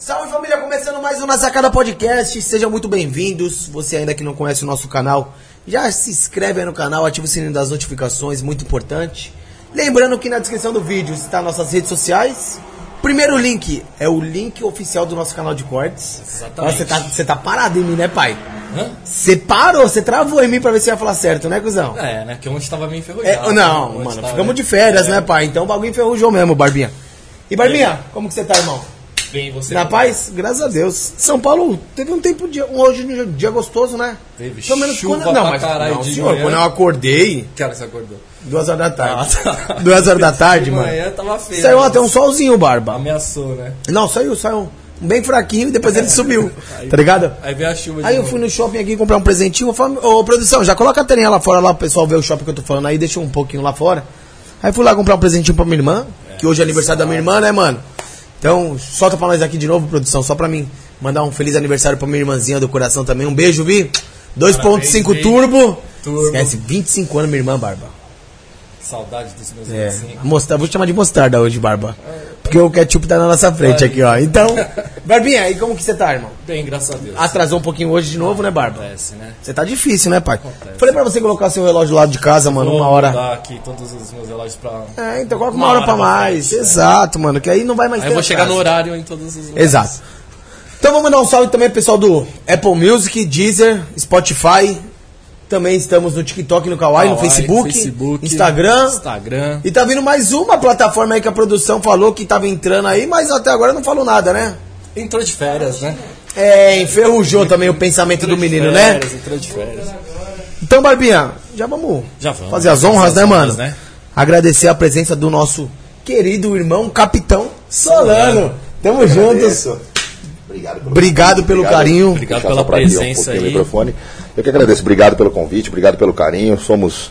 Salve família, começando mais um Na Sacada Podcast. Sejam muito bem-vindos. Você ainda que não conhece o nosso canal, já se inscreve aí no canal, ativa o sininho das notificações, muito importante. Lembrando que na descrição do vídeo está nossas redes sociais. Primeiro link é o link oficial do nosso canal de cortes. Exatamente. Você tá, você tá parado em mim, né, pai? Você parou, você travou em mim pra ver se ia falar certo, né, cuzão? É, né? Que ontem tava meio É, enferrujado. não, Ontem mano, tava- ficamos de férias, É. né, pai? Então o bagulho enferrujou mesmo, Barbinha. E Barbinha, como que você tá, irmão? Bem, você. Na paz? Graças a Deus. São Paulo teve um tempo, de, hoje um dia gostoso, né? Teve Pelo menos chuva quando, não, mas caralho não, senhor, manhã. quando eu acordei, Que hora você acordou? duas horas da tarde. Ah, tá. Duas horas da tarde, De mano. manhã tava feio. Saiu né? até um solzinho, Barba. Ameaçou, né? Não, saiu, saiu. Bem fraquinho e depois ele subiu. Tá ligado? Aí veio a chuva Aí eu novo. fui no shopping aqui comprar um presentinho. Eu falei, ô produção, já coloca a telinha lá fora lá pro pessoal ver o shopping que eu tô falando aí, deixa um pouquinho lá fora. Aí fui lá comprar um presentinho pra minha irmã, que hoje é aniversário da minha irmã, né, mano? Então, solta pra nós aqui de novo, produção, só pra mim mandar um feliz aniversário pra minha irmãzinha do coração também. Um beijo, Vi. 2.5 Parabéns, Vi. turbo. Turbo. Esquece, 25 anos, minha irmã, Barba. Saudade dos meus É, vizinhos. mostar, vou te chamar de mostarda hoje, Barba. Porque o ketchup tá na nossa frente aqui, ó. Então, Barbinha, e como que você tá, irmão? Bem, graças a Deus. Atrasou um pouquinho hoje de novo, né, Barba? Acontece, né? Você tá difícil, né, pai? Acontece. Falei pra você colocar seu relógio do lado de casa, mano, Vou uma hora. aqui todos os meus relógios pra... É, então coloca uma, Uma hora, hora pra mais. frente, é. Exato, mano, que aí não vai mais Aí ter eu vou chegar no atraso. horário em todos os lugares. Exato. Então vamos mandar um salve também pro pessoal do Apple Music, Deezer, Spotify. Também estamos no TikTok, no Kawaii, no Kawaii, Facebook, Facebook, Instagram. Instagram. E tá vindo mais uma plataforma aí que a produção falou que tava entrando aí, mas até agora não falou nada, né? Entrou de férias, né? É, enferrujou também o pensamento do Entrou de menino, né? férias, Entrou de férias. Então, Barbinha, já vamos, Já vamos. fazer as honras, Fazer né, as mano? honras, né? Agradecer a presença do nosso querido irmão Capitão Solano. Tamo juntos. Obrigado pelo, Obrigado pelo carinho. Obrigado pela aqui, ó, um presença o aí. microfone. Eu que agradeço. Obrigado pelo convite, obrigado pelo carinho. Somos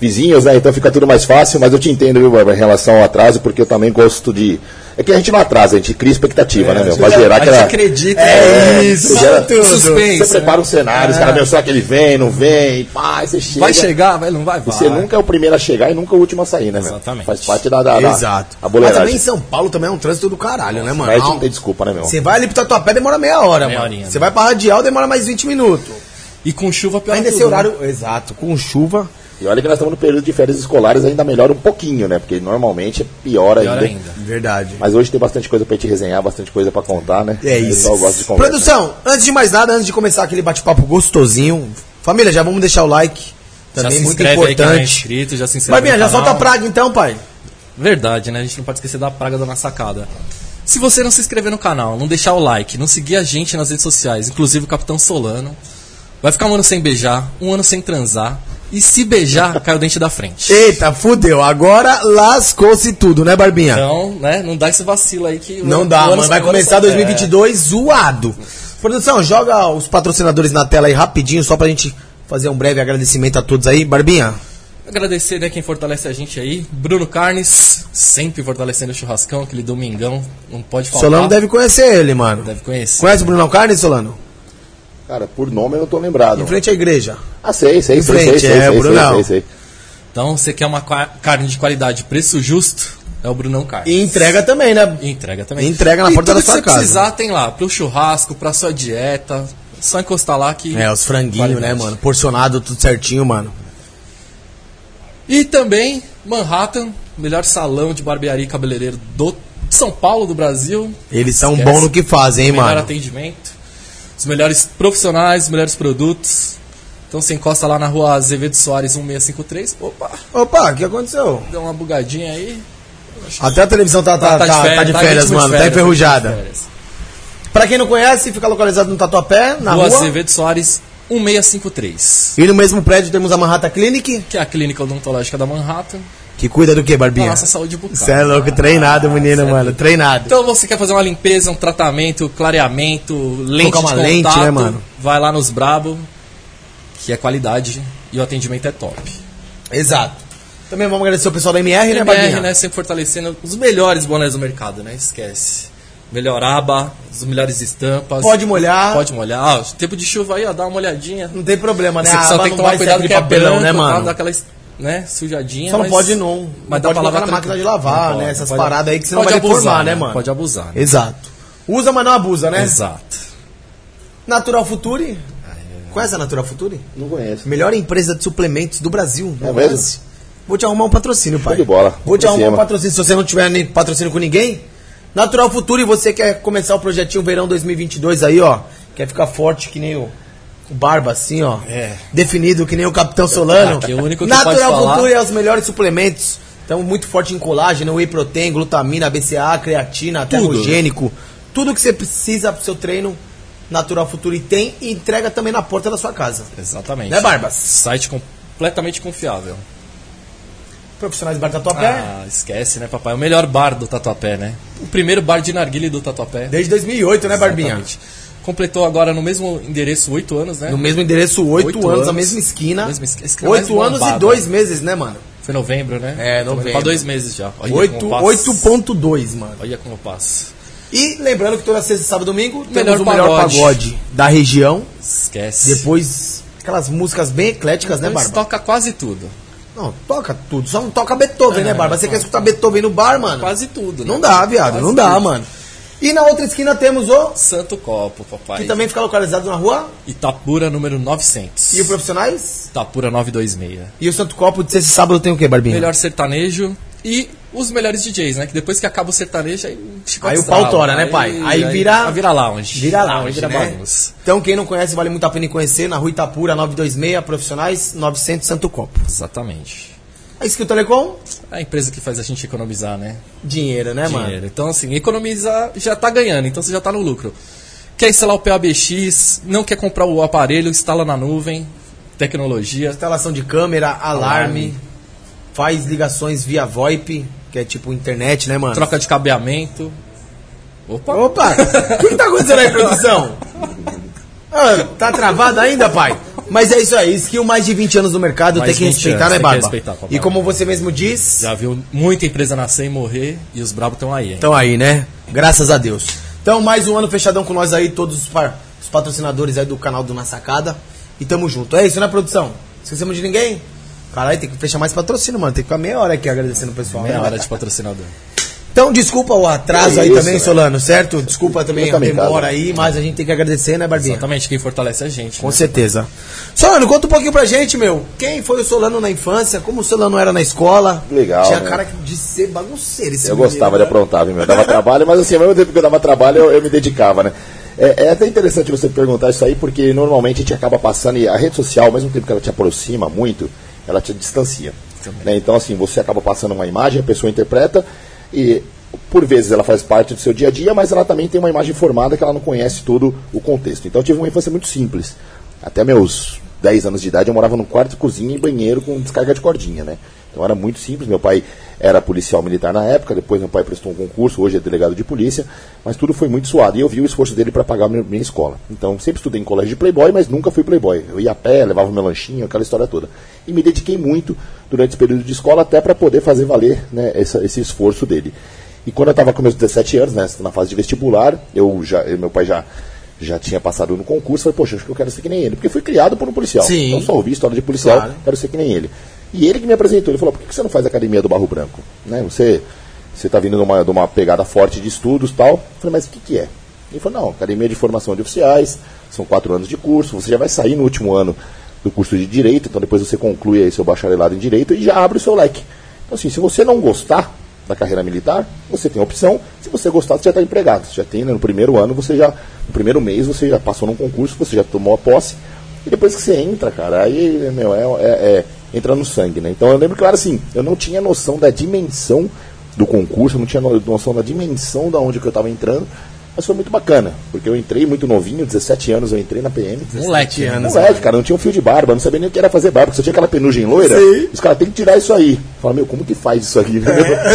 vizinhos, né? Então fica tudo mais fácil, mas eu te entendo, viu, Barba, em relação ao atraso, porque eu também gosto de. É que a gente não atrasa, a gente cria expectativa, né, meu? Pra gerar a gente aquela. acredita. É né? isso, gera-. Suspense, Você prepara um cenário, os caras, meu, será que ele vem, não vem? Pá, você chega. Vai chegar, vai, não vai? Vai. Você nunca é o primeiro a chegar e nunca o último a sair, né, meu? Exatamente. Faz parte da. da, da Exato. A Mas também em São Paulo também é um trânsito do caralho, né, mano? Mas a gente não tem desculpa, né, meu? Você vai ali pro Tatuapé, demora meia hora, Meia mano. Você né? vai pra Radial, demora mais 20 minutos. E com chuva pior Ainda esse tudo, né? horário... Exato, com chuva. E olha que nós estamos no período de férias escolares, ainda melhora um pouquinho, né? Porque normalmente é pior, Pior ainda. ainda. Verdade. Mas hoje tem bastante coisa pra gente resenhar, bastante coisa pra contar, né? É O isso. pessoal gosta de conversa. Produção, antes de mais nada, antes de começar aquele bate-papo gostosinho, família, já vamos deixar o like. Já Também se muito inscreve aí quem não é importante. inscrito, já se inscreve Barbinha, no já canal. solta a praga então, pai. Verdade, né? A gente não pode esquecer da praga da nossa sacada. Se você não se inscrever no canal, não deixar o like, não seguir a gente nas redes sociais, inclusive o Capitão Solano, vai ficar um ano sem beijar, um ano sem transar, e se beijar, cai o dente da frente. Eita, fudeu. Agora lascou-se tudo, né, Barbinha? Então, né, não dá esse vacilo aí que... Não dá, ano mano. Vai começar só- 2022 zoado. Produção, joga os patrocinadores na tela aí rapidinho, só pra gente fazer um breve agradecimento a todos aí. Barbinha, É. Agradecer, né, quem fortalece a gente aí. Bruno Carnes, sempre fortalecendo o churrascão, aquele domingão, não pode faltar. Solano deve conhecer ele, mano. Deve conhecer. Conhece o Brunão Carne, Solano? Cara, por nome eu não tô lembrado. Em frente à igreja. Ah, sei, sei, Em sei, frente, sei, é, sei, o sei, Brunão. sei, sei. Então, você quer uma carne de qualidade, preço justo, é o Brunão Carnes. E entrega também, né? E entrega também. Entrega na e porta da sua que você casa. precisar tem lá, pro churrasco, pra sua dieta. Só encostar lá que. É, os franguinhos, né, mano? Porcionado, tudo certinho, mano. E também Manhattan, melhor salão de barbearia e cabeleireiro do São Paulo, do Brasil. Eles são bons no que fazem, hein, melhor mano? atendimento. Os melhores profissionais, os melhores produtos. Então você encosta lá na rua Azevedo Soares 1653. Opa, Opa, o que aconteceu? deu uma bugadinha aí. Até a televisão tá, tá, tá, tá de férias, de mano. Tá férias, enferrujada. ritmo de férias. Pra quem não conhece, fica localizado no Tatuapé, na Rua rua. Azevedo Soares 1653. E no mesmo prédio temos a Manhattan Clinic, Que é a clínica odontológica da Manhattan. Que cuida do que, Da Barbinha? nossa saúde bucal. Você é louco, treinado, menino, cê é mano. Treinado. Então você quer fazer uma limpeza, um tratamento, clareamento, lente Colocar uma lente, contato, né, mano? vai lá nos Brabo, que é qualidade e o atendimento é top. Exato. Também vamos agradecer o pessoal da MR, né, Barbinha? MR, né, sempre fortalecendo os melhores bonés do mercado, né? Esquece. Melhor aba, as melhores estampas. Pode molhar. Pode molhar. Ah, tempo de chuva aí, ó, dá uma molhadinha. Não tem problema, né? Você A só tem que tomar cuidado que é papelão, branco, né, tá? mano? Dá aquela, né, sujadinha. Só não mas- pode não. Mas não dá pode pra lavar colocar na máquina de lavar, né? Essas pode- paradas aí que você não pode vai abusar, deformar, né, mano? Pode abusar. né? Exato. Usa, mas não abusa, né? Exato. Natural Futuri. Conhece a Natural Futuri? Não conheço. Melhor empresa de suplementos do Brasil. É Não mesmo? conhece? Vou te arrumar um patrocínio, pai. de bola. Vou te arrumar um patrocínio. Se você não tiver nem patrocínio com ninguém, Natural Futuro e você quer começar o projetinho Verão 2022 aí, ó. Quer ficar forte que nem o Barba, assim, ó. É. Definido que nem o Capitão Solano. Que o único que Natural pode falar- Futuro é os melhores suplementos. Então, muito forte em colágeno, whey protein, glutamina, BCA, creatina, termogênico. Tudo que você precisa pro seu treino, Natural Futuro tem e entrega também na porta da sua casa. Exatamente. Né, Barbas? Site completamente confiável. Profissionais Bar Tatuapé, Ah, esquece, né, papai? O melhor bar do Tatuapé, né? O primeiro bar de narguile do Tatuapé. desde 2008, né, Barbinha? Completou agora no mesmo endereço oito anos, né? No mesmo endereço, oito anos, anos. a mesma esquina. Oito anos e dois meses, né, mano? Foi novembro, né? É, indo novembro. Pra dois meses já. Olha Oito- como passa. 8.2, mano. Olha como passa. E lembrando que toda sexta, sábado e domingo Melhor temos o melhor pagode. pagode da região. Esquece. Depois, aquelas músicas bem ecléticas, né, Depois Barba? toca quase tudo. Não, toca tudo. Só não toca Beethoven, né, Barba? Você quer escutar Beethoven no bar, mano? Quase tudo, né? Não dá, viado. Quase não dá, tudo. mano. E na outra esquina temos o... Santo Copo, papai. Que também fica localizado na rua. Itapura número 900. E o Profissionais? Itapura 926. E o Santo Copo de sexta e sábado tem o quê, Barbinha? Melhor sertanejo e os melhores DJs, né? Que depois que acaba o sertanejo, aí o chicote Aí o pau tora, né, pai? Aí vira- Aí vira lounge. Vira Aí vira né? bagunça. Então, quem não conhece, vale muito a pena conhecer. Na rua Itapura, 926, Profissionais, 900 Santo Copo. Exatamente. A Skill Telecom, É a empresa que faz a gente economizar, né? dinheiro, né, mano? Dinheiro. Então, assim, economizar já tá ganhando, então você já tá no lucro. Quer instalar o PABX, não quer comprar o aparelho, instala na nuvem, tecnologia. Instalação de câmera, alarme, Alarme. faz ligações via VoIP, que é tipo internet, né, mano? Troca de cabeamento. Opa! Opa, o que, que tá acontecendo aí, produção? Ah, tá travado ainda, pai? Mas é isso aí, skill mais de 20 anos no mercado, Mais tem que 20 respeitar, anos, né, Barba? respeitar, papai. e como você mesmo diz, Já viu muita empresa nascer e morrer e os brabos estão aí, estão aí, né? Graças a Deus. Então, mais um ano fechadão com nós aí, todos os, os patrocinadores aí do canal do Na Sacada. E tamo junto. É isso, né, produção? Esquecemos de ninguém? Caralho, tem que fechar mais patrocínio, mano. Tem que ficar meia hora aqui agradecendo o pessoal. Meia né? hora de patrocinador. Então, desculpa o atraso Que aí isso, também, velho. Solano, certo? Desculpa também a demora cara. aí, mas a gente tem que agradecer, né, Barbinha? Exatamente, quem fortalece é a gente. Com né? certeza. Solano, conta um pouquinho pra gente, meu. Quem foi o Solano na infância? Como o Solano era na escola? Legal, Tinha né? cara de ser bagunceiro esse Eu menino, gostava de né? aprontar, viu, meu? Dava trabalho, mas assim, ao mesmo tempo que eu dava trabalho, eu, eu me dedicava, né? É, é até interessante você perguntar isso aí, porque normalmente a gente acaba passando, e a rede social, ao mesmo tempo que ela te aproxima muito, ela te distancia. né? Então, assim, você acaba passando uma imagem, a pessoa interpreta, e por vezes ela faz parte do seu dia a dia, mas ela também tem uma imagem formada que ela não conhece todo o contexto. Então, eu tive uma infância muito simples. Até meus 10 anos de idade, eu morava num quarto, cozinha e banheiro com descarga de cordinha, né? Então era muito simples. Meu pai era policial militar na época, depois meu pai prestou um concurso, hoje é delegado de polícia, mas tudo foi muito suado. E eu vi o esforço dele para pagar minha, minha escola. Então sempre estudei em colégio de playboy, mas nunca fui playboy. Eu ia a pé, levava meu lanchinho, aquela história toda. E me dediquei muito durante esse período de escola até para poder fazer valer né, essa- esse esforço dele. E quando eu estava com meus 17 anos, né, na fase de vestibular, eu já, eu- meu pai já já tinha passado no concurso, falei, poxa, acho que eu quero ser que nem ele, porque fui criado por um policial. Sim. Então só ouvi história de policial, Claro. quero ser que nem ele. E ele que me apresentou, ele falou, por que você não faz academia do Barro Branco? Né? Você você está vindo de uma, de uma pegada forte de estudos tal. Eu falei, mas o que, que é? Ele falou, não, academia de formação de oficiais, são quatro anos de curso, você já vai sair no último ano do curso de Direito, então depois você conclui aí seu bacharelado em Direito e já abre o seu leque. Então assim, se você não gostar da carreira militar, você tem a opção. Se você gostar, você já está empregado. Você já tem, né, no primeiro ano, você já, no primeiro mês, você já passou num concurso, você já tomou a posse. E depois que você entra, cara, aí, meu, é, é- é- entra no sangue, né? Então eu lembro, claro, assim, eu não tinha noção da dimensão do concurso, eu não tinha no- noção da dimensão da onde que eu estava entrando, mas foi muito bacana, porque eu entrei muito novinho, 17 anos eu entrei na PM. Moleque, anos. Moleque, cara, não tinha um fio de barba, não sabia nem o que era fazer barba, porque só tinha aquela penugem loira. Sim. Os caras têm que tirar isso aí. Fala, meu, como que faz isso aqui?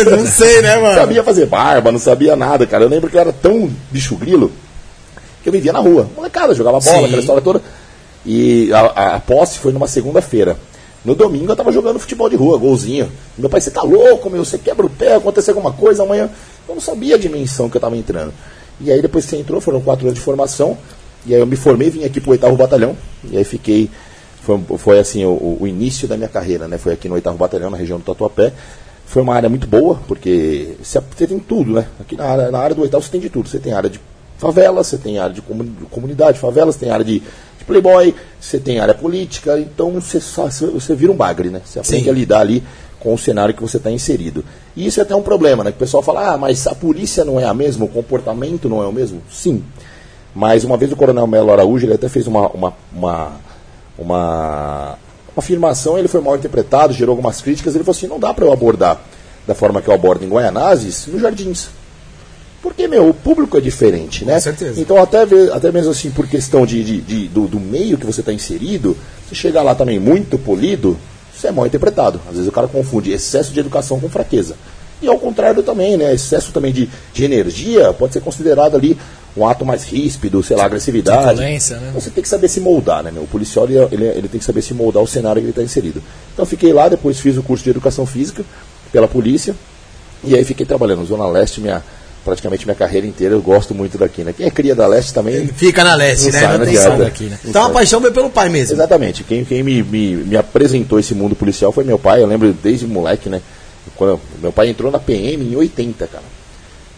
Eu não sei, né, mano? sabia fazer barba, não sabia nada, cara. Eu lembro que eu era tão bicho grilo que eu vivia na rua. Molecada, jogava bola, Sim. aquela história toda. E a, a- a posse foi numa segunda-feira. No domingo eu tava jogando futebol de rua, golzinho. Meu pai, você tá louco, meu? Você quebra o pé, acontece alguma coisa amanhã. Eu não sabia a dimensão que eu tava entrando. E aí depois que você entrou, foram quatro anos de formação. E aí eu me formei, vim aqui pro oitavo batalhão. E aí fiquei. Foi, foi assim o, o início da minha carreira, né? Foi aqui no oitavo batalhão, na região do Tatuapé. Foi uma área muito boa, porque você, você tem tudo, né? Aqui na área, na área do oitavo você tem de tudo. Você tem área de favelas, você tem área de comunidade, favelas, tem área de playboy, você tem área política, então você, você vira um bagre, né? Você aprende Sim. a lidar ali com o cenário que você está inserido. E isso é até um problema, né? Que o pessoal fala, ah, mas a polícia não é a mesma, o comportamento não é o mesmo? Sim. Mas uma vez o Coronel Melo Araújo, ele até fez uma, uma, uma, uma, uma afirmação, ele foi mal interpretado, gerou algumas críticas, ele falou assim, não dá para eu abordar da forma que eu abordo em Guaianazes, nos Jardins. Porque, meu, o público é diferente, né? Com certeza. Então, até, até mesmo assim, por questão de, de, de do, do, meio que você está inserido, se chegar lá também muito polido, isso é mal interpretado. Às vezes o cara confunde excesso de educação com fraqueza. E ao contrário também, né? Excesso também de, de energia pode ser considerado ali um ato mais ríspido, sei lá, agressividade. Né? Você tem que saber se moldar, né? Meu? O policial ele, ele, ele tem que saber se moldar o cenário que ele está inserido. Então fiquei lá, depois fiz o curso de educação física pela polícia. E aí fiquei trabalhando Zona Leste, minha, praticamente minha carreira inteira, eu gosto muito daqui, né? Quem é cria da Leste também. Fica na Leste, né? Sai, não tem sai daqui, né? Então a paixão veio pelo pai mesmo. Exatamente. Quem, quem me, me, me, apresentou esse mundo policial foi meu pai, eu lembro desde moleque, né? Quando meu pai entrou na PM em 80, cara.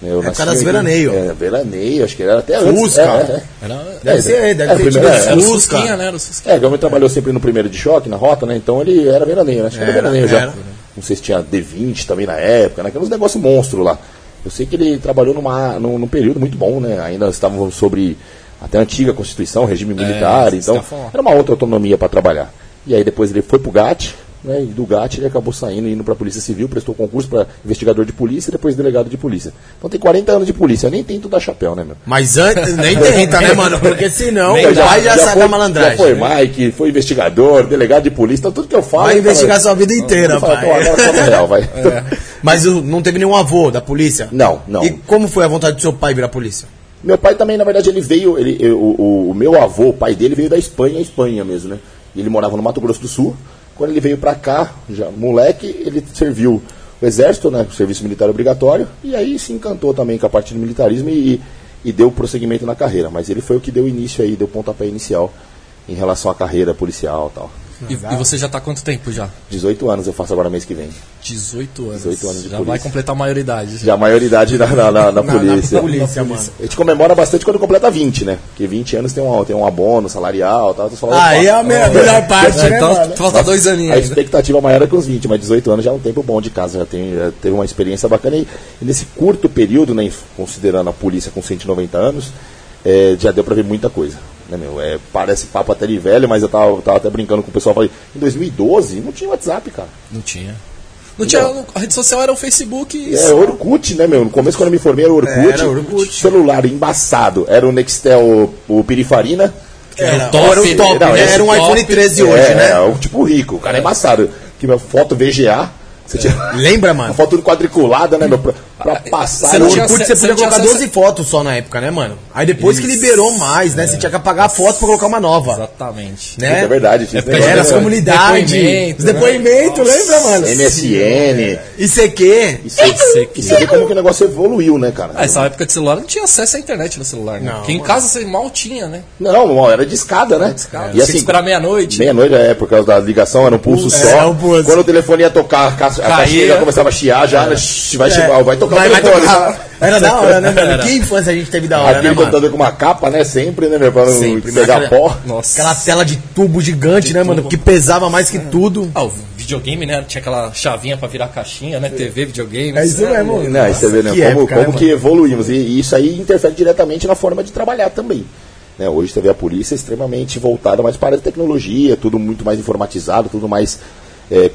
Eu é cara das veraneio. É, veraneio, acho que era até Fusca. antes. É, é. Era, deve é, ser, deve é, ter primeiro, é, Fusca. né? Era Fusca. É, meu trabalhou sempre no primeiro de choque, na rota, né? Então ele era veraneio, né? Acho que era, era veraneio já. Era. Não sei se tinha D20 também na época, né? Aqueles negócios monstro lá. Eu sei que ele trabalhou numa, num, num período muito bom, né? Ainda estavam sobre até a antiga Constituição, regime militar, é, então era uma outra autonomia para trabalhar. E aí depois ele foi pro GAT, né, e do GAT ele acabou saindo, indo para a Polícia Civil, prestou concurso para investigador de polícia e depois delegado de polícia. Então tem 40 anos de polícia, eu nem tento dar chapéu, né, meu? Mas antes, nem tenta, né, mano? Porque senão o já, já, já sai da malandragem. Já foi Mike, foi investigador, delegado de polícia, então tudo que eu falo... Vai investigar sua vida inteira, pai. Falo, agora real, vai. É. Mas não teve nenhum avô da polícia? Não, não. E como foi a vontade do seu pai virar polícia? Meu pai também, na verdade, ele veio, ele, o, o, o meu avô, o pai dele, veio da Espanha, Espanha mesmo, né? Ele morava no Mato Grosso do Sul, quando ele veio para cá, já moleque, ele serviu o exército, né, o serviço militar obrigatório, e aí se encantou também com a parte do militarismo e, e deu prosseguimento na carreira. Mas ele foi o que deu início aí, deu pontapé inicial em relação à carreira policial tal. E, e, você já está há quanto tempo já? 18 anos eu faço agora mês que vem. 18 anos. 18 anos de já polícia. vai completar a maioridade. Já a maioridade na, na, na, na polícia. Na, polícia, mano. A gente comemora bastante quando completa 20, né? Porque 20 anos tem um, tem um abono salarial tal. Aí é a melhor, melhor parte, é, né, então, mano? Falta dois aninhos. A expectativa maior é com os 20, mas 18 anos já é um tempo bom de casa. Já, tem, já teve uma experiência bacana. E, e nesse curto período, né, considerando a polícia com 190 anos, é, já deu para ver muita coisa. Né, meu? É, parece papo até de velho, mas eu tava, tava até brincando com o pessoal. Falei, em 2012 não tinha WhatsApp, cara. Não tinha. Não tinha, a rede social era o Facebook. E é, Orkut, né, meu? No começo, quando eu me formei, era Orkut. É, era Orkut. Celular embaçado. Era o Nextel, o, o Pirifarina. Era, top, era o top, não, né? Era um top, iPhone 13 hoje, é, né? É, o tipo rico. O cara é embaçado. Que minha foto VGA. Você tinha... Lembra, mano? Uma foto quadriculada, né, meu? Pra, ah, passar. Você no Orkut você podia colocar 12 fotos só na época, né, mano? Aí depois Isso. que liberou mais, né? É. Você tinha que apagar a foto pra colocar uma nova. Exatamente. Né? É verdade. É, é, nas comunidades. Os depoimentos, né? lembra, mano? MSN. ICQ. ICQ. E você vê como que o negócio evoluiu, né, cara? Ah, essa época de celular não tinha acesso à internet no celular, né? Não, Porque em casa você mal tinha, né? Não, mal, era de escada, né? Discada. E assim, esperar meia-noite. Meia-noite, é, por causa da ligação, era um pulso é, só. Um pulso. Quando o telefone ia tocar, a caixinha começava a chiar já? Vai, é. Tocar vai, o telefone. Vai Era da hora, né, mano? Que infância a gente teve da hora, Aquele né, mano? computador com uma capa, né? Sempre, né, meu? Pra não Sempre, pegar aquela, pó. Nossa. Aquela tela de tubo gigante, de né, tubo. mano? Que pesava mais que tudo. Ah, o videogame, né? Tinha aquela chavinha pra virar caixinha, né? TV, videogame. É isso mesmo. Não, aí você vê, né? Que como época, como né, que evoluímos. E, e isso aí interfere diretamente na forma de trabalhar também. Né, hoje você vê a polícia extremamente voltada mais para a tecnologia, tudo muito mais informatizado, tudo mais é,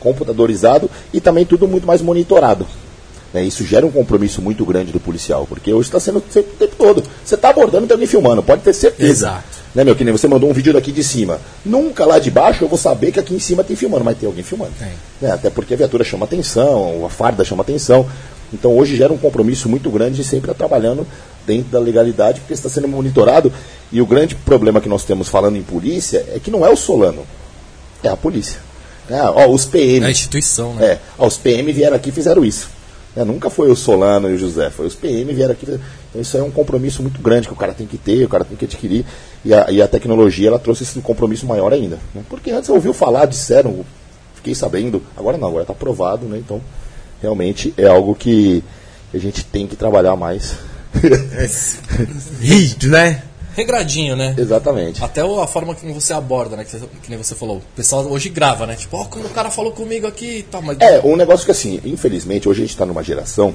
computadorizado e também tudo muito mais monitorado. Né? Isso gera um compromisso muito grande do policial, porque hoje está sendo feito o tempo todo. Você está abordando, tem alguém filmando, pode ter certeza. Exato. Né, meu? Que nem você mandou um vídeo daqui de cima. Nunca lá de baixo eu vou saber que aqui em cima tem filmando, mas tem alguém filmando. Né? Até porque a viatura chama atenção, a farda chama atenção. Então hoje gera um compromisso muito grande de sempre estar trabalhando dentro da legalidade, porque está sendo monitorado. E o grande problema que nós temos falando em polícia é que não é o Solano, é a polícia. É, ó, os PM. É a instituição, né? É, ó, os PM vieram aqui e fizeram isso. É, nunca foi o Solano e o José, foi os PM vieram aqui. Então isso é um compromisso muito grande que o cara tem que ter, o cara tem que adquirir. E a, e a tecnologia ela trouxe esse compromisso maior ainda. Né? Porque antes eu ouviu falar, disseram, fiquei sabendo, agora não, agora está provado, né? Então realmente é algo que a gente tem que trabalhar mais Rígido, né? Regradinho, né? Exatamente. Até a forma que você aborda, né? Que, você- que nem você falou. O pessoal hoje grava, né? Tipo, ó, quando o cara falou comigo aqui e tal, mas. É, um negócio que assim, infelizmente, hoje a gente está numa geração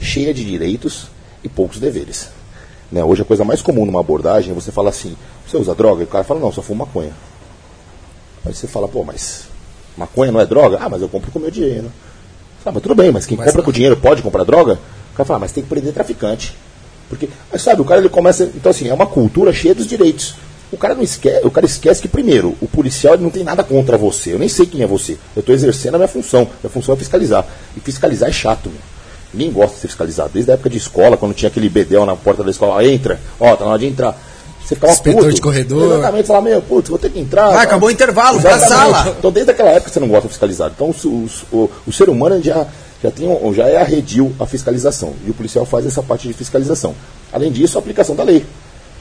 cheia de direitos e poucos deveres. Né? Hoje a coisa mais comum numa abordagem é você falar assim, você usa droga? E o cara fala, não, só fumo maconha. Aí você fala, pô, mas maconha não é droga? Ah, mas eu compro com o meu dinheiro. Ah, mas tudo bem, mas quem Mas compra não. com dinheiro pode comprar droga? O cara fala, ah, mas tem que prender traficante. Porque, mas sabe, o cara ele começa. Então, assim, é uma cultura cheia dos direitos. O cara não esquece, o cara esquece que, primeiro, o policial ele não tem nada contra você. Eu nem sei quem é você. Eu estou exercendo a minha função. Minha função é fiscalizar. E fiscalizar é chato, meu. Ninguém gosta de ser fiscalizado. Desde a época de escola, quando tinha aquele bedel na porta da escola, entra, ó, tá na hora de entrar. Você ficava Inspetor puto. de corredor. Exatamente, falava, meu, putz, vou ter que entrar. Tá? acabou o intervalo, vai sala. Então, desde aquela época você não gosta de fiscalizado. Então, os- os- o, o ser humano já, já, tem, já é arredio a fiscalização. E o policial faz essa parte de fiscalização. Além disso, a aplicação da lei.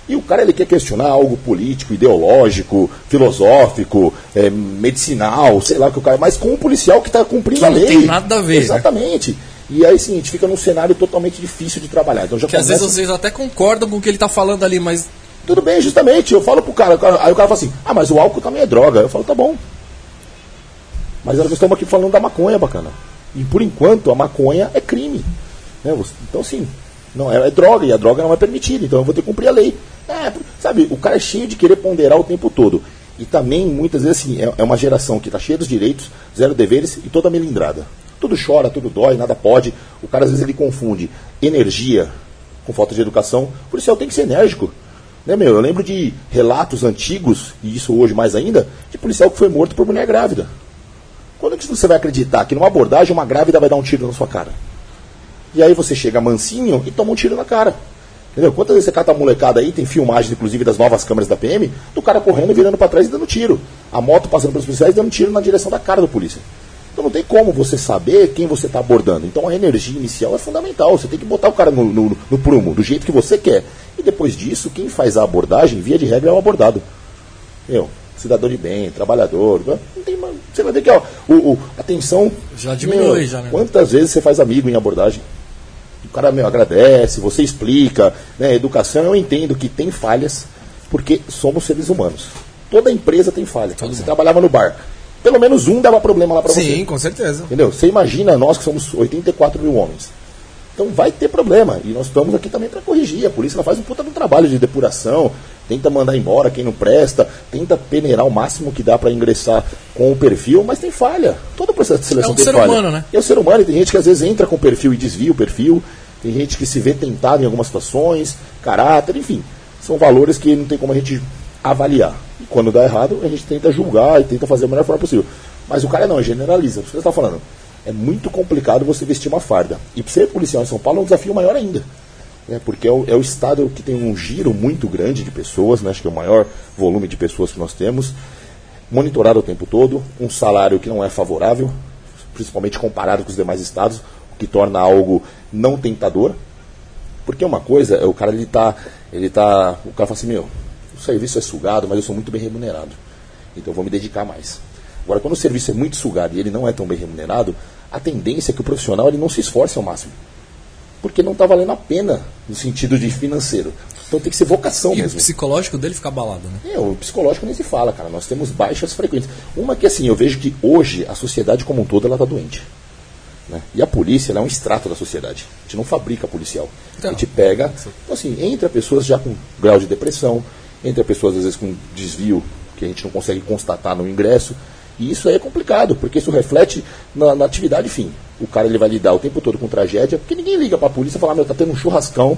E o cara ele quer questionar algo político, ideológico, filosófico, eh, medicinal, sei lá o que o cara. Mas com o policial que está cumprindo Que a não lei. tem nada a ver, né? Exatamente. E aí sim, a gente fica num cenário totalmente difícil de trabalhar. Então já Que às começa- vezes vocês até concordam com o que ele tá falando ali, mas. tudo bem, justamente. Eu falo pro cara, o cara- aí o cara fala assim: ah, mas o álcool também é droga. Eu falo: tá bom. Mas nós estamos aqui falando da maconha, bacana. E por enquanto a maconha é crime. Né? Então, sim, não, é, é droga e a droga não é permitida, então eu vou ter que cumprir a lei. É, sabe, o cara é cheio de querer ponderar o tempo todo. E também, muitas vezes, assim, é, é uma geração que está cheia dos direitos, zero deveres e toda melindrada. Tudo chora, tudo dói, nada pode. O cara, às vezes, ele confunde energia com falta de educação. O policial tem que ser enérgico. Né, meu? Eu lembro de relatos antigos, e isso hoje mais ainda, de policial que foi morto por mulher grávida. Quando é que você vai acreditar que numa abordagem uma grávida vai dar um tiro na sua cara? E aí você chega mansinho e toma um tiro na cara. Entendeu? Quantas vezes você cata a molecada aí, tem filmagens, inclusive, das novas câmeras da PM, do cara correndo, virando para trás e dando tiro. A moto passando pelos policiais dando tiro na direção da cara do polícia. Então não tem como você saber quem você está abordando. Então a energia inicial é fundamental. Você tem que botar o cara no, no, no prumo, do jeito que você quer. E depois disso, quem faz a abordagem, via de regra, é o abordado. Meu, cidadão de bem, trabalhador. Não tem, você vai ver que ó, o, o- a tensão. Já diminui, já, né? Quantas vezes você faz amigo em abordagem? O cara meu, agradece, você explica, né? Educação, eu entendo que tem falhas, porque somos seres humanos. Toda empresa tem falha. você trabalhava no bar. Pelo menos um dava problema lá para você. Sim, com certeza. Entendeu? Você imagina nós que somos 84 mil homens. Então vai ter problema. E nós estamos aqui também para corrigir. A polícia ela faz um puta de um trabalho de depuração, tenta mandar embora quem não presta, tenta peneirar o máximo que dá para ingressar com o perfil, mas tem falha. Todo processo de seleção É um tem ser falha. humano, né? É o ser humano, e tem gente que às vezes entra com o perfil e desvia o perfil, tem gente que se vê tentado em algumas situações, caráter, enfim. São valores que não tem como a gente avaliar. E quando dá errado, a gente tenta julgar e tenta fazer da melhor forma possível. Mas o cara não, generaliza. Você está falando. É muito complicado você vestir uma farda. E ser policial em São Paulo é um desafio maior ainda. Né? Porque é o, é o estado que tem um giro muito grande de pessoas, né? acho que é o maior volume de pessoas que nós temos. Monitorado o tempo todo, um salário que não é favorável, principalmente comparado com os demais estados, o que torna algo não tentador. Porque uma coisa é o cara ele tá, ele tá, o cara fala assim, meu, o serviço é sugado, mas eu sou muito bem remunerado. Então eu vou me dedicar mais. Agora, quando o serviço é muito sugado e ele não é tão bem remunerado, a tendência é que o profissional ele não se esforce ao máximo. Porque não está valendo a pena no sentido de financeiro. Então tem que ser vocação E o mesmo. psicológico dele fica abalado, né? É, o psicológico nem se fala, cara. Nós temos baixas frequências. Uma que assim, eu vejo que hoje a sociedade como um todo ela está doente. Né? E a polícia é um extrato da sociedade. A gente não fabrica policial. Então. a gente pega, então, assim, entra pessoas já com grau de depressão, entra pessoas às vezes com desvio que a gente não consegue constatar no ingresso. E isso aí é complicado, porque isso reflete na, na atividade fim. O cara ele vai lidar o tempo todo com tragédia, porque ninguém liga pra polícia e fala, meu, tá tendo um churrascão,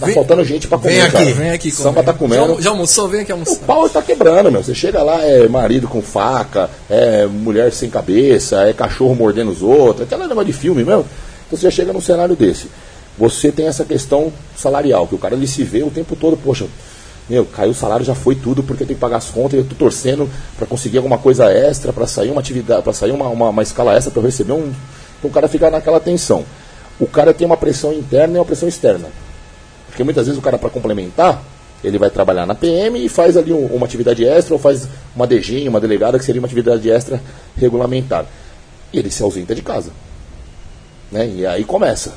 tá Vem- faltando gente pra comer. vem aqui, cara. Vem aqui Samba comer. tá comendo. Já, já almoçou? Vem aqui O almoçar. pau está quebrando, meu. Você chega lá, é marido com faca, é mulher sem cabeça, é cachorro mordendo os outros, aquela negócio de filme mesmo. Então você já chega num cenário desse. Você tem essa questão salarial, que o cara ele se vê o tempo todo, poxa, meu, caiu o salário, já foi tudo, porque eu tenho que pagar as contas, eu tô torcendo para conseguir alguma coisa extra, para sair uma atividade, para sair uma, uma, uma escala extra, para receber um. Então o cara fica naquela tensão. O cara tem uma pressão interna e uma pressão externa. Porque muitas vezes o cara, para complementar, ele vai trabalhar na PM e faz ali um- uma atividade extra, ou faz uma DG, uma delegada, que seria uma atividade extra regulamentar. E ele se ausenta de casa. Né? E aí começa.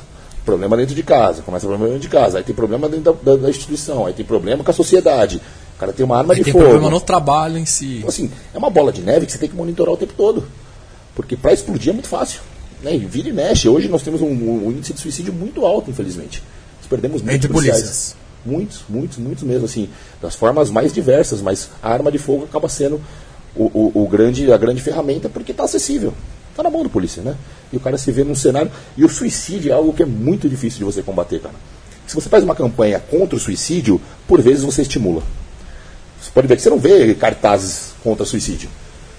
Problema dentro de casa, começa problema dentro de casa, aí tem problema dentro da, da- da instituição, aí tem problema com a sociedade. O cara tem uma arma Aí de tem fogo. problema no trabalho em si. Então, assim, é uma bola de neve que você tem que monitorar o tempo todo. Porque para explodir é muito fácil. Né? E vira e mexe. Hoje nós temos um, um índice de suicídio muito alto, infelizmente. Nós perdemos muitos Entre policiais. polícias. Muitos, muitos, muitos mesmo, assim, das formas mais diversas, mas a arma de fogo acaba sendo o, o- o grande, a grande ferramenta porque está acessível. Está na mão do polícia, né? E o cara se vê num cenário. E o suicídio é algo que é muito difícil de você combater, cara. Se você faz uma campanha contra o suicídio, por vezes você estimula. Você pode ver que você não vê cartazes contra suicídio.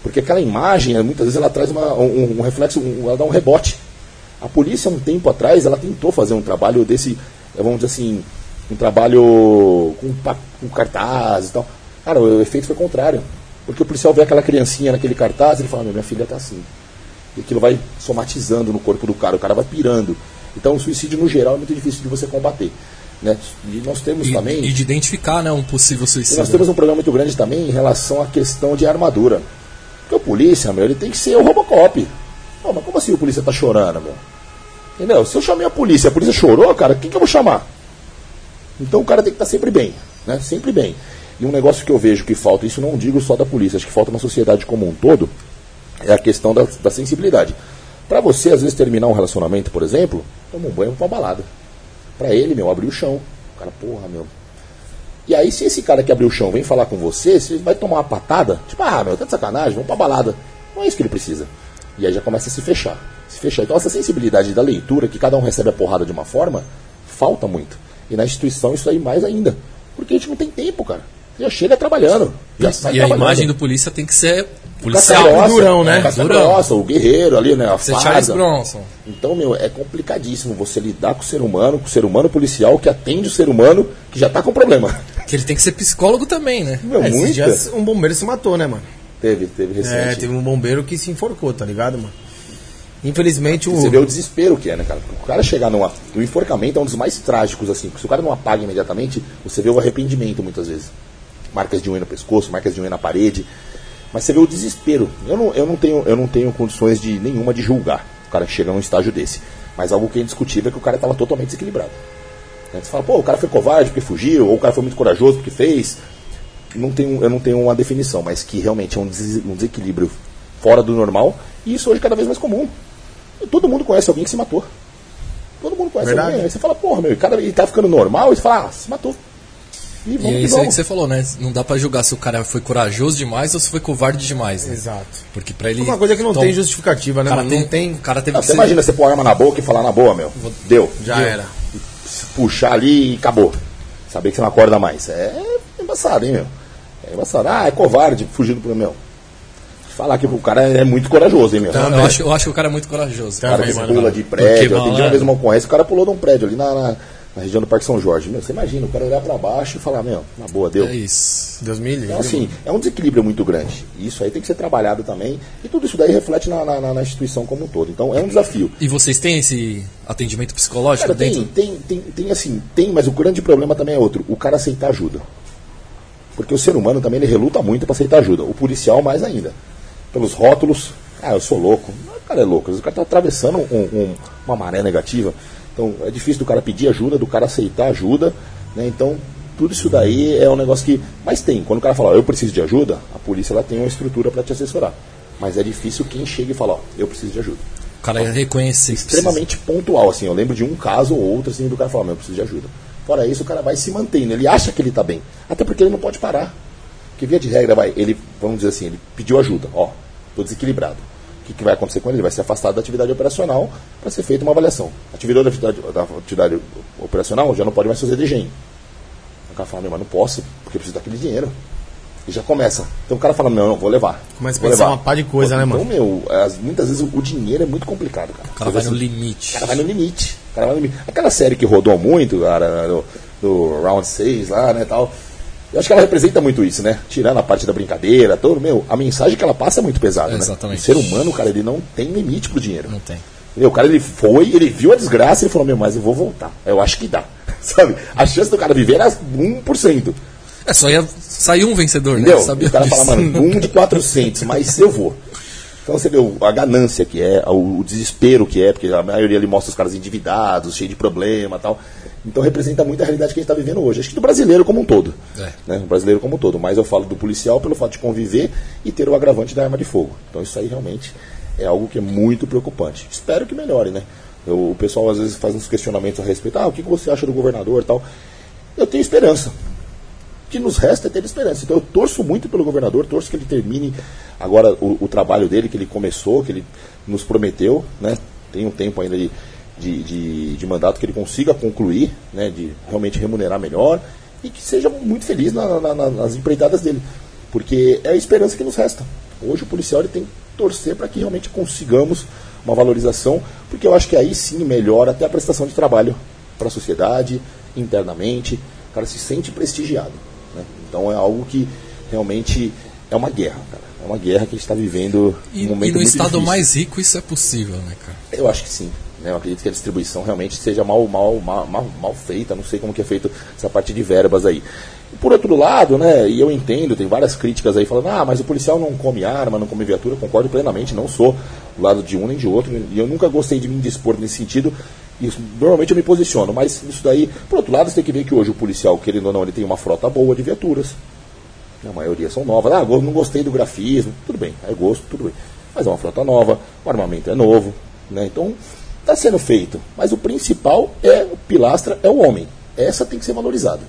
Porque aquela imagem, muitas vezes, ela traz uma- um, um reflexo, um- ela dá um rebote. A polícia, um tempo atrás, ela tentou fazer um trabalho desse, eh, vamos dizer assim, um trabalho com, com cartaz e tal. Cara, o efeito foi contrário. Porque o policial vê aquela criancinha naquele cartaz e ele fala, "Meu, minha filha tá assim. E aquilo vai somatizando no corpo do cara, o cara vai pirando. Então o suicídio, no geral, é muito difícil de você combater. Né? E nós temos E, também. e de identificar né, um possível suicídio. nós temos um problema muito grande também em relação à questão de armadura. Porque o polícia, meu, ele tem que ser o Robocop. Mas como assim o polícia tá chorando, meu? Entendeu? Se eu chamei a polícia, a polícia chorou, cara, quem que eu vou chamar? Então o cara tem que estar sempre bem, né? Sempre bem. E um negócio que eu vejo que falta, isso não digo só da polícia, acho que falta na sociedade como um todo, é a questão da, da sensibilidade. Pra você, às vezes, terminar um relacionamento, por exemplo, toma um banho pra uma balada. Pra ele, meu, abrir o chão. O cara, porra, meu, e aí, se esse cara que abriu o chão vem falar com você, você vai tomar uma patada, tipo, ah, meu, tá de sacanagem, vamos pra balada. Não é isso que ele precisa. E aí já começa a se fechar. Se fechar. Então, essa sensibilidade da leitura, que cada um recebe a porrada de uma forma, falta muito. E na instituição, isso aí mais ainda. Porque a gente não tem tempo, cara. Você já chega trabalhando. Já E a imagem do polícia tem que ser policial. grossa, durão, né? Casca Durão. grossa, o guerreiro ali, né? A Charles farda. Bronson. Então, meu, é complicadíssimo você lidar com o ser humano, com o ser humano policial que atende o ser humano que já tá com problema. Que ele tem que ser psicólogo também, né? Meu, É, esses muita. dias um bombeiro se matou, né, mano? Teve, teve recente. É, teve um bombeiro que se enforcou, tá ligado, mano? Infelizmente o. Você vê o desespero que é, né, cara? O cara chegar numa. O enforcamento é um dos mais trágicos, assim. porque Se o cara não apaga imediatamente, você vê o arrependimento muitas vezes. Marcas de unha no pescoço, marcas de unha na parede. Mas você vê o desespero. Eu não, eu não, tenho, eu não tenho condições de nenhuma de julgar o cara que chega num estágio desse. Mas algo que é indiscutível é que o cara estava totalmente desequilibrado. Né? Você fala, pô, o cara foi covarde porque fugiu, ou o cara foi muito corajoso porque fez. Não tenho, eu não tenho uma definição, mas que realmente é um, des- um desequilíbrio fora do normal. E isso hoje é cada vez mais comum. E todo mundo conhece alguém que se matou. Todo mundo conhece Verdade. alguém. Aí você fala, porra, meu, e cara, ele tá ficando normal, e você fala, ah, se matou. E E é isso aí que você falou, né? Não dá pra julgar se o cara foi corajoso demais ou se foi covarde demais. Né? Exato. Porque pra ele. Uma coisa que não Então, tem justificativa, o né, cara tem, Não tem. O cara teve que você ser. imagina você pôr a arma na boca e falar na boa, meu. Deu. Já Deu. era. Se puxar ali e acabou. Saber que você não acorda mais. É embaçado, hein, meu? É embaçado. Ah, é covarde, fugindo pro meu. Falar que o cara é muito corajoso, hein, meu? Eu acho, eu acho que o cara é muito corajoso. O cara que pula de Porque, prédio. Eu mano, atendi uma é- vez uma ocorrência, o cara pulou de um prédio ali na, na- na região do Parque São Jorge. Meu, você imagina, o cara olhar pra baixo e falar, meu, na boa, deu. É isso. Deus me livre. Então, assim, é um desequilíbrio muito grande. Isso aí tem que ser trabalhado também. E tudo isso daí reflete na, na- na instituição como um todo. Então, é um desafio. E vocês têm esse atendimento psicológico Cara, tem, dentro? tem, tem, tem assim, tem, mas o grande problema também é outro. O cara aceitar ajuda. Porque o ser humano também ele reluta muito para aceitar ajuda. O policial mais ainda. Pelos rótulos, ah, eu sou louco. O cara é louco. O cara está atravessando um- um- uma maré negativa. Então é difícil do cara pedir ajuda, do cara aceitar ajuda. Né? Então, tudo isso daí é um negócio que. Mas tem. Quando o cara fala, eu preciso de ajuda, a polícia ela tem uma estrutura para te assessorar. Mas é difícil quem chega e fala, ó, eu preciso de ajuda O cara reconhecer. que precisa. extremamente pontual, assim. Eu lembro de um caso ou outro, assim, do cara falar, eu preciso de ajuda. Fora isso, o cara vai se mantendo. Ele acha que ele tá bem. Até porque ele não pode parar. Porque via de regra, vai, ele, vamos dizer assim, ele pediu ajuda. Ó, tô desequilibrado. O que, que vai acontecer com ele? Ele vai ser afastado da atividade operacional para ser feita uma avaliação. Atividade da atividade, da atividade operacional já não pode mais fazer DGEM. O cara fala, meu, mas não posso, porque eu preciso daquele dinheiro. E já começa. Então o cara fala, não, não, vou levar. Começa a pensar levar. uma pá de coisa, né, então, mano? meu, as- muitas vezes o, o dinheiro é muito complicado, cara. O cara vai Assim, no limite. o cara vai no limite. O cara vai no limite. Aquela série que rodou muito, cara, do, do Round 6 lá, né, tal. Eu acho que ela representa muito isso, né? Tirando a parte da brincadeira, todo, meu, a mensagem que ela passa é muito pesada, né? Exatamente. O ser humano, cara, ele não tem limite pro dinheiro. Não tem. Entendeu? O cara, ele foi, ele viu a desgraça e falou, meu, mas eu vou voltar. Eu acho que dá. Sabe? A chance do cara viver era 1%. É, só ia sair um vencedor, né? Entendeu? Sabia o cara disso. fala, mano, um de 400, mas eu vou. Então você vê a ganância que é, o, desespero que é, porque a maioria ali mostra os caras endividados, cheios de problema e tal. Então representa muito a realidade que a gente está vivendo hoje. Acho que do brasileiro como um todo. É. Né? O brasileiro como um todo. Mas eu falo do policial pelo fato de conviver e ter o agravante da arma de fogo. Então isso aí realmente é algo que é muito preocupante. Espero que melhore, né? Eu- o pessoal às vezes faz uns questionamentos a respeito. Ah, o que você acha do governador e tal? Eu tenho esperança. O que nos resta é ter esperança. Então eu torço muito pelo governador, torço que ele termine agora o, o trabalho dele, que ele começou, que ele nos prometeu, né? Tem um tempo ainda de, de, de, de mandato que ele consiga concluir, né? De realmente remunerar melhor e que seja muito feliz na- na- na- nas empreitadas dele. Porque é a esperança que nos resta. Hoje o policial ele tem que torcer para que realmente consigamos uma valorização, porque eu acho que aí sim melhora até a prestação de trabalho para a sociedade, internamente, o cara se sente prestigiado. né? Então é algo que realmente é uma guerra, cara. É uma guerra que a gente está vivendo E, um momento e no estado difícil. mais rico isso é possível, né, cara? Eu acho que sim. Né? Eu acredito que a distribuição realmente seja mal, mal, mal, mal, mal feita. Não sei como que é feito essa parte de verbas aí. Por outro lado, né, e eu entendo, tem várias críticas aí falando, ah, mas o policial não come arma, não come viatura, eu concordo plenamente, não sou do lado de um nem de outro, e eu nunca gostei de me indispor nesse sentido, e normalmente eu me posiciono, mas isso daí, por outro lado, você tem que ver que hoje o policial, querendo ou não, ele tem uma frota boa de viaturas, a maioria são novas. Ah, não gostei do grafismo. Tudo bem, é gosto, tudo bem. Mas é uma frota nova, o armamento é novo. Né? Então, está sendo feito. Mas o principal é, o pilastra é o homem. Essa tem que ser valorizada.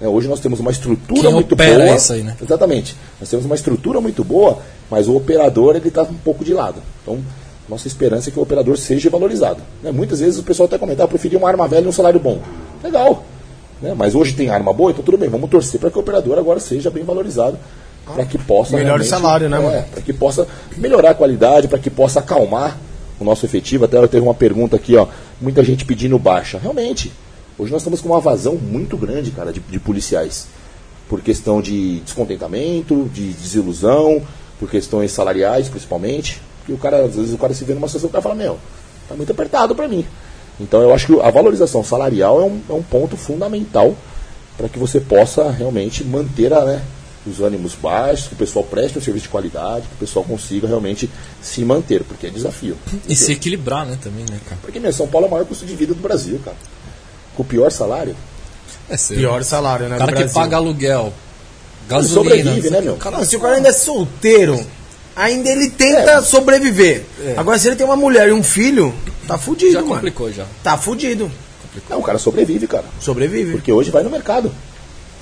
Né? Hoje nós temos uma estrutura Quem muito opera boa. isso aí, né? Exatamente. Nós temos uma estrutura muito boa, mas o operador ele está um pouco de lado. Então, nossa esperança é que o operador seja valorizado. né? Muitas vezes o pessoal até comenta, ah, eu preferia uma arma velha e um salário bom. Legal. Né? Mas hoje tem arma boa, então tudo bem, vamos torcer para que o operador agora seja bem valorizado, para que possa. Realmente- salário, né, mano? Para que possa melhorar a qualidade, para que possa acalmar o nosso efetivo. Até teve uma pergunta aqui, ó. Muita gente pedindo baixa. Realmente, hoje nós estamos com uma vazão muito grande, cara, de, de policiais. Por questão de descontentamento, de desilusão, por questões salariais, principalmente. E o cara, às vezes, o cara se vê numa situação que o cara fala, meu, tá muito apertado para mim. Então eu acho que a valorização salarial é um, é um ponto fundamental para que você possa realmente manter a, né, os ânimos baixos, que o pessoal preste um serviço de qualidade, que o pessoal consiga realmente se manter, porque é desafio. E se equilibrar, né, também, né, cara? Porque meu, São Paulo é o maior custo de vida do Brasil, cara. Com o pior salário. É sério. Pior salário, né? O cara do que paga aluguel, gasolina. sobrevive, né, meu? cara- se o cara ainda é solteiro, ainda ele tenta É. sobreviver. Agora, se ele tem uma mulher e um filho, tá fudido, já mano. complicou já. Tá fudido. Não, o cara sobrevive, cara. Sobrevive. Porque hoje vai no mercado.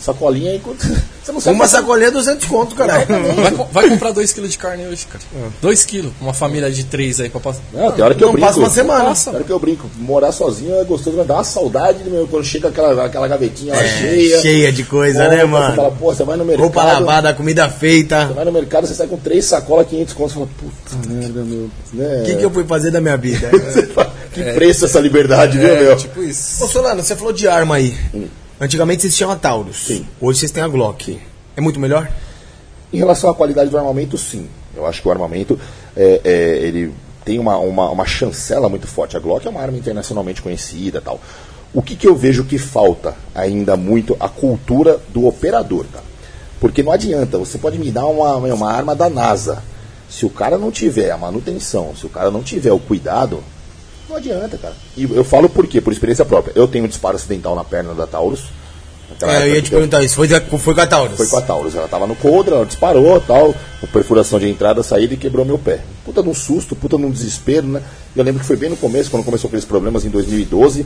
Sacolinha aí, você não sabe Uma sacolinha é 200 conto, caralho. Vai, vai comprar 2kg de carne hoje, cara. 2kg. Uma família de 3 aí pra passar. Não, tem hora que eu Não brinco. passa uma semana. Passa. Tem hora que eu brinco. Morar sozinho é gostoso, mas dá uma saudade meu, quando chega aquela, aquela gavetinha lá cheia. É, Cheia de coisa, Pô, né, Você mano? fala, pô, você vai no mercado. Roupa lavada, comida feita. Você vai no mercado, você sai com três sacolas, 500 contos. Você fala, puta merda, meu. Né? O que, que eu fui fazer da minha vida? Que preço essa liberdade, viu, É, meu? tipo isso. Ô Solano, você falou de arma aí. Antigamente vocês tinham a Taurus. Sim. Hoje vocês têm a Glock. É muito melhor? Em relação à qualidade do armamento, sim. Eu acho que o armamento é, é, ele tem uma, uma, uma chancela muito forte. A Glock é uma arma internacionalmente conhecida tal. O que, que eu vejo que falta ainda muito? A cultura do operador, cara. Porque não adianta, você pode me dar uma, uma arma da NASA. Se o cara não tiver a manutenção, se o cara não tiver o cuidado, não adianta, cara. E eu falo por quê? Por experiência própria. Eu tenho um disparo acidental na perna da Taurus. É, eu ia te eu- perguntar isso. Foi, foi com a Taurus? foi com a Taurus. Ela tava no coldra, ela disparou tal, perfuração de entrada, saída e quebrou meu pé. Puta num susto, puta num desespero, né? Eu lembro que foi bem no começo, quando começou aqueles problemas em 2012.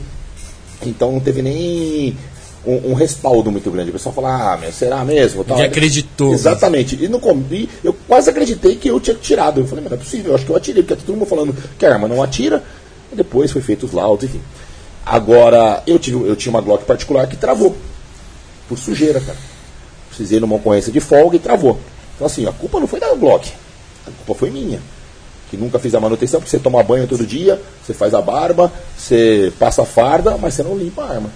Então não teve nem um, um respaldo muito grande. O pessoal fala, ah, meu, será mesmo? Tal. Ninguém acreditou. Exatamente. E no e eu quase acreditei que eu tinha tirado. Eu falei, mas não é possível, eu acho que eu atirei, porque tá todo mundo falando que a arma não atira. Depois foi feito os laudos, enfim. Agora, eu, tive, eu tinha uma Glock particular que travou. Por sujeira, cara. Precisei numa ocorrência de folga e travou. Então, assim, a culpa não foi da Glock. A culpa foi minha. Que nunca fiz a manutenção, porque você toma banho todo dia, você faz a barba, você passa a farda, mas você não limpa a arma.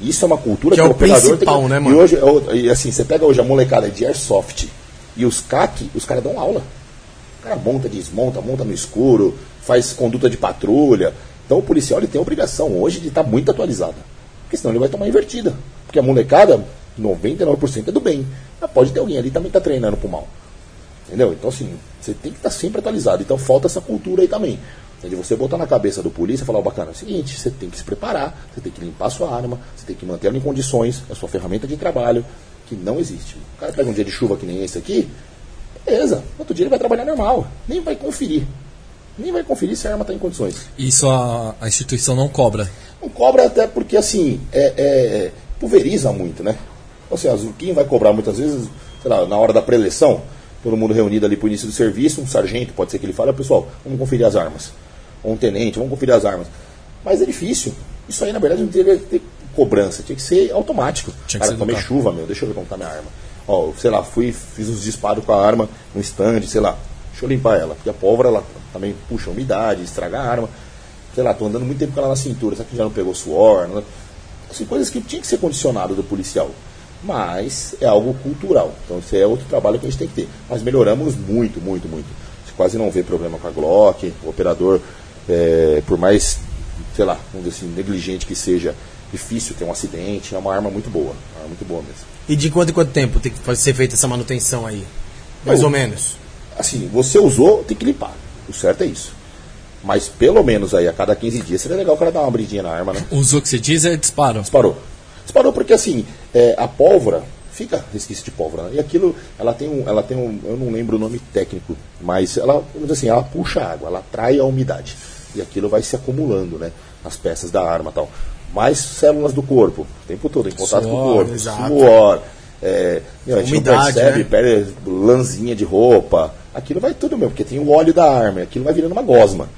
Isso é uma cultura Que é o operador tem principal, que- né, E mano? hoje, é e assim, você pega hoje a molecada de airsoft e os CAC, os caras dão aula. O cara monta, desmonta, monta no escuro, faz conduta de patrulha. Então o policial ele tem a obrigação hoje de estar muito atualizado. Porque senão ele vai tomar invertida. Porque a molecada, 99% é do bem. Mas pode ter alguém ali que também está treinando pro mal. Entendeu? Então, assim, você tem que estar sempre atualizado. Então, falta essa cultura aí também. De você botar na cabeça do polícia e falar, oh, bacana, é o seguinte, você tem que se preparar, você tem que limpar a sua arma, você tem que manter ela em condições, a sua ferramenta de trabalho, que não existe. O cara pega um dia de chuva que nem esse aqui, beleza, outro dia ele vai trabalhar normal, nem vai conferir. Nem vai conferir se a arma está em condições. Isso a, a, instituição não cobra? Não cobra até porque, assim, é, é, pulveriza muito, né? Ou seja, quem vai cobrar muitas vezes, sei lá, na hora da preleção, todo mundo reunido ali para o início do serviço, um sargento, pode ser que ele fale, pessoal, vamos conferir as armas ou um tenente, vamos conferir as armas. Mas é difícil. Isso aí, na verdade, não deveria ter cobrança, tinha que ser automático. Tinha Cara, tomei chuva, meu, deixa eu ver como tá minha arma. Ó, sei lá, fui, fiz uns disparos com a arma no stand, sei lá, deixa eu limpar ela, porque a pólvora ela também puxa umidade, estraga a arma. Sei lá, tô andando muito tempo com ela na cintura, será que já não pegou suor? Não... Assim, coisas que tinha que ser condicionado do policial. Mas é algo cultural. Então isso é outro trabalho que a gente tem que ter. Mas melhoramos muito, muito, muito. Você quase não vê problema com a Glock, o operador é, por mais, sei lá, vamos dizer assim, negligente que seja, difícil ter um acidente, é uma arma muito boa, arma muito boa mesmo. E de quanto em quanto tempo tem que ser feita essa manutenção aí? Mais Eu, ou menos? Assim, você usou, tem que limpar. O certo é isso. Mas pelo menos aí a cada 15 dias seria legal o cara dar uma bridinha na arma, né? Usou o que você diz é disparo. Disparou. Disparou porque assim, é, a pólvora, fica resquício de pólvora. Né? E aquilo, ela tem um, ela tem um, eu não lembro o nome técnico, mas ela, vamos assim, ela puxa água, ela atrai a umidade e aquilo vai se acumulando, né? Nas peças da arma tal. Mais células do corpo, o tempo todo, em contato suor, com o corpo, exato. suor. É, meu, a gente Umidade, não percebe, né? perde lãzinha de roupa. Aquilo vai tudo mesmo, porque tem o óleo da arma, aquilo vai virando uma gosma.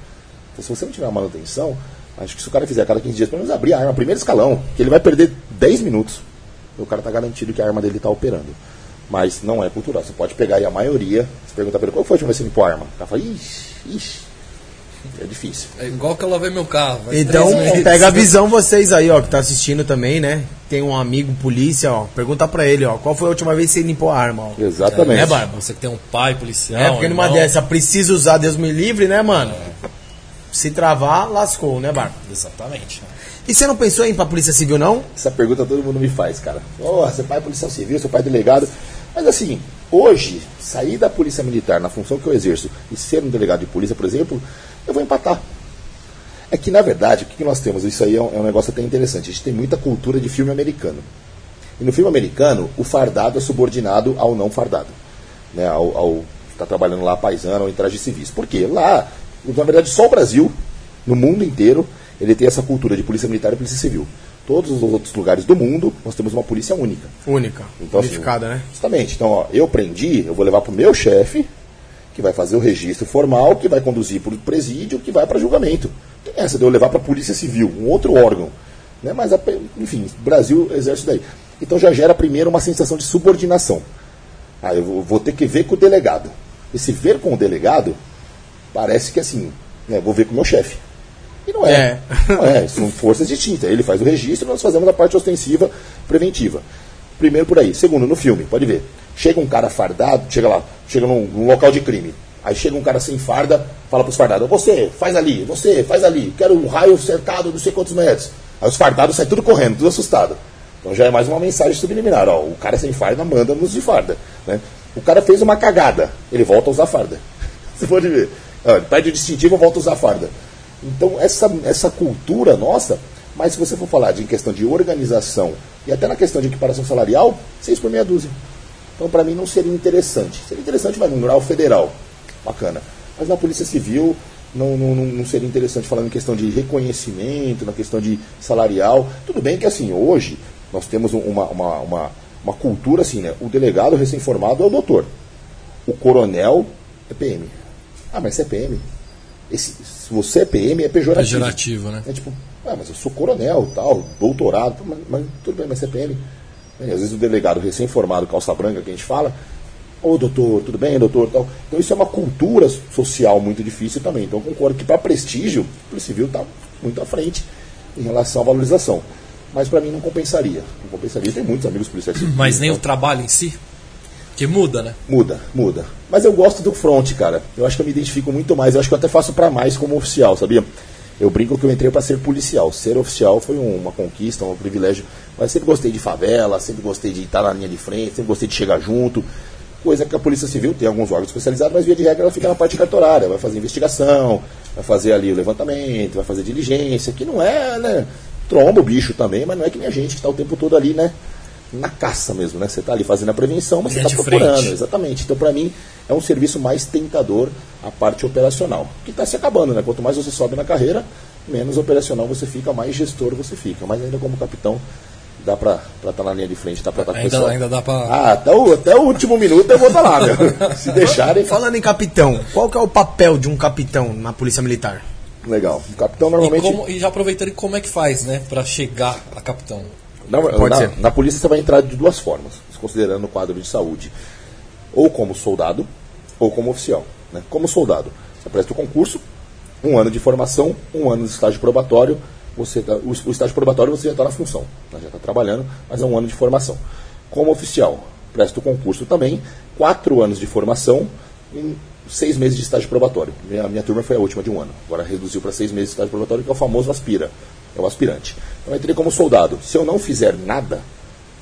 Então, se você não tiver uma manutenção, acho que se o cara fizer a cada 15 dias, pelo menos abrir a arma, primeiro escalão, que ele vai perder 10 minutos. O cara está garantido que a arma dele está operando. Mas não é cultural. Você pode pegar aí a maioria, você pergunta para ele qual foi a última vez que você limpou a arma? O cara fala, ixi, ixi, é difícil. É igual que eu lavei meu carro. Então, pega a visão vocês aí, ó, que tá assistindo também, né? Tem um amigo polícia, ó. Pergunta pra ele, ó. Qual foi a última vez que você limpou a arma, ó? Exatamente. É, né, Barba? Você que tem um pai policial. É, porque numa dessa precisa usar Deus me livre, né, mano? É. Se travar, lascou, né, Barba? Exatamente. E você não pensou em ir pra Polícia Civil, não? Essa pergunta todo mundo me faz, cara. Oh, seu pai é policial civil, seu pai é delegado. Mas assim, hoje, sair da Polícia Militar na função que eu exerço e ser um delegado de polícia, por exemplo, eu vou empatar. É que, na verdade, o que nós temos? Isso aí é um, é um negócio até interessante. A gente tem muita cultura de filme americano. E no filme americano, o fardado é subordinado ao não fardado. Né, ao, ao está trabalhando lá paisano ou em traje civis. Por quê? Lá, na verdade, só o Brasil, no mundo inteiro, ele tem essa cultura de polícia militar e polícia civil. Todos os outros lugares do mundo, nós temos uma polícia única. Única. Então, assim, unificada, assim, né? Justamente. Então, ó, eu prendi, eu vou levar para o meu chefe, que vai fazer o registro formal, que vai conduzir para o presídio, que vai para julgamento. Tem essa de eu levar para a Polícia Civil, um outro órgão. Né? Mas, enfim, o Brasil exerce daí. Então já gera primeiro uma sensação de subordinação. Ah, eu vou ter que ver com o delegado. Esse ver com o delegado parece que assim, né, vou ver com o meu chefe. E não é. é. Não é, são forças distintas. Ele faz o registro, nós fazemos a parte ostensiva preventiva. Primeiro por aí. Segundo, no filme, pode ver. Chega um cara fardado, chega lá, chega num, local de crime. Aí chega um cara sem farda, fala para os fardados: Você, faz ali, você, faz ali, quero um raio cercado, não sei quantos metros. Aí os fardados saem tudo correndo, tudo assustado. Então já é mais uma mensagem subliminar: ó, o cara sem farda manda-nos de farda. Né? O cara fez uma cagada, ele volta a usar farda. Você pode ver. Ó, perde o distintivo, volta a usar farda. Então, essa, essa cultura nossa, mas se você for falar de em questão de organização e até na questão de equiparação salarial, seis por meia dúzia. Então, para mim, não seria interessante. Seria interessante, vai no grau federal. Bacana. Mas na Polícia Civil, não, não, não, seria interessante falando em questão de reconhecimento, na questão de salarial. Tudo bem que, assim, hoje nós temos uma, uma, uma, uma cultura assim, né? O delegado recém-formado é o doutor. O coronel é PM. Ah, mas você é PM? Esse, se você é PM, é pejorativo. Pejorativo, né? É tipo, ah, mas eu sou coronel, tal, doutorado, mas, mas tudo bem, mas você é PM. E, às vezes o delegado recém-formado, calça branca, que a gente fala, ô doutor, tudo bem, doutor, tal. Então isso é uma cultura social muito difícil também. Então concordo que para prestígio, o Polícia Civil está muito à frente em relação à valorização. Mas para mim não compensaria. Não compensaria. Tem muitos amigos policiais. Mas nem então... o trabalho em si? Que muda, né? Muda, muda. Mas eu gosto do front, cara. Eu acho que eu me identifico muito mais. Eu acho que eu até faço para mais como oficial, sabia? Eu brinco que eu entrei para ser policial. Ser oficial foi uma conquista, um privilégio. Mas sempre gostei de favela, sempre gostei de estar na linha de frente, sempre gostei de chegar junto. Coisa que a Polícia Civil tem alguns órgãos especializados, mas via de regra ela fica na parte cartorária, vai fazer investigação, vai fazer ali o levantamento, vai fazer diligência, que não é, né? Tromba o bicho também, mas não é que nem a gente que está o tempo todo ali, né? Na caça mesmo, né? Você está ali fazendo a prevenção, mas Linha você está de procurando. frente. Exatamente. Então, para mim, é um serviço mais tentador a parte operacional. Que está se acabando, né? Quanto mais você sobe na carreira, menos operacional você fica, mais gestor você fica. Mas ainda como capitão, dá para estar na linha de frente, dá para estar com o Ainda, ainda dá pra. Ah, até o, até o último minuto eu vou estar lá, meu. Se deixarem. Falando em capitão, qual que é o papel de um capitão na polícia militar? Legal. O capitão E, normalmente. como- e já aproveitando, como é que faz, né? Pra chegar a capitão. Na, na- na polícia você vai entrar de duas formas, considerando o quadro de saúde. Ou como soldado, ou como oficial. né? Como soldado, você presta o concurso, um ano de formação, um ano de estágio probatório. Você tá- o, o estágio probatório você já está na função, né? já está trabalhando, mas é um ano de formação. Como oficial, presta o concurso também, quatro anos de formação, e seis meses de estágio probatório. Minha, minha turma foi a última de um ano. Agora reduziu para seis meses de estágio probatório, que é o famoso aspira. É o aspirante. Eu entrei como soldado. Se eu não fizer nada,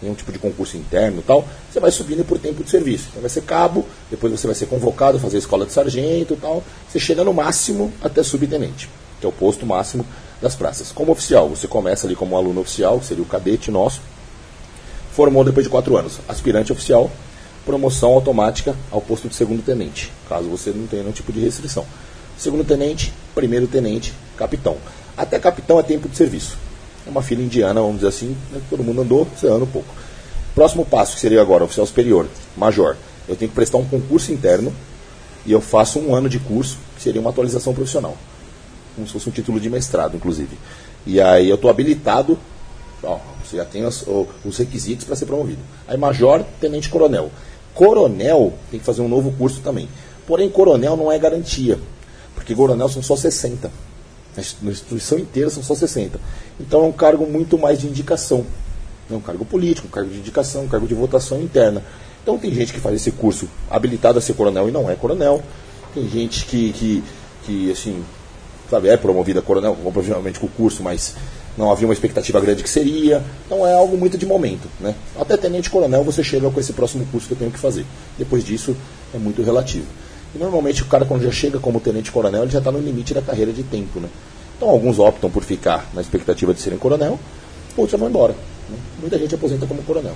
nenhum tipo de concurso interno e tal, você vai subindo por tempo de serviço. Então vai ser cabo, depois você vai ser convocado a fazer a escola de sargento e tal. Você chega no máximo até subtenente, que é o posto máximo das praças. Como oficial, você começa ali como aluno oficial, que seria o cadete nosso, formou depois de quatro anos. Aspirante oficial, promoção automática ao posto de segundo tenente, caso você não tenha nenhum tipo de restrição. Segundo tenente, primeiro tenente, capitão. Até capitão é tempo de serviço. É uma fila indiana, vamos dizer assim, né? todo mundo andou, você anda um pouco. Próximo passo, que seria agora, oficial superior, major. Eu tenho que prestar um concurso interno e eu faço um ano de curso, que seria uma atualização profissional. Como se fosse um título de mestrado, inclusive. E aí eu estou habilitado Ó, você já tem os, os requisitos para ser promovido. Aí major, tenente coronel. Coronel tem que fazer um novo curso também. Porém, coronel não é garantia, porque coronel são só 60. Na ins- na instituição inteira são só 60. Então é um cargo muito mais de indicação. É um cargo político, um cargo de indicação, um cargo de votação interna. Então tem gente que faz esse curso habilitado a ser coronel e não é coronel. Tem gente que, que, que assim, sabe, é promovida a coronel, provavelmente com o curso, mas não havia uma expectativa grande que seria. Então é algo muito de momento. Né? Até tenente coronel você chega com esse próximo curso que eu tenho que fazer. Depois disso é muito relativo. E normalmente o cara quando já chega como tenente coronel, ele já está no limite da carreira de tempo. Né? Então alguns optam por ficar na expectativa de serem coronel, outros já vão embora. né? Muita gente aposenta como coronel.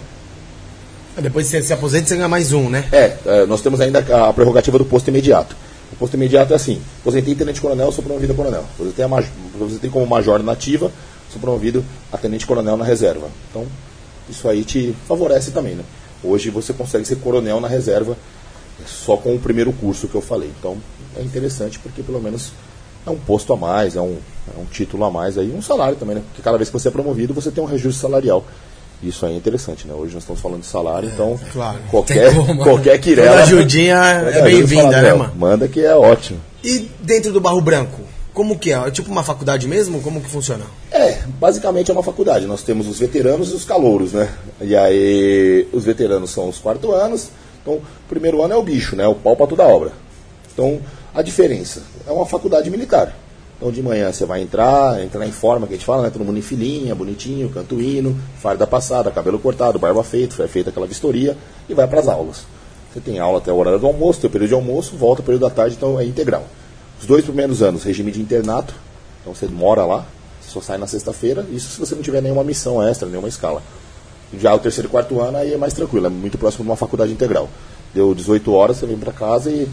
Depois você se aposenta, você ganha mais um, né? É, é, nós temos ainda a prerrogativa do posto imediato. O posto imediato é assim: aposentei tenente coronel, sou promovido a coronel. Tem, a maj- você tem como major nativa, sou promovido a tenente coronel na reserva. Então, isso aí te favorece também, né? Hoje você consegue ser coronel na reserva só com o primeiro curso que eu falei. Então, é interessante porque pelo menos é um posto a mais, é um, é um título a mais aí, um salário também, né? Porque cada vez que você é promovido, você tem um reajuste salarial. Isso aí é interessante, né? Hoje nós estamos falando de salário, então claro. qualquer, como. qualquer quirela. Toda ajudinha é bem-vinda, né, "Meu, mano? Manda que é ótimo. E dentro do Barro Branco, como que é? É tipo uma faculdade mesmo? Como que funciona? É, basicamente é uma faculdade. Nós temos os veteranos e os calouros, né? E aí, os veteranos são os quarto anos. Então, o primeiro ano é o bicho, né? O pau pra toda a obra. Então, a diferença é uma faculdade militar. Então, de manhã você vai entrar, entrar em forma, que a gente fala, né? Todo mundo em filinha, bonitinho, canto hino, farda passada, cabelo cortado, barba feita, foi feita aquela vistoria e vai para as aulas. Você tem aula até o horário do almoço, tem o período de almoço, volta o período da tarde, então é integral. Os dois primeiros anos, regime de internato, então você mora lá, só sai na sexta-feira, isso se você não tiver nenhuma missão extra, nenhuma escala. Já o terceiro e quarto ano aí é mais tranquilo, é muito próximo de uma faculdade integral. Deu 18 horas, você vem pra casa e,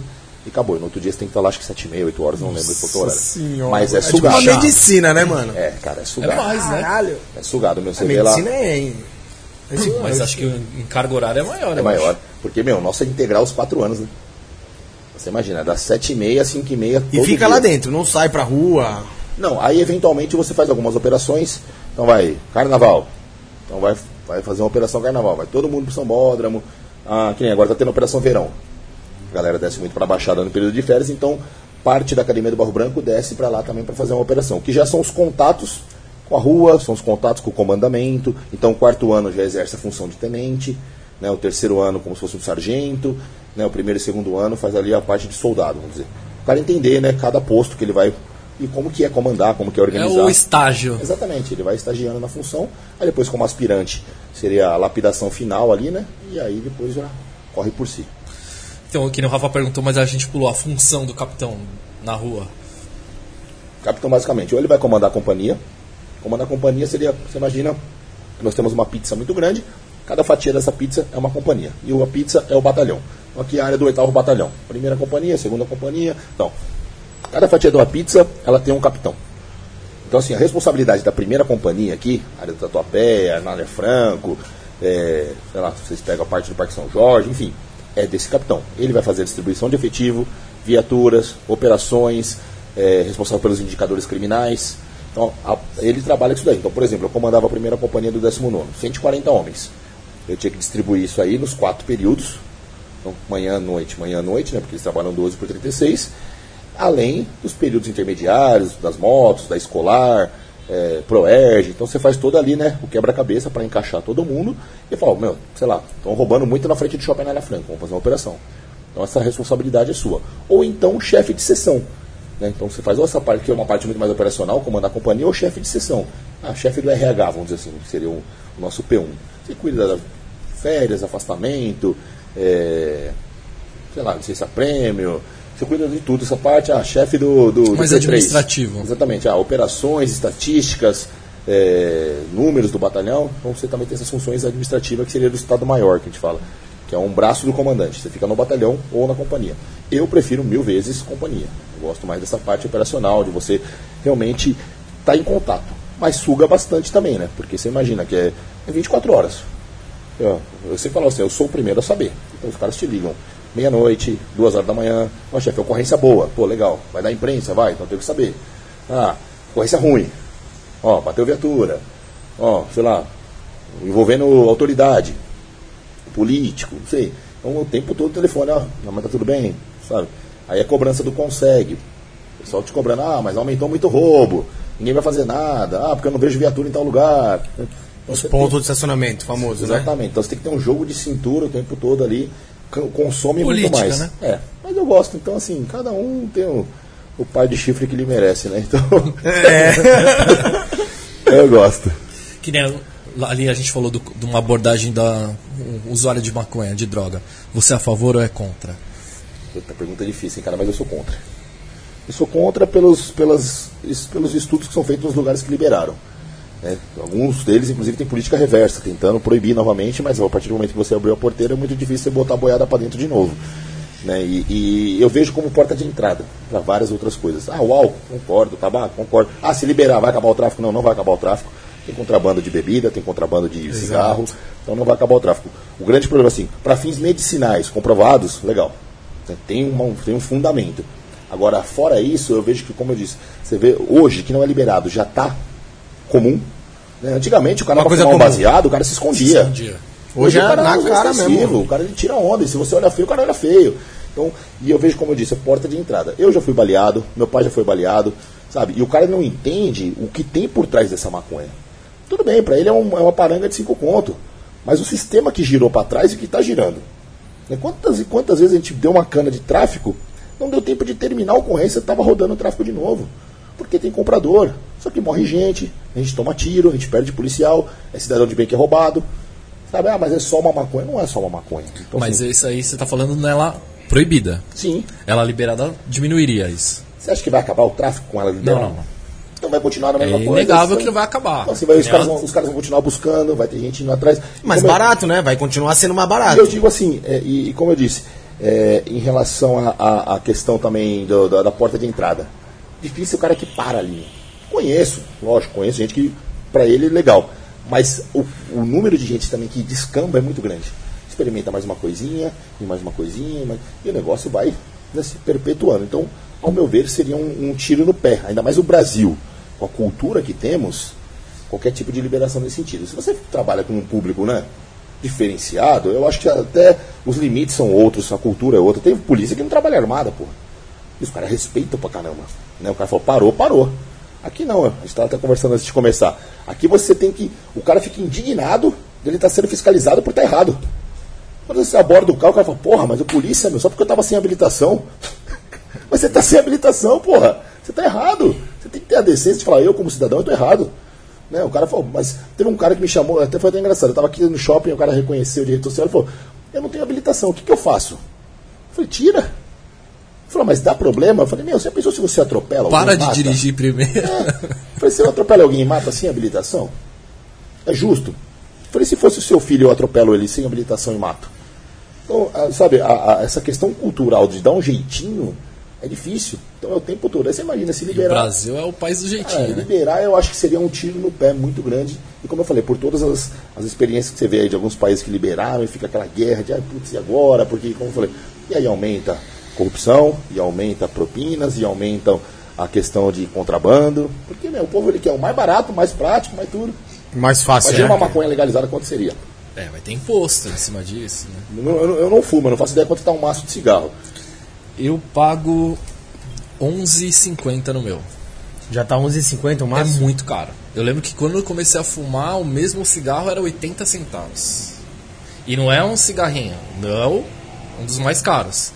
e acabou. E no outro dia você tem que estar lá, acho que 7 e meia, 8 horas, não lembro qual que é o horário. Senhora. Mas é, É tipo sugado. uma medicina, né, mano? É, cara, é É sugado. mais, né? Caralho. É sugado, meu. Você A vê lá. medicina é... é Mas acho que em carga horária é maior, É eu maior. acho. Porque, meu, nossa é integral os 4 anos, né? Você imagina, das 7 e meia, 5 e meia. E todo fica dia. lá dentro, não sai pra rua. Não, aí eventualmente você faz algumas operações. Então vai, carnaval. Então vai, vai fazer uma operação carnaval. Vai todo mundo pro Sambódromo. Ah, que nem agora tá tendo operação verão. A galera desce muito pra Baixada no período de férias, então parte da Academia do Barro Branco desce para lá também para fazer uma operação. Que já são os contatos com a rua, são os contatos com o comandamento. Então o quarto ano já exerce a função de tenente. Né, o terceiro ano como se fosse um sargento. Né, o primeiro e segundo ano faz ali a parte de soldado, vamos dizer. O cara entender né, cada posto que ele vai e como que é comandar, como que é É organizar. o estágio. Exatamente, ele vai estagiando na função, aí depois como aspirante seria a lapidação final ali, né? E aí depois já corre por si. Então, que nem o Rafa perguntou, mas a gente pulou a função do capitão na rua. Capitão, basicamente, ou ele vai comandar a companhia. Comandar a companhia seria, você imagina, nós temos uma pizza muito grande, cada fatia dessa pizza é uma companhia. E a pizza é o batalhão. Então aqui é a área do oitavo batalhão. Primeira companhia, segunda companhia. Então, cada fatia de uma pizza, ela tem um capitão. Então, assim, a responsabilidade da primeira companhia aqui, área do Tatuapé, Arnália Franco, é, sei lá, vocês pegam a parte do Parque São Jorge, enfim, é desse capitão. Ele vai fazer a distribuição de efetivo, viaturas, operações, é, responsável pelos indicadores criminais. Então, a, ele trabalha com isso daí. Então, por exemplo, eu comandava a primeira companhia do 19, 140 homens. Eu tinha que distribuir isso aí nos quatro períodos. Então, manhã, noite, manhã, noite, né? Porque eles trabalham 12 por 36. Além dos períodos intermediários, das motos, da escolar, é, Proerge. Então você faz todo ali, né? O quebra-cabeça para encaixar todo mundo. E fala, meu, sei lá, estão roubando muito na frente do shopping na Franca, vamos fazer uma operação. Então essa responsabilidade é sua. Ou então chefe de sessão. Né? Então você faz ou essa parte que é uma parte muito mais operacional, comandar a companhia, ou chefe de sessão. Ah, chefe do RH, vamos dizer assim, que seria o, o nosso P1. Você cuida das férias, afastamento, é, sei lá, licença prêmio, você cuida de tudo, essa parte, ah, chefe do, do, Mais do P3. administrativo. Exatamente, ah, operações, estatísticas, é, números do batalhão, então você também tem essas funções administrativas que seria do Estado Maior, que a gente fala, que é um braço do comandante, você fica no batalhão ou na companhia. Eu prefiro mil vezes companhia, eu gosto mais dessa parte operacional, de você realmente estar em contato, mas suga bastante também, né, porque você imagina que é, é 24 horas, eu, eu sempre falo assim, eu sou o primeiro a saber. Então os caras te ligam. Meia-noite, duas horas da manhã. Ó, chefe, ocorrência boa. Pô, legal. Vai dar imprensa? Vai, então tem que saber. Ah, ocorrência ruim. Ó, bateu viatura. Ó, sei lá, envolvendo autoridade, político, não sei. Então o tempo todo o telefone, ó, não, mas tá tudo bem, sabe? Aí a cobrança do consegue. O pessoal te cobrando, ah, mas aumentou muito o roubo. Ninguém vai fazer nada. Ah, porque eu não vejo viatura em tal lugar. Os pontos de estacionamento famoso, né? Exatamente. Então você tem que ter um jogo de cintura o tempo todo ali. Consome Política, muito mais. né? É. Mas eu gosto. Então, assim, cada um tem o, o par de chifre que lhe merece, né? Então. eu gosto. Que nem ali a gente falou do- de uma abordagem da um usuário de maconha, de droga. Você é a favor ou é contra? Puta, pergunta difícil, hein, cara, mas eu sou contra. Eu sou contra pelos, pelas, pelos estudos que são feitos nos lugares que liberaram. Né? Alguns deles, inclusive, têm política reversa, tentando proibir novamente, mas a partir do momento que você abriu a porteira é muito difícil você botar a boiada para dentro de novo. Né? E, e eu vejo como porta de entrada para várias outras coisas. Ah, o álcool, concordo, tabaco, concordo. Ah, se liberar, vai acabar o tráfico? Não, não vai acabar o tráfico. Tem contrabando de bebida, tem contrabando de cigarro, então não vai acabar o tráfico. O grande problema, assim, para fins medicinais comprovados, legal. Tem, uma- tem um fundamento. Agora, fora isso, eu vejo que, como eu disse, você vê hoje que não é liberado, já está comum. né? Antigamente, o cara Uma coisa fumar um baseado, o cara se escondia. escondia. Hoje o é cara na usa cara extensivo, mesmo. O cara ele tira onda. E se você olha feio, o cara olha feio. Então, e eu vejo, como eu disse, a porta de entrada. Eu já fui baleado, meu pai já foi baleado, sabe? E o cara não entende o que tem por trás dessa maconha. Tudo bem, pra ele é, um- é uma paranga de cinco conto. Mas o sistema que girou para trás e que está girando. Né? Quantas e quantas vezes a gente deu uma cana de tráfico, não deu tempo de terminar a ocorrência, estava rodando o tráfico de novo. Porque tem comprador. Só que morre gente, a gente toma tiro, a gente perde policial, é cidadão de bem que é roubado. Sabe, ah, mas é só uma maconha. Não é só uma maconha. Então, Mas assim, isso aí você tá falando nela proibida. sim. Ela liberada diminuiria isso. Você acha que vai acabar o tráfico com ela liberada? Não, não. Então vai continuar na É mesma coisa. inegável Então, que não vai acabar. Então, assim, vai- os, Ela- caras vão, os caras vão continuar buscando, vai ter gente indo atrás. Mais Como eu- barato, né? Vai continuar sendo mais E barato. eu digo assim, é, e, e como eu disse, é, em relação à questão também do- da, da porta de entrada. Difícil o cara que para ali. Conheço, lógico, conheço gente que para ele é legal. Mas o, o número de gente também que descamba é muito grande. Experimenta mais uma coisinha, e mais uma coisinha, mais- e o negócio vai né, se perpetuando. Então, ao meu ver, seria um, um tiro no pé. Ainda mais o Brasil, com a cultura que temos, qualquer tipo de liberação nesse sentido. Se você trabalha com um público, né? diferenciado, eu acho que até os limites são outros, a cultura é outra. Tem polícia que não trabalha armada, pô. E os caras respeitam pra caramba. Né? O cara falou, parou, parou. Aqui não, a gente estava até conversando antes de começar. Aqui você tem que. O cara fica indignado dele estar sendo fiscalizado por estar errado. Quando você aborda o carro, o cara fala, porra, mas o polícia, meu, só porque eu estava sem habilitação. mas você está sem habilitação, porra. Você está errado. Você tem que ter a decência de falar, eu como cidadão, eu estou errado. Né? O cara falou, mas teve um cara que me chamou, até foi até engraçado. Eu estava aqui no shopping, o cara reconheceu de rede social e falou, eu não tenho habilitação, o que, que eu faço? falei, tira. Falou, mas dá problema? Eu falei, meu, você pensou se você atropela alguém Para e de mata? dirigir primeiro. É. Falei, se eu atropelo alguém e mata sem habilitação? É justo? Falei, se fosse o seu filho, eu atropelo ele sem habilitação e mato. Então, ah, sabe, a- a- essa questão cultural de dar um jeitinho é difícil. Então é o tempo todo. Aí você imagina se O liberar. Brasil é o país do É, jeitinho, né? liberar eu acho que seria um tiro no pé muito grande. E como eu falei, por todas as, as experiências que você vê aí de alguns países que liberaram e fica aquela guerra de, ah, putz, e agora? Porque, como eu falei, e aí aumenta corrupção, e aumenta propinas, e aumentam a questão de contrabando. Porque, meu, o povo ele quer o mais barato, mais prático, mais tudo. Mais fácil, Imagina né? uma maconha legalizada quanto seria. É, vai ter imposto em cima disso, né? Eu não, eu eu não fumo, eu não faço ideia quanto está um maço de cigarro. Eu pago 11,50 no meu. Já tá 11,50 o É máximo? muito caro. Eu lembro que quando eu comecei a fumar, o mesmo cigarro era 80 centavos. E não é um cigarrinho, não, um dos mais caros.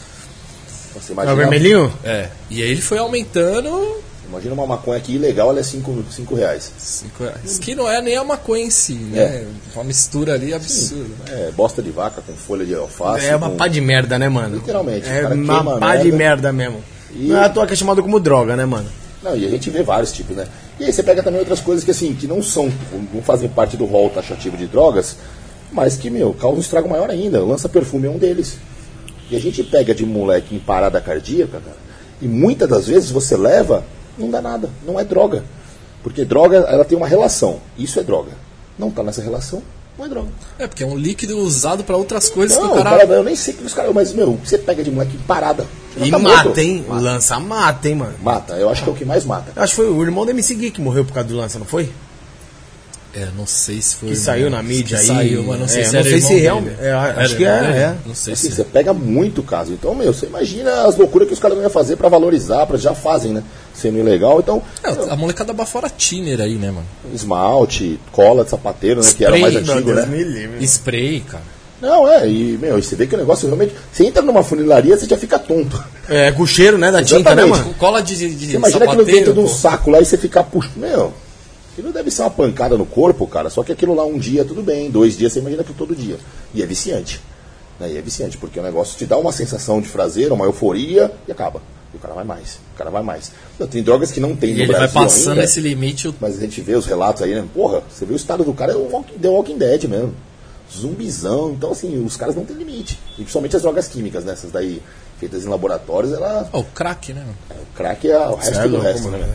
Você É imagina, o vermelhinho? É. E aí ele foi aumentando imagina uma maconha aqui ilegal, ela é 5 cinco reais. 5 reais. Que não é nem a maconha em si, né? É. Uma mistura ali absurda. É, bosta de vaca com folha de alface. É uma com- pá de merda, né, mano? Literalmente, É uma pá de merda. merda mesmo. E- Não é à toa que é chamado como droga, né, mano? Não, e a gente vê vários tipos, né? E aí você pega também outras coisas que assim, que não são, não fazem parte do rol taxativo de drogas, mas que, meu, causam um estrago maior ainda. Lança perfume é um deles. E a gente pega de moleque em parada cardíaca, cara, e muitas das vezes você leva, não dá nada, não é droga. Porque droga, ela tem uma relação. Isso é droga. Não tá nessa relação, não é droga. É, porque é um líquido usado pra outras coisas Não, que o cara. cara, eu nem sei que os caras, mas, meu, você pega de moleque em parada. E tá mata, morto. hein? Mata. Lança mata, hein, mano? Mata, eu acho que é o que mais mata. Eu acho que foi o irmão do MC que morreu por causa do lança, não foi? É, não sei se foi. Que saiu na mídia que aí. Saiu, mas não sei É, se não era sei se realmente- é, acho Era que é, é. Não sei Assim, se. você pega muito caso. Então, meu, você imagina as loucuras que os caras não iam fazer pra valorizar, pra já fazem, né? Sendo ilegal. Então, É, a molecada bafora tiner aí, né, mano? esmalte, cola de sapateiro, né? Que era mais Spray, antigo, né? me livre. Spray, cara. Não, é, e, meu, e você vê que o negócio realmente. Você entra numa funilaria, você já fica tonto. É, com cheiro, né, da tinta, né, Exatamente. mano? Cola de, de, Você imagina aquilo dentro de um saco lá e você ficar puxando. Meu, aquilo deve ser uma pancada no corpo, cara. Só que aquilo lá um dia, tudo bem. Dois dias, você imagina aquilo todo dia. E é viciante. Né? E é viciante, porque o negócio te dá uma sensação de prazer, uma euforia e acaba. E o cara vai mais. O cara vai mais. Não, tem drogas que não tem E no ele vai Brasil passando ainda, esse limite. o- Mas a gente vê os relatos aí, né? Porra, você vê o estado do cara, é o Walking, The Walking Dead mesmo. Zumbizão. Então, assim, os caras não têm limite. E principalmente as drogas químicas, né? Essas daí feitas em laboratórios, ela. Ó, o crack, né? mano? O crack é o resto é do resto, né?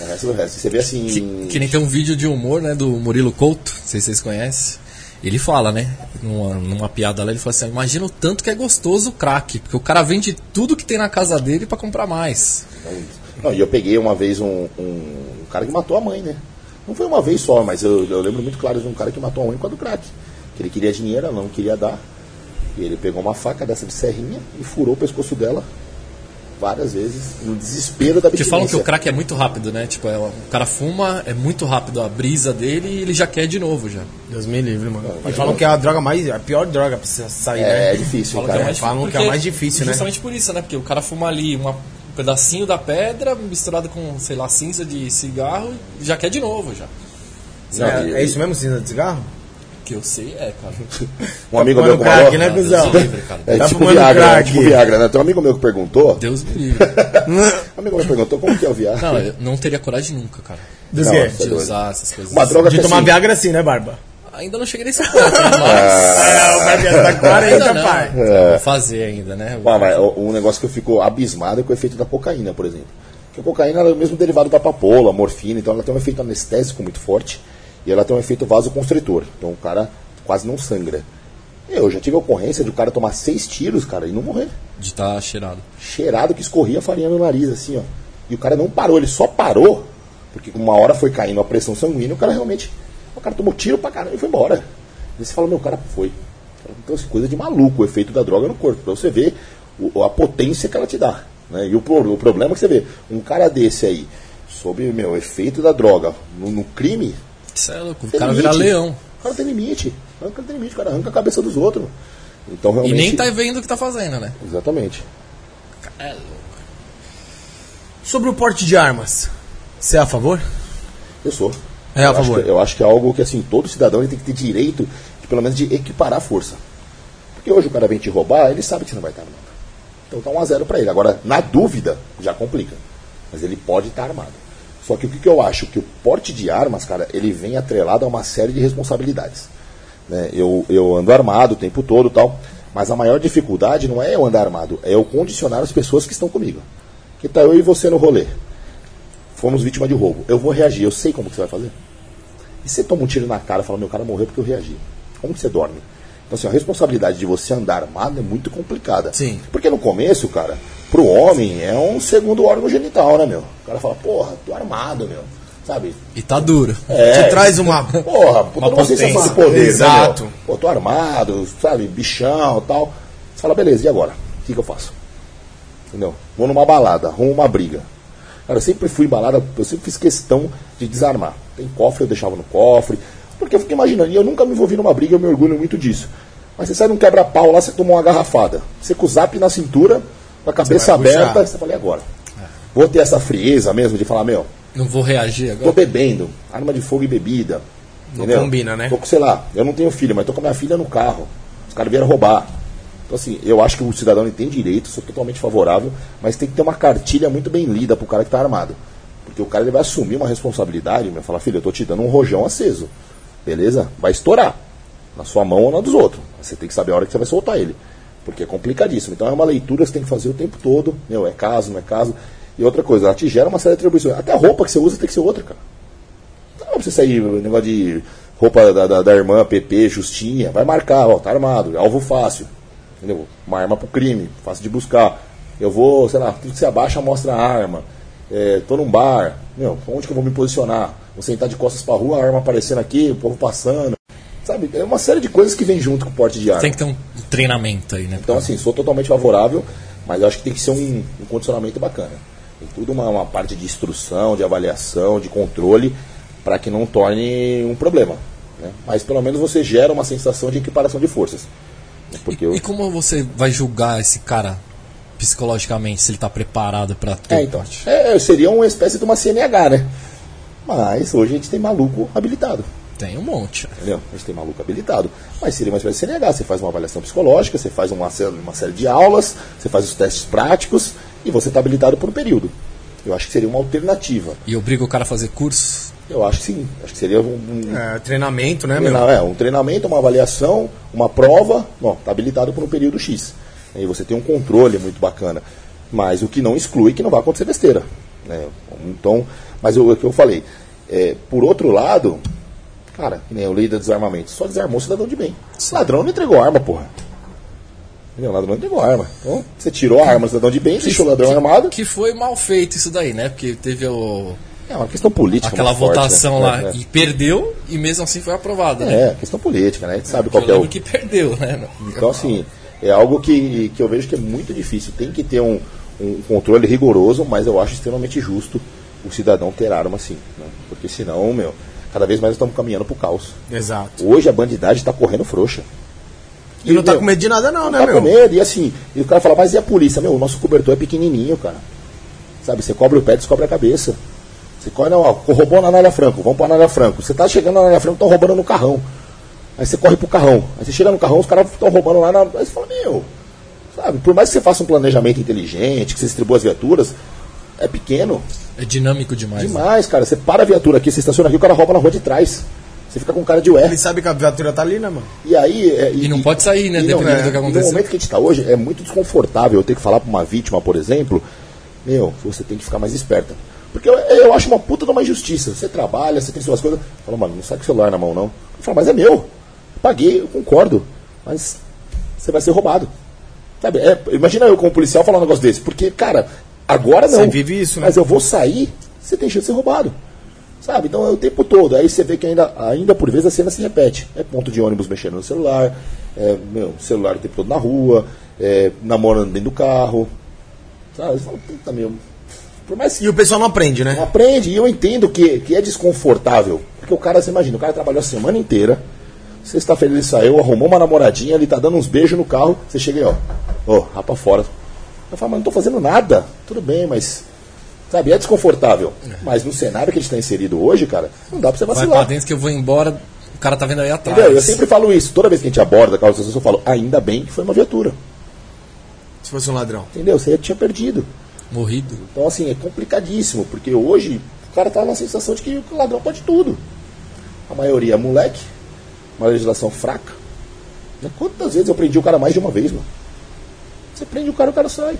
É resto do resto. Você vê assim. Que, que nem tem um vídeo de humor, né, do Murilo Couto, não sei se vocês conhecem. Ele fala, né, numa, numa piada lá, ele fala assim, imagina o tanto que é gostoso o crack, porque o cara vende tudo que tem na casa dele pra comprar mais. Não, e eu peguei uma vez um, um, um cara que matou a mãe, né? Não foi uma vez só, mas eu, eu lembro muito claro de um cara que matou a mãe por causa do crack. Que ele queria dinheiro, ela não queria dar. E ele pegou uma faca dessa de serrinha e furou o pescoço dela várias vezes, no desespero da Porque abstinência. falam que o crack é muito rápido, né? Tipo, é, o cara fuma, é muito rápido a brisa dele e ele já quer de novo já. Deus me livre, mano. Não, E falam que é a droga mais. a pior droga pra você sair, É, é né? difícil, Falam cara. que é mais falam que é mais difícil, né? Justamente por isso, né? Porque o cara fuma ali uma- um pedacinho da pedra misturado com, sei lá, cinza de cigarro e já quer de novo já. Não, é, e- é isso mesmo, cinza de cigarro? Que eu sei é, cara. Um amigo Tá meu fumando com crack, né, cuzão? É Tá tipo Viagra, né? crack. tipo Viagra, né? Tem um amigo meu que perguntou. Deus me livre. Um amigo meu perguntou como que é o Viagra. Não, eu não teria coragem nunca, cara. Dos Não? Tá De doido. usar essas coisas. Uma droga De que tomar assim, Viagra assim, né, Barba? Ainda não cheguei nesse ponto, né? Mas. É, o Barba tá 40, Ainda não. pai. Vou fazer ainda, né? Ah, mas um negócio que eu fico abismado é com o efeito da cocaína, por exemplo. Porque a cocaína é o mesmo derivado da papoula, morfina, então ela tem um efeito anestésico muito forte e ela tem um efeito vasoconstritor. Então o cara quase não sangra. Eu já tive a ocorrência de o cara tomar seis tiros, cara, e não morrer. De estar tá cheirado. Cheirado que escorria farinha no nariz, assim, ó. E o cara não parou, ele só parou, porque uma hora foi caindo a pressão sanguínea, o cara realmente. O cara tomou tiro pra caramba e foi embora. E você fala, meu, o cara foi. Então, assim, coisa de maluco, o efeito da droga no corpo. Pra você ver o- a potência que ela te dá. Né? E o, o problema é que você vê, um cara desse aí, sob meu, o efeito da droga, no, no crime, Isso é louco. O tem cara limite. vira leão. O cara tem limite. O cara tem limite, o cara arranca a cabeça dos outros. Então E realmente. nem tá vendo o que tá fazendo, né? Exatamente. É louco. Sobre o porte de armas, você é a favor? Eu sou. É a eu acho favor. que- eu acho que é algo que assim, todo cidadão ele tem que ter direito, de, pelo menos, de equiparar a força. Porque hoje o cara vem te roubar, ele sabe que você não vai estar armado. Então tá 1x0 para ele. Agora, na dúvida, já complica. Mas ele pode estar armado. Só que o que, eu acho? Que o porte de armas, cara, ele vem atrelado a uma série de responsabilidades. Né? Eu, eu ando armado o tempo todo tal. Mas a maior dificuldade não é eu andar armado, é eu condicionar as pessoas que estão comigo. Que tá eu e você no rolê. Fomos vítima de roubo. Eu vou reagir, eu sei como que você vai fazer. E você toma um tiro na cara e fala, meu cara morreu porque eu reagi. Como que você dorme? Então, assim, a responsabilidade de você andar armado é muito complicada. Sim. Porque no começo, cara, pro homem é um segundo órgão genital, né, meu? O cara fala, porra, tô armado, meu. Sabe? E tá duro. É, Te traz uma. Porra, puta Uma sensação de poder, Exato. Né? Pô, tô armado, sabe, bichão tal. Você fala, beleza, e agora? O que, que eu faço? Entendeu? Vou numa balada, arrumo uma briga. Cara, eu sempre fui balada, eu sempre fiz questão de desarmar. Tem cofre, eu deixava no cofre. Porque eu fiquei imaginando, e eu nunca me envolvi numa briga, eu me orgulho muito disso. Mas você sai num quebra-pau lá, você toma uma garrafada. Você com o zap na cintura, com a cabeça aberta, você fala, e agora? Vou ter essa frieza mesmo de falar, meu, Não vou reagir Tô agora. bebendo, arma de fogo e bebida. Não entendeu? combina, né? Tô com, sei lá, eu não tenho filho, mas tô com a minha filha no carro. Os caras vieram roubar. Então, assim, eu acho que o cidadão tem direito, sou totalmente favorável, mas tem que ter uma cartilha muito bem lida pro cara que tá armado. Porque o cara ele vai assumir uma responsabilidade, vai falar, filho, eu tô te dando um rojão aceso. Beleza? Vai estourar. Na sua mão ou na dos outros. Você tem que saber a hora que você vai soltar ele. Porque é complicadíssimo. Então é uma leitura que você tem que fazer o tempo todo. Meu, é caso, não é caso. E outra coisa, ela te gera uma série de atribuições. Até a roupa que você usa tem que ser outra, cara. Não pra você sair, negócio de roupa da, da, da irmã, PP, Justinha, vai marcar, ó, tá armado, alvo fácil. Entendeu? Uma arma pro crime, fácil de buscar. Eu vou, sei lá, tudo que você abaixa mostra a arma. É, tô num bar, meu, onde que eu vou me posicionar? Vou sentar de costas pra rua, a arma aparecendo aqui, o povo passando. Sabe? É uma série de coisas que vem junto com o porte de arma. Tem que ter um treinamento aí, né? Então, assim, sou totalmente favorável, mas eu acho que tem que ser um, um condicionamento bacana. Tem tudo uma, uma parte de instrução, de avaliação, de controle, para que não torne um problema. né? Mas pelo menos você gera uma sensação de equiparação de forças. né? Porque eu- E como você vai julgar esse cara psicologicamente, se ele tá preparado pra ter É, então. porte? É, seria uma espécie de uma CNH, né? Mas hoje a gente tem maluco habilitado. Tem um monte. Entendeu? A gente tem maluco habilitado. Mas seria uma espécie de CNH. Você faz uma avaliação psicológica, você faz uma, série- uma série de aulas, você faz os testes práticos e você está habilitado por um período. Eu acho que seria uma alternativa. E obriga o cara a fazer curso. Eu acho que sim. Acho que seria um, um, É, treinamento, né, meu? não, é, um treinamento, uma avaliação, uma prova. Bom, está habilitado por um período X. Aí você tem um controle muito bacana. Mas o que não exclui que não vai acontecer besteira. Né? Então, mas o que eu falei. é, por outro lado, cara, que nem eu lei da desarmamento, só desarmou cidadão de bem. Ladrão não entregou arma, porra. Entendeu? Ladrão não entregou arma. Então, você tirou a arma do cidadão de bem, deixou o ladrão que, armado. Que foi mal feito isso daí, né? Porque teve o, É uma questão política. aquela muito forte, votação né? lá É, e perdeu e mesmo assim foi aprovada, né? é. É, questão política, né? A gente sabe Eu qual é o. que perdeu, né? Então, assim, é algo que, que eu vejo que é muito difícil. Tem que ter um, um controle rigoroso, mas eu acho extremamente justo o cidadão ter arma assim. Né? Porque senão, meu, cada vez mais estamos caminhando pro caos. Exato. Hoje a bandidagem está correndo frouxa. E não tá meu, com medo de nada, não, Não né, tá meu? com medo. E assim, e o cara fala, mas e a polícia? Meu, o nosso cobertor é pequenininho, cara. Sabe, você cobre o pé, descobre a cabeça. Você corre, não, ó, roubou na Anália Franco, vamos pra Anália Franco. Você tá chegando na Anália Franco, estão roubando no carrão. Aí você corre pro carrão. Aí você chega no carrão, os caras estão roubando lá na. Aí você fala, meu, sabe, por mais que você faça um planejamento inteligente, que você distribua as viaturas, é pequeno. É dinâmico demais. né? Demais, cara. Você para a viatura aqui, você estaciona aqui, o cara rouba na rua de trás. Você fica com cara de ué. Ele sabe que a viatura tá ali, né, mano? E aí. é, E não pode sair, né, e dependendo é, do que e. No momento que a gente está hoje, é muito desconfortável eu ter que falar para uma vítima, por exemplo, meu, você tem que ficar mais esperta. Porque eu, eu acho uma puta de uma injustiça. Você trabalha, você tem suas coisas. Fala, mano, não sai com o celular na mão, não. Eu falo, mas é meu. Paguei, eu concordo. Mas você vai ser roubado. Sabe? É, imagina eu como policial falar um negócio desse. Porque, cara, agora não. Você vive isso, né? Mas eu vou sair, você tem chance de ser roubado. Sabe? Então é o tempo todo. Aí você vê que ainda, ainda por vezes a cena se repete. É ponto de ônibus mexendo no celular, é, meu, celular o tempo todo na rua, é, namorando dentro do carro. Sabe? Você fala, puta meu. Por mais que E o pessoal não aprende, não né? aprende, e eu entendo que, que é desconfortável. Porque o cara, você imagina, o cara trabalhou a semana inteira, sexta-feira ele saiu, arrumou uma namoradinha, ele tá dando uns beijos no carro, você chega aí, ó, ó, rapa fora. Eu falo, mas não tô fazendo nada. Tudo bem, mas. Sabe, é desconfortável. Mas no cenário que a gente está inserido hoje, cara, não dá pra você Vai vacilar. pra dentro que eu vou embora, o cara tá vendo aí atrás. Entendeu? Eu sempre falo isso. Toda vez que a gente aborda a causa eu falo, ainda bem que foi uma viatura. Se fosse um ladrão. Entendeu? Você tinha perdido. Morrido. Então, assim, é complicadíssimo, porque hoje o cara tá na sensação de que o ladrão pode tudo. A maioria é moleque, uma legislação fraca. Quantas vezes eu prendi o cara mais de uma vez, mano? Você prende o cara, o cara sai.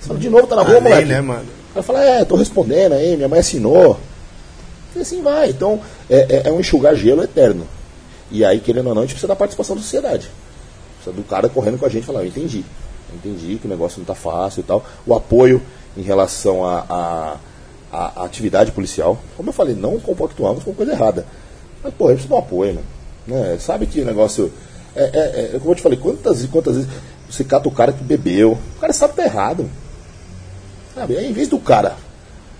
Você fala, de novo, tá na rua, Ah, moleque. né, mano? O cara fala, é, tô respondendo aí, minha mãe assinou. E assim vai. Então, é, é- é um enxugar gelo eterno. E aí, querendo ou não, a gente precisa da participação da sociedade. Precisa do cara correndo com a gente e falar, eu entendi. Eu entendi que o negócio não tá fácil e tal. O apoio em relação à a, a, a atividade policial. Como eu falei, não compactuamos com coisa errada. Mas, pô, eu preciso um apoio, né? né? Sabe que o negócio. É, é, é, como eu te falei, quantas e quantas vezes você cata o cara que bebeu. O cara sabe que tá errado. Sabe? Aí, em vez do cara,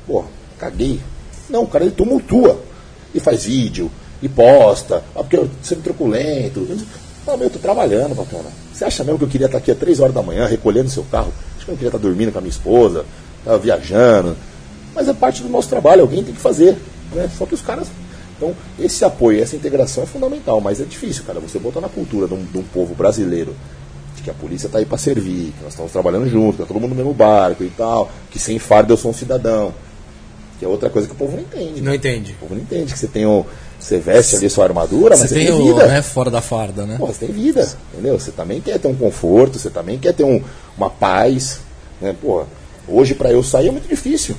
pô, caguei. Não, o cara ele tumultua. E faz vídeo, e posta, ah, porque eu sendo truculento. Fala, meu, eu tô trabalhando, bacana. Você acha mesmo que eu queria estar aqui às 3 horas da manhã recolhendo seu carro? Acho que eu não queria estar dormindo com a minha esposa, tava viajando. Mas é parte do nosso trabalho, alguém tem que fazer. Né? Só que os caras. Então, esse apoio, essa integração é fundamental, mas é difícil, cara. Você botar na cultura de um, de um povo brasileiro que a polícia está aí para servir, que nós estamos trabalhando junto, que tá todo mundo no mesmo barco e tal, que sem fardo eu sou um cidadão. Que é outra coisa que o povo não entende. Não entende. O povo não entende que você tem o. Você veste ali sua armadura, mas Você você tem tem o, vida. né, fora da farda, né? Pô, você tem vida, entendeu? Você também quer ter um conforto, você também quer ter um, uma paz. Né? Pô, hoje para eu sair é muito difícil.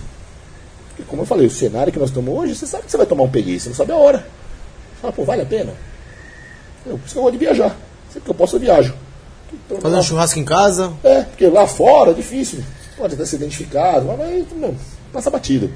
Porque, como eu falei, o cenário que nós estamos hoje, você sabe que você vai tomar um peguei, você não sabe a hora. Você fala, pô, vale a pena? Eu, por isso que eu gosto de viajar. Sempre que eu posso, eu viajo. Fazer um churrasco em casa. é, porque lá fora é difícil. Pode até ser identificado, mas aí, meu, passa batido.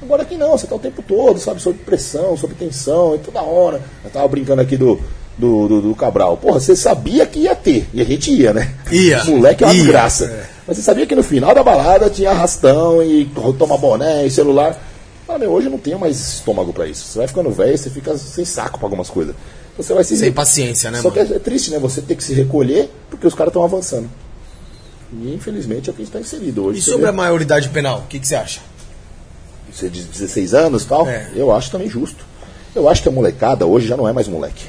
Agora aqui não, você está o tempo todo, sabe, sob pressão, sob tensão, e toda hora. Eu tava brincando aqui do, do, do, do Cabral. Porra, você sabia que ia ter, e a gente ia, né? Ia. Moleque é uma Ia. desgraça. É. Mas você sabia que no final da balada tinha arrastão e toma boné e celular. Ah, meu, hoje eu não tenho mais estômago para isso. Você vai ficando velho, você fica sem saco para algumas coisas. Você vai se Sem paciência, né, Só mano? que é triste, né? Você ter que se recolher porque os caras estão avançando. E infelizmente é o que a gente está inserido hoje. E sobre vê- a maioridade penal, o que, que você acha? Você de 16 anos e tal, É. eu acho também justo. Eu acho que a molecada hoje já não é mais moleque.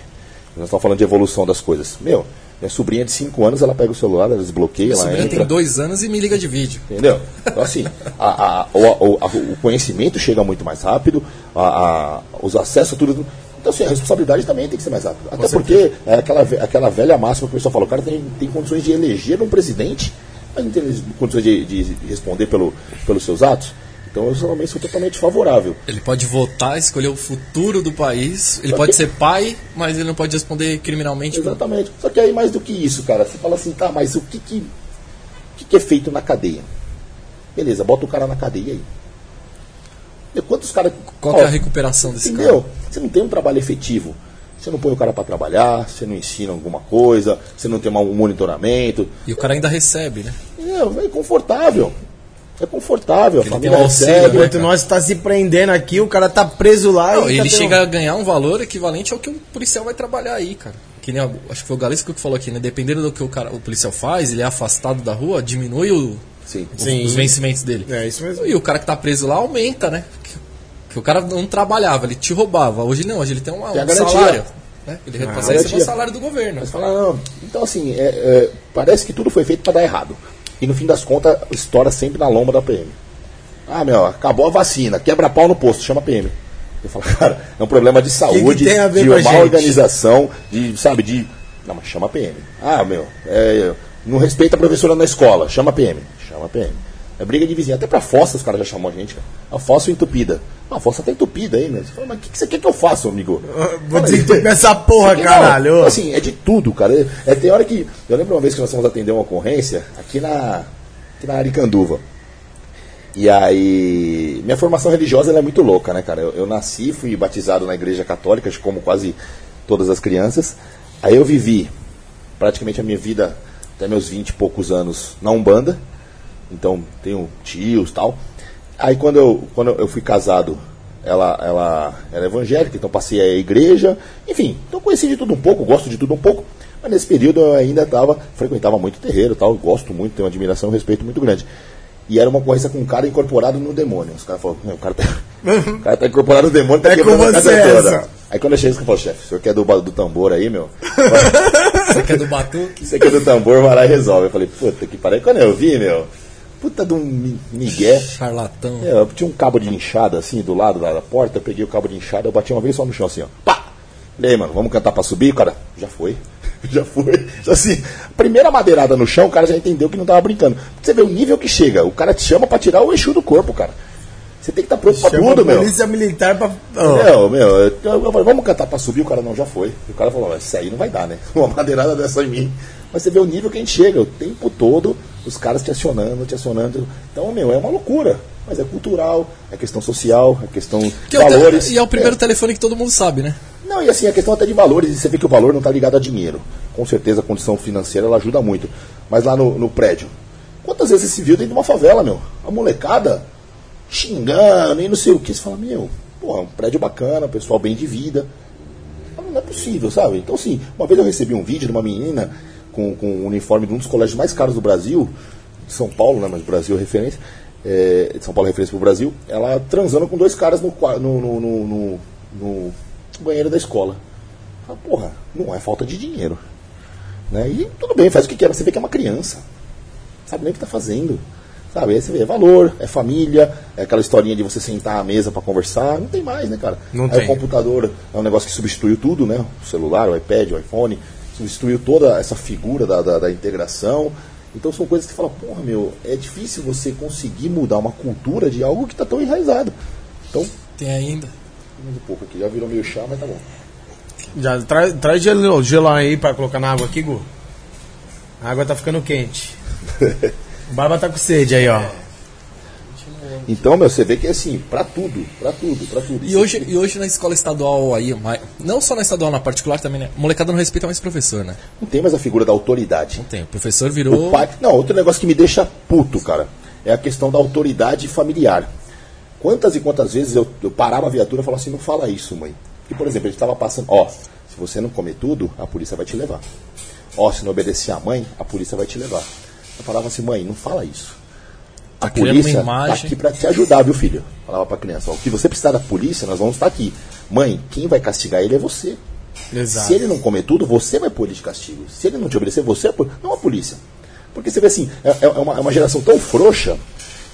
Nós estamos falando de evolução das coisas. Meu, minha sobrinha de 5 anos, ela pega o celular, ela desbloqueia, Minha ela sobrinha entra. tem dois anos e me liga de vídeo. Entendeu? Então, assim, a- a- o, o- a- o conhecimento chega muito mais rápido, a- a- os acessos, tudo. Então, assim, a responsabilidade também tem que ser mais rápida. Até porque é aquela, aquela velha máxima que o pessoal fala: o cara tem, tem condições de eleger um presidente, mas não tem condições de, de responder pelo, pelos seus atos. Então, eu realmente sou totalmente favorável. Ele pode votar, escolher o futuro do país. Ele Só pode que- ser pai, mas ele não pode responder criminalmente. por- Exatamente. Só que aí, mais do que isso, cara, você fala assim: tá, mas o que, que, que, que é feito na cadeia? Beleza, bota o cara na cadeia aí. Quantos caras. Qual que é a recuperação desse Entendeu? cara? Você não tem um trabalho efetivo. Você não põe o cara para trabalhar, você não ensina alguma coisa, você não tem um monitoramento. E o cara ainda recebe, né? É, é confortável. É confortável. A Ele família um auxílio, recebe. né? Enquanto nós tá se prendendo aqui, o cara tá preso lá Não, e tá ele tendo- chega a ganhar um valor equivalente ao que um policial vai trabalhar aí, cara. Que nem a- acho que foi o Galesco que falou aqui, né? Dependendo do que o, cara, o policial faz, ele é afastado da rua, diminui o, Sim. os- Sim. os vencimentos dele. É isso mesmo. E o cara que tá preso lá aumenta, né? Que, que o cara não trabalhava, ele te roubava. Hoje não, hoje ele tem uma- Tem a um garantia. salário. Né? Ele passa a receber garantia. o salário do governo. Mas fala, não. Então, assim, é, é, parece que tudo foi feito para dar errado. E no fim das contas, estoura sempre na lomba da PM. Ah, meu, acabou a vacina, quebra pau no posto, chama a PM. Eu falo, cara, é um problema de saúde, tem a ver de gente? organização, de, sabe, de. Não, mas chama a PM. Ah, meu, é, não respeita a professora na escola, chama a PM. Chama a PM. É briga de vizinha. Até pra fossa os caras já chamam a gente, cara. A fossa entupida. Ah, a fossa tá entupida aí, né? Você fala, mas o que, que você quer que eu faça, amigo? Vou Fala aí. desentupir essa porra, Não, caralho. Assim, é de tudo, cara. É, é, tem hora que. Eu lembro uma vez que nós fomos atender uma ocorrência aqui na, aqui na Aricanduva. E aí. Minha formação religiosa é muito louca, né, cara? Eu, eu nasci, fui batizado na igreja católica, como quase todas as crianças. Aí eu vivi praticamente a minha vida até meus 20 e poucos anos na Umbanda. Então tenho tios tal. Aí quando eu, quando eu fui casado, ela, ela era evangélica, então passei a igreja. Enfim, então conheci de tudo um pouco, gosto de tudo um pouco. Mas nesse período eu ainda tava, frequentava muito terreiro tal, gosto muito, tenho uma admiração e um respeito muito grande. E era uma ocorrência com um cara incorporado no demônio. Os caras falaram, "Meu, o cara tá, o cara tá incorporado no demônio, tá É quebrando a casa você toda. Aí quando eu cheguei, eu falei, chefe, o senhor quer do, do tambor aí, meu? Você quer do batuque? Você quer do tambor, vai lá e resolve. Eu falei, puta que pariu. Quando eu vi, meu, puta de um mi- migué. Charlatão. É, eu tinha um cabo de inchada assim do lado da porta, eu peguei o cabo de inchada, eu bati uma vez só no chão assim, ó. Pá! E aí, mano, vamos cantar pra subir? Cara, já foi. Já foi. Assim, primeira madeirada no chão, o cara já entendeu que não tava brincando. Você vê o nível que chega. O cara te chama pra tirar o eixo do corpo, cara. Você tem que estar pronto pra Chama tudo, a meu. polícia militar pra. Ó, Meu, meu, eu, eu falei, vamos cantar pra subir, o cara não, já foi. E o cara falou, isso aí não vai dar, né? Uma madeirada dessa em mim. Mas você vê o nível que a gente chega, o tempo todo, os caras te acionando, te acionando. Então, meu, é uma loucura. Mas é cultural, é questão social, é questão de é valores. E é o primeiro telefone que todo mundo sabe, né? Não, e assim, a questão até de valores, e você vê que o valor não está ligado a dinheiro. Com certeza a condição financeira ela ajuda muito. Mas lá no, no prédio, quantas vezes você se viu dentro de uma favela, meu? A molecada xingando e não sei o que. Você fala, meu, é um prédio bacana, pessoal bem de vida. Mas Não é possível, sabe? Então, assim, uma vez eu recebi um vídeo de uma menina com, com o uniforme de um dos colégios mais caros do Brasil, de São Paulo, né? Mas Brasil é referência. É, São Paulo é referência pro Brasil. Ela transando com dois caras no, no, no, no, no- banheiro da escola. Fala, porra, não é falta de dinheiro. Né? E tudo bem, faz o que quer, você vê que é uma criança. Sabe nem o que está fazendo. Sabe? Aí você vê, é valor, é família, é aquela historinha de você sentar à mesa para conversar. Não tem mais, né, cara? Não Aí tem. o computador é um negócio que substituiu tudo, né? O celular, o iPad, o iPhone, substituiu toda essa figura da, da, da integração. Então são coisas que você fala, porra, meu, é difícil você conseguir mudar uma cultura de algo que está tão enraizado. Então, Tem ainda. mais um pouco aqui, já virou meio chá, mas tá bom. Já traz, gelo, gelo aí pra colocar na água aqui, Gu. A água tá ficando quente. O Barba tá com sede aí, ó. Então, meu, você vê que é assim, pra tudo, pra tudo, pra tudo. E hoje, e hoje na escola estadual aí, não só na estadual, na particular também, né? Molecada não respeita mais professor, né? Não tem mais a figura da autoridade. Não tem. O professor virou. O pai... Não, outro negócio que me deixa puto, cara, é a questão da autoridade familiar. Quantas e quantas vezes eu, eu parava a viatura e falava assim, não fala isso, mãe. E, por exemplo, ele estava passando, ó, se você não comer tudo, a polícia vai te levar. Ó, se não obedecer à mãe, a polícia vai te levar. Eu falava assim, mãe, não fala isso. A Tá polícia tá aqui pra te ajudar, viu, filho? Falava pra criança, o que você precisar da polícia, nós vamos estar aqui. Mãe, quem vai castigar ele é você. Exato. Se ele não comer tudo, você vai pôr ele de castigo. Se ele não te obedecer, você vai pôr. Não a polícia. Porque você vê assim, é, é uma, é uma geração tão frouxa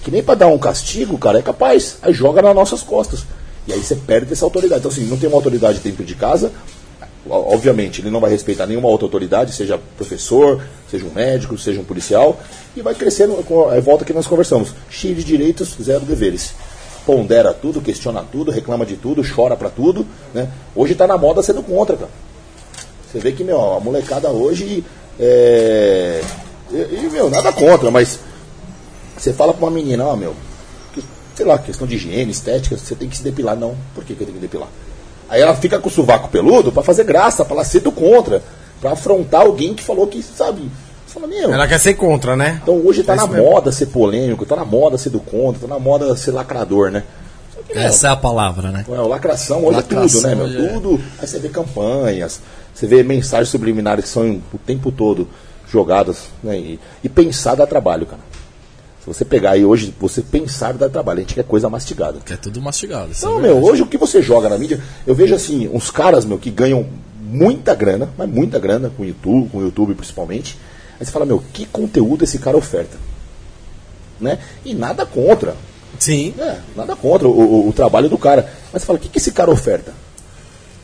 que nem para dar um castigo, cara, é capaz. Aí joga nas nossas costas. E aí você perde essa autoridade. Então, assim, não tem uma autoridade dentro de casa. Obviamente, ele não vai respeitar nenhuma outra autoridade, seja professor, seja um médico, seja um policial, e vai a volta que nós conversamos. Cheio de direitos, zero deveres pondera tudo, questiona tudo, reclama de tudo, chora pra tudo, né? Hoje tá na moda sendo contra, cara. Você vê que, meu, a molecada hoje é. E, meu, nada contra, mas você fala pra uma menina, ó, meu, que, sei lá, questão de higiene, estética, você tem que se depilar. Não, por que, que eu tenho que depilar? Aí ela fica com o sovaco peludo pra fazer graça, pra ela ser do contra, pra afrontar alguém que falou que, sabe? Fala, meu, Ela quer ser contra, né? então hoje tá É na mesmo. moda ser polêmico, tá na moda ser do contra, tá na moda ser lacrador, né? Que, meu, Essa é a palavra, né? é, o lacração hoje é Lacração tudo, né, meu? é. Tudo. Aí você vê campanhas, você vê mensagens subliminares que são o tempo todo jogadas, né? E, e pensar dá trabalho, cara. Se você pegar aí hoje, você pensar dá trabalho. A gente quer coisa mastigada. Que é tudo mastigado. isso Não, é meu, hoje o que você joga na mídia, eu vejo assim, uns caras, meu, que ganham muita grana, mas muita grana com o YouTube, com o YouTube principalmente. Aí você fala, meu, que conteúdo esse cara oferta? Né? E nada contra. Sim. É, nada contra o, o- o trabalho do cara. Mas você fala, o que, que esse cara oferta?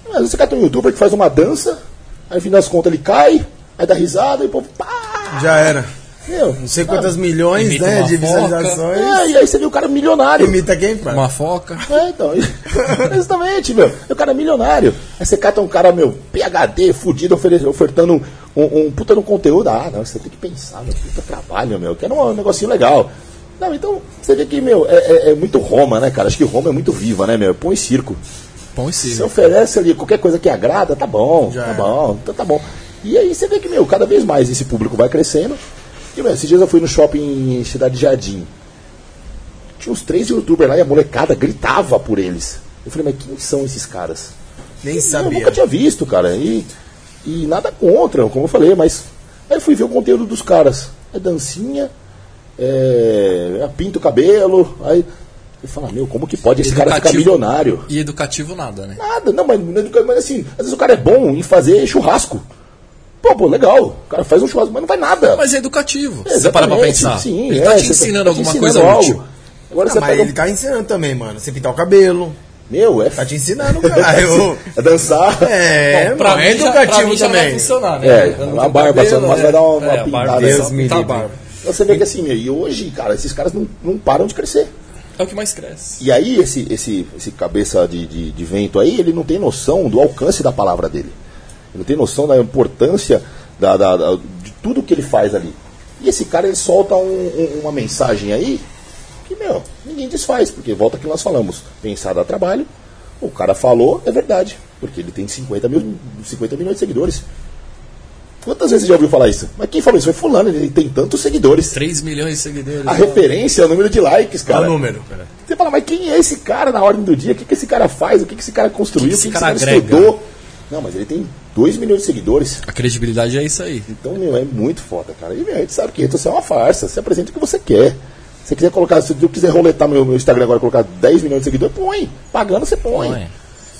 Às vezes você cata um youtuber que faz uma dança, aí no fim das contas ele cai, aí dá risada e o povo, pá! Já era. Meu, Não sei quantas milhões, né, de visualizações. É, e aí você vê o cara milionário. Imita quem, pai? Uma foca. É, então. Exatamente, meu. O cara é milionário. Aí você cata um cara, meu, PHD, fudido, ofertando um, um, um puta no conteúdo. Ah, não, você tem que pensar, meu, puta trabalho, meu. Quero um negocinho legal. Não, então, você vê que, meu, é, é- é muito Roma, né, cara? Acho que Roma é muito viva, né, meu? Põe circo. Pão e Você circo. oferece ali qualquer coisa que agrada, tá bom, Já tá é. bom, então tá bom. E aí você vê que, meu, cada vez mais esse público vai crescendo. E, meu, esses dias eu fui no shopping em Cidade Jardim. Tinha uns três youtubers lá e a molecada gritava por eles. Eu falei, mas quem são esses caras? Nem Eu sabia. nunca tinha visto, cara. E, e nada contra, como eu falei, mas aí eu fui ver o conteúdo dos caras. É dancinha, é, é pinta o cabelo, aí eu falo, meu, como que pode esse cara ficar Educativo- milionário? E educativo nada, né? Nada, não, mas, mas assim, às vezes o cara é bom em fazer churrasco. Pô, pô, legal. O cara faz um churrasco, mas não vai nada. Mas é educativo. É, você para pra pensar. Sim, ele é, tá te ensinando tá alguma te coisa ensinando útil. algo. Agora Não, você mas pega. ele tá ensinando também, mano. Você pintar o cabelo. Meu, é. Tá te ensinando, cara. Eu- É dançar. É, Bom, pra mano, é mim já- pra educativo mim já vai também. funcionar, né? É, não uma tenho barba, cabelo, só, mas é. vai dar uma, uma É, a barba, pintada. é Deus me pintar a livre. barba. Então você vê que assim, meu, e hoje, cara, esses caras não, não param de crescer. É o que mais cresce. E aí, esse, esse, esse cabeça de, de, de vento aí, ele não tem noção do alcance da palavra dele. Ele não tem noção da importância da, da- da- de tudo que ele faz ali. E esse cara, ele solta um- um- uma mensagem aí que, meu, ninguém desfaz, porque volta que nós falamos. Pensar dá trabalho. O cara falou, é verdade. Porque ele tem 50, mil, 50 milhões de seguidores. Quantas vezes você já ouviu falar isso? Mas quem falou isso foi fulano, ele tem tantos seguidores. 3 milhões de seguidores. A referência é o número de likes, cara. o número. Você fala, mas quem é esse cara na ordem do dia? O que, que esse cara faz? O que, que esse cara construiu? que O que, esse que esse cara estudou? Não, mas ele tem 2 milhões de seguidores. A credibilidade é isso aí. Então, meu, é muito foda, cara. E, meu, a gente sabe que social é uma farsa. Você apresenta o que você quer. Se você quiser colocar, se eu quiser roletar meu, meu Instagram agora e colocar 10 milhões de seguidores, põe. Pagando, você põe. Põe.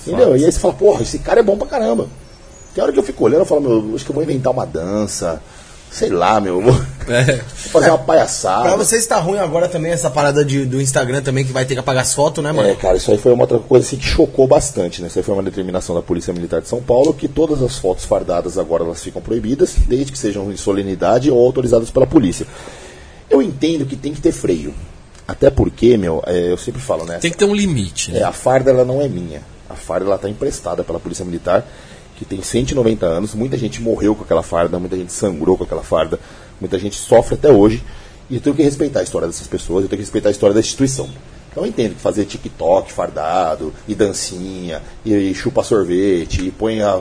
Entendeu? E aí você fala, porra, esse cara é bom pra caramba. Tem hora que eu fico olhando e falo, meu, acho que eu vou inventar uma dança. Sei lá, meu. eu Vou É. vou fazer uma palhaçada. Pra vocês tá ruim agora também essa parada de- do Instagram também, que vai ter que apagar as fotos, né, mano? É, cara, isso aí foi uma outra coisa assim, que chocou bastante, né? Isso aí foi uma determinação da Polícia Militar de São Paulo que todas as fotos fardadas agora elas ficam proibidas, desde que sejam em solenidade ou autorizadas pela polícia. Eu entendo que tem que ter freio. Até porque, meu, é, eu sempre falo, né? Tem que ter um limite. É, Né? a farda ela não é minha. A farda ela está emprestada pela Polícia Militar, que tem 190 anos. Muita gente morreu com aquela farda, muita gente sangrou com aquela farda, muita gente sofre até hoje. E eu tenho que respeitar a história dessas pessoas, eu tenho que respeitar a história da instituição. Então eu entendo que fazer TikTok fardado, e dancinha, e, e chupa sorvete, e põe a.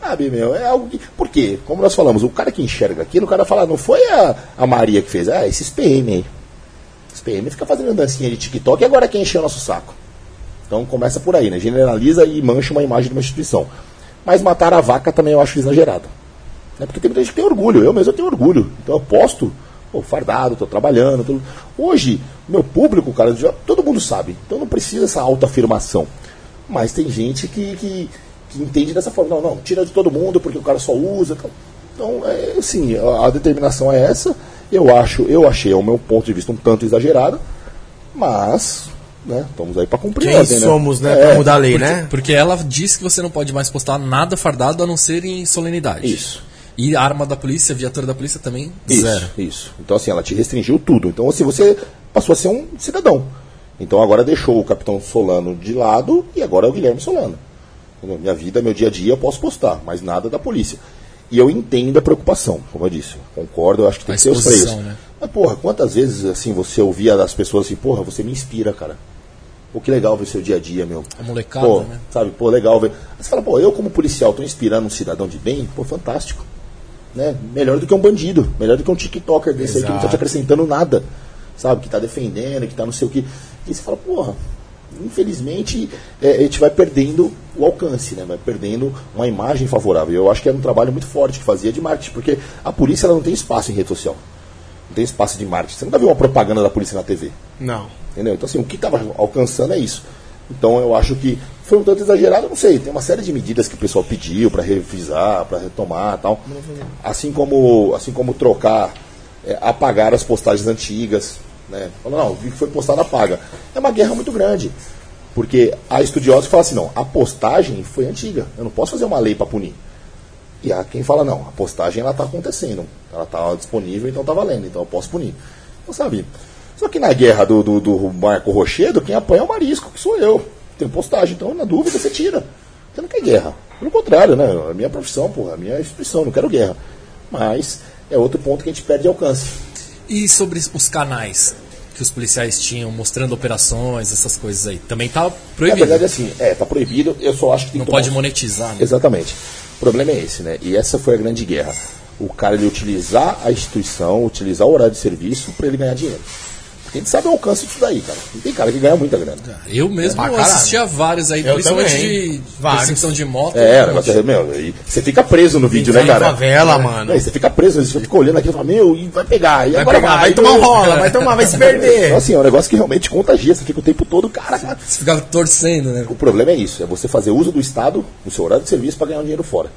Sabe, meu, é algo que. Por quê? Como nós falamos, o cara que enxerga aquilo, o cara fala, não foi a, a Maria que fez, ah, esses PM aí. Os PM fica fazendo dancinha de TikTok e agora quem encheu o nosso saco? Então começa por aí, né? Generaliza e mancha uma imagem de uma instituição. Mas matar a vaca também eu acho exagerado. Né? Porque tem muita gente que tem orgulho, eu mesmo tenho orgulho. Então eu posto, pô, fardado, tô trabalhando. tô- Hoje, meu público, cara, já, todo mundo sabe. Então não precisa essa autoafirmação. Mas tem gente que, que, que entende dessa forma. Não, não, tira de todo mundo porque o cara só usa. Então, então é, assim, a, a determinação é essa. Eu acho, eu achei, ao meu ponto de vista, um tanto exagerado. Mas, né, estamos aí para cumprir Quem ordem, né? somos, né, É, pra mudar a lei, Porque, né? porque ela disse que você não pode mais postar nada fardado a não ser em solenidade. Isso. E a arma da polícia, a viatura da polícia também, Isso, zero. isso. Então, assim, ela te restringiu tudo. Então, assim, você passou a ser um cidadão. Então, agora deixou o Capitão Solano de lado e agora é o Guilherme Solano. Minha vida, meu dia a dia, eu posso postar, mas nada da polícia. E eu entendo a preocupação, como eu disse. Concordo, eu acho que tem A que ter os freios. né? Mas, porra, quantas vezes, assim, você ouvia das pessoas assim, porra, você me inspira, cara. Pô, que legal ver seu dia a dia, meu. A molecada, pô, né? Sabe, pô, legal ver. Aí você fala, pô, eu como policial tô inspirando um cidadão de bem, pô, fantástico. Né? Melhor do que um bandido, melhor do que um TikToker desse aí que não tá te Exato. acrescentando nada. Sabe, que tá defendendo, que tá não sei o que. E você fala, porra, infelizmente é, a gente vai perdendo o alcance, né? Vai perdendo uma imagem favorável. Eu acho que era um trabalho muito forte que fazia de marketing, porque a polícia ela não tem espaço em rede social. Não tem espaço de marketing. Você nunca viu uma propaganda da polícia na TV. Não. Entendeu? Então, assim, o que estava alcançando é isso. Então, eu acho que foi um tanto exagerado, não sei. Tem uma série de medidas que o pessoal pediu para revisar, para retomar tal. Assim como, assim como trocar, é, apagar as postagens antigas. Né? Não, vi que foi postado, apaga. É uma guerra muito grande. Porque há estudiosos que falam assim, não, a postagem foi antiga. Eu não posso fazer uma lei para punir. E há quem fala, não, a postagem ela está acontecendo. Ela está disponível, então está valendo, então eu posso punir. Então, sabe? Só que na guerra do, do, do Marco Rochedo, quem apanha é o Marisco, que sou eu. Tem postagem, então na dúvida você tira. Você não quer guerra. Pelo contrário, né? A minha profissão, porra, a minha instituição, não quero guerra. Mas é outro ponto que a gente perde alcance. E sobre os canais que os policiais tinham mostrando operações, essas coisas aí, também tá Na proibido. verdade, assim, é, tá proibido, eu só acho que tem não que tomar pode monetizar, né? Exatamente. O problema é esse, né? E essa foi a grande guerra. O cara ele utilizar a instituição, utilizar o horário de serviço para ele ganhar dinheiro. Porque a gente sabe o alcance disso daí, cara. E tem cara que ganha muita grana. Eu mesmo caralho. assistia vários aí, Eu principalmente também. de Vários. perseguição de moto. É, o negócio é, meu, você fica preso no vídeo, né, cara? favela, mano. Não, e você fica preso, você fica olhando aquilo e fala, meu, e vai pegar, e Vai agora pegar, vai, vai tomar meu. rola, vai tomar, vai se Então, perder. assim, é um negócio que realmente contagia, você fica o tempo todo, cara. Você ficava torcendo, né? O problema é isso, é você fazer uso do Estado, do seu horário de serviço, para ganhar um dinheiro fora.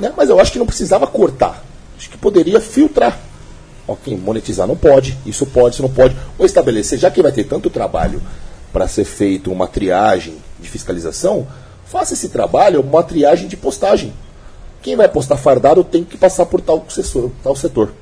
Né? Mas eu acho que não precisava cortar. Acho que poderia filtrar. Ok, monetizar não pode, isso pode, isso não pode. Ou estabelecer, já que vai ter tanto trabalho para ser feito uma triagem de fiscalização, faça esse trabalho uma triagem de postagem. Quem vai postar fardado tem que passar por tal setor. Tal setor.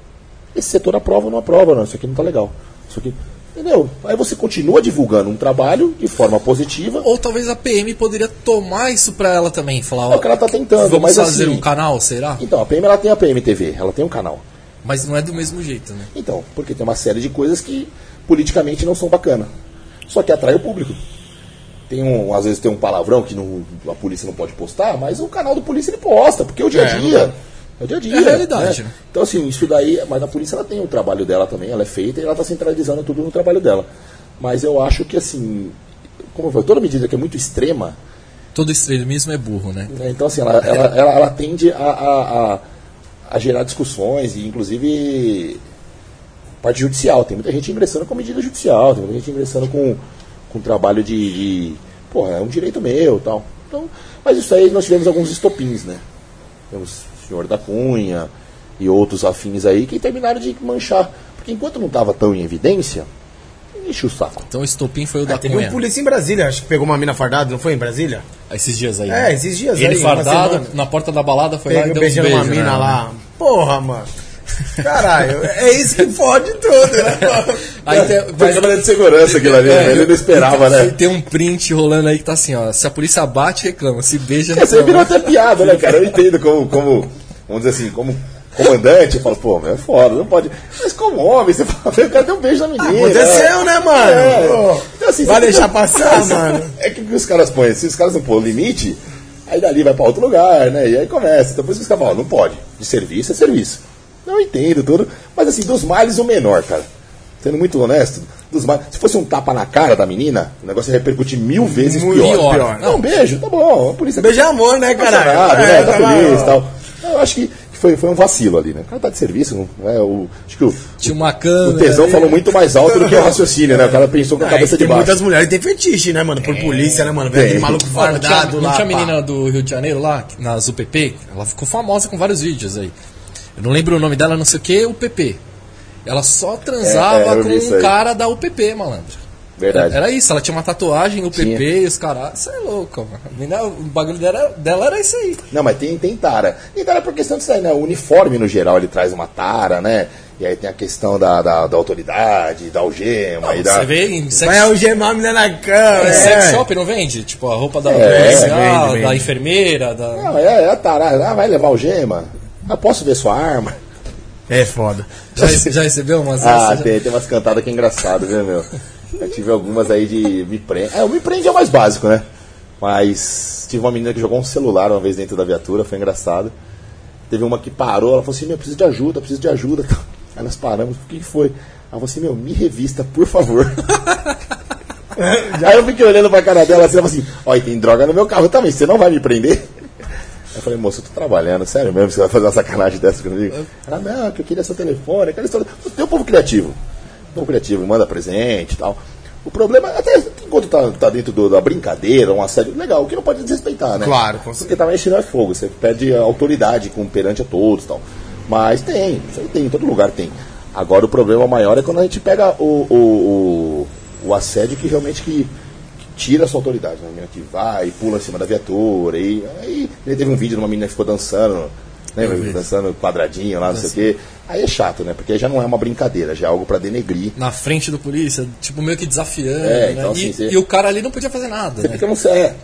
Esse setor aprova ou não aprova, não, isso aqui não está legal. Isso aqui Entendeu? Aí você continua divulgando um trabalho de forma positiva. Ou talvez a PM poderia tomar isso pra ela também, falar, É o que ela tá tentando, vamos mas fazer assim- um canal, será? Então, a PM ela tem a PM TV, ela tem um canal. Mas não é do mesmo jeito, né? Então, porque tem uma série de coisas que politicamente não são bacanas. Só que atrai o público. Tem um, às vezes tem um palavrão que não- a polícia não pode postar, mas o canal do polícia ele posta, porque é o dia a É, dia. É o dia a dia. É a realidade, né? Então, assim, isso daí, mas a polícia ela tem o trabalho dela também, ela é feita e ela está centralizando tudo no trabalho dela. Mas eu acho que, assim, como foi, toda medida que é muito extrema, Todo extremismo é burro, né? né, então, assim, ela, ela, ela, ela tende a, a, a, a gerar discussões e, inclusive, parte judicial. Tem muita gente ingressando com medida judicial, tem muita gente ingressando com, com trabalho de, de. Pô, é um direito meu tal. Então, mas isso aí nós tivemos alguns estopins, né? Temos o senhor da Cunha e outros afins aí que terminaram de manchar. Porque enquanto não estava tão em evidência, enche o saco. Então o estopim foi o da Ah, teve Cunha. um polícia em Brasília, acho que pegou uma mina fardada, não foi em Brasília? Esses dias aí. É, né? esses dias Ele aí, uma fardado, na porta da balada, foi lá e Pegou deu beijando uma beijos, mina né? lá. Porra, mano. Caralho, é isso que fode tudo, né? Aí tem, mas- câmera de segurança aquilo ali, né? ele não esperava, né? Tem um print rolando aí que tá assim, ó. Se a polícia bate, reclama. Se beija, Essa aí virou até piada, né, cara? Eu entendo como, como vamos dizer assim, como comandante, eu falo, pô, é foda, não pode. Mas como homem, você fala, eu quero dar um beijo na menina. Aconteceu, né, mano? É. Pô, Então, assim, vai deixar passar, mano? É que o que os caras põem, se os caras não pôr o limite, aí dali vai pra outro lugar, né? E aí começa. Então, por isso que os caras falam, não pode. De serviço é serviço. Eu entendo tudo, mas assim, dos males o menor, cara. Sendo muito honesto, dos males. Se fosse um tapa na cara da menina, o negócio ia repercutir mil vezes Muito pior. pior. Não, um beijo, tá bom. A polícia Beijo é amor, né, né? É, lá, feliz ó. e tal. Eu acho que foi, foi um vacilo ali, né? O cara tá de serviço, não é? O, acho que o, Tinha uma câmera. o tesão ali. falou muito mais alto do que o raciocínio, né? O cara pensou com a Ah, cabeça de baixo. muitas mulheres tem fetiche, né, mano? Por polícia, né, mano? Tem. aquele maluco não tinha, fardado não lá. tinha pá. menina do Rio de Janeiro lá, nas UPP? Ela ficou famosa com vários vídeos aí. Eu não lembro o nome dela, não sei o que, UPP. Ela só transava É, é, com um aí. cara da UPP, malandro. Verdade. Era isso, ela tinha uma tatuagem, UPP Tinha. e os caras. Isso é louco, mano. O bagulho dela, dela era isso aí. Não, mas tem, tem tara. E tara por questão disso aí, né? O uniforme, no geral, ele traz uma tara, né? E aí tem a questão da, da, da autoridade, da algema e da... Você vê em sex, Vai algemar a menina na cama. é. sex shop, não vende? Tipo, a roupa da É, policial, vende, vende. da enfermeira, da. Não, é, é a tara. Ah, vai levar algema? Ah, posso ver sua arma? É foda. Já, já recebeu umas Ah, tem, tem umas cantadas que é engraçado, viu, meu? Eu tive algumas aí de me prende. É, o me prende é o mais básico, né? Mas tive uma menina que jogou um celular uma vez dentro da viatura, foi engraçado. Teve uma que parou, ela falou assim, meu, preciso de ajuda, preciso de ajuda. Aí nós paramos, o que foi? Ela falou assim, meu, me revista, por favor. Aí eu fiquei olhando pra cara dela assim, ela falou assim, olha, tem droga no meu carro também, você não vai me prender? Eu falei, moço, eu tô trabalhando, sério mesmo, você vai fazer uma sacanagem dessa comigo? Ela, não, que eu queria seu telefone, aquela história. Tem um povo criativo. Povo criativo, manda presente e tal. O problema, até enquanto tá, tá dentro do- da brincadeira, um assédio, legal, o que não pode desrespeitar, né? Claro, com Porque também isso não é fogo, você perde autoridade com, perante a todos e tal. Mas tem, isso aí tem, em todo lugar tem. Agora o problema maior é quando a gente pega o, o, o, o assédio que realmente que, que tira a sua autoridade, né? A menina que vai e pula em cima da viatura, e aí teve um vídeo de uma menina que ficou dançando, né? Dançando quadradinho lá, não sei o quê. Aí é chato, né? Porque já não é uma brincadeira, já é algo pra denegrir. Na frente do polícia, tipo, meio que desafiando. É, né? então, e, assim, você- e o cara ali não podia fazer nada. Você né? fica no é.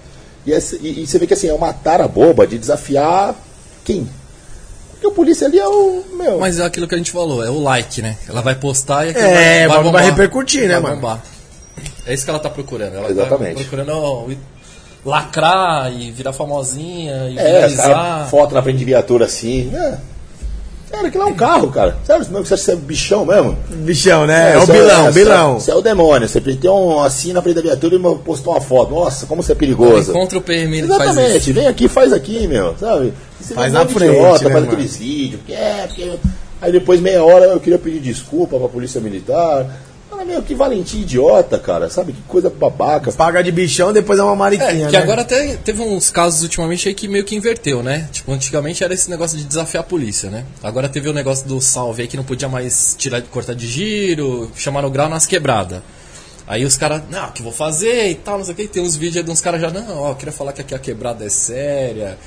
E, e- e você vê que assim, é uma tara boba de desafiar quem? Porque o polícia ali é o. Meu. Mas é aquilo que a gente falou, é o like, né? Ela vai postar e aquilo É, vai, vai- vai repercutir, né, vai mano? bombar. É isso que ela tá procurando. Ela Exatamente. tá procurando lacrar e virar famosinha e é, cara, foto na frente de viatura assim. É. Cara, aquilo é um carro, cara. Sério, que você acha que você é bichão mesmo? Bichão, né? É, o você bilão, é- bilão. Você é o demônio. Você tem um assim na frente da viatura e postou uma foto. Nossa, como você é perigoso. Encontra o PM, ele faz Exatamente, vem aqui, faz aqui, meu, sabe? Você Faz um na frente, idiota, né, faz aqueles vídeos, porque é, porque... Aí depois, meia hora, eu queria pedir desculpa pra polícia militar, Fala, meu, que valentia idiota, cara. Sabe? Que coisa babaca. Paga de bichão, depois é uma mariquinha, É, que né? agora até teve uns casos ultimamente aí que meio que inverteu, né? Tipo, antigamente era esse negócio de desafiar a polícia, né? Agora teve o negócio do salve aí que não podia mais tirar cortar de giro, chamaram o grau nas quebradas. Aí os caras, não, o que vou fazer e tal, não sei o que. Tem uns vídeos aí de uns caras já, não, ó, queria falar que aqui a quebrada é séria,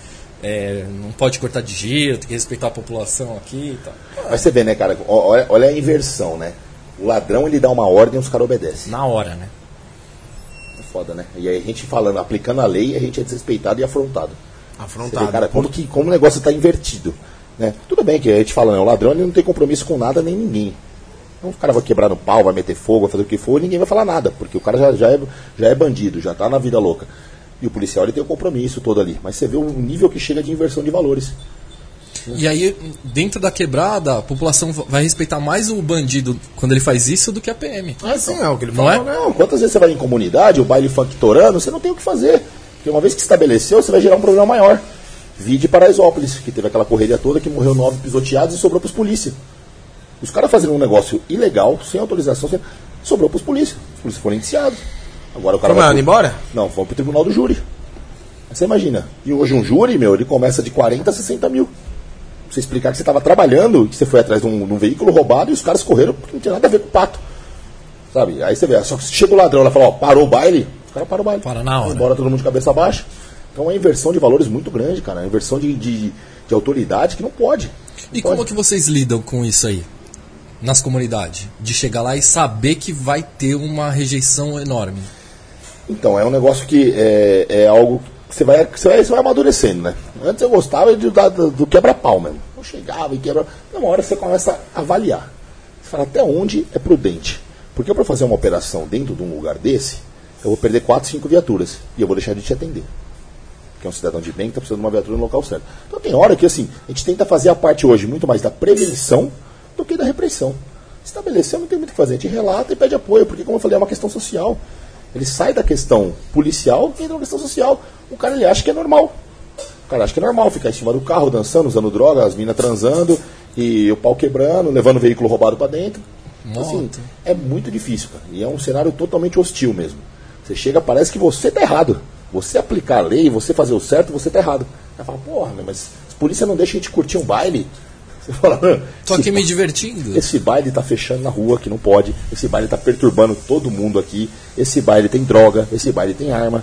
é, não pode cortar de giro, tem que respeitar a população aqui e tal. Mas você vê, né, cara? Olha, olha a inversão, né? O ladrão, ele dá uma ordem e os caras obedecem. Na hora, né? É foda, né? E aí a gente falando, aplicando a lei, a gente é desrespeitado e afrontado. Afrontado. vê, cara, como, que, como o negócio está invertido. Né? Tudo bem que a gente fala, né, o ladrão ele não tem compromisso com nada nem ninguém. Então o cara vai quebrar no pau, vai meter fogo, vai fazer o que for, ninguém vai falar nada, porque o cara já, já, é, já é bandido, já está na vida louca. E o policial ele tem o compromisso todo ali. Mas você vê o nível que chega de inversão de valores. E aí, dentro da quebrada, a população vai respeitar mais o bandido quando ele faz isso do que a PM. Ah, sim, é o que ele Não falou, é? né? Não, quantas vezes você vai em comunidade, o baile funk torando, você não tem o que fazer. Porque uma vez que estabeleceu, você vai gerar um problema maior. Vide Paraisópolis, que teve aquela correria toda que morreu nove pisoteados e sobrou pros polícia. Os caras fazendo um negócio ilegal, sem autorização, sem... sobrou pros polícia. Os polícias foram indiciados. Agora o cara Foi vai pro- embora? Não, vão pro tribunal do júri. Você imagina. E hoje um júri, meu, ele começa de 40 a 60 mil. Você explicar que você estava trabalhando, que você foi atrás de um, de um veículo roubado e os caras correram porque não tinha nada a ver com o pato. Sabe? Aí você vê, só que chega o ladrão ela fala, ó, parou o baile, o cara para o baile. Para na hora. Embora todo mundo de cabeça baixa. Então é uma inversão de valores muito grande, cara. É uma inversão de, de, de autoridade que não pode. Não E como pode. que vocês lidam com isso aí? Nas comunidades? De chegar lá e saber que vai ter uma rejeição enorme. Então, é um negócio que é, é algo você vai, você, vai, você vai amadurecendo, né? Antes eu gostava de, da- do, quebra-pau mesmo. Eu chegava e quebra. Uma hora você começa a avaliar. Você fala até onde é prudente. Porque para fazer uma operação dentro de um lugar desse, eu vou perder 4, 5 viaturas. E eu vou deixar de te atender. Que é um cidadão de bem que está precisando de uma viatura no local certo. Então tem hora que assim, a gente tenta fazer a parte hoje muito mais da prevenção do que da repressão. Estabeleceu, não tem muito o que fazer. A gente relata e pede apoio, porque, como eu falei, é uma questão social. Ele sai da questão policial e entra na questão social. O cara ele acha que é normal. O cara acha que é normal ficar em cima do carro, dançando, usando droga, as minas transando, e o pau quebrando, levando o veículo roubado para dentro. Então, assim, é muito difícil, cara. E é um cenário totalmente hostil mesmo. Você chega, parece que você tá errado. Você aplicar a lei, você fazer o certo, você tá errado. Aí fala, porra, mas a polícia não deixa a gente curtir um baile. Você fala, Tô "Esse aqui me divertindo. esse baile tá fechando na rua, que não pode. Esse baile tá perturbando todo mundo aqui. Esse baile tem droga, esse baile tem arma.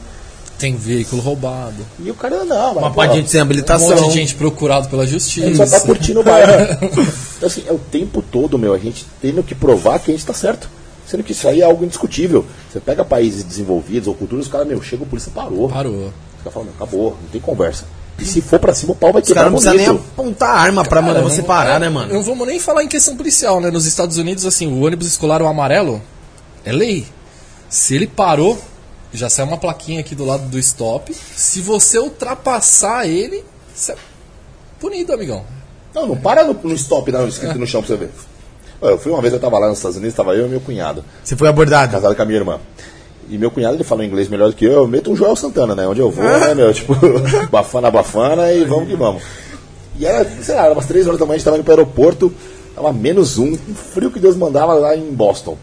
Tem veículo roubado. E o cara não, mas, Uma pô, parte de gente sem Um habilitação. monte de gente procurado pela a justiça. gente só tá curtindo o baile. então, assim, é o tempo todo, meu, a gente tendo que provar que a gente tá certo. Sendo que isso aí é algo indiscutível. Você pega países desenvolvidos ou culturas, os caras, meu, chega, o polícia parou. Parou. Os caras falam, meu, acabou, não tem conversa. E se for pra cima, o pau vai Os quebrar caras não precisam nem apontar arma pra mandar você não- parar, é, né, mano? Não vamos nem falar em questão policial, né? Nos Estados Unidos, assim, o ônibus escolar o amarelo é lei. Se ele parou, já sai uma plaquinha aqui do lado do stop. Se você ultrapassar ele, você é punido, amigão. Não, não para no, no stop, não, escrito no chão pra você ver. Eu fui uma vez, eu tava lá nos Estados Unidos, tava eu e meu cunhado. Você foi abordado. casado com a minha irmã. E meu cunhado, ele fala inglês melhor do que eu, eu meto um Joel Santana, né? Onde eu vou, né, meu? Tipo, bafana, bafana e vamos que vamos. E era, sei lá, era umas três horas da manhã, a gente tava indo pro aeroporto, tava menos um, um frio que Deus mandava lá em Boston.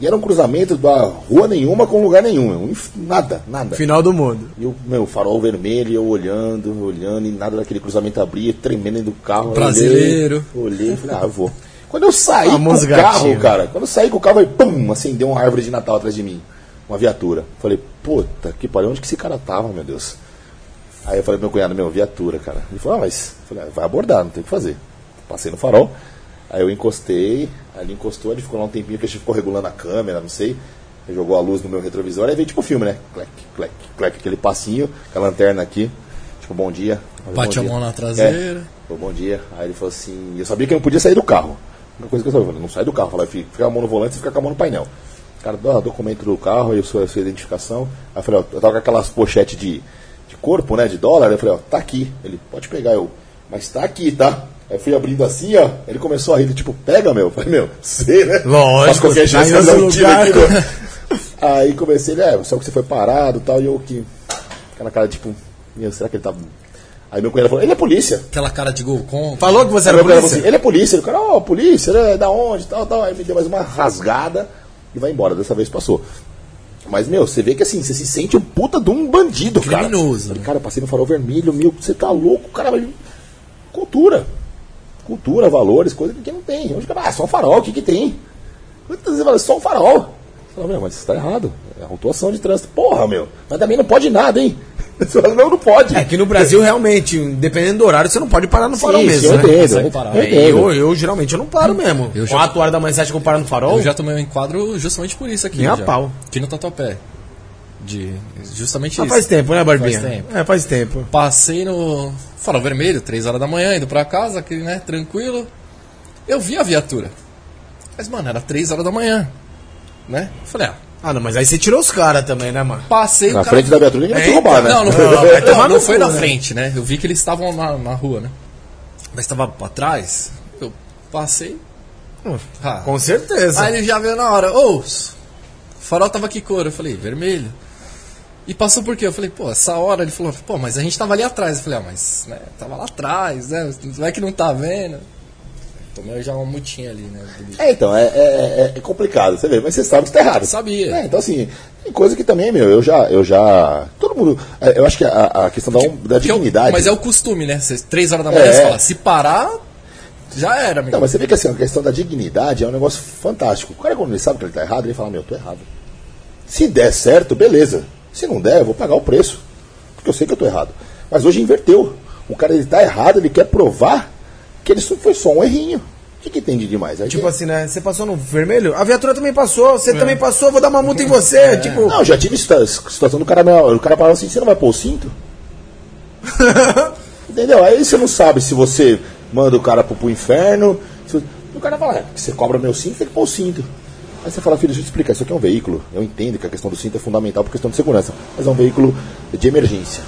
E era um cruzamento da rua nenhuma com lugar nenhum, nada, nada. Final do mundo. E o meu farol vermelho, eu olhando, olhando, e nada daquele cruzamento abria, tremendo dentro do carro. Brasileiro. Olhei, olhei falei, ah, eu vou. Quando eu saí com o carro, cara, quando eu saí com o carro, aí, pum, acendeu uma árvore de Natal atrás de mim. Uma viatura. Falei, puta, que pariu, onde que esse cara tava, meu Deus? Aí eu falei pro meu cunhado, meu, viatura, cara. Ele falou, ah, mas falei, ah, vai abordar, não tem o que fazer. Passei no farol, aí eu encostei, aí ele encostou, ele ficou lá um tempinho que a gente ficou regulando a câmera, não sei. Ele jogou a luz no meu retrovisor, aí veio tipo filme, né? Clec, clec, clec, aquele passinho, com a lanterna aqui. Tipo, bom dia. Bate a mão na traseira. É, falou, bom dia. Aí ele falou assim, eu sabia que eu não podia sair do carro. Uma coisa que eu sabia, eu falei, não sai do carro. Falei, fica fica a mão no volante e fica com a mão no painel. Cara, dá documento do carro, aí eu sou a sua identificação. Aí eu falei, ó, eu tava com aquelas pochetes de, de corpo, né, de dólar. Aí eu falei, ó, tá aqui. Ele, pode pegar. Eu, mas tá aqui, tá? Aí fui abrindo assim, ó. Ele começou a rir, tipo, pega, meu. Eu falei, meu, sei, né? Lógico, Faz qualquer um tiro lugar. aqui, né? Aí comecei, ele, é, só que você foi parado e tal, e eu que. Aquela cara, tipo, meu, será que ele tá. Aí meu cunhado falou, ele é polícia. Aquela cara de gol contra. Falou que você era polícia? assim, ele é polícia. Ele, cara, ó, polícia, ele é da onde, tal, tal. Aí me deu mais uma rasgada. E vai embora. Dessa vez passou. Mas, meu, você vê que assim, você se sente um puta de um bandido, cara. Criminoso, né? Cara, eu passei no farol vermelho, meu, você tá louco, cara. Cultura. Cultura, valores, coisa que não tem. Hoje, ah, só um farol, o que que tem? Quantas vezes você fala, só um farol? Fala, meu, mas isso tá errado. É autuação de trânsito. Porra, meu. Mas também não pode nada, hein? Você fala, não, não pode. É que no Brasil, realmente, dependendo do horário, você não pode parar no farol Sim, mesmo, eu né? entendo, eu parar. É, eu, eu geralmente eu não paro mesmo. Eu já- 4 horas da manhã você acha que eu paro no farol? Eu já tomei um enquadro justamente por isso aqui. Nem a já. pau. Aqui no Tatuapé. De, justamente Ah, isso. faz tempo, né, Barbinha? Faz tempo. É, faz tempo. Passei no farol vermelho, 3 horas da manhã, indo pra casa, aquele, né, tranquilo. Eu vi a viatura. Mas, mano, era 3 horas da manhã. Né? Falei, ah, Ah, não, mas aí você tirou os caras também, né, mano? passei Na cara- frente da viatura ninguém vai te Eita, roubar, né? Não, não, Não, não, não foi na né? frente, né? Eu vi que eles estavam na, na rua, né? Mas estava pra trás, eu passei. Ah. Com certeza. Aí ele já veio na hora, ô, o farol tava que cor? Eu falei, vermelho. E passou por quê? Eu falei, pô, essa hora ele falou, pô, mas a gente tava ali atrás. Eu falei, ah, mas, né, tava lá atrás, né? Vai que não tá vendo. Tomei já uma mutinha ali, né? É, então, é, é- é complicado, você vê, mas você sabe que tá errado. Sabia. É, então, assim, tem coisa que também, meu, eu já. Eu já todo mundo. é, Eu acho que a, a questão da, da Que é dignidade. mas é o costume, né? Cê, três horas da manhã É. você fala, se parar, já era, amigo. Não, mas você vê que assim, a questão da dignidade é um negócio fantástico. O cara, quando ele sabe que ele tá errado, ele fala, meu, tô errado. Se der certo, beleza. Se não der, eu vou pagar o preço. Porque eu sei que eu tô errado. Mas hoje inverteu. O cara ele tá errado, ele quer provar que ele só foi só um errinho. O que, que tem de demais? Aí Tipo tem- assim, né? Você passou no vermelho, a viatura também passou, você também passou, vou dar uma multa em você. Tipo, Não, já tive situa- situação do cara, o cara falava assim, você não vai pôr o cinto? Entendeu? Aí você não sabe se você manda o cara pro, pro inferno. se- o cara fala, é, você cobra meu cinto, tem que pôr o cinto. Aí você fala, filho, deixa eu te explicar, isso aqui é um veículo. Eu entendo que a questão do cinto é fundamental por questão de segurança, mas é um veículo de emergência.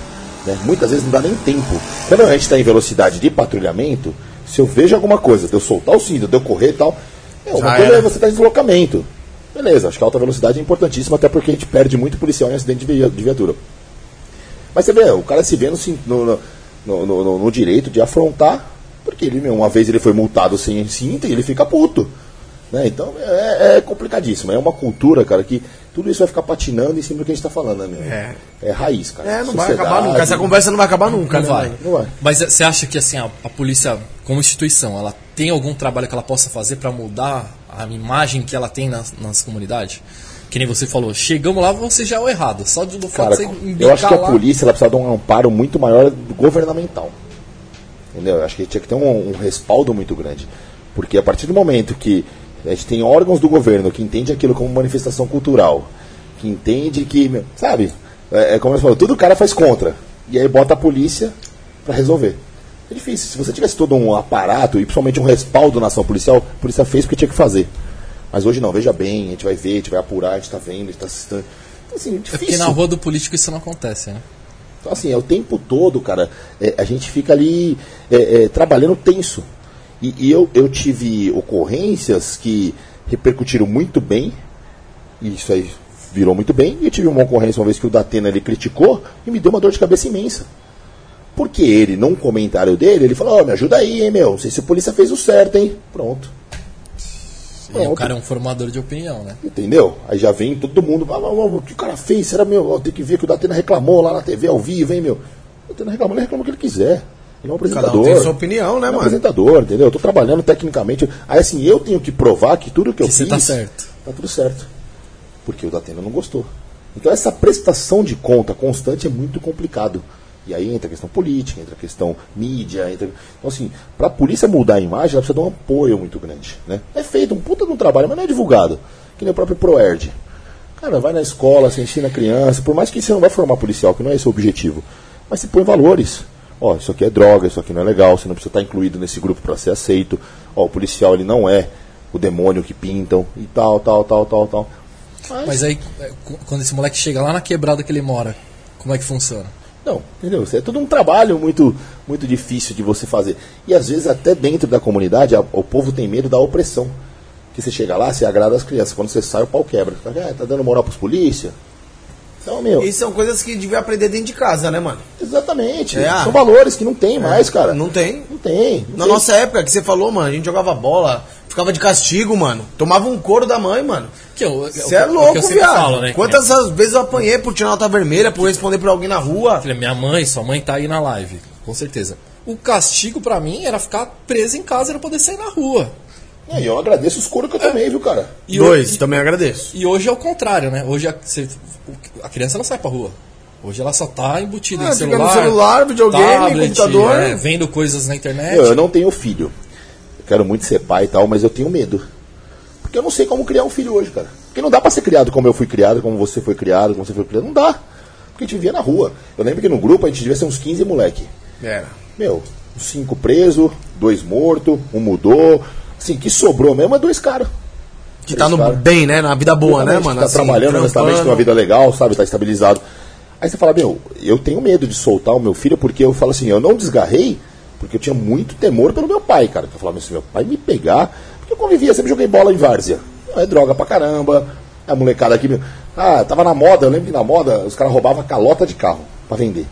né? Muitas vezes não dá nem tempo. Quando a gente está em velocidade de patrulhamento, se eu vejo alguma coisa, de eu soltar o cinto, de eu correr e tal, é, uma Já coisa era. é você estar em deslocamento. Beleza, acho que a alta velocidade é importantíssima, até porque a gente perde muito policial em acidente de via- de viatura. Mas você vê, o cara se vê no, no, no, no- direito de afrontar, porque ele, uma vez ele foi multado sem cinta e ele fica puto. Né? Então é, é complicadíssimo. É uma cultura, cara, que tudo isso vai ficar patinando em cima do que a gente está falando, né? É. É raiz, cara. é, não vai Sociedade. acabar nunca. Essa conversa não vai acabar nunca, Não né, vai. Não vai. Mas você acha que assim a, a polícia, como instituição, ela tem algum trabalho que ela possa fazer para mudar a imagem que ela tem nas, nas comunidades? Que nem você falou, chegamos lá, você já é o errado. Só do fato Cara, de você eu acho que a lá- polícia ela precisa dar um amparo muito maior do governamental. Entendeu? Eu acho que tinha que ter um, um respaldo muito grande. Porque a partir do momento que a gente tem órgãos do governo que entende aquilo como manifestação cultural, que entende que, sabe, é, é como você falou, tudo o cara faz contra. E aí bota a polícia para resolver. É difícil. Se você tivesse todo um aparato e principalmente um respaldo na ação policial, a polícia fez o que tinha que fazer. Mas hoje não, veja bem, a gente vai ver, a gente vai apurar, a gente está vendo, a gente está. Então, assim, É difícil. porque na rua do político isso não acontece, né? Então, assim, é o tempo todo, cara, é, a gente fica ali é, é, trabalhando tenso. E, e eu, eu tive ocorrências que repercutiram muito bem, e isso aí virou muito bem, e eu tive uma ocorrência uma vez que o Datena ele criticou e me deu uma dor de cabeça imensa. Porque ele, num comentário dele, ele falou, ó, me ajuda aí, hein, meu, não sei se a polícia fez o certo, hein. Pronto. E o Pronto. cara é um formador de opinião, né? Entendeu? Aí já vem todo mundo, ah, o que o cara fez? Será meu? Tem que ver que o Datena reclamou lá na TV ao vivo, hein, meu? O Datena reclamou, ele reclama o que ele quiser. Ele é um Cada apresentador. um tem sua opinião, né, é um mano? apresentador, entendeu? Eu tô trabalhando tecnicamente. Aí assim, eu tenho que provar que tudo que eu Que você fiz tá certo. tá tudo certo. Porque o Datena não gostou. Então essa prestação de conta constante é muito complicado. E aí entra a questão política, entra a questão mídia, entra. Então, assim, para a polícia mudar a imagem, ela precisa dar um apoio muito grande. Né? É feito um puta de um trabalho, mas não é divulgado. Que nem o próprio ProERD. Cara, vai na escola, você ensina a criança, por mais que você não vai formar policial, que não é esse o objetivo. Mas você põe valores. Ó, isso aqui é droga, isso aqui não é legal, você não precisa estar incluído nesse grupo para ser aceito. Ó, o policial ele não é o demônio que pintam e tal, tal, tal, tal, tal. Mas aí, é, quando esse moleque chega lá na quebrada que ele mora, como é que funciona? Não, entendeu? É tudo um trabalho muito, muito difícil de você fazer. E às vezes até dentro da comunidade o povo tem medo da opressão. Que você chega lá, você agrada as crianças. Quando você sai, o pau quebra. Fala, Ah, tá dando moral pros polícia? Então, meu, E são coisas que devia aprender dentro de casa, né, mano? exatamente. É. São valores que não tem mais, cara. Não tem. Não tem. não Na tem. nossa época que você falou, mano, a gente jogava bola, ficava de castigo, mano. Tomava um couro da mãe, mano. Que eu- Você é louco, viado. falo, né? Quantas vezes eu apanhei por tirar nota vermelha, por responder pra alguém na rua? Falei, minha mãe, sua mãe tá aí na live, com certeza. O castigo pra mim era ficar preso em casa e não poder sair na rua. É, E eu agradeço os coros que eu tomei, viu, cara? E Dois, hoje- também agradeço. E hoje é o contrário, né? Hoje a, você- a criança não sai pra rua. Hoje ela só tá embutida Ah, em celular, no celular, videogame, computador. é, vendo coisas na internet. Eu, eu não tenho filho. Eu quero muito ser pai e tal, mas eu tenho medo. Porque eu não sei como criar um filho hoje, cara. Porque não dá pra ser criado como eu fui criado, como você foi criado, como você foi criado. Não dá. Porque a gente vivia na rua. Eu lembro que no grupo a gente devia ser uns 15 moleque. Era. Meu, uns cinco presos, dois mortos, um mudou. Assim, que sobrou mesmo é dois caras. Que tá no cara. bem, né? Na vida boa, né, mano? Tá Assim, trabalhando honestamente, tem uma trampando. vida legal, sabe? Tá estabilizado. Aí você fala, meu, eu tenho medo de soltar o meu filho porque eu falo assim, eu não desgarrei porque eu tinha muito temor pelo meu pai, cara. Eu falava, se meu pai me pegar, porque eu convivia, sempre joguei bola em várzea. É droga pra caramba. A molecada aqui, ah, tava na moda, eu lembro que na moda os caras roubavam calota de carro pra vender.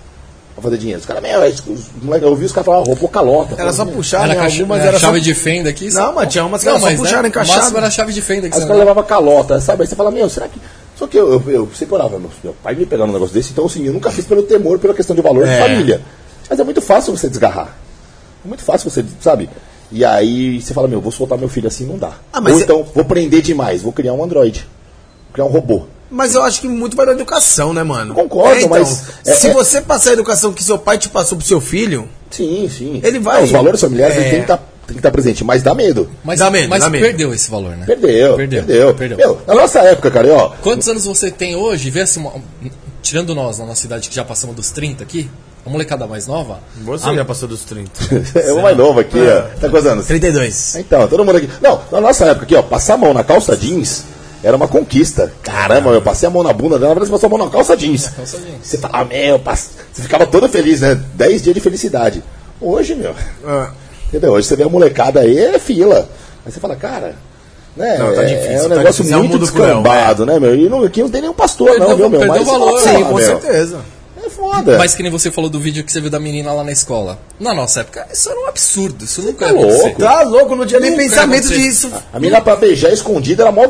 Pra fazer dinheiro. Os caras, meu, os moleques, eu ouvi os caras falar, roubou calota. Era só puxar, Era né? caixa- Algumas era era chave só... de fenda aqui. Não, mas tinha umas que era só puxar, né, encaixado. Era a chave de fenda que Aí os caras levavam calota, sabe? Aí você fala, meu, será que. Só que eu, eu, eu sempre orava, meu, meu pai me pegar num negócio desse, então assim, eu nunca fiz pelo temor, pela questão de valor É. de família. Mas é muito fácil você desgarrar. É muito fácil você, sabe? E aí você fala, meu, vou soltar meu filho assim, não dá. Ah, mas Ou é- então, vou prender demais, vou criar um androide. Vou criar um robô. Mas eu acho que muito vai da educação, né, mano? Concordo, então, mas- é- se é- você passar a educação que seu pai te passou pro seu filho, Sim, sim. Ele vai- Não, os valores familiares É. eles têm que estar tem que estar presente, mas dá medo. Mas, Dá medo, mas dá medo. perdeu esse valor, né? Perdeu, Perdeu, perdeu. perdeu. Meu, na nossa época, cara, ó, Quantos anos você tem hoje? Vê assim, tirando nós na nossa cidade que já passamos dos 30 aqui, a molecada mais nova. você a- já passou dos 30. é o mais novo aqui, É. ó. Tá quantos anos? 32. Então, todo mundo aqui. Não, na nossa época aqui, ó, passar a mão na calça jeans era uma conquista. Caramba, eu passei a mão na bunda dela, você passou a mão na calça jeans. calça jeans. Você fala, ah, meu, pass... você ficava todo feliz, né? 10 dias de felicidade. Hoje, meu, Ah, entendeu? Hoje você vê a molecada aí, é fila. Aí você fala, cara. Né, Não, tá é- difícil, é um tá negócio difícil, é um muito mundo cruel, descambado, né, meu? E não, aqui não tem nenhum pastor, Perdeu- não, viu, meu? Mas, valor, sim, com meu, certeza. É foda. Mas que nem você falou do vídeo que você viu da menina lá na escola. Na nossa época, isso era um absurdo. Isso nunca tá louco. Tá louco, não tinha nem pensamento disso. A menina pra beijar escondida era mó,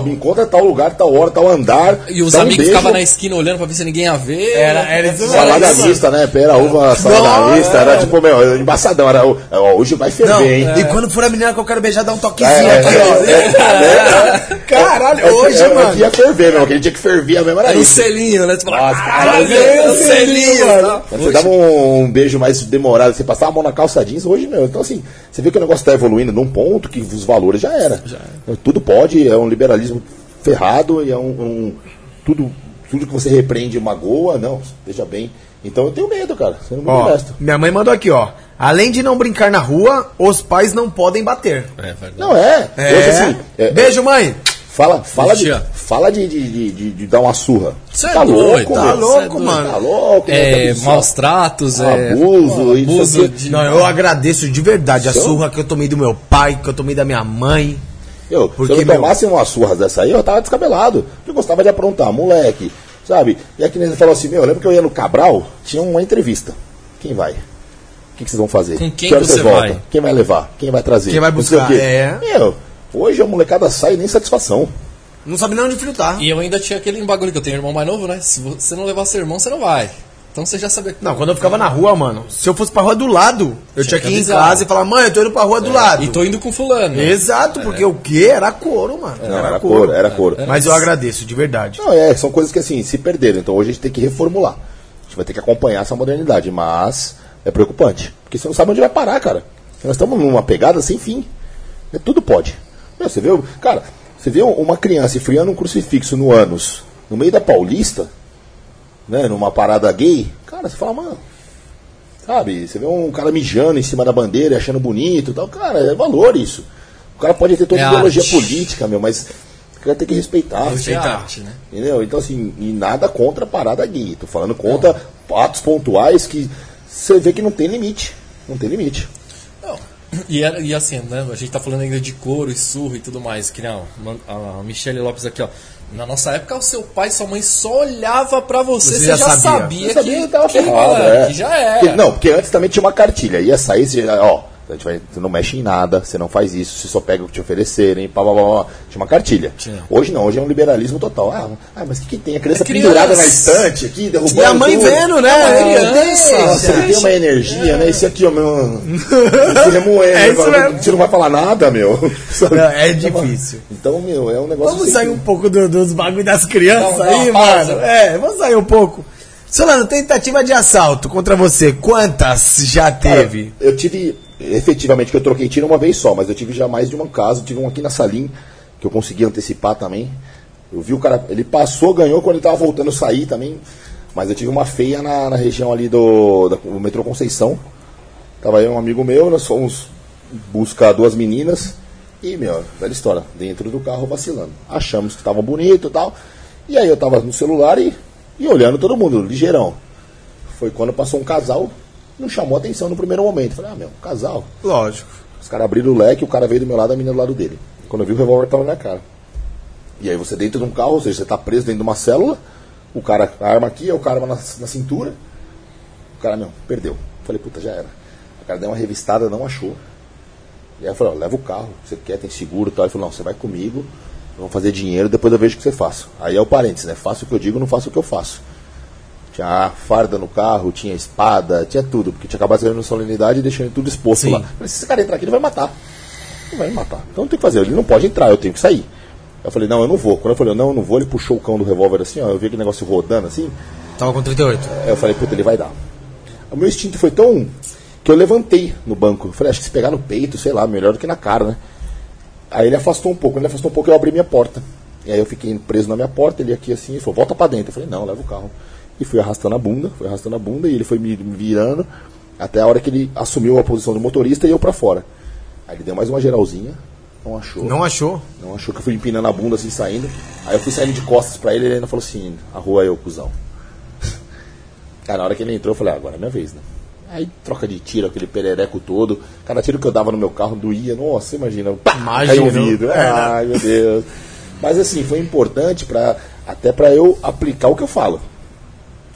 me encontra tal lugar, tal hora, tal andar. E os um amigos ficavam na esquina olhando pra ver se ninguém ia ver. Era- era isso Salada Isso. mista, né? Pera, uva, salada Não, mista. é. Era tipo, meu, embaçadão. Era, ó, hoje vai ferver, Não, hein? e quando for a menina que eu quero beijar, dá um toquezinho É, aqui, é, ó. é, Caralho, É, hoje, é, mano. Aqui ia ferver, meu. Aquele dia que fervia mesmo era Era um isso. selinho, né? Tu fala, caralho, selinho, mano. tá? Quando Você dava um, um beijo mais demorado, você passava a mão na calça jeans, hoje, meu. Então, assim, você vê que o negócio tá evoluindo num ponto que os valores já era. Então, Tudo pode, é um liberalismo ferrado e é um. um- tudo, tudo que você repreende magoa, não, veja bem. Então eu tenho medo, cara, sendo muito Ó, honesto. minha mãe mandou aqui, ó. Além de não brincar na rua, os pais não podem bater. É verdade. Não é. É. Hoje, assim, é- Beijo, mãe. Fala, fala, de, fala de, de, de, de- dar uma surra. Cê é tá doido, louco, tá meu. louco, mano. Tá louco, meu, É, céu. maus tratos, é, Abuso, abuso de... Não, eu agradeço de verdade a surra que eu tomei do meu pai, que eu tomei da minha mãe. Eu, Porque, se eu meu- tomasse umas surras dessa aí, eu tava descabelado. Eu gostava de aprontar, moleque, sabe? E aqui ele falou assim, meu, eu lembro que eu ia no Cabral, tinha uma entrevista. Quem vai? O que, que vocês vão fazer? Com quem Que você voltam? vai? Quem vai levar? Quem vai trazer? Quem vai buscar, é. Meu, hoje a molecada sai nem satisfação. Não sabe nem onde fritar. E eu ainda tinha aquele bagulho que eu tenho irmão mais novo, né? Se você não levar seu irmão, você não vai. Então você já sabia. Não, quando eu ficava na rua, mano, se eu fosse pra rua do lado, eu tinha que que ir em casa e falar, mãe, eu tô indo pra rua do lado. E tô indo com fulano. Exato, porque o quê? Era couro, mano. Não, era couro, era couro. Mas eu agradeço, de verdade. Não, é, são coisas que assim, se perderam. Então hoje a gente tem que reformular. A gente vai ter que acompanhar essa modernidade, mas é preocupante. Porque você não sabe onde vai parar, cara. Nós estamos numa pegada sem fim. É, tudo pode. Meu, você vê, o- cara, você vê uma criança enfiando um crucifixo no ânus, no meio da Paulista, né, numa parada gay, cara, você fala, mano, sabe, você vê um cara mijando em cima da bandeira e achando bonito e tal, cara, é valor isso. O cara pode ter toda É ideologia arte. política, meu, mas o cara tem que respeitar. É arte, né? Entendeu? Então, assim, e nada contra a parada gay. Tô falando contra atos pontuais que você vê que não tem limite. Não tem limite. Não. E, era- e assim, né? A gente tá falando ainda de couro e surro e tudo mais. Que não, a Michelle Lopes aqui, ó. Na nossa época, o seu pai e sua mãe só olhava pra você, Você já já, sabia. sabia, Eu sabia que, que que, é. que já era. Não, porque antes também tinha uma cartilha. Ia sair, você, a gente vai, você não mexe em nada, você não faz isso, você só pega o que te oferecerem, pá, pá, pá, pá. Tinha uma cartilha. Hoje não, hoje é um liberalismo total. Ah, ah, mas o que, que tem? A criança É criança. pendurada na estante aqui, derrubando. E a mãe tudo. vendo, né? É É, criança. Nossa, ele tem uma energia, né? Esse aqui, ó, meu. Esse remoendo, É agora. Você não vai falar nada, meu. Não, é difícil. Então, meu, é um negócio. Vamos assim sair que- um pouco do- dos bagulho das crianças uma aí, mano. É, vamos sair um pouco. Solano, tentativa de assalto contra você, quantas já Cara, teve? eu tive, efetivamente, que eu troquei tiro uma vez só, mas eu tive já mais de um caso. Tive um aqui na Salim, que eu consegui antecipar também. Eu vi o cara, ele passou, ganhou, quando ele tava voltando eu saí também. Mas eu tive uma feia na, na região ali do, do metrô Conceição. Tava aí um amigo meu, nós fomos buscar duas meninas. E, meu, velha história, dentro do carro vacilando. Achamos que tava bonito e tal. E aí eu tava no celular e, e olhando todo mundo, ligeirão. Foi quando passou um casal, não chamou atenção no primeiro momento. Falei, ah, meu, casal. Lógico. Os caras abriram o leque, o cara veio do meu lado, a menina do lado dele. Quando eu vi o revólver tava na minha cara. E aí você dentro de um carro, ou seja, você tá preso dentro de uma célula, o cara, a arma aqui, o cara na, na cintura. O cara, meu, perdeu. Falei, puta, já era. O cara deu uma revistada, não achou. E aí eu falei, ó, leva o carro, você quer, tem seguro e tal. Ele falou, não, você vai comigo, vamos fazer dinheiro, depois eu vejo o que você faz. Aí é o parênteses, né? Faço o que eu digo, não faço o que eu faço. Tinha farda no carro, tinha espada, tinha tudo, porque tinha acabado saindo solenidade e deixando tudo exposto Sim. lá. Falei, se esse cara entrar aqui, ele vai matar. Ele vai me matar. Então tem que fazer, ele não pode entrar, eu tenho que sair. Eu falei, não, eu não vou. Quando eu falei, não, eu não vou, ele puxou o cão do revólver assim, ó, eu vi aquele negócio rodando assim, Tava com 38. Aí eu falei, puta, ele vai dar. O meu instinto foi tão. que eu levantei no banco. Eu falei, acho que se pegar no peito, sei lá, melhor do que na cara, né? Aí ele afastou um pouco. Quando ele afastou um pouco, eu abri minha porta. E aí eu fiquei preso na minha porta, ele aqui assim, ele falou, volta pra dentro. Eu falei, não, leva o carro. E fui arrastando a bunda, fui arrastando a bunda, e ele foi me virando até a hora que ele assumiu a posição do motorista e eu pra fora. Aí ele deu mais uma geralzinha, não achou. Não achou? Não achou que eu fui empinando a bunda assim, saindo. Aí eu fui saindo de costas pra ele e ele ainda falou assim, a rua é eu, cuzão. Cara, na hora que ele entrou, eu falei, ah, agora é minha vez, né? Aí troca de tiro, aquele perereco todo. Cada tiro que eu dava no meu carro doía. Nossa, imagina. Pá, Imagina. caiu o vidro. É, né? Ai, meu Deus. Mas assim, foi importante para até pra eu aplicar o que eu falo.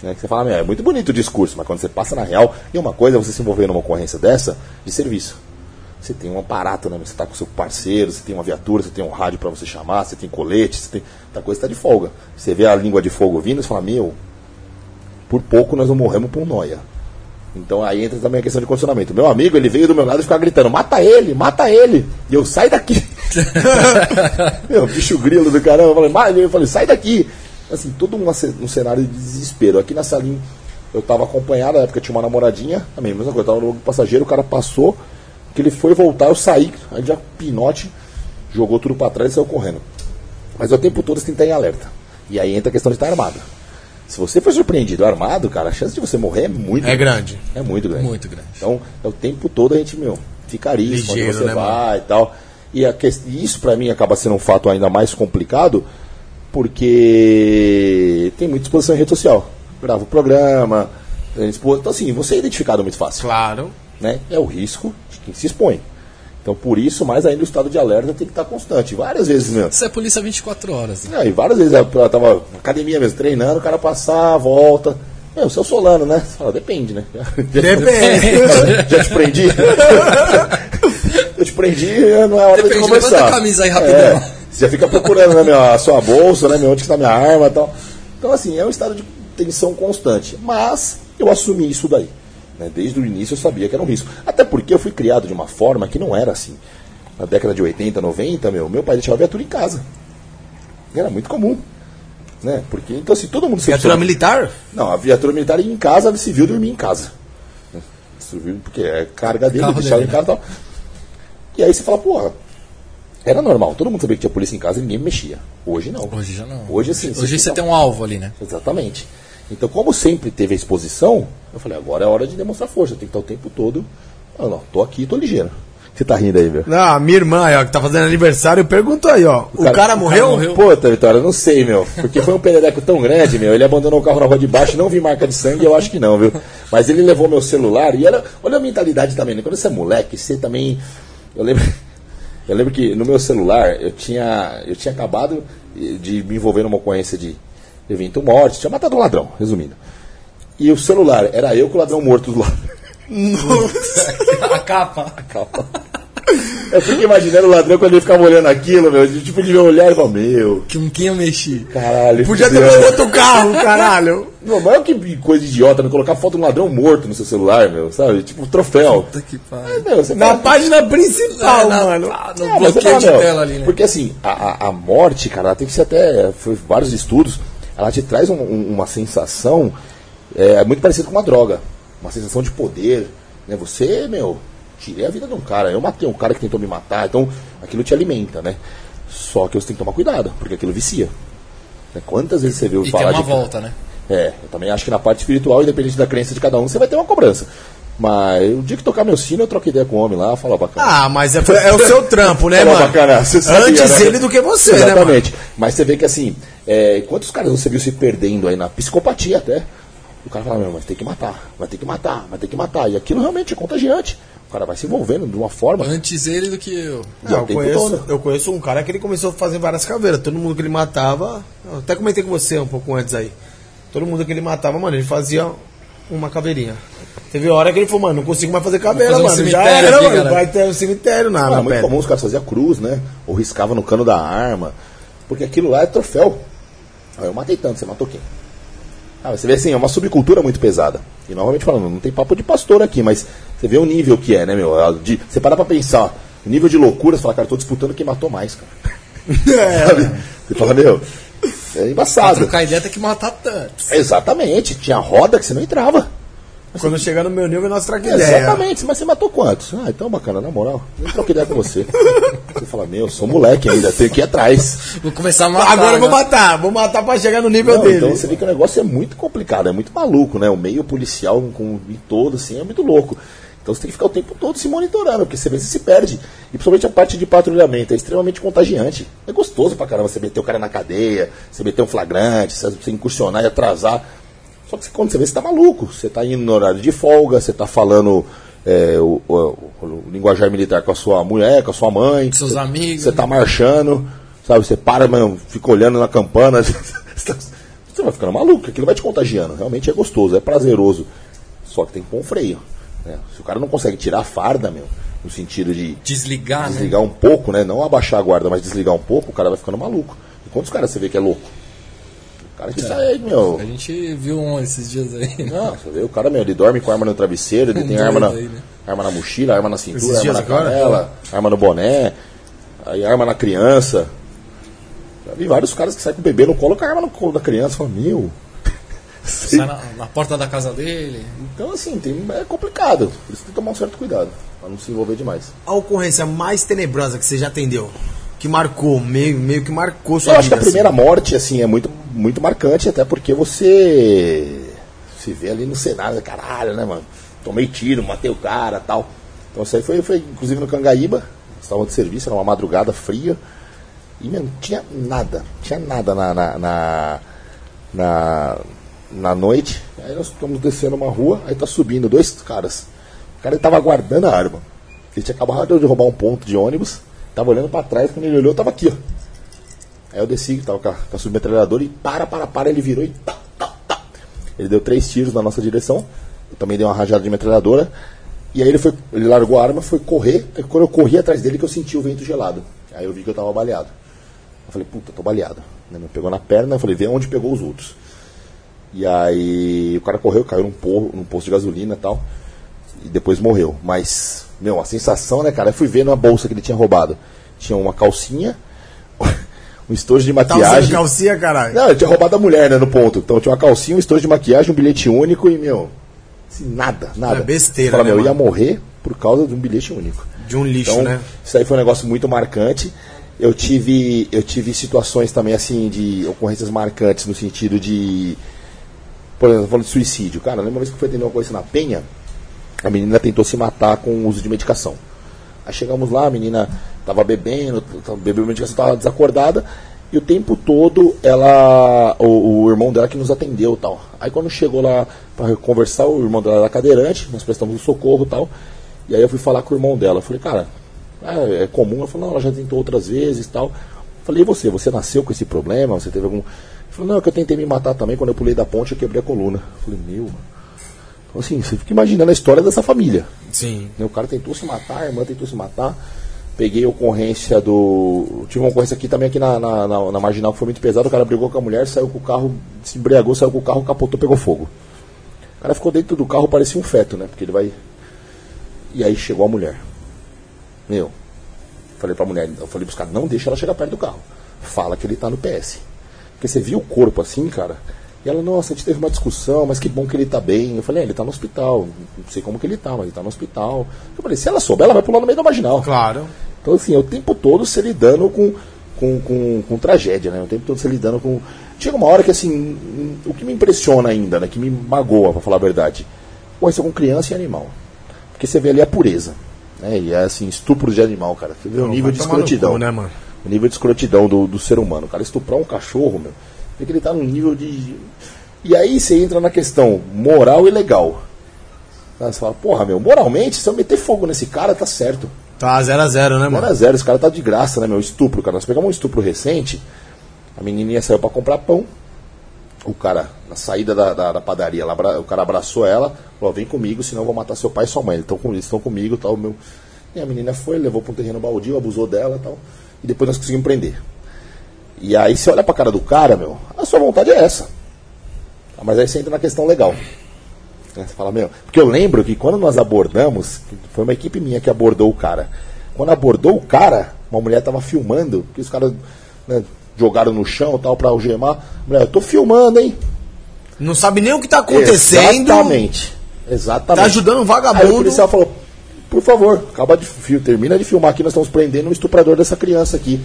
Né, que você fala, é muito bonito o discurso, mas quando você passa na real, e uma coisa é você se envolver numa ocorrência dessa de serviço. Você tem um aparato, né? Você tá com seu parceiro, você tem uma viatura, você tem um rádio para você chamar, você tem colete, você tem. Outra coisa tá de folga. Você vê a língua de fogo vindo, você fala, meu, por pouco nós não morremos por noia. Então aí entra também a questão de condicionamento. Meu amigo, ele veio do meu lado e ficava gritando, mata ele, mata ele. E eu, sai daqui. meu, bicho grilo do caramba. Eu falei, "Mas", eu falei, sai daqui. Assim, todo um, um cenário de desespero. Aqui na salinha, eu tava acompanhado, na época tinha uma namoradinha, a mesma coisa, eu tava no passageiro, o cara passou, que ele foi voltar, eu saí, aí já pinote, jogou tudo pra trás e saiu correndo. Mas o tempo todo você tem que estar em alerta. E aí entra a questão de estar armado. Se você for surpreendido armado, cara, a chance de você morrer é muito É grande. É muito grande. Muito grande. Então, é o tempo todo a gente, meu, fica arisco onde Ligeiro, você né, vai e tal. E a ques- e isso pra mim acaba sendo um fato ainda mais complicado, porque tem muita exposição em rede social. Grava o programa, então assim, você é identificado muito fácil Claro. né? É o risco de quem se expõe. Então, por isso, mais ainda o estado de alerta tem que estar constante. Várias vezes mesmo. Isso é polícia 24 horas. né? Não, e várias vezes eu eu tava na academia mesmo, treinando, o cara passar, volta. Meu, seu Solano, né? Você fala, depende, né? Depende. Já te prendi? eu te prendi, não é hora Depende, de conversar. levanta a camisa aí rapidão. É, você já fica procurando né, meu, a sua bolsa, né, meu, onde está minha arma e tal. Então, assim, é um estado de tensão constante. Mas eu assumi isso daí. né? Desde o início eu sabia que era um risco. Até porque eu fui criado de uma forma que não era assim. Na década de 80, 90, meu, meu pai deixava a viatura em casa. Era muito comum. Né? Porque, então, assim, todo mundo... Viatura militar? Não, a viatura militar ia em casa, a civil dormia em casa. Porque é carga dele, deixava dele, em casa e tal. E aí você fala, porra, era normal, todo mundo sabia que tinha polícia em casa e ninguém mexia. Hoje não. Hoje já não. Hoje assim. Hoje você fica- tem um alvo ali, né? Exatamente. Então, como sempre teve a exposição, eu falei, agora é hora de demonstrar força, eu tenho que estar o tempo todo. Ah, não, tô aqui, tô ligeiro. Você tá rindo aí, meu? Não, a minha irmã, aí, ó, que tá fazendo aniversário, perguntou aí, ó. O cara, morreu? morreu? Puta, Vitória, eu não sei, meu. Porque foi um perereco tão grande, meu. Ele abandonou o carro na rua de baixo, não vi marca de sangue, eu acho que não, viu? Mas ele levou meu celular e era. Olha a mentalidade também, né? Quando você é moleque, você também. Eu lembro. Eu lembro que no meu celular eu tinha, eu tinha acabado de me envolver numa ocorrência de evento morte, tinha matado um ladrão, resumindo. E o celular era eu com o ladrão morto do lado. A capa. A capa. Eu fico imaginando o ladrão quando ele ficava olhando aquilo, meu. Tipo, ele olhar e falar, meu. Com quem eu mexi? Caralho. Podia ter um outro carro, caralho. Não, mas é que coisa idiota, não colocar foto de um ladrão morto no seu celular, meu, sabe? Tipo, troféu. Puta que É, pariu. meu, você Na fala- página principal, É, na- mano. ah, no É, bloqueio fala, de meu, tela ali, né? Porque assim, a, a, morte, cara, ela tem que ser até. Foi vários estudos, ela te traz um- um- uma sensação é, muito parecida com uma droga. Uma sensação de poder. Né? Você, meu, tirei a vida de um cara. Eu matei um cara que tentou me matar, então aquilo te alimenta, né? Só que você tem que tomar cuidado, porque aquilo vicia. Né? Quantas vezes você viu E tem falar uma de. volta, né? É, eu também acho que na parte espiritual, independente da crença de cada um, você vai ter uma cobrança. Mas o dia que tocar meu sino, eu troco ideia com o homem lá, fala bacana. Ah, mas é, é o seu trampo, né, Fala mano? bacana, sabia, Antes né? ele do que você, né, mano? Exatamente. Mas você vê que assim, é, quantos caras você viu se perdendo aí na psicopatia até? O cara fala, meu, mas tem que matar, vai ter que matar, vai ter que matar. E aquilo realmente é contagiante. O cara vai se envolvendo de uma forma. Antes ele do que eu. E é o eu, conheço, todo. eu conheço um cara que ele começou a fazer várias caveiras. Todo mundo que ele matava. Eu até comentei com você um pouco antes aí. Todo mundo que ele matava, mano, ele fazia uma caveirinha. Teve hora que ele falou, mano, não consigo mais fazer caveira, Vou mano. fazer um Já era, aqui, mano. cara. Vai ter um cemitério na, Ah, na é muito pedra. comum os caras faziam cruz, né? Ou riscava no cano da arma. Porque aquilo lá é troféu. Eu matei tanto, você matou quem? Ah, você vê assim, é uma subcultura muito pesada. E novamente falando, não tem papo de pastor aqui, mas você vê o nível que é, né, meu? É De, você para pra pensar, o nível de loucura, você fala, cara, tô disputando quem matou mais, cara. Sabe? Você fala, meu, é Pra embaçado. trocar ideia tem que matar tanto. Exatamente, tinha roda que você não entrava. Quando chegar no meu nível, nós ideia. Exatamente, mas você matou quantos? Ah, então bacana, na moral, nem troquei ideia com você. Você fala, meu, eu sou moleque ainda, tenho que ir atrás. Vou começar a matar. Agora eu vou né? matar, vou matar pra chegar no nível Não, dele. então você vê que o negócio é muito complicado, é muito maluco, né? O meio policial com todo, assim, é muito louco. Então você tem que ficar o tempo todo se monitorando, porque você vê se se perde. E principalmente a parte de patrulhamento, é extremamente contagiante. É gostoso pra caramba você meter o cara na cadeia, você meter um flagrante, você incursionar e atrasar. Só que quando você vê, você tá maluco. Você tá indo no horário de folga, você tá falando é, o, o- o linguajar militar com a sua mulher, com a sua mãe. Seus Você- amigos, Você né? tá marchando, sabe? Você para, mano, fica olhando na campana. Você vai ficando maluco, aquilo vai te contagiando. Realmente é gostoso, é prazeroso. Só que tem que pôr um freio. né? Se o cara não consegue tirar a farda, meu, no sentido de Desligar, né? desligar um pouco, né? Não abaixar a guarda, mas desligar um pouco, o cara vai ficando maluco. E quantos caras você vê que é louco? O cara que sai, meu. A gente viu um esses dias aí. Não, você vê o cara, meu, ele dorme com arma no travesseiro, ele Um tem arma na, aí, né? arma na mochila, arma na cintura, Esses arma na agora? canela, arma no boné, aí arma na criança. Já vi vários caras que saem com o bebê no colo com a arma no colo da criança. Fala, meu. Sai na, na porta da casa dele. Então, assim, tem, é complicado. Por isso tem que tomar um certo cuidado, pra não se envolver demais. A ocorrência mais tenebrosa que você já atendeu? Que marcou, meio, meio que marcou sua Eu acho que vida. a primeira assim. morte, assim, é muito, muito marcante, até porque você se vê ali no cenário, caralho, né, mano? Tomei tiro, matei o cara tal. Então isso aí foi, foi inclusive no Cangaíba, estava de serviço, era uma madrugada fria. E, não tinha nada, tinha nada na, na, na, na, na noite. Aí nós estamos descendo uma rua, aí tá subindo dois caras. O cara ele tava guardando a arma. Ele tinha acabado de roubar um ponto de ônibus, tava olhando pra trás, quando ele olhou, tava aqui, ó. Aí eu desci, tava com a, a submetralhadora e para, para, para, ele virou e tá, tá, tá. Ele deu três tiros na nossa direção. Eu também dei uma rajada de metralhadora. E aí ele foi, ele largou a arma, foi correr. Quando eu corri atrás dele que eu senti o vento gelado. Aí eu vi que eu tava baleado. Eu falei, puta, tô baleado. Né, Me pegou na perna, eu falei, vê onde pegou os outros. E aí o cara correu, caiu num, num posto de gasolina e tal. E depois morreu. Mas, meu, a sensação, né, cara? Eu fui ver na bolsa que ele tinha roubado. Tinha uma calcinha, um estojo de Tá maquiagem. calcinha, caralho? Não, ele tinha roubado a mulher, né, no ponto. Então tinha uma calcinha, um estojo de maquiagem, um bilhete único e, meu, assim, nada, nada. É besteira, Fala, né, meu, eu ia morrer por causa de um bilhete único. De um lixo, Então, né? isso aí foi um negócio muito marcante. Eu tive, eu tive situações também, assim, de ocorrências marcantes no sentido de. Por exemplo, falando de suicídio. Cara, lembra uma vez que eu fui atender uma coisa na Penha? A menina tentou se matar com o uso de medicação. Aí chegamos lá, a menina tava bebendo, bebendo medicação, tava desacordada. E o tempo todo ela. O, o irmão dela que nos atendeu tal. Aí quando chegou lá para conversar, o irmão dela era cadeirante, nós prestamos um socorro e tal. E aí eu fui falar com o irmão dela. Eu falei, cara, Ah, é comum. Ela falou, não, ela já tentou outras vezes e tal. Eu falei, e você? Você nasceu com esse problema? Você teve algum. Ele falou, não, é que eu tentei me matar também. Quando eu pulei da ponte, eu quebrei a coluna. Eu falei, meu. Então, assim, você fica imaginando a história dessa família. Sim. O cara tentou se matar, a irmã tentou se matar. Peguei ocorrência do. Tive uma ocorrência aqui também aqui na, na, na- na marginal que foi muito pesado. O cara brigou com a mulher, saiu com o carro, se embriagou, saiu com o carro, capotou, pegou fogo. O cara ficou dentro do carro, parecia um feto, né? Porque ele vai. E aí chegou a mulher. Meu, falei pra mulher, eu falei pros caras, não deixa ela chegar perto do carro. Fala que ele tá no PS. Porque você viu o corpo assim, cara. E ela, nossa, a gente teve uma discussão, mas que bom que ele tá bem. Eu falei, é, ele tá no hospital. Não sei como que ele tá, mas ele tá no hospital. Eu falei, se ela souber, ela vai pular no meio da marginal. Claro. Então, assim, é o tempo todo se lidando com, com, com, com tragédia, né? O tempo todo se lidando com. Chega uma hora que, assim, o que me impressiona ainda, né? Que me magoa, pra falar a verdade. Pô, isso é com criança e animal. Porque você vê ali a pureza. Né? E é, assim, estupro de animal, cara. Você vê o Não, nível vai de tomar no escrotidão. cu, né, mano? O nível de escrotidão do, do ser humano. O cara estuprar um cachorro, meu. Vê que ele tá num nível de. E aí você entra na questão moral e legal. Você fala, porra, meu, moralmente, se eu meter fogo nesse cara, tá certo. Tá 0 a 0 né, 0 mano? a 0 esse cara tá de graça, né, meu? Estupro, cara. Nós pegamos um estupro recente, a menininha saiu pra comprar pão. O cara, na saída da, da, da padaria, abra- o cara abraçou ela, falou: vem comigo, senão eu vou matar seu pai e sua mãe. Eles estão com, eles estão comigo tal. Meu... E a menina foi, levou pra um terreno baldio, abusou dela e tal. E depois nós conseguimos prender. E aí você olha pra cara do cara, meu, a sua vontade é essa. Mas aí você entra na questão legal. Né, Você fala, meu, porque eu lembro que quando nós abordamos, foi uma equipe minha que abordou o cara. Quando abordou o cara, uma mulher tava filmando, que os caras né, jogaram no chão tal pra algemar. Mulher, eu tô filmando, hein? Não sabe nem o que tá acontecendo. Exatamente. Exatamente. Tá ajudando um Aí o vagabundo. policial falou, por favor, acaba de termina de filmar aqui, nós estamos prendendo o estuprador dessa criança aqui.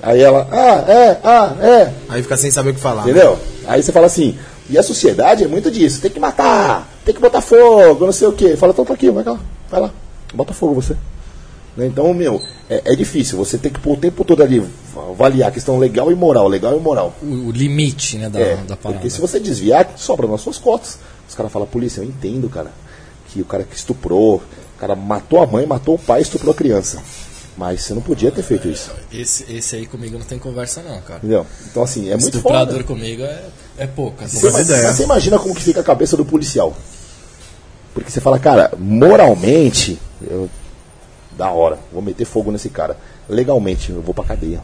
Aí ela, ah, é, ah, é, Aí fica sem saber o que falar. Entendeu? Aí você fala assim, e a sociedade é muito disso, tem que matar, tem que botar fogo, não sei o quê. Fala, então tá aqui, vai lá, vai lá, bota fogo você. Né? Então, meu, é, é difícil, você tem que pôr o tempo todo ali, avaliar a questão legal e moral, legal e moral. O, o limite, né, da, É, da parada. porque se você desviar, sobra nas suas cotas. Os caras falam, polícia, eu entendo, cara, que o cara que estuprou, o cara matou a mãe, matou o pai, estuprou a criança. Mas você não podia ter feito isso, Esse, esse aí comigo não tem conversa não, cara. entendeu? Então, assim, é muito Estuprador foda. comigo é, é pouca. Você, Faz ima- ideia. você imagina como que fica a cabeça do policial. Porque você fala, cara, moralmente, eu, da hora, vou meter fogo nesse cara. Legalmente, eu vou pra cadeia.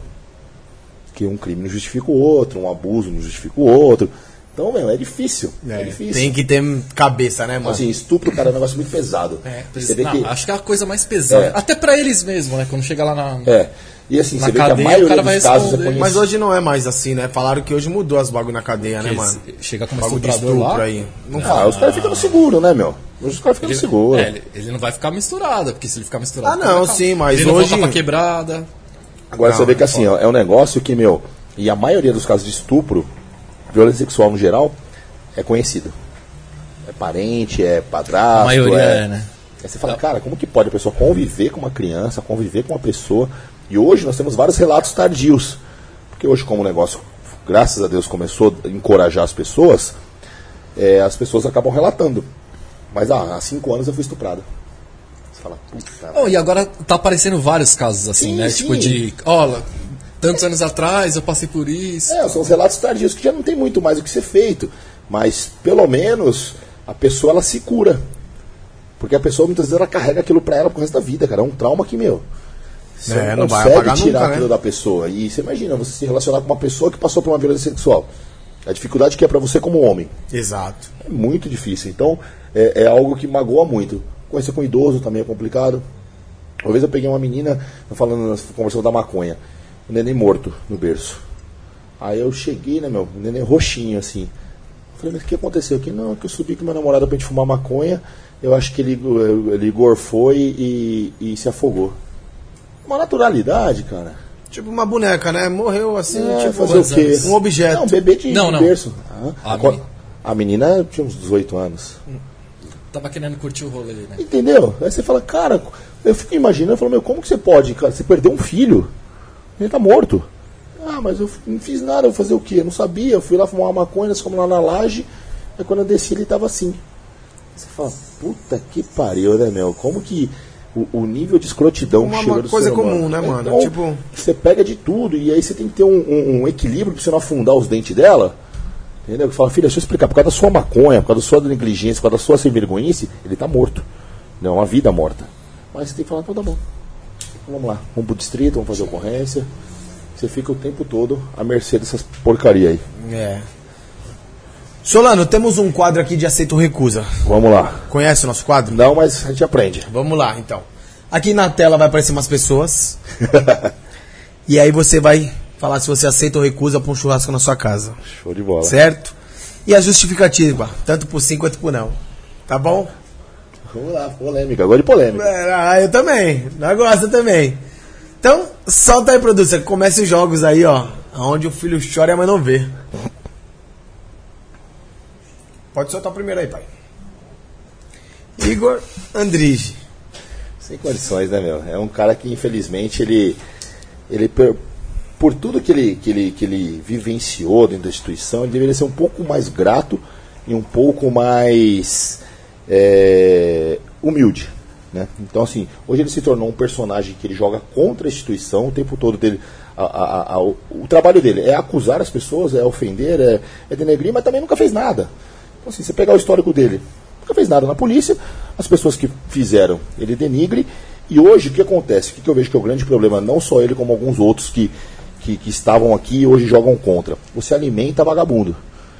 Porque um crime não justifica o outro, um abuso não justifica o outro. Então, meu, é difícil. É, É, difícil. tem que ter cabeça, né, mano? Assim, estupro, cara, é um negócio muito pesado. É, você vê não, que. Acho que é a coisa mais pesada. É. Até pra eles mesmo, né? Quando chega lá na. É. E assim, Na você vê que a cadeia, maioria dos casos é conhecido. Mas hoje não é mais assim, né? Falaram que hoje mudou as bagulho na cadeia, né, que mano? Chega como Bagulho de estupro lá. aí. Não Ah, fala. os caras ficam no seguro, né, meu? Hoje os caras ficam no Ele, seguro. é, ele, ele não vai ficar misturado, porque se ele ficar misturado. Ah, não, sim, mas ele não hoje- pra quebrada. Agora Não, você vê que assim, ó, é um negócio que, meu, e a maioria dos casos de estupro, violência sexual no geral, é conhecido. É parente, é padrasto. A maioria é, é, né? Aí você fala, cara, como que pode a pessoa conviver com uma criança, conviver com uma pessoa? E hoje nós temos vários relatos tardios. Porque hoje, como o negócio, graças a Deus, começou a encorajar as pessoas, é, as pessoas acabam relatando. Mas ah, há cinco anos eu fui estuprada. Você fala, puta. Oh, e agora tá aparecendo vários casos assim, Sim, né? sim. Tipo de. Olha, tantos anos atrás eu passei por isso. É, são os relatos tardios que já não tem muito mais o que ser feito. Mas, pelo menos, a pessoa ela se cura. Porque a pessoa muitas vezes ela carrega aquilo pra ela pro resto da vida, cara. É um trauma que, meu. Você É, não, consegue tirar nunca, né? aquilo da pessoa. E você imagina, você se relacionar com uma pessoa que passou por uma violência sexual. A dificuldade que é pra você como homem. Exato. É muito difícil. Então, é, é algo que magoa muito. Conhecer com idoso também é complicado. Uma vez eu peguei uma menina falando, conversando da maconha, o neném morto no berço. Aí eu cheguei, né, meu, o neném roxinho assim. Falei, mas o que aconteceu aqui? Não, que eu subi com meu namorado pra gente fumar maconha. Eu acho que ele, ele gorfou e, e, e se afogou. Uma naturalidade, cara. Tipo uma boneca, né? Morreu assim, É, tipo fazer o quê? um objeto. Não, bebê de, Não, de não. berço. Ah, A a, co- meni- a menina tinha uns 18 anos. Tava querendo curtir o rolê, né? Entendeu? Aí você fala, cara, eu fico imaginando, eu falo, meu, como que você pode, cara? Você perdeu um filho, ele tá morto. Ah, mas eu não fiz nada, eu vou fazer o quê? Eu não sabia, eu fui lá fumar uma maconha, nós fomos lá na laje, aí quando eu desci ele tava assim. Você fala, puta que pariu, né, meu? Como que o, o nível de escrotidão Uma- que chega do coisa ser humano. comum, né, mano? Então, Tipo- você pega de tudo e aí você tem que ter um, um- um equilíbrio pra você não afundar os dentes dela. Entendeu? Fala, filha, deixa eu explicar, por causa da sua maconha, por causa da sua negligência, por causa da sua sem vergonhice, ele tá morto. Não, é uma vida morta. Mas você tem que falar, então tá bom. Vamos lá, vamos pro distrito, vamos fazer ocorrência. Você fica o tempo todo à mercê dessas porcaria aí. É. Solano, temos um quadro aqui de aceito ou recusa. Vamos lá. Conhece o nosso quadro? Não, mas a gente aprende. Vamos lá, então. Aqui na tela vai aparecer umas pessoas. e aí você vai falar se você aceita ou recusa pra um churrasco na sua casa. Show de bola. Certo? E a justificativa, tanto por sim quanto por não. Tá bom? Vamos lá, polêmica. Agora de polêmica. É, Ah, eu também. Nós gosta também. Então, solta aí, produção. Comece os jogos aí, ó. Onde o filho chora e a mãe não vê. Pode soltar o primeiro aí, pai. Igor Andrige. Sem condições, né, meu? É um cara que, infelizmente, ele. ele per- por tudo que ele, que, ele, que ele vivenciou dentro da instituição, ele deveria ser um pouco mais grato e um pouco mais é, humilde. Né? Então, assim, hoje ele se tornou um personagem que ele joga contra a instituição o tempo todo dele. a- a- a- o, o trabalho dele é acusar as pessoas, é ofender, é, é denegrir, mas também nunca fez nada. Então, assim, você pegar o histórico dele, nunca fez nada na polícia, as pessoas que fizeram, ele denigre. E hoje, o que acontece? O que eu vejo que é o grande problema, não só ele, como alguns outros que, que, que estavam aqui e hoje jogam contra. Você alimenta vagabundo.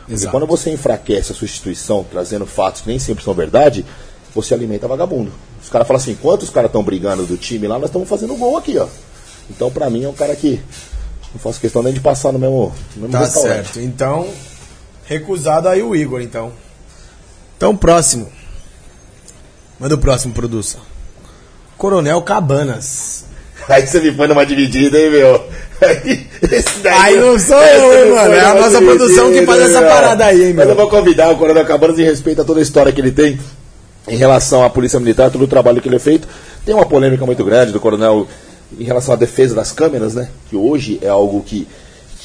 Exato. quando você enfraquece a sua instituição, trazendo fatos que nem sempre são verdade, você alimenta vagabundo. Os caras falam assim, quantos caras estão brigando do time lá, nós estamos fazendo gol aqui, ó. Então, pra mim, é um cara que não faço questão nem de passar no mesmo, no mesmo Tá restaurante. certo. Então, recusado aí o Igor, então. Então, próximo. Manda o próximo, produção. Coronel Cabanas. Aí você me põe numa dividida, hein, meu? Aí, Aí não sou eu, hein, mano? É a nossa produção que faz essa meu. parada aí, hein, Mas meu? eu vou convidar o Coronel Cabanas em respeito a toda a história que ele tem em relação à Polícia Militar, todo o trabalho que ele é feito. Tem uma polêmica muito grande do Coronel em relação à defesa das câmeras, né? Que hoje é algo que,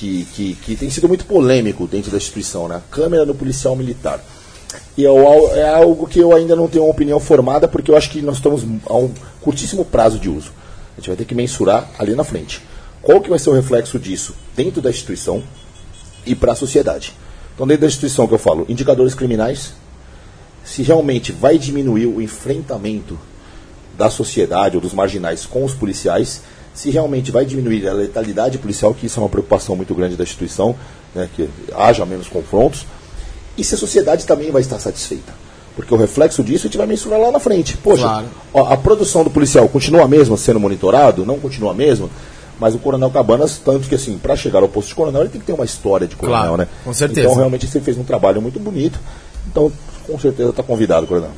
que, que, que tem sido muito polêmico dentro da instituição, né? A câmera no policial militar. E é é algo que eu ainda não tenho uma opinião formada, porque eu acho que nós estamos a um curtíssimo prazo de uso. A gente vai ter que mensurar ali na frente. Qual que vai ser o reflexo disso dentro da instituição e para a sociedade? Então, dentro da instituição que eu falo, indicadores criminais, se realmente vai diminuir o enfrentamento da sociedade ou dos marginais com os policiais, se realmente vai diminuir a letalidade policial, que isso é uma preocupação muito grande da instituição, né, que haja menos confrontos, e se a sociedade também vai estar satisfeita. Porque o reflexo disso a gente vai mensurar lá na frente. Poxa, Claro. ó, a produção do policial continua a mesma sendo monitorado? Não continua a mesma? Mas o Coronel Cabanas, tanto que assim, para chegar ao posto de coronel, ele tem que ter uma história de coronel, Claro, né? com certeza. Então, realmente, você fez um trabalho muito bonito. Então, com certeza está convidado, coronel.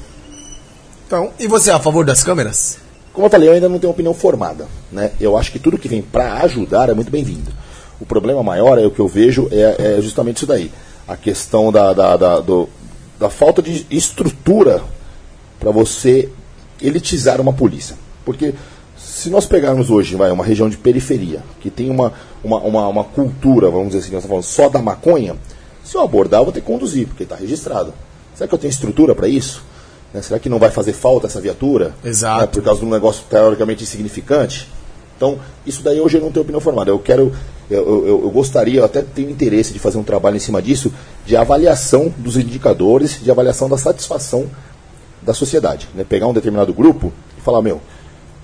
Então, e você é a favor das câmeras? Como eu falei, eu ainda não tenho opinião formada. Né? Eu acho que tudo que vem para ajudar é muito bem-vindo. O problema maior é o que eu vejo é, é justamente isso daí. A questão da, da, da, do- da falta de estrutura para você elitizar uma polícia. Porque se nós pegarmos hoje vai, uma região de periferia, que tem uma, uma, uma, uma cultura, vamos dizer assim, nós falando só da maconha, se eu abordar, eu vou ter que conduzir, porque está registrado. Será que eu tenho estrutura para isso? Né? Será que não vai fazer falta essa viatura? Exato. Né? Por causa de um negócio teoricamente insignificante? Então, isso daí hoje eu não tenho opinião formada. Eu quero, eu, eu, eu gostaria, eu até tenho interesse de fazer um trabalho em cima disso, de avaliação dos indicadores, de avaliação da satisfação da sociedade. Né? Pegar um determinado grupo e falar, meu,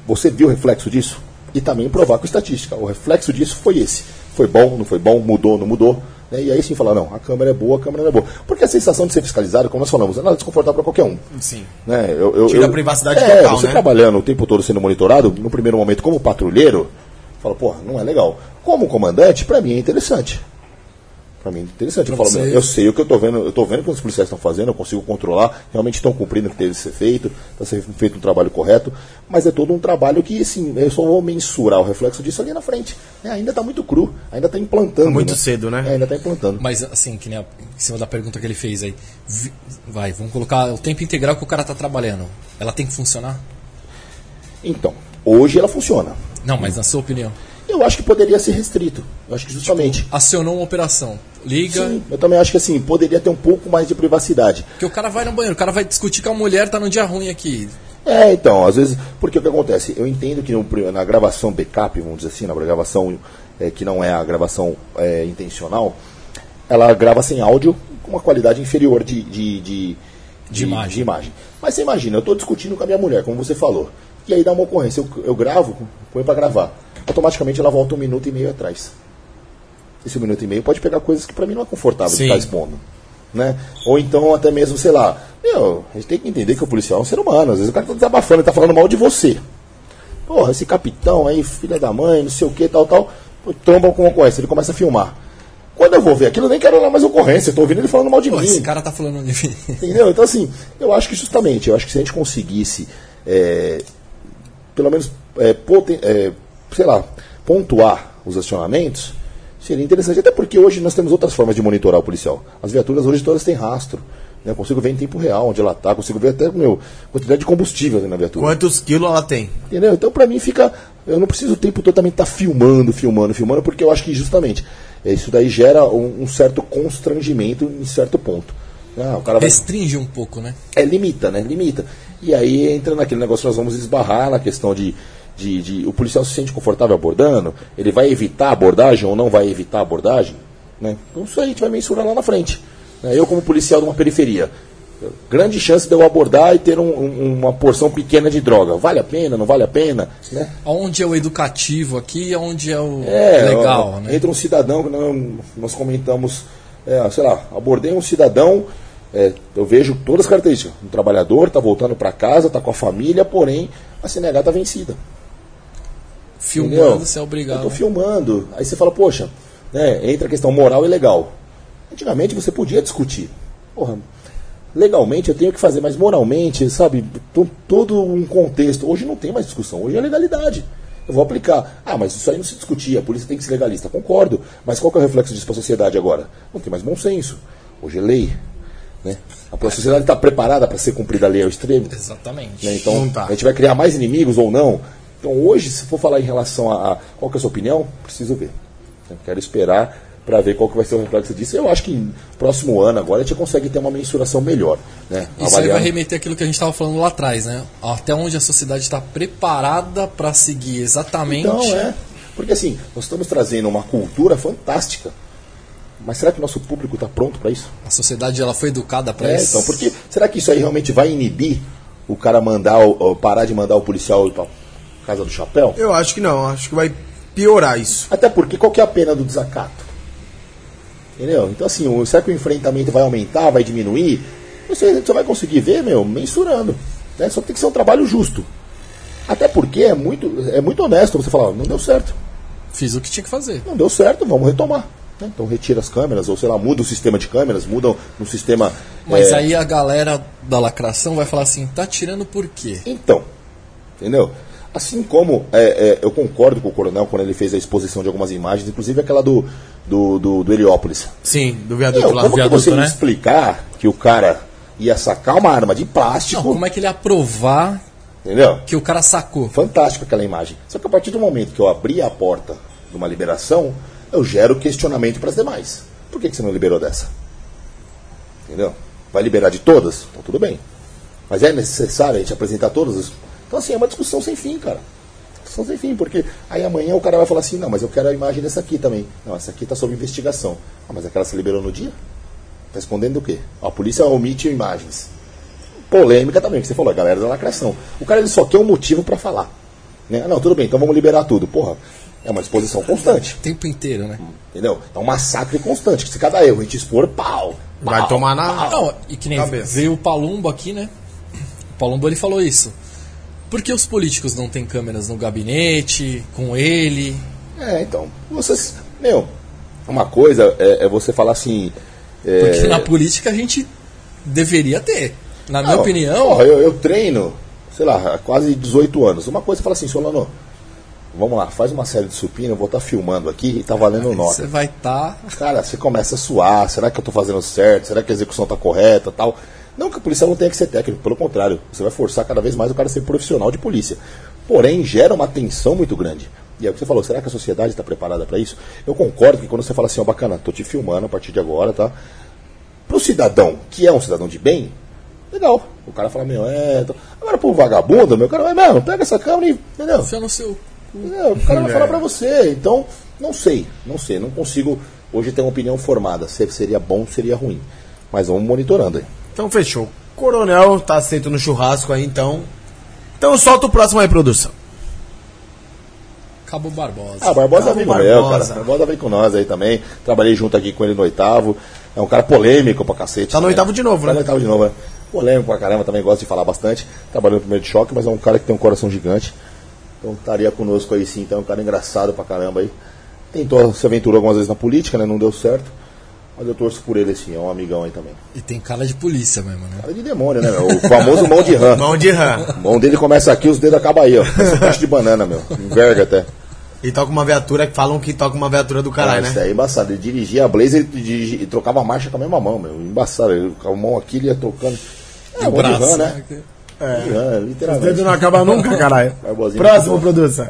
você viu o reflexo disso? E também provar com estatística. O reflexo disso foi esse. Foi bom, não foi bom, mudou, não mudou. Né? E aí sim falar, não, a câmera é boa, a câmera não é boa. Porque a sensação de ser fiscalizado, como nós falamos, é nada desconfortável para qualquer um. Sim. Né? Eu, eu, Tira eu- a privacidade é, total, Você né? trabalhando o tempo todo sendo monitorado, no primeiro momento como patrulheiro, fala, porra, não é legal. Como comandante, para mim é interessante. Para mim é interessante. Eu falo, você- meu, eu sei o que eu tô vendo, eu tô vendo o que os policiais estão fazendo, eu consigo controlar, realmente estão cumprindo o que teve que ser feito, está sendo feito um trabalho correto, mas é todo um trabalho que, assim, eu só vou mensurar o reflexo disso ali na frente. É, ainda está muito cru, ainda está implantando. Muito cedo, né? É, ainda está implantando. Mas assim, que nem a, em cima da pergunta que ele fez aí. vi- vai, vamos colocar o tempo integral que o cara tá trabalhando. Ela tem que funcionar? Então, hoje ela funciona. Não, mas na sua opinião. Eu acho que poderia ser restrito. Eu acho que justamente. Acionou uma operação. Liga. Sim, eu também acho que assim, poderia ter um pouco mais de privacidade. Porque o cara vai no banheiro, o cara vai discutir com a mulher, tá num dia ruim aqui. É, então, às vezes, porque o que acontece? Eu entendo que no, na gravação backup, vamos dizer assim, na gravação é, que não é a gravação é, intencional, ela grava sem áudio com uma qualidade inferior de, de, de, De imagem. de imagem. Mas você imagina, eu estou discutindo com a minha mulher, como você falou, e aí dá uma ocorrência, eu, eu gravo, põe para gravar, automaticamente ela volta um minuto e meio atrás. Esse minuto e meio pode pegar coisas que para mim não é confortável de Sim. estar expondo. Né? Ou então até mesmo, sei lá, meu, a gente tem que entender que o policial é um ser humano, às vezes o cara tá desabafando, ele tá falando mal de você. Porra, esse capitão aí, filha da mãe, não sei o que, tal, tal, tromba com uma ocorrência, ele começa a filmar. Quando eu vou ver aquilo, eu nem quero olhar mais ocorrência, eu tô ouvindo ele falando mal de Pô, mim. esse cara tá falando de mim. Entendeu? Então, assim, eu acho que justamente, eu acho que se a gente conseguisse, é, pelo menos, é, poten- é, sei lá, pontuar os acionamentos, seria interessante. Até porque hoje nós temos outras formas de monitorar o policial. As viaturas hoje todas têm rastro. Né? Eu consigo ver em tempo real onde ela está, consigo ver até meu, quantidade de combustível na viatura. Quantos quilos ela tem? Entendeu? Então, pra mim, fica. Eu não preciso o tempo todo também estar filmando, filmando, filmando, porque eu acho que justamente é, isso daí gera um, um certo constrangimento em certo ponto. Ah, o cara vai, Restringe um pouco, né? é, limita, né? Limita. E aí entra naquele negócio que nós vamos esbarrar na questão de, de, de- o policial se sente confortável abordando, ele vai evitar a abordagem ou não vai evitar a abordagem, né? Então isso a gente vai mensurar lá na frente. né? Eu como policial de uma periferia, grande chance de eu abordar e ter um- um- uma porção pequena de droga. Vale a pena, não vale a pena, né? Onde é o educativo aqui e onde é o É, legal, ó, né? Entra um cidadão que nós, nós comentamos, é, sei lá, abordei um cidadão, é, eu vejo todas as características. Um trabalhador, está voltando para casa, está com a família, porém a CNH está vencida. Filmando, entendeu? você é Eu obrigado. estou filmando. Aí você fala, poxa, né, entra a questão moral e legal. Antigamente você podia discutir. Porra, legalmente eu tenho que fazer, mas moralmente, sabe, to- todo um contexto. Hoje não tem mais discussão, hoje é legalidade. Eu vou aplicar. Ah, mas isso aí não se discutia, a polícia tem que ser legalista. Concordo. Mas qual que é o reflexo disso para a sociedade agora? Não tem mais bom senso. Hoje é lei. Né? A sociedade está preparada para ser cumprida a lei ao extremo. Exatamente. Né? Então, tá. a gente vai criar mais inimigos ou não? Então, hoje, se for falar em relação a, a qual que é a sua opinião, preciso ver. Eu quero esperar para ver qual que vai ser o reflexo disso. Eu acho que no próximo ano agora a gente consegue ter uma mensuração melhor. Né? Isso aí Avaliar- vai remeter aquilo que a gente estava falando lá atrás, né? Até onde a sociedade está preparada para seguir exatamente. Então, é. Porque assim, nós estamos trazendo uma cultura fantástica. Mas será que o nosso público está pronto para isso? A sociedade ela foi educada para É, isso. então, porque será que isso aí realmente vai inibir o cara mandar, o- parar de mandar o policial ir para casa do chapéu? Eu acho que não, acho que vai piorar isso. Até porque qual que é a pena do desacato? Entendeu? Então assim, o- será que o enfrentamento vai aumentar, vai diminuir? Aí a gente só vai conseguir ver, meu, mensurando. Né? Só que tem que ser um trabalho justo. Até porque é muito, é muito honesto você falar, "Ó, não deu certo. Fiz o que tinha que fazer. Não deu certo, vamos retomar. Né? Então retira as câmeras, ou sei lá, muda o sistema de câmeras, muda no sistema. Mas é, aí a galera da lacração vai falar assim: tá tirando por quê? Então, entendeu? Assim como é, é, eu concordo com o coronel quando ele fez a exposição de algumas imagens, inclusive aquela do, do, do, do Heliópolis. Sim, do viaduto lá. como que viaduto, você me né? explicar que o cara ia sacar uma arma de plástico, Não, como é que ele ia provar entendeu? que o cara sacou? Fantástico aquela imagem. Só que a partir do momento que eu abri a porta de uma liberação, eu gero questionamento para as demais. Por que, que você não liberou dessa? Entendeu? Vai liberar de todas? Então tudo bem. Mas é necessário a gente apresentar todas? as- Então assim, é uma discussão sem fim, cara. Discussão sem fim, porque aí amanhã o cara vai falar assim, não, mas eu quero a imagem dessa aqui também. Não, essa aqui está sob investigação. Ah, mas aquela se liberou no dia? Está escondendo o quê? A polícia omite imagens. Polêmica também, que você falou, a galera da lacração. O cara ele só quer um motivo para falar. Né? Não, tudo bem, então vamos liberar tudo. Porra, é uma disposição constante. O tempo inteiro, né? Entendeu? É um massacre constante. Que se cada erro a gente expor, pau! Vai pau, tomar na- pau. Não, e que nem Cabeça. veio o Palumbo aqui, né? O Palumbo ele falou isso. Por que os políticos não têm câmeras no gabinete, com ele? É, então, vocês. Meu, uma coisa é, é você falar assim. é, Porque na política a gente deveria ter. Na minha não, opinião, porra, eu, eu treino, sei lá, há quase 18 anos. Uma coisa é falar assim, Solano, vamos lá, faz uma série de supino, eu vou estar filmando aqui e tá valendo nota. você vai tá estar. Cara, você começa a suar, será que eu estou fazendo certo? Será que a execução está correta tal? Não que o policial não tenha que ser técnico, pelo contrário, você vai forçar cada vez mais o cara a ser profissional de polícia. Porém, gera uma tensão muito grande. E é o que você falou, será que a sociedade está preparada para isso? Eu concordo que quando você fala assim, ó, bacana, tô te filmando a partir de agora, tá? Pro cidadão, que é um cidadão de bem, Legal. O cara fala, meu, é. Agora pro vagabundo, meu cara vai, mano, pega essa câmera e. Entendeu? Enfia no seu. Entendeu? O cara vai falar pra você. Então, não sei, não sei, não consigo hoje ter uma opinião formada. Se seria bom, seria ruim. Mas vamos monitorando aí. Então fechou. Coronel tá aceito no churrasco aí, então. Então solta o próximo aí, produção. Cabo Barbosa. Ah, Barbosa é amigo meu, cara. Barbosa. Vem com nós aí também. Trabalhei junto aqui com ele no oitavo. É um cara polêmico pra cacete. Tá no também. oitavo de novo, Tá né? no oitavo de novo, né? Polêmico pra caramba, também gosta de falar bastante. Trabalhou no primeiro de choque, mas é um cara que tem um coração gigante. Então estaria conosco aí sim, então é um cara engraçado pra caramba aí. Tentou, se aventurou algumas vezes na política, né? Não deu certo. Mas eu torço por ele sim, é um amigão aí também. E tem cara de polícia mesmo, né? Cara de demônio, né, meu? O famoso mão de rã. Mão de rã. Mão dele começa aqui, os dedos acabam aí, ó. Parece um cacho de banana, meu. Enverga até. E toca uma viatura que falam que toca uma viatura do caralho, Ah, Isso né? aí é embaçado. Ele dirigia a Blazer e, dirigia- e trocava a marcha com a mesma mão, meu. Embaçado. Ele com a mão aqui, ele ia tocando. É, o mão de braço, rã, né? É. Rã, Os literalmente. dedos não acabam nunca, caralho. Barbosinha. Próximo, produção.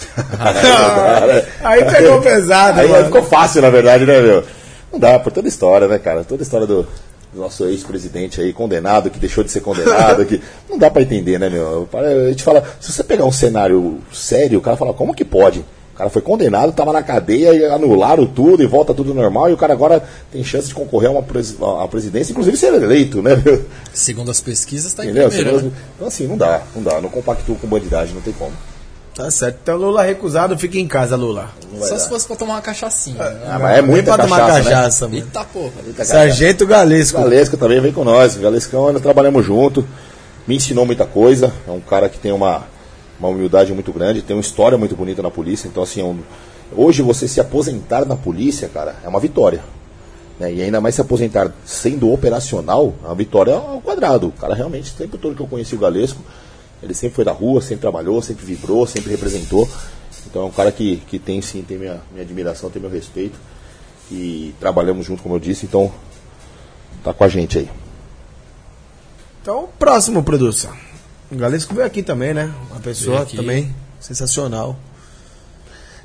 Aí pegou pesado, Aí mano. ficou fácil, na verdade, né, meu? Não dá, por toda a história, né, cara? Toda a história do, do nosso ex-presidente aí, condenado, que deixou de ser condenado, que não dá pra entender, né, meu? A gente fala, se você pegar um cenário sério, o cara fala, como que pode? O cara foi condenado, tava na cadeia e anularam tudo e volta tudo normal e o cara agora tem chance de concorrer a uma presi- a presidência, inclusive ser eleito, né? Segundo as pesquisas, tá em primeiro. né? Então assim, não dá, não dá, não compactua com bandidagem, não tem como. Tá certo. Então Lula recusado, fica em casa, Lula. Só dar. se fosse pra tomar uma cachaçinha. né? Ah, mas é Nem muita pra tomar cachaça, né? cachaça, mano. Eita porra. Sargento Galesco. Galesca também vem com nós. Galescão, ainda trabalhamos junto. Me ensinou muita coisa. É um cara que tem uma, uma humildade muito grande, tem uma história muito bonita na polícia. Então, assim, é um- hoje você se aposentar na polícia, cara, é uma vitória. né? E ainda mais se aposentar sendo operacional, é uma vitória ao quadrado. O cara realmente, o tempo todo que eu conheci o Galesco, ele sempre foi da rua, sempre trabalhou, sempre vibrou, sempre representou. Então é um cara que, que tem sim, tem minha, minha admiração, tem meu respeito. E trabalhamos junto, como eu disse, então tá com a gente aí. Então, próximo, produção. O Galesco veio aqui também, né? Uma pessoa também sensacional.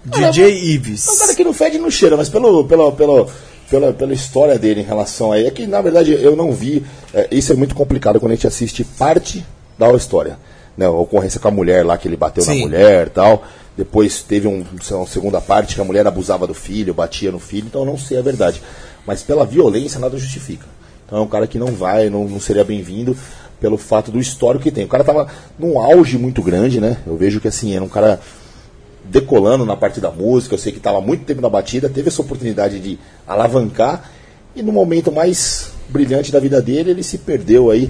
DJ Ives. É um cara que não fede e não cheira, mas pelo, pelo, pelo, pela, pela história dele em relação a. É que, na verdade, eu não vi. é, isso é muito complicado quando a gente assiste parte da história. Né, a ocorrência com a mulher lá, que ele bateu na Sim. mulher e tal. Depois teve um, uma segunda parte que a mulher abusava do filho, batia no filho, então eu não sei a verdade. Mas pela violência nada justifica. Então é um cara que não vai, não, não seria bem-vindo pelo fato do histórico que tem. O cara tava num auge muito grande, né? Eu vejo que assim, era um cara decolando na parte da música, eu sei que estava muito tempo na batida, teve essa oportunidade de alavancar e no momento mais brilhante da vida dele, ele se perdeu aí.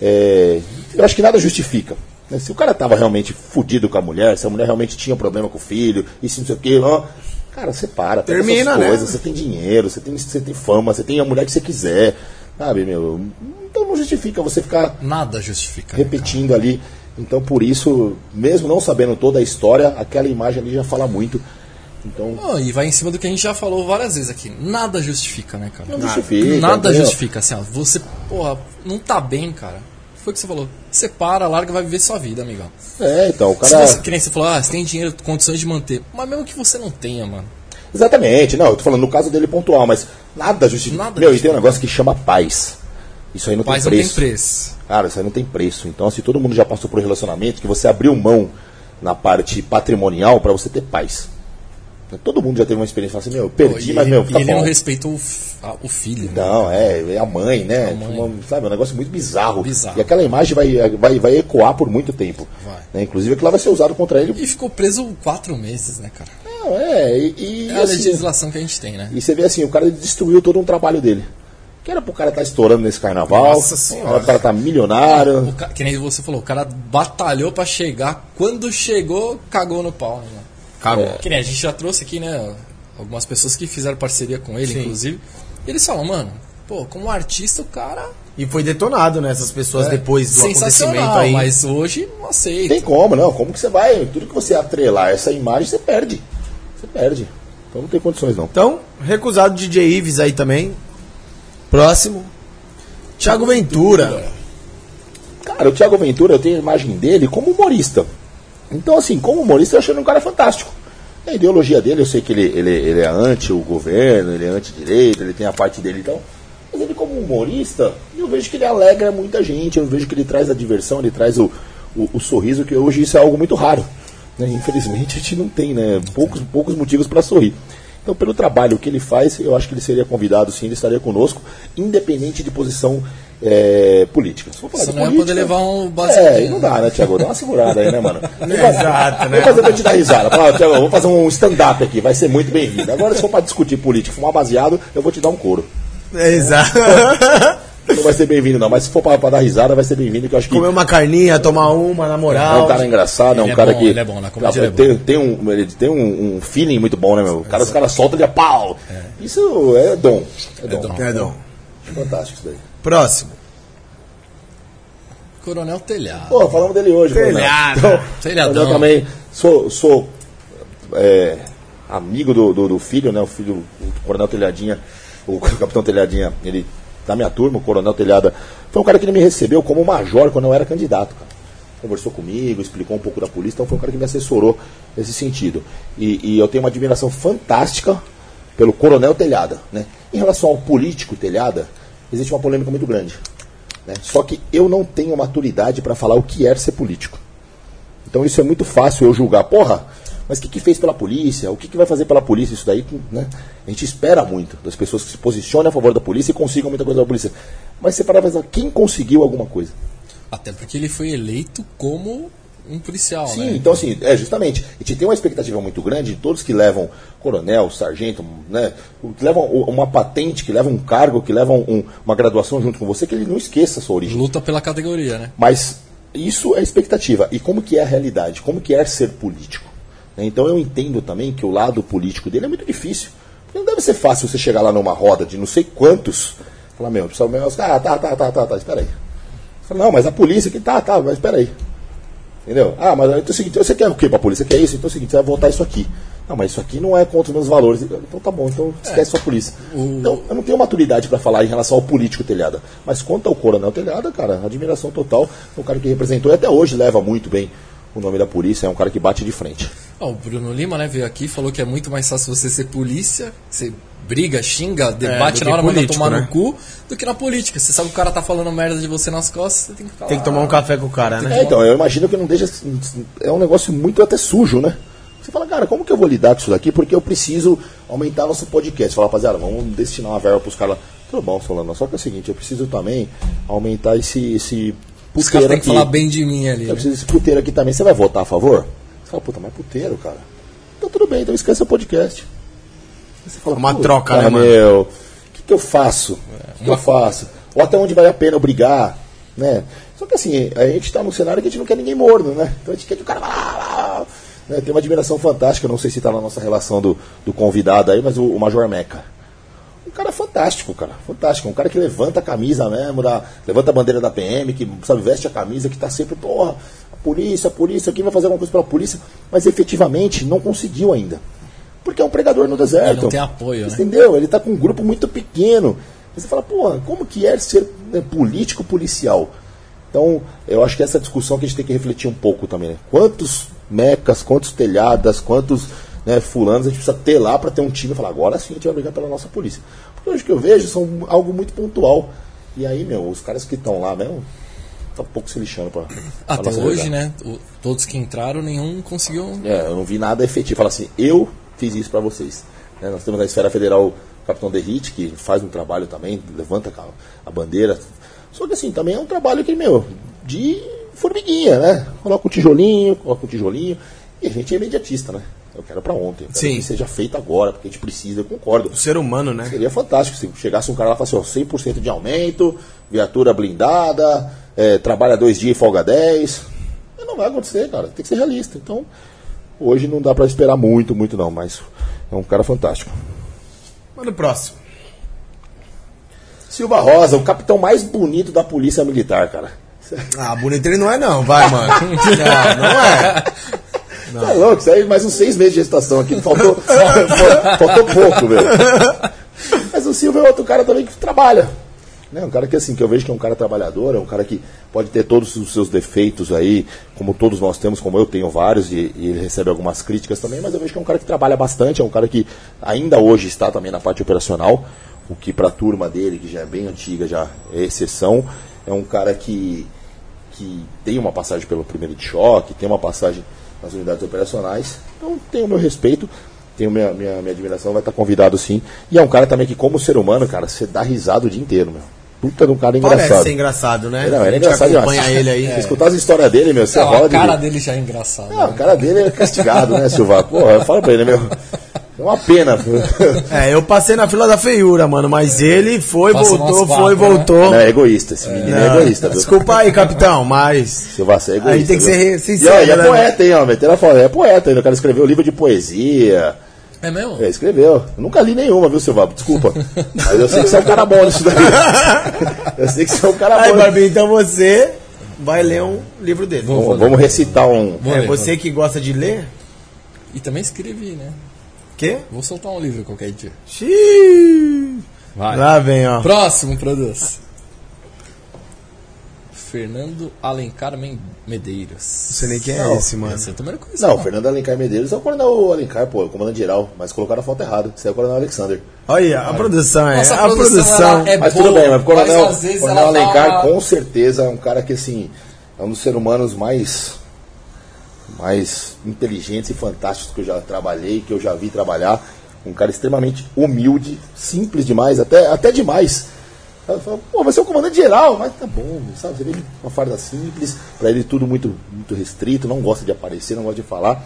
É, eu acho que nada justifica. né? Se o cara estava realmente fudido com a mulher, se a mulher realmente tinha problema com o filho, e se não sei o que, ó, cara, você para, Termina, essas né? coisas, você tem dinheiro, você tem, você tem fama, você tem a mulher que você quiser, sabe, meu? Então não justifica você ficar Nada justifica. repetindo ali. Então, por isso, mesmo não sabendo toda a história, aquela imagem ali já fala muito. Então, cara? Não, e vai em cima do que a gente já falou várias vezes aqui. Nada justifica, né, cara? não justifica. Nada entendeu? justifica. Assim, ó, você, porra, não tá bem, cara. Foi o que você falou. Separa, larga, vai viver sua vida, amigão. É, então, o Se cara. você, que nem você falou, ah, você tem dinheiro, condições de manter. Mas mesmo que você não tenha, mano. Exatamente, não, eu tô falando no caso dele pontual, mas nada justifica. Nada Meu, e justifica. tem um negócio que chama paz. Isso aí não Paz tem não preço. tem preço. Cara, isso aí não tem preço. Então, se todo mundo já passou por um relacionamento, que você abriu mão na parte patrimonial pra você ter paz. Todo mundo já teve uma experiência assim, meu, eu perdi, mas meu, tá ele bom. não respeitou o, o filho. né? Não, é, é a mãe, né? A mãe. Uma- sabe, é um negócio muito bizarro. Bizarro. E aquela imagem vai, vai, vai ecoar por muito tempo. Vai. Né? Inclusive aquilo lá vai ser usado contra ele. E ficou preso quatro meses, né, cara? Não, é, e, e, É a assim, legislação que a gente tem, né? e você vê assim, o cara destruiu todo um trabalho dele. Que era pro cara estar estourando nesse carnaval. Nossa Senhora. O cara tá milionário. O ca- que nem você falou, o cara batalhou pra chegar. Quando chegou, cagou no pau, né, mano? Cagou. Que nem a gente já trouxe aqui, né? Algumas pessoas que fizeram parceria com ele, Sim. inclusive. E eles falam, mano, pô, como artista o cara. E foi detonado, né? Essas pessoas é depois do acontecimento sensacional, aí. mas hoje não aceita. Tem como, não? Como que você vai? Tudo que você atrelar essa imagem, você perde. Você perde. Então não tem condições, não. Então, recusado DJ Ives aí também. Próximo. Thiago Ventura. Cara, o Thiago Ventura, eu tenho a imagem dele como humorista. Então, assim, como humorista, eu achei ele um cara fantástico. A ideologia dele, eu sei que ele, ele, ele é anti o governo, ele é anti-direita, ele tem a parte dele, então. Mas ele como humorista, eu vejo que ele alegra muita gente, eu vejo que ele traz a diversão, ele traz o, o, o sorriso, que hoje isso é algo muito raro. Né? Infelizmente a gente não tem, né? Poucos, poucos motivos para sorrir. Então, pelo trabalho que ele faz, eu acho que ele seria convidado, sim, ele estaria conosco, independente de posição é, política. Se for falar Você de não política, poder levar um É, não dá, né, Tiago? Dá uma segurada aí, né, mano? Exato, né? Vou fazer pra te dar risada. Fala, Tiago, vou fazer um stand-up aqui, vai ser muito bem-vindo. Agora, se for pra discutir política, fumar baseado, eu vou te dar um couro. Exato. Não vai ser bem-vindo, não. Mas se for pra, pra dar risada, vai ser bem-vindo. Que eu acho que. Comer uma carninha, tomar uma, na moral. É um cara engraçado, é um é cara bom, que. ele é bom, na comédia ele é tem, tem, um, ele tem um, um feeling muito bom, né, meu? O cara, os caras soltam de pau. Isso é dom. É dom. dom. É dom. Fantástico isso daí. Próximo. Coronel Telhado. Pô, falamos dele hoje, Telhado. Coronel. Telhadão. Eu também sou, sou é, amigo do, do, do filho, né? O filho, o Coronel Telhadinha, o Capitão Telhadinha, ele da minha turma, o Coronel Telhada, foi um cara que ele me recebeu como major quando eu era candidato, cara. Conversou comigo, explicou um pouco da polícia, então foi um cara que me assessorou nesse sentido. E, e eu tenho uma admiração fantástica pelo Coronel Telhada. Né? Em relação ao político Telhada, existe uma polêmica muito grande. Né? Só que eu não tenho maturidade para falar o que é ser político. Então isso é muito fácil eu julgar. Porra, mas o que, que fez pela polícia? O que, que vai fazer pela polícia? Isso daí, né? A gente espera muito das pessoas que se posicionem a favor da polícia e consigam muita coisa da polícia. Mas você para pensar, quem conseguiu alguma coisa? Até porque ele foi eleito como um policial, Sim, né? então assim, é justamente. A gente tem uma expectativa muito grande de todos que levam coronel, sargento, né? Que levam uma patente, que levam um cargo, que levam um, uma graduação junto com você, que ele não esqueça a sua origem. Luta pela categoria, né? Mas isso é expectativa. E como que é a realidade? Como que é ser político? Né? Então eu entendo também que o lado político dele é muito difícil. Porque não deve ser fácil você chegar lá numa roda de não sei quantos, falar, meu, pessoal, meu, ah, tá, tá, tá, tá, tá, espera aí. Fala, não, mas a polícia que tá, tá, mas espera aí. Entendeu? Ah, mas então é o seguinte, você quer o quê pra polícia? Você quer isso? Então é o seguinte, você vai votar isso aqui. Não, mas isso aqui não é contra os meus valores. Então tá bom, então esquece é, sua polícia. O... Então, eu não tenho maturidade para falar em relação ao político telhada. Mas quanto ao coronel telhada, cara, admiração total. É um cara que representou e até hoje leva muito bem o nome da polícia, é um cara que bate de frente. Oh, o Bruno Lima, né, veio aqui falou que é muito mais fácil você ser polícia, você briga, xinga, debate é, na hora, manda tomar né? no cu, do que na política. Você sabe que o cara tá falando merda de você nas costas, você tem que falar. Tem que tomar um café com o cara, né? É, então, eu imagino que não deixa. É um negócio muito até sujo, né? Você fala, cara, como que eu vou lidar com isso daqui? Porque eu preciso aumentar nosso podcast. Fala, rapaziada, vamos destinar uma verba pros caras lá. Tudo bom, Solano, só que é o seguinte, eu preciso também aumentar esse, esse os caras têm que falar bem de mim ali. Eu né? preciso desse puteiro aqui também. Você vai votar a favor? Você fala, puta, mas puteiro, cara. Então tudo bem, então esquece o podcast. Você fala, uma troca, né, meu? O que, que eu faço? O que, que eu faço? Ou até onde vale a pena eu brigar, né? Só que assim, a gente está num cenário que a gente não quer ninguém morno, né? Então a gente quer que o cara vá né? Tem uma admiração fantástica, não sei se está na nossa relação do, do convidado aí, mas o, o Major Meca cara fantástico, cara. Fantástico. Um cara que levanta a camisa mesmo, da, levanta a bandeira da PM, que sabe, veste a camisa, que tá sempre, porra, a polícia, a polícia, quem vai fazer alguma coisa pela polícia? Mas efetivamente não conseguiu ainda. Porque é um pregador no deserto. Ele não tem apoio, né? Entendeu? Ele tá com um grupo muito pequeno. Você fala, porra, como que é ser né, político policial? Então, eu acho que essa discussão que a gente tem que refletir um pouco também, né? Quantos mecas, quantos telhadas, quantos né, fulanos a gente precisa ter lá para ter um time e falar, agora sim a gente vai brigar pela nossa polícia. Porque hoje que eu vejo são algo muito pontual. E aí, meu, os caras que estão lá mesmo, tá um pouco se lixando pra. Até hoje, né? O, todos que entraram, nenhum conseguiu. É, eu não vi nada efetivo. Fala assim, eu fiz isso para vocês. Né, nós temos na esfera federal o capitão Derrite, que faz um trabalho também, levanta a, a bandeira. Só que assim, também é um trabalho que, meu, de formiguinha, né? Coloca um tijolinho, coloca um tijolinho. E a gente é imediatista, né? Eu quero para ontem. Eu quero Sim. que seja feito agora, porque a gente precisa, eu concordo. O ser humano, né? Seria fantástico se chegasse um cara lá e falasse, ó, 100% de aumento, viatura blindada, é, trabalha dois dias e folga 10. Mas não vai acontecer, cara. Tem que ser realista. Então, hoje não dá para esperar muito, muito não, mas é um cara fantástico. Manda o próximo. Silva Rosa, o capitão mais bonito da polícia militar, cara. Ah, bonito ele não é não, vai, mano. não, não é. Não. é louco, isso aí mais uns seis meses de gestação aqui. Faltou, faltou pouco, velho. Mas o Silvio é outro cara também que trabalha. Né? Um cara que assim, que eu vejo que é um cara trabalhador, é um cara que pode ter todos os seus defeitos aí, como todos nós temos, como eu tenho vários, e, e, ele recebe algumas críticas também, mas eu vejo que é um cara que trabalha bastante, é um cara que ainda hoje está também na parte operacional, o que para a turma dele, que já é bem antiga, já é exceção. É um cara que, que tem uma passagem pelo primeiro de choque, tem uma passagem nas unidades operacionais. Então tem o meu respeito, tenho minha, minha, minha admiração, vai estar convidado sim. E é um cara também que, como ser humano, cara, você dá risada o dia inteiro, meu. Puta de um cara engraçado. Parece ser engraçado, né? Não, A ele é engraçado acompanha demais. ele aí. Se escutar as histórias dele, meu, você Não, rola a de cara rir. dele já é engraçada. Ah, o né? cara dele é castigado, né, Silva? Porra, eu falo pra ele, meu. É uma pena. É, eu passei na fila da feiura, mano, mas ele foi, Passou voltou, foi, né? voltou. Não, é egoísta, esse menino é, Não, egoísta, viu? Desculpa aí, capitão, mas. Silva, você é egoísta. Aí tem que viu? ser E, sincero, ó, e é né? poeta, hein, ó. Meteram a foto. É poeta ainda. O cara escreveu livro de poesia. É mesmo? É, escreveu. Eu nunca li nenhuma, viu, Silva? Desculpa. Mas eu sei que você é um cara bom nisso daí. Eu sei que você é um cara Aí, bom. Barbie, então você vai ler um livro dele. Vamos, vamos recitar um. É, você que gosta de ler? E também escrevi, né? Quê? Vou soltar um livro qualquer dia. Xiii. Vai. Lá vem, ó. Próximo, produz. Fernando Alencar Medeiros. Não sei nem quem é Não, esse, mano. Esse eu também não conheço. Não, o Fernando Alencar Medeiros é o coronel Alencar, pô, é o comandante geral. Mas colocaram a foto errada. Isso é o coronel Alexander. Olha, a produção é. Nossa, a produção. é Mas boa, tudo bem, mas o coronel, mas coronel Alencar tá- com certeza é um cara que assim é um dos seres humanos mais mais inteligentes e fantásticos que eu já trabalhei, que eu já vi trabalhar. Um cara extremamente humilde, simples demais, até, até demais. Ela fala, Pô, você é o comandante geral, mas tá bom, sabe? Você vê uma farda simples, pra ele tudo muito, muito restrito, não gosta de aparecer, não gosta de falar.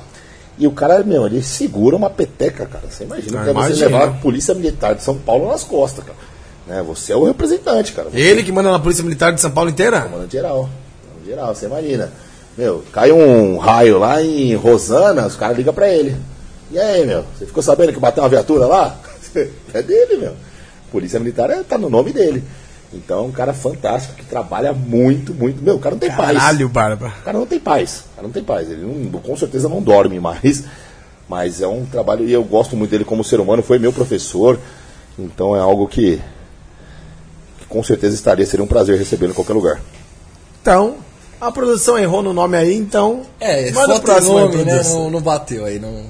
E o cara, meu, ele segura uma peteca, cara. Você imagina Ah, que é você levar a polícia militar de São Paulo nas costas, cara. Né? Você é o representante, cara. Você Ele que manda na Polícia Militar de São Paulo inteira? Comandante geral. Comandante geral, você imagina. Meu, cai um raio lá em Rosana, os caras ligam pra ele. E aí, meu, você ficou sabendo que bateu uma viatura lá? é dele, meu. Polícia Militar é, tá no nome dele. Então, é um cara fantástico que trabalha muito, muito. Meu, o cara não tem paz. Caralho, Barba. O cara não tem paz. O cara não tem paz. Ele não- com certeza não dorme mais. Mas é um trabalho e eu gosto muito dele como ser humano. Foi meu professor. Então é algo que, que com certeza estaria. Seria um prazer recebê-lo em qualquer lugar. Então, a produção errou no nome aí, então. É, manda só o próximo aí, nome, né? Não, não bateu aí, não.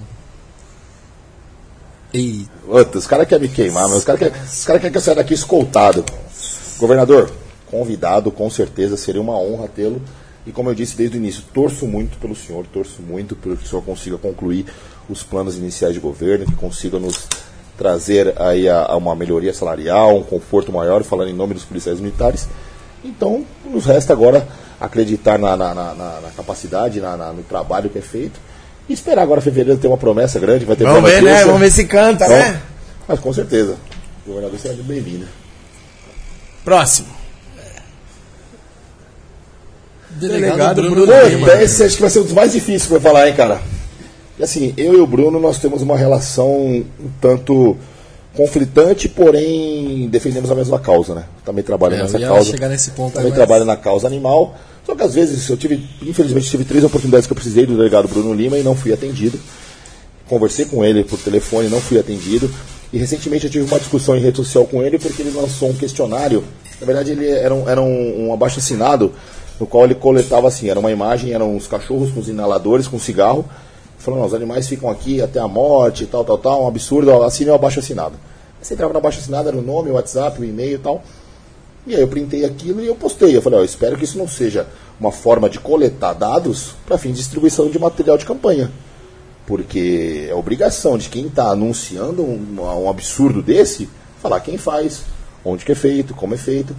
Eita. Os caras querem me queimar, mas os caras querem os cara quer que eu saia daqui escoltado. Governador, convidado, com certeza, seria uma honra tê-lo. E como eu disse desde o início, torço muito pelo senhor, torço muito pelo que o senhor consiga concluir os planos iniciais de governo, que consiga nos trazer aí a, a uma melhoria salarial, um conforto maior, falando em nome dos policiais militares. Então, nos resta agora acreditar na, na- na- na- capacidade, na- na- no trabalho que é feito. E esperar agora fevereiro ter uma promessa grande, vai ter Vamos ver, né? Vamos ver se canta, Então, né? Mas com certeza. O governador será muito bem-vindo. Próximo. Delegado, Delegado Bruno, Bruno Pô, Lima. esse acho que vai ser um dos mais difíceis que eu vou falar, hein, cara. E assim, eu e o Bruno, nós temos uma relação um tanto conflitante, porém defendemos a mesma causa, né? Também trabalho É, eu nessa causa. chegar nesse ponto Também mas- trabalho na causa animal. Só que às vezes eu tive, infelizmente, tive três oportunidades que eu precisei do delegado Bruno Lima e não fui atendido. Conversei com ele por telefone, não fui atendido. E recentemente eu tive uma discussão em rede social com ele porque ele lançou um questionário. Na verdade, ele era um, era um, um abaixo assinado no qual ele coletava assim: era uma imagem, eram uns cachorros com os inaladores, com cigarro. Falando, os animais ficam aqui até a morte, tal, tal, tal, um absurdo, assine o abaixo assinado. Você entrava no abaixo assinado, era o nome, o WhatsApp, o e-mail e tal. E aí eu printei aquilo e eu postei. Eu falei, ó, espero que isso não seja uma forma de coletar dados para fim de distribuição de material de campanha. Porque é obrigação de quem está anunciando um, um absurdo desse, falar quem faz, onde que é feito, como é feito.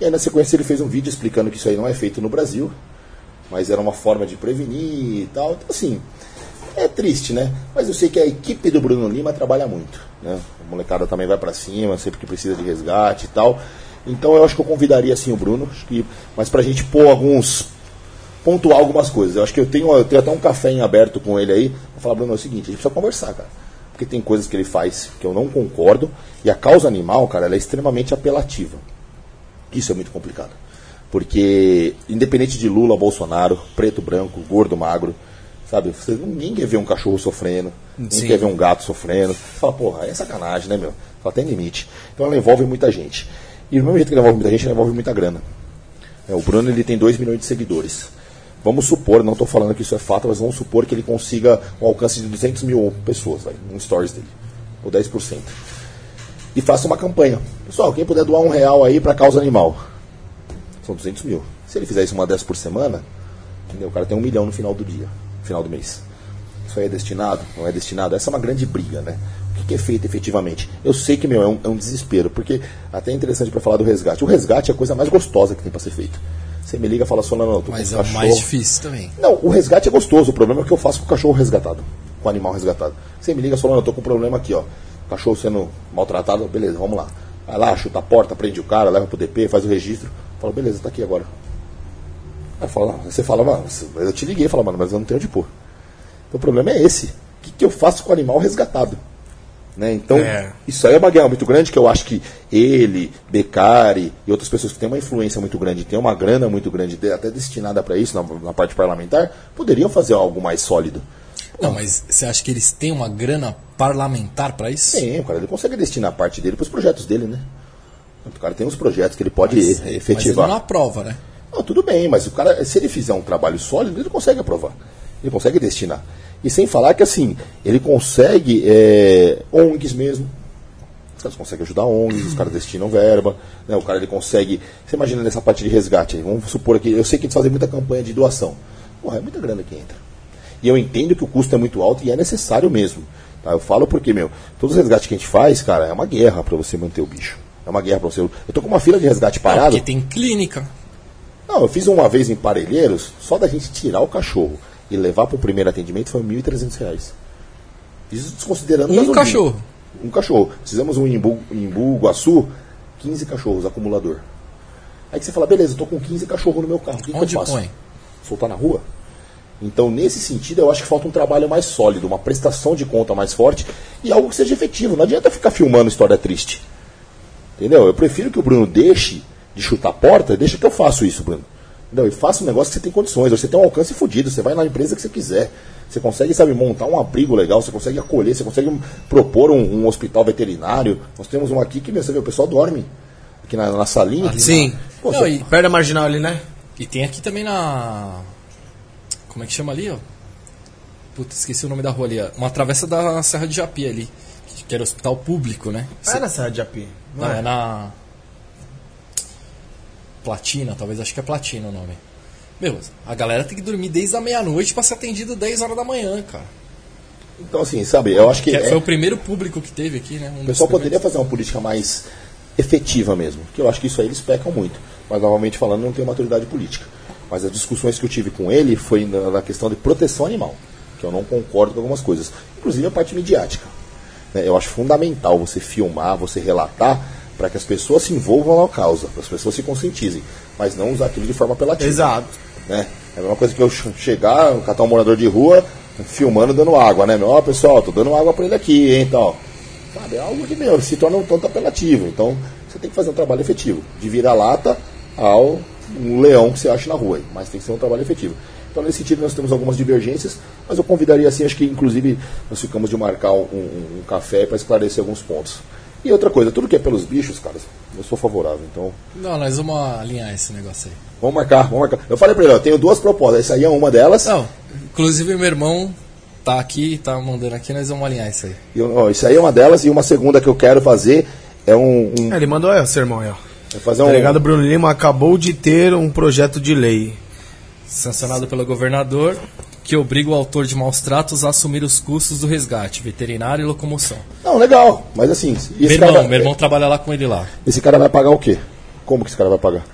E aí na sequência ele fez um vídeo explicando que isso aí não é feito no Brasil, mas era uma forma de prevenir e tal. Então assim, é triste, né? Mas eu sei que a equipe do Bruno Lima trabalha muito, né? Molecada também vai para cima, sempre que precisa de resgate e tal. Então eu acho que eu convidaria assim o Bruno, acho que, mas pra gente pôr alguns pontuar algumas coisas. Eu acho que eu tenho, eu tenho até um café em aberto com ele aí, pra falar, Bruno, é o seguinte, a gente precisa conversar, cara. Porque tem coisas que ele faz que eu não concordo, e a causa animal, cara, ela é extremamente apelativa. Isso é muito complicado. Porque, independente de Lula, Bolsonaro, preto, branco, gordo, magro, sabe? Você, ninguém quer ver um cachorro sofrendo, ninguém Sim. quer ver um gato sofrendo. Você fala, porra, é sacanagem, né, meu? Só tem limite. Então ela envolve muita gente. E do mesmo jeito que ela envolve muita gente, ela envolve muita grana. É, o Bruno ele tem 2 milhões de seguidores. Vamos supor, não estou falando que isso é fato, mas vamos supor que ele consiga um alcance de 200 mil pessoas aí, no stories dele, ou 10%. e faço uma campanha. Pessoal, quem puder doar um real aí para causa animal. São 200 mil. Se ele fizer isso uma dessa por semana, entendeu? o cara tem um milhão no final do dia, final do mês. Isso aí é destinado? Não é destinado? Essa é uma grande briga, né? O que, é feito efetivamente? Eu sei que, meu, é um, é um desespero, porque até é interessante para falar do resgate. O resgate é a coisa mais gostosa que tem para ser feito. Você me liga e fala, só não, tô Mas com é o mais difícil também. Não, o resgate é gostoso. O problema é o que eu faço com o cachorro resgatado. Com o animal resgatado. Você me liga fala, eu tô com um problema aqui, ó. Cachorro sendo maltratado, beleza, vamos lá. Vai lá, chuta a porta, prende o cara, leva pro DP, faz o registro. Fala, beleza, tá aqui agora. Aí fala, você fala, mano, eu te liguei, fala, mano, mas eu não tenho onde pôr. Então o problema é esse. O que, que eu faço com o animal resgatado? Né? Então, É. isso aí é uma guerra muito grande que eu acho que ele, Beccari e outras pessoas que têm uma influência muito grande, têm uma grana muito grande, de- até destinada para isso na, na parte parlamentar, poderiam fazer algo mais sólido. Não, mas você acha que eles têm uma grana parlamentar pra isso? Sim, o cara ele consegue destinar parte dele para os projetos dele, né? O cara tem uns projetos que ele pode Mas, e- mas ele efetivar. não aprova, né? Não, tudo bem, mas o cara, se ele fizer um trabalho sólido, ele consegue aprovar. Ele consegue destinar. E sem falar que assim, ele consegue é, ONGs mesmo. Os caras conseguem ajudar ONGs, os caras destinam verba, né? O cara ele consegue. Você imagina nessa parte de resgate aí, vamos supor aqui, eu sei que eles fazem muita campanha de doação. Porra, é muita grana que entra. E eu entendo que o custo é muito alto e é necessário mesmo. Tá? Eu falo porque, meu, todos os resgates que a gente faz, cara, é uma guerra para você manter o bicho. É uma guerra para você. Eu tô com uma fila de resgate parado. Porque tem clínica. Não, eu fiz uma vez em Parelheiros, só da gente tirar o cachorro e levar para o primeiro atendimento foi 1.300 reais. Isso desconsiderando Um gasolina. cachorro. Um cachorro. Fizemos um Imbu, Guaçu, 15 cachorros, acumulador. Aí que você fala, beleza, eu tô com 15 cachorros no meu carro, o que, que Onde eu faço? põe? Soltar na rua? Então, nesse sentido, eu acho que falta um trabalho mais sólido, uma prestação de conta mais forte e algo que seja efetivo. Não adianta ficar filmando história triste. Entendeu? Eu prefiro que o Bruno deixe de chutar a porta, deixa que eu faço isso, Bruno. Entendeu? E faça um negócio que você tem condições, você tem um alcance fodido, você vai na empresa que você quiser. Você consegue, sabe, montar um abrigo legal, você consegue acolher, você consegue propor um, um hospital veterinário. Nós temos um aqui que, meu, você vê, o pessoal dorme aqui na, na salinha. aqui Sim. na- Pô, Não, você- e, Perto da marginal ali, né? e tem aqui também na. Como é que chama ali, ó? Puta, esqueci o nome da rua ali. ó. Uma travessa da Serra de Japi ali. que- era hospital público, né? Ah, é na Serra de Japi. Não, é na. Platina, talvez, acho que é Platina o nome. Meu, a galera tem que dormir desde a meia-noite pra ser atendido 10 horas da manhã, cara. Então, assim, sabe, eu acho que. Que é- foi o primeiro público que teve aqui, né? Um O pessoal poderia fazer uma política mais efetiva mesmo, que eu acho que isso aí eles pecam muito. Mas, novamente falando, não tem maturidade política. Mas as discussões que eu tive com ele foi na, na questão de proteção animal, que eu não concordo com algumas coisas. Inclusive a parte midiática. né? Eu acho fundamental você filmar, você relatar, para que as pessoas se envolvam na causa, para as pessoas se conscientizem, mas não usar aquilo de forma apelativa. Exato. né? É a mesma coisa que eu ch- chegar, catar um morador de rua, filmando dando água, né? Ó, pessoal, tô dando água para ele aqui, hein, tal. Sabe, é algo que, meu, se torna um tanto apelativo. Então, você tem que fazer um trabalho efetivo. De virar-lata ao um leão que você acha na rua. Mas tem que ser um trabalho efetivo. Então, nesse sentido, nós temos algumas divergências, mas eu convidaria, assim, acho que, inclusive, nós ficamos de marcar um, um- um café para esclarecer alguns pontos. E outra coisa, tudo que é pelos bichos, cara, eu sou favorável. Então, Não, nós vamos alinhar esse negócio aí. vamos marcar, vamos marcar. Eu falei para ele, ó, eu tenho duas propostas. Essa aí é uma delas. Não, inclusive meu irmão tá aqui, tá mandando aqui, nós vamos alinhar isso aí. E, ó, isso aí é uma delas. E uma segunda que eu quero fazer é um. um É, ele mandou aí, ó, sermão aí, ó. é fazer O um delegado Bruno Lima acabou de ter um projeto de lei. Sancionado pelo governador, que obriga o autor de maus tratos a assumir os custos do resgate, veterinário e locomoção. Não, legal. Mas assim, Meu irmão, cara, meu irmão trabalha lá com ele lá. esse cara vai pagar o quê? Como que esse cara vai pagar?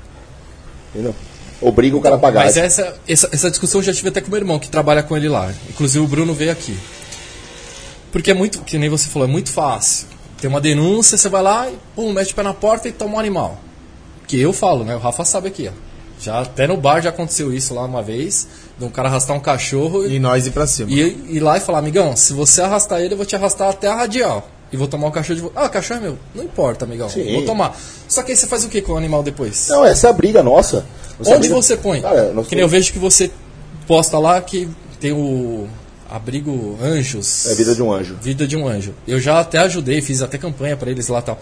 Entendeu? Obriga o cara a pagar. Mas essa, essa, essa discussão eu já tive até com meu irmão, que trabalha com ele lá. Inclusive o Bruno veio aqui. Porque é muito, que nem você falou, é muito fácil. Tem uma denúncia, você vai lá e pum, mete o pé na porta e toma um animal. Que eu falo, né? O Rafa sabe aqui, ó. Já até no bar já aconteceu isso lá uma vez, de um cara arrastar um cachorro E nós ir pra cima. e ir lá e falar, amigão, se você arrastar ele, eu vou te arrastar até a radial. E vou tomar o cachorro de volta. Ah, cachorro é meu. Não importa, amigão. Sim. Vou tomar. Só que aí você faz o que com o animal depois? Não, essa é a briga nossa. Essa Onde briga- você põe? Cara, nós que nem eu vejo que você posta lá que tem o abrigo Anjos. É vida de um anjo. Vida de um anjo. Eu já até ajudei, fiz até campanha pra eles lá e tal.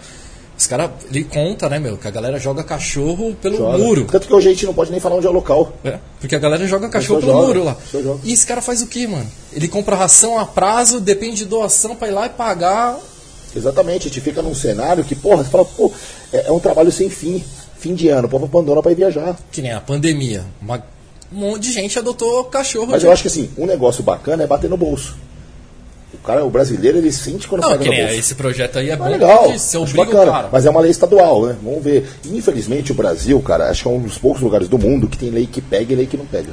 Os caras, ele conta, né, meu, que a galera joga cachorro pelo Joga. muro. Tanto que hoje a gente não pode nem falar onde é o local. É, porque a galera joga cachorro pelo joga, muro lá. E esse cara faz o quê, mano? Ele compra ração a prazo, depende de doação pra ir lá e pagar. Exatamente, a gente fica num cenário que, porra, você fala, pô, é, é um trabalho sem fim. Fim de ano, o povo abandona pra ir viajar. Que nem a pandemia. Uma, um monte de gente adotou cachorro. Mas eu acho que assim, um negócio bacana é bater no bolso. O cara, o brasileiro, ele sente quando Não, pega que bolso. esse projeto aí é Ah, bom. legal, Você obriga bacana, cara. mas é uma lei estadual, né? Vamos ver. Infelizmente o Brasil, cara, acho que é um dos poucos lugares do mundo que tem lei que pega e lei que não pega.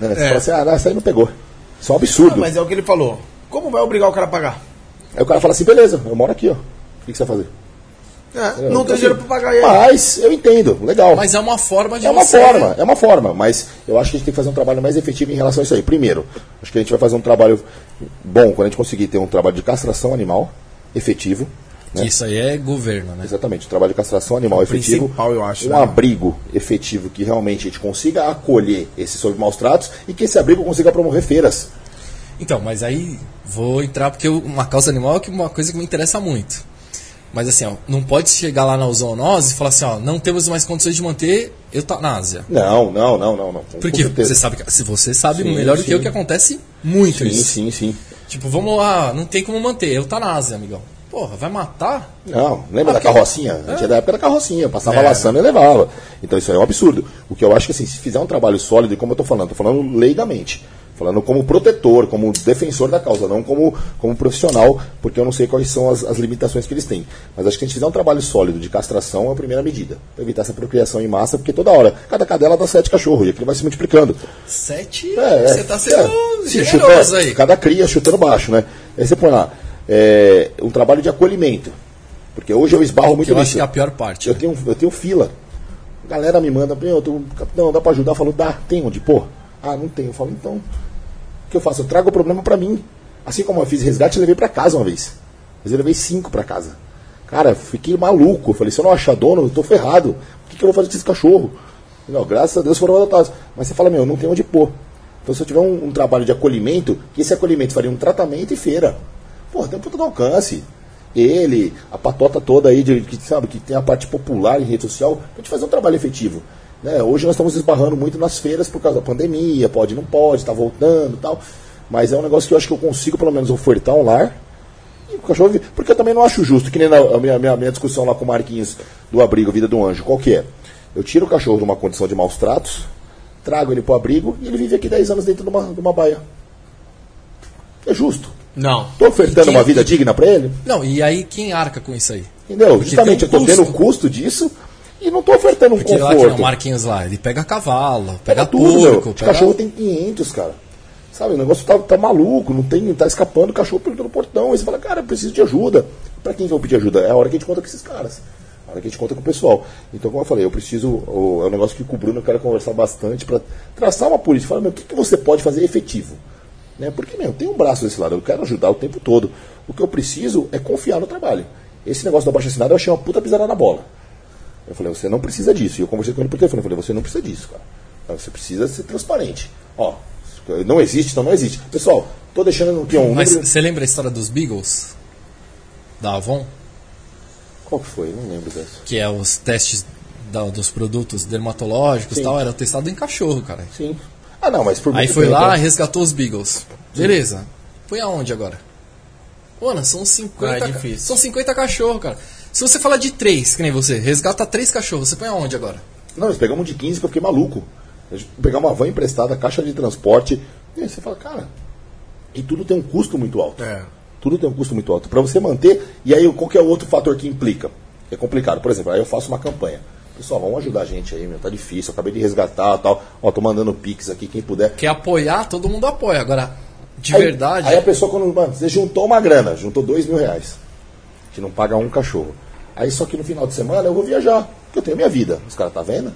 Né? Você É. fala assim, ah, não, essa aí não pegou. Isso é um absurdo. Ah, mas é o que ele falou. Como vai obrigar o cara a pagar? Aí o cara fala assim, beleza, eu moro aqui, ó. O que, que você vai fazer? É, não tem dinheiro pra pagar ele. Mas eu entendo, legal. Mas é uma forma de É uma você- forma, é uma forma, mas eu acho que a gente tem que fazer um trabalho mais efetivo em relação a isso aí. Primeiro, acho que a gente vai fazer um trabalho bom quando a gente conseguir ter um trabalho de castração animal efetivo. Que Né? isso aí é governo, né? Exatamente, um trabalho de castração animal É o efetivo. principal, eu acho, Um né? abrigo efetivo que realmente a gente consiga acolher esses sob maus tratos e que esse abrigo consiga promover feiras. Então, mas aí vou entrar porque eu- uma causa animal é uma coisa que me interessa muito. Mas assim, ó, não pode chegar lá na zoonose e falar assim, ó, não temos mais condições de manter eutanásia. Não, não, não, não, não. Porque você sabe, se você sabe Sim, melhor do que sim. eu que acontece muito Sim, isso. sim, sim. Tipo, vamos lá, não tem como manter, eutanásia, amigão. Porra, vai matar? Não, lembra Ah, da carrocinha? A gente é da época da carrocinha, passava É. laçando e levava. Então isso aí é um absurdo. O que eu acho que assim, se fizer um trabalho sólido, e como eu estou falando, estou falando leigamente, falando como protetor, como defensor da causa, não como, como profissional, porque eu não sei quais são as, as limitações que eles têm. Mas acho que a gente fizer um trabalho sólido de castração é a primeira medida. Para evitar essa procriação em massa, porque toda hora, cada cadela dá sete cachorros, e aquilo vai se multiplicando. Sete, É, você tá sendo é. Generoso chuta- aí. Cada cria chutando baixo, né? Aí você põe lá, é, um trabalho de acolhimento. Porque hoje eu esbarro muito Que eu acho nisso. que é a pior parte. Eu tenho, eu tenho fila. A galera me manda, eu tô, capitão, dá pra ajudar? Eu falo, dá, tem onde pôr? Ah, não tem. Eu falo, então, o que eu faço? Eu trago o problema pra mim. Assim como eu fiz resgate, eu levei pra casa uma vez. Mas eu levei cinco pra casa. Cara, fiquei maluco. Eu falei, se eu não achar dono, eu tô ferrado. O que, que eu vou fazer com esse cachorro? Não, graças a Deus foram adotados. Mas você fala, meu, não tem onde pôr. Então, se eu tiver um, um trabalho de acolhimento, que esse acolhimento faria um tratamento e feira. Pô, tem um puta alcance. Ele, a patota toda aí, de, que, sabe, que tem a parte popular em rede social, pra gente fazer um trabalho efetivo. Né? Hoje nós estamos esbarrando muito nas feiras por causa da pandemia, pode, não pode, tá voltando tal. Mas é um negócio que eu acho que eu consigo pelo menos ofertar um lar e o cachorro. Porque eu também não acho justo, que nem na a minha, minha, minha discussão lá com o Marquinhos do abrigo Vida do Anjo. Qual que é? Eu tiro o cachorro de uma condição de maus tratos, trago ele pro abrigo e ele vive aqui 10 anos dentro de uma, de uma baia. É justo. Não. Estou ofertando quem- uma vida digna para ele? Não, e aí quem arca com isso aí? Entendeu? Porque Justamente, tem eu um estou tendo o custo. disso e não estou ofertando um Porque lá que nem conforto. o Marquinhos lá, ele pega cavalo, pega, Pega tudo, porco, pega... cachorro tem 500, cara. Sabe, o negócio tá, tá maluco, não tem, tá escapando o cachorro pelo portão. Aí você fala, cara, eu preciso de ajuda. Pra quem que eu vou pedir ajuda? É a hora que a gente conta com esses caras. A hora que a gente conta com o pessoal. Então, como eu falei, eu preciso. o- é um negócio que com o Bruno eu quero conversar bastante pra traçar uma política. Falar, meu, o que, que você pode fazer efetivo? Né? Porque, meu, tem um braço desse lado, eu quero ajudar o tempo todo. O que eu preciso é confiar no trabalho. Esse negócio da baixa assinada eu achei uma puta pisada na bola. Eu falei, você não precisa disso. E eu conversei com ele por telefone. Eu falei, você não precisa disso, cara. Você precisa ser transparente. Ó, não existe, então não existe. Pessoal, tô deixando aqui um Mas número- você lembra a história dos Beagles? Da Avon? Qual que foi? Não lembro dessa. Que é os testes da- dos produtos dermatológicos e Sim. tal, era testado em cachorro, cara. Sim. Ah, não, mas por Aí foi tempo, lá, né? resgatou os Beagles. Beleza. Foi aonde agora? Mano, são 50. Ah, é ca-. São 50 cachorros, cara. Se você falar de três, que nem você, resgata três cachorros, você põe aonde agora? Não, nós pegamos um de 15 que eu fiquei maluco. Pegar uma van emprestada, caixa de transporte. E aí você fala, cara, e tudo tem um custo muito alto. É. Tudo tem um custo muito alto. Para você manter, e aí qual que é o outro fator que implica? É complicado. Por exemplo, aí eu faço uma campanha. Pessoal, vamos ajudar a gente aí, meu. Tá difícil, eu acabei de resgatar tal. Ó, tô mandando pix aqui, quem puder. Quer apoiar, todo mundo apoia. Agora, de Aí- verdade. Aí a pessoa, quando. Mano, você juntou uma grana, juntou dois mil reais. Que não paga um cachorro. Aí só que no final de semana eu vou viajar. Porque eu tenho minha vida. Os caras tá vendo?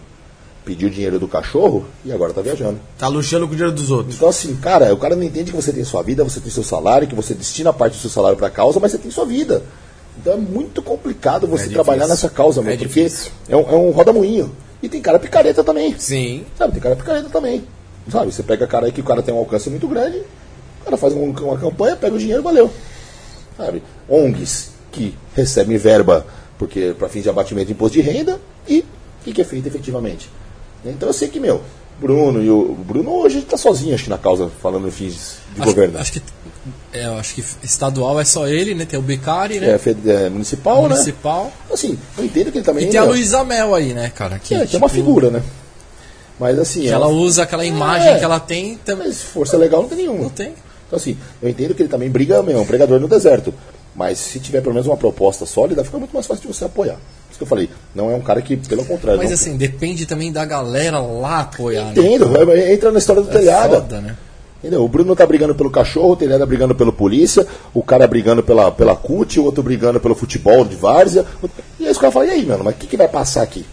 Pediu dinheiro do cachorro e agora tá viajando. Tá luxando com o dinheiro dos outros. Então, assim, cara, o cara não entende que você tem sua vida, você tem seu salário, que você destina parte do seu salário pra causa, mas você tem sua vida. Então é muito complicado você É trabalhar nessa causa, meu, É porque difícil. é um, é um roda-moinho. E tem cara picareta também. Sim. Sabe, tem cara picareta também. Sabe, você pega cara aí que o cara tem um alcance muito grande, o cara faz um- uma campanha, pega o dinheiro, valeu. Sabe, ONGs que recebem verba porque para fins de abatimento de imposto de renda e o que, que é feito efetivamente. Então eu sei que, meu, Bruno e o, Bruno hoje está sozinho, acho que na causa, falando em fins de Acho, governo. acho que é, acho que estadual é só ele, né? Tem o Becari, né? É, é, municipal, né? Municipal. Assim, eu entendo que ele também. E tem a né, Luísa Mel aí, né, cara? Que, é, que é uma tipo, figura, né? Mas assim. Que ela usa aquela imagem É. que ela tem também. Mas força legal não tem nenhuma. Não tem. Então, assim, eu entendo que ele também briga, meu, é um pregador no deserto. Mas se tiver pelo menos uma proposta sólida, fica muito mais fácil de você apoiar. Por isso que eu falei, não é um cara que, pelo contrário. Mas não, assim, depende também da galera lá apoiar, né? Entendo, é- entra na história do É telhado. foda, né? Entendeu? O Bruno tá brigando pelo cachorro, o telhado tá brigando pelo polícia, o cara brigando pela, pela CUT, o outro brigando pelo futebol de várzea. E aí os caras falam, e aí, mano, mas o que, que vai passar aqui?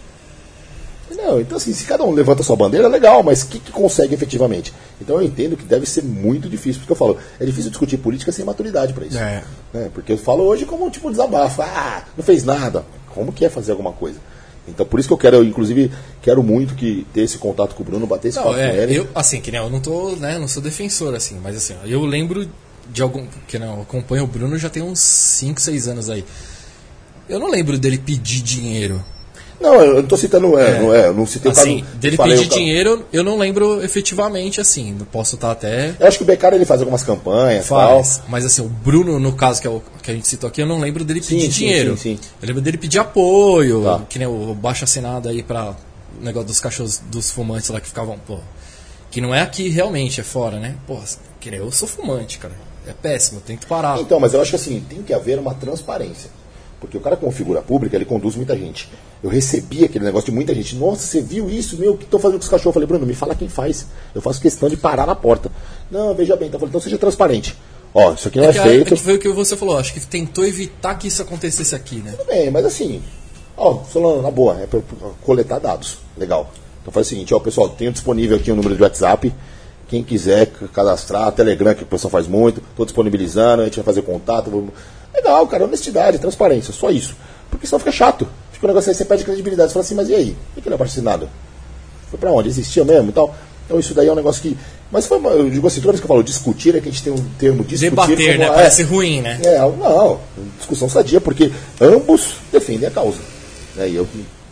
Não, então assim, se cada um levanta a sua bandeira, legal, mas o que, que consegue efetivamente? Então eu entendo que deve ser muito difícil, porque eu falo, é difícil discutir política sem maturidade para isso. É. né? Porque eu falo hoje como um tipo de desabafo, ah, não fez nada. Como que é fazer alguma coisa? Então por isso que eu quero, eu, inclusive, quero muito que ter esse contato com o Bruno, bater esse Não, papo com é, ele. eu, assim, que nem eu não tô, né, não sou defensor, assim, mas assim, eu lembro de algum, que não, eu acompanho o Bruno já tem uns 5, 6 anos aí. Eu não lembro dele pedir dinheiro. Não, eu não tô citando, é, não é, eu não citei o Assim, caso- dele falei pedir caso- dinheiro, eu não lembro efetivamente, assim, posso estar até Eu acho que o Beccari ele faz algumas campanhas faz, tal. mas assim, o Bruno, no caso que, é o, que a gente citou aqui, eu não lembro dele pedir sim, dinheiro. sim, sim. Eu lembro dele pedir apoio, Tá. que nem o baixo assinado aí pra o negócio dos cachorros, dos fumantes lá que ficavam, pô, que não é aqui realmente, é fora, né? Pô, que nem eu sou fumante, cara. É péssimo, tem que parar. Então, mas eu acho que assim, tem que haver uma transparência. Porque o cara como figura pública, ele conduz muita gente. Eu recebi aquele negócio de muita gente. Nossa, você viu isso? Meu, o que estão fazendo com os cachorros? Eu falei, Bruno, me fala quem faz. Eu faço questão de parar na porta. Não, veja bem. Então, eu falei, então seja transparente. Ó, isso aqui não é, a- feito. é que foi o que você falou, acho que tentou evitar que isso acontecesse aqui, né? Tudo bem, mas assim, ó, falando na boa, é para coletar dados. Legal. Então faz o seguinte, ó, pessoal, tenho disponível aqui o número de WhatsApp. Quem quiser cadastrar, Telegram, que o pessoal faz muito, estou disponibilizando, a gente vai fazer contato. Legal, cara, honestidade, transparência, só isso. Porque senão fica chato. Fica um negócio aí, você perde credibilidade. Você fala assim, mas e aí? Por que ele não apareceu nada? Foi pra onde? Existia mesmo e tal? Então isso daí é um negócio que. Mas foi uma, eu digo assim, toda vez que eu falo discutir, é que a gente tem um termo discutir. Debater, como- né? é, Parece ruim, né? é, não, discussão sadia, porque ambos defendem a causa. Né? E eu,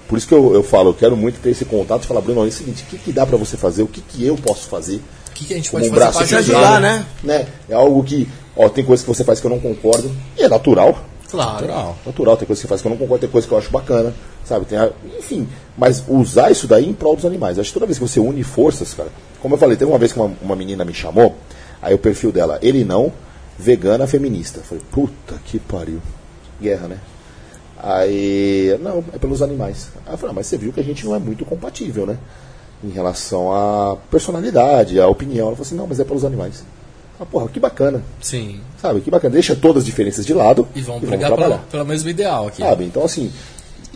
por isso que eu, eu falo, eu quero muito ter esse contato e falar, Bruno, é o seguinte, o que, que dá para você fazer, o que, que eu posso fazer O que, que a gente pode um fazer braço pra te ajudar, né? né? É algo que, ó, tem coisas que você faz que eu não concordo, e é natural, Claro. Natural. natural, tem coisas que você faz que eu não concordo, tem coisas que eu acho bacana, sabe? Tem a- enfim, mas usar isso daí em prol dos animais. Acho que toda vez que você une forças, cara, como eu falei, teve uma vez que uma, uma menina me chamou, aí o perfil dela, ele não, vegana feminista. Eu falei, puta que pariu. Guerra, né? Aí, não, é pelos animais. Aí eu falei, ah, mas você viu que a gente não é muito compatível, né? Em relação à personalidade, à opinião. Ela falou assim, não, mas é pelos animais. Ah, porra, que bacana. Sim. Sabe, que bacana. Deixa todas as diferenças de lado E vão brigar trabalhar. pela, pelo mesmo ideal aqui. Sabe? Então, assim,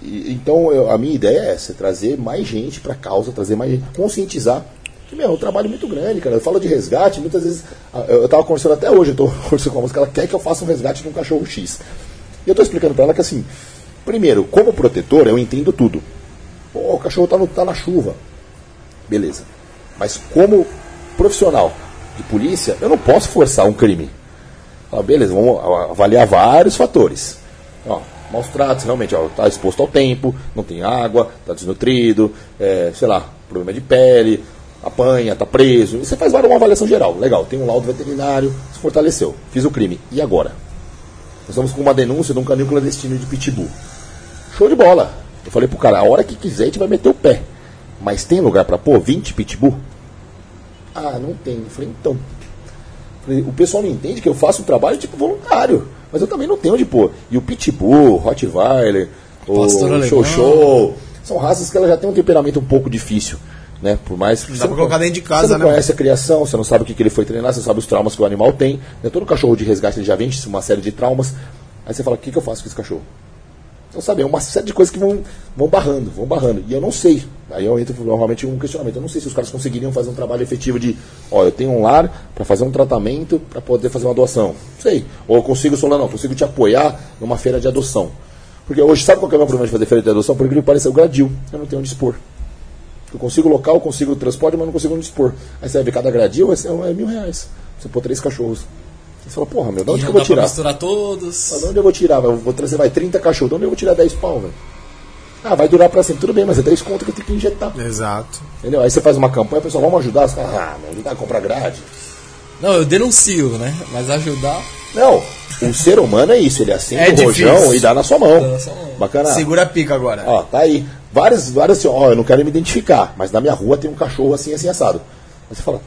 e- então eu- a minha ideia é essa, é trazer mais gente para a causa, trazer mais gente, conscientizar. Que, meu, é um trabalho muito grande, cara. Eu falo de resgate, muitas vezes. Eu eu tava conversando até hoje, eu tô conversando com a que ela quer que eu faça um resgate de um cachorro X. E eu tô explicando para ela que, assim, primeiro, como protetor, eu entendo tudo. Pô, o cachorro tá, no, tá na chuva. Beleza. Mas como profissional de polícia, eu não posso forçar um crime. Fala, beleza, vamos avaliar vários fatores. Ó, maus tratos, realmente, ó, tá exposto ao tempo, não tem água, tá desnutrido, é, sei lá, problema de pele, apanha, tá preso. Você faz uma avaliação geral. Legal, tem um laudo veterinário, se fortaleceu. Fiz o crime. E agora? Nós estamos com uma denúncia de um canil clandestino de pitbull. Show de bola. Eu falei pro cara, a hora que quiser a gente vai meter o pé. Mas tem lugar pra pôr 20 pitbull? Ah, não tem. Eu falei, então. Falei, O pessoal não entende que eu faço um trabalho tipo voluntário. Mas eu também não tenho onde pôr. E o Pitbull, Rottweiler, o Pastor. Show Show, são raças que elas já têm um temperamento um pouco difícil. Né? Por mais que Dá você pra colocar dentro de casa, você não né? conhece a criação, você não sabe o que, que ele foi treinar, você sabe os traumas que o animal tem. Né? Todo cachorro de resgate ele já vem uma série de traumas. Aí você fala, o que, que eu faço com esse cachorro? Então, sabe, é uma série de coisas que vão, vão barrando, vão barrando. E eu não sei. Aí eu entro normalmente em um questionamento. Eu não sei se os caras conseguiriam fazer um trabalho efetivo de, ó, eu tenho um lar para fazer um tratamento para poder fazer uma doação. Não sei. Ou eu consigo, Solano, não, consigo te apoiar numa feira de adoção. Porque hoje, sabe qual é o meu problema de fazer feira de adoção? Por incrível que pareça, é o gradil. Eu não tenho onde expor. Eu consigo local, consigo transporte, mas não consigo onde expor. Aí você vai ver cada gradil, é, é mil reais. Você pôr três cachorros. Você fala, porra, meu, de E onde que não eu vou dá pra tirar? misturar todos. Mas de onde eu vou tirar? Eu vou trazer, vai, 30 cachorros. De onde eu vou tirar 10 pau, velho? Ah, vai durar pra sempre. Tudo bem, mas é 10 conto que eu tenho que injetar. Exato. Entendeu? Aí você faz uma campanha, o pessoal, vamos ajudar. Você fala, ah, meu, ajudar a comprar grade. Não, eu denuncio, né? Mas ajudar. Não, o ser humano é isso, ele acende É o difícil. rojão e dá na sua mão. Dá na sua mão. Bacana. Segura a pica agora. Ó, tá aí. Várias, várias assim, ó, eu não quero me identificar, mas na minha rua tem um cachorro assim, assim, assado. Aí você fala,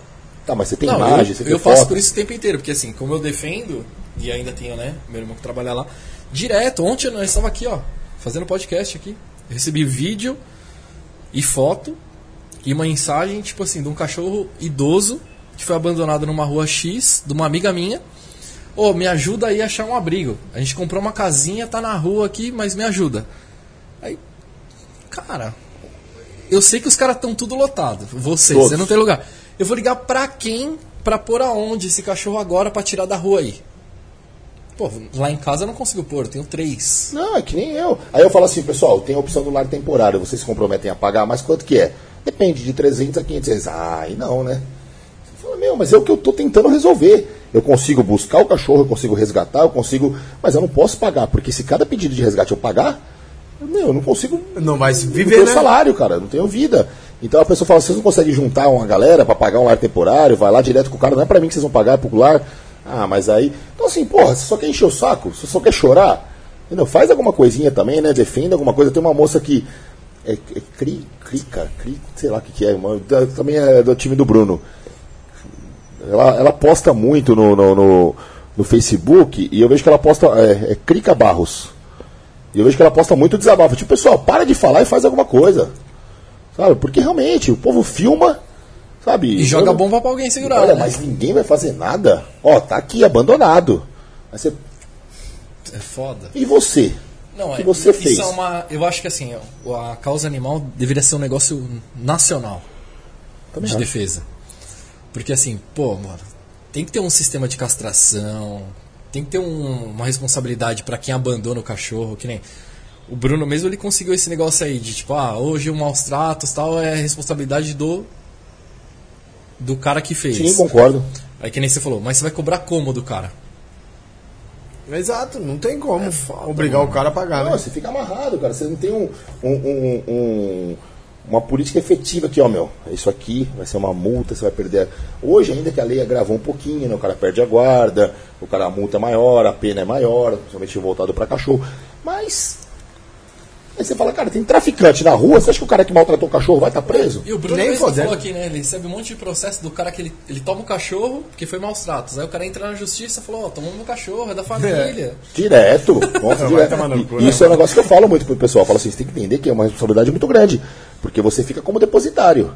tá, mas você tem Não, imagem, eu, você tem eu faço foto. por isso o tempo inteiro, porque assim, como eu defendo, e ainda tenho, né, meu irmão que trabalha lá, direto, ontem nós estava aqui, ó, fazendo podcast aqui. Eu recebi vídeo e foto e uma mensagem, tipo assim, de um cachorro idoso que foi abandonado numa rua X, de uma amiga minha. Ô, me ajuda aí a achar um abrigo. A gente comprou uma casinha, tá na rua aqui, mas me ajuda. Aí, cara, eu sei que os caras estão tudo lotado. Você, Todos. você não tem lugar. Eu vou ligar pra quem pra pôr aonde esse cachorro agora pra tirar da rua aí? Pô, lá em casa eu não consigo pôr, eu tenho três. Não, é que nem eu. Aí eu falo assim, pessoal, tem a opção do lar temporário, vocês se comprometem a pagar, mas quanto que é? Depende, de 300 a 500 reais. Ah, aí não, né? Você fala, meu, mas é o que eu tô tentando resolver. Eu consigo buscar o cachorro, eu consigo resgatar, eu consigo... Mas eu não posso pagar, porque se cada pedido de resgate eu pagar, meu, eu não consigo Não vai se não viver, tenho né? salário, cara, eu não tenho vida. Então a pessoa fala, vocês não conseguem juntar uma galera pra pagar um lar temporário, vai lá direto com o cara, não é pra mim que vocês vão pagar, é pro lar. Ah, mas aí. Então assim, porra, você só quer encher o saco, você só quer chorar. Entendeu? Faz alguma coisinha também, né? Defenda alguma coisa. Tem uma moça que. É, é cri, cri, cri, sei lá o que, que é, também é do time do Bruno. Ela, ela posta muito no, no, no, no Facebook e eu vejo que ela posta. É, é Crica Barros. E eu vejo que ela posta muito desabafo. Tipo, pessoal, para de falar e faz alguma coisa. Sabe? Porque realmente, o povo filma, sabe? E joga Eu- bomba pra alguém segurar. Olha, né? mas ninguém vai fazer nada. Ó, tá aqui, abandonado. Aí você- É foda. E você? Não, o que é, você isso fez? é uma. Eu acho que assim, a causa animal deveria ser um negócio nacional Também de acho. defesa. Porque assim, pô, mano, tem que ter um sistema de castração, tem que ter um- uma responsabilidade pra quem abandona o cachorro, que nem. O Bruno mesmo ele conseguiu esse negócio aí de tipo, ah, hoje o maus tratos tal é responsabilidade do do cara que fez. Sim, concordo. Aí que nem você falou, mas você vai cobrar como do cara? Exato, não tem como obrigar o cara a pagar, Não, né? você fica amarrado, cara. Você não tem um, um- um- um- uma política efetiva aqui, ó, meu. Isso aqui vai ser uma multa, você vai perder. Hoje, ainda que a lei agravou um pouquinho, né? O cara perde a guarda, o cara a multa é maior, a pena é maior, principalmente voltado para cachorro. Mas. Aí você fala, cara, tem traficante na rua, você acha que o cara que maltratou o cachorro vai estar preso? E o Bruno Nem mesmo falou aqui, né? Ele recebe um monte de processo do cara que ele, ele toma o cachorro porque foi maus tratos. Aí o cara entra na justiça e falou, ó, tomamos meu cachorro, é da família. Direto. Nossa, direto. E- né, Isso é um negócio que eu falo muito pro pessoal. Eu falo assim, você tem que entender que é uma responsabilidade muito grande. Porque você fica como depositário.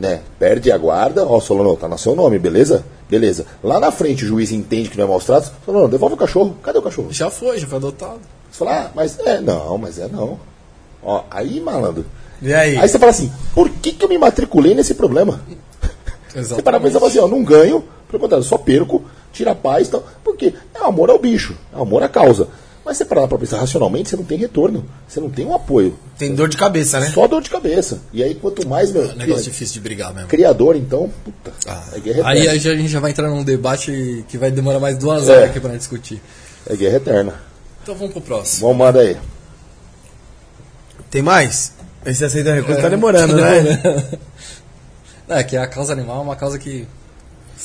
Né? Perde a guarda, ó, Solano, tá no seu nome, beleza? Beleza. Lá na frente o juiz entende que não é maus tratos, Solano, devolve o cachorro. Cadê o cachorro? Já foi, já foi adotado. Você fala, ah, mas é, não, mas é não. Ó, aí, malandro. E aí? Aí você fala assim, por que, que eu me matriculei nesse problema? Você para pra pensar assim, ó, não ganho, pelo contrário, só perco, tira a paz e tal. Porque é amor ao bicho, é amor à causa. Mas você parar pra pensar racionalmente, você não tem retorno. Você não tem um apoio. Tem dor de cabeça, né? Só dor de cabeça. E aí, quanto mais, meu. É um negócio difícil de brigar mesmo. Criador, então, puta. Ah, é guerra aí eterna. a gente já vai entrar num debate que vai demorar mais duas É. horas aqui pra discutir. É guerra eterna. Então vamos pro próximo. Vamos, manda aí. Tem mais? Esse aceita recurso tá demorando, né? É, que a causa animal é uma causa que.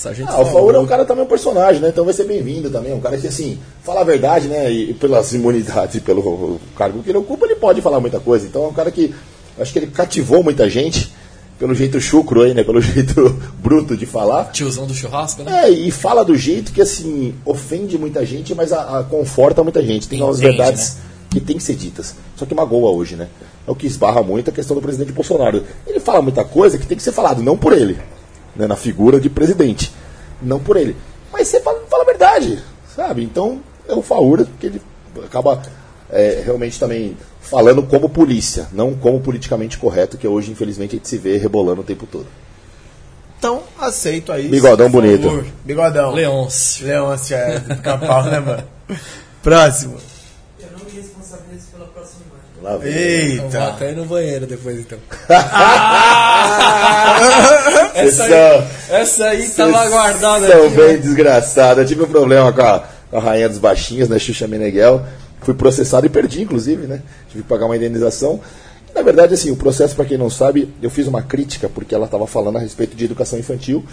A gente Ah, o Faur é um cara também um personagem, né? Então vai ser bem-vindo também. Um cara que, assim, fala a verdade, né? E pelas imunidades e pelo cargo que ele ocupa, ele pode falar muita coisa. Então é um cara que. Acho que ele cativou muita gente pelo jeito chucro aí, né? Pelo jeito bruto de falar. Tiozão do churrasco, né? É, e fala do jeito que, assim, ofende muita gente, mas a, a- conforta muita gente. Tem umas Entende, verdades né? Que tem que ser ditas. Só que magoa hoje, né? É o que esbarra muito a questão do presidente Bolsonaro. Ele fala muita coisa que tem que ser falado, não por ele. Né? Na figura de presidente. Não por ele. Mas você fala, fala a verdade, sabe? Então, é o Faura que ele acaba é, realmente também falando como polícia, não como politicamente correto, que hoje, infelizmente, a gente se vê rebolando o tempo todo. Então, aceito aí. Bigodão bonito. favor. Bigodão. Leôncio. Leôncio é do pica-pau, né, mano? Próximo. Lá vem. Eu vou Eita. até ir no banheiro depois então. Vocês essa, são- aí, essa aí tava guardada São aqui. bem né? desgraçado. Eu tive um problema com a, com a rainha dos baixinhos, né, Xuxa Meneghel. Fui processado e perdi, inclusive, né? Tive que pagar uma indenização. Na verdade, assim, o processo, para quem não sabe, eu fiz uma crítica porque ela estava falando a respeito de educação infantil.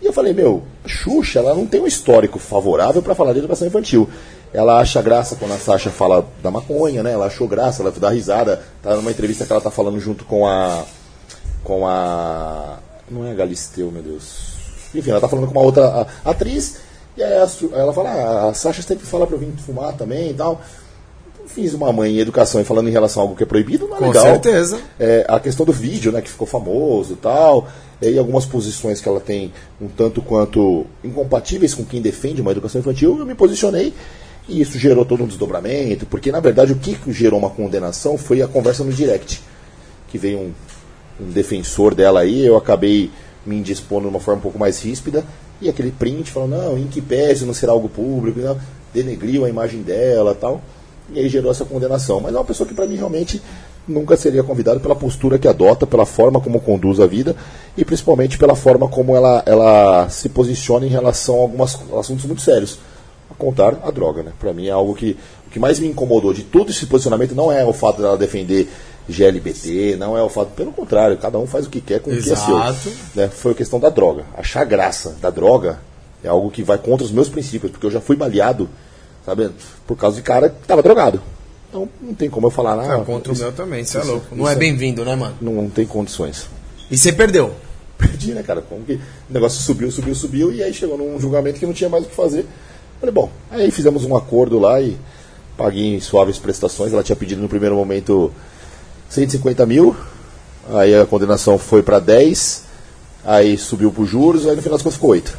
E eu falei, meu, Xuxa, ela não tem um histórico favorável para falar de educação infantil. Ela acha graça quando a Sasha fala da maconha, né? Ela achou graça, ela dá risada. Tá numa entrevista que ela tá falando junto com a. Com a. Não é a Galisteu, meu Deus. Enfim, ela tá falando com uma outra a- atriz. E aí ela fala, ah, a Sasha sempre fala pra eu vir fumar também e tal. Fiz uma mãe em educação e falando em relação a algo que é proibido, não é Com legal. certeza. É, a questão do vídeo, né, que ficou famoso e tal, e algumas posições que ela tem um tanto quanto incompatíveis com quem defende uma educação infantil, eu me posicionei e isso gerou todo um desdobramento, porque na verdade o que gerou uma condenação foi a conversa no direct, que veio um, um defensor dela aí, eu acabei me indispondo de uma forma um pouco mais ríspida, e aquele print falando, não, em que pese não será algo público, tal, denegriu a imagem dela tal. E aí gerou essa condenação. Mas é uma pessoa que para mim realmente nunca seria convidada pela postura que adota, pela forma como conduz a vida e principalmente pela forma como ela, ela se posiciona em relação a alguns assuntos muito sérios. A contar a droga, né? Para mim é algo que o que mais me incomodou de todo esse posicionamento não é o fato dela defender GLBT, não é o fato, pelo contrário, cada um faz o que quer com o que é seu. Exato. Né? Foi a questão da droga. Achar graça da droga é algo que vai contra os meus princípios, porque eu já fui baleado, sabe, por causa de cara que tava drogado. Então não tem como eu falar nada. Ah, contra o meu também, isso é isso- louco. Não isso é é- bem-vindo, né, mano? Não, não tem condições. E você perdeu. Perdi, né, cara? Como que o negócio subiu, subiu, subiu, e aí chegou num julgamento que não tinha mais o que fazer. Falei, bom, aí fizemos um acordo lá e paguei em suaves prestações. Ela tinha pedido no primeiro momento 150 mil, aí a condenação foi para 10, aí subiu para juros, aí no final das contas ficou 8.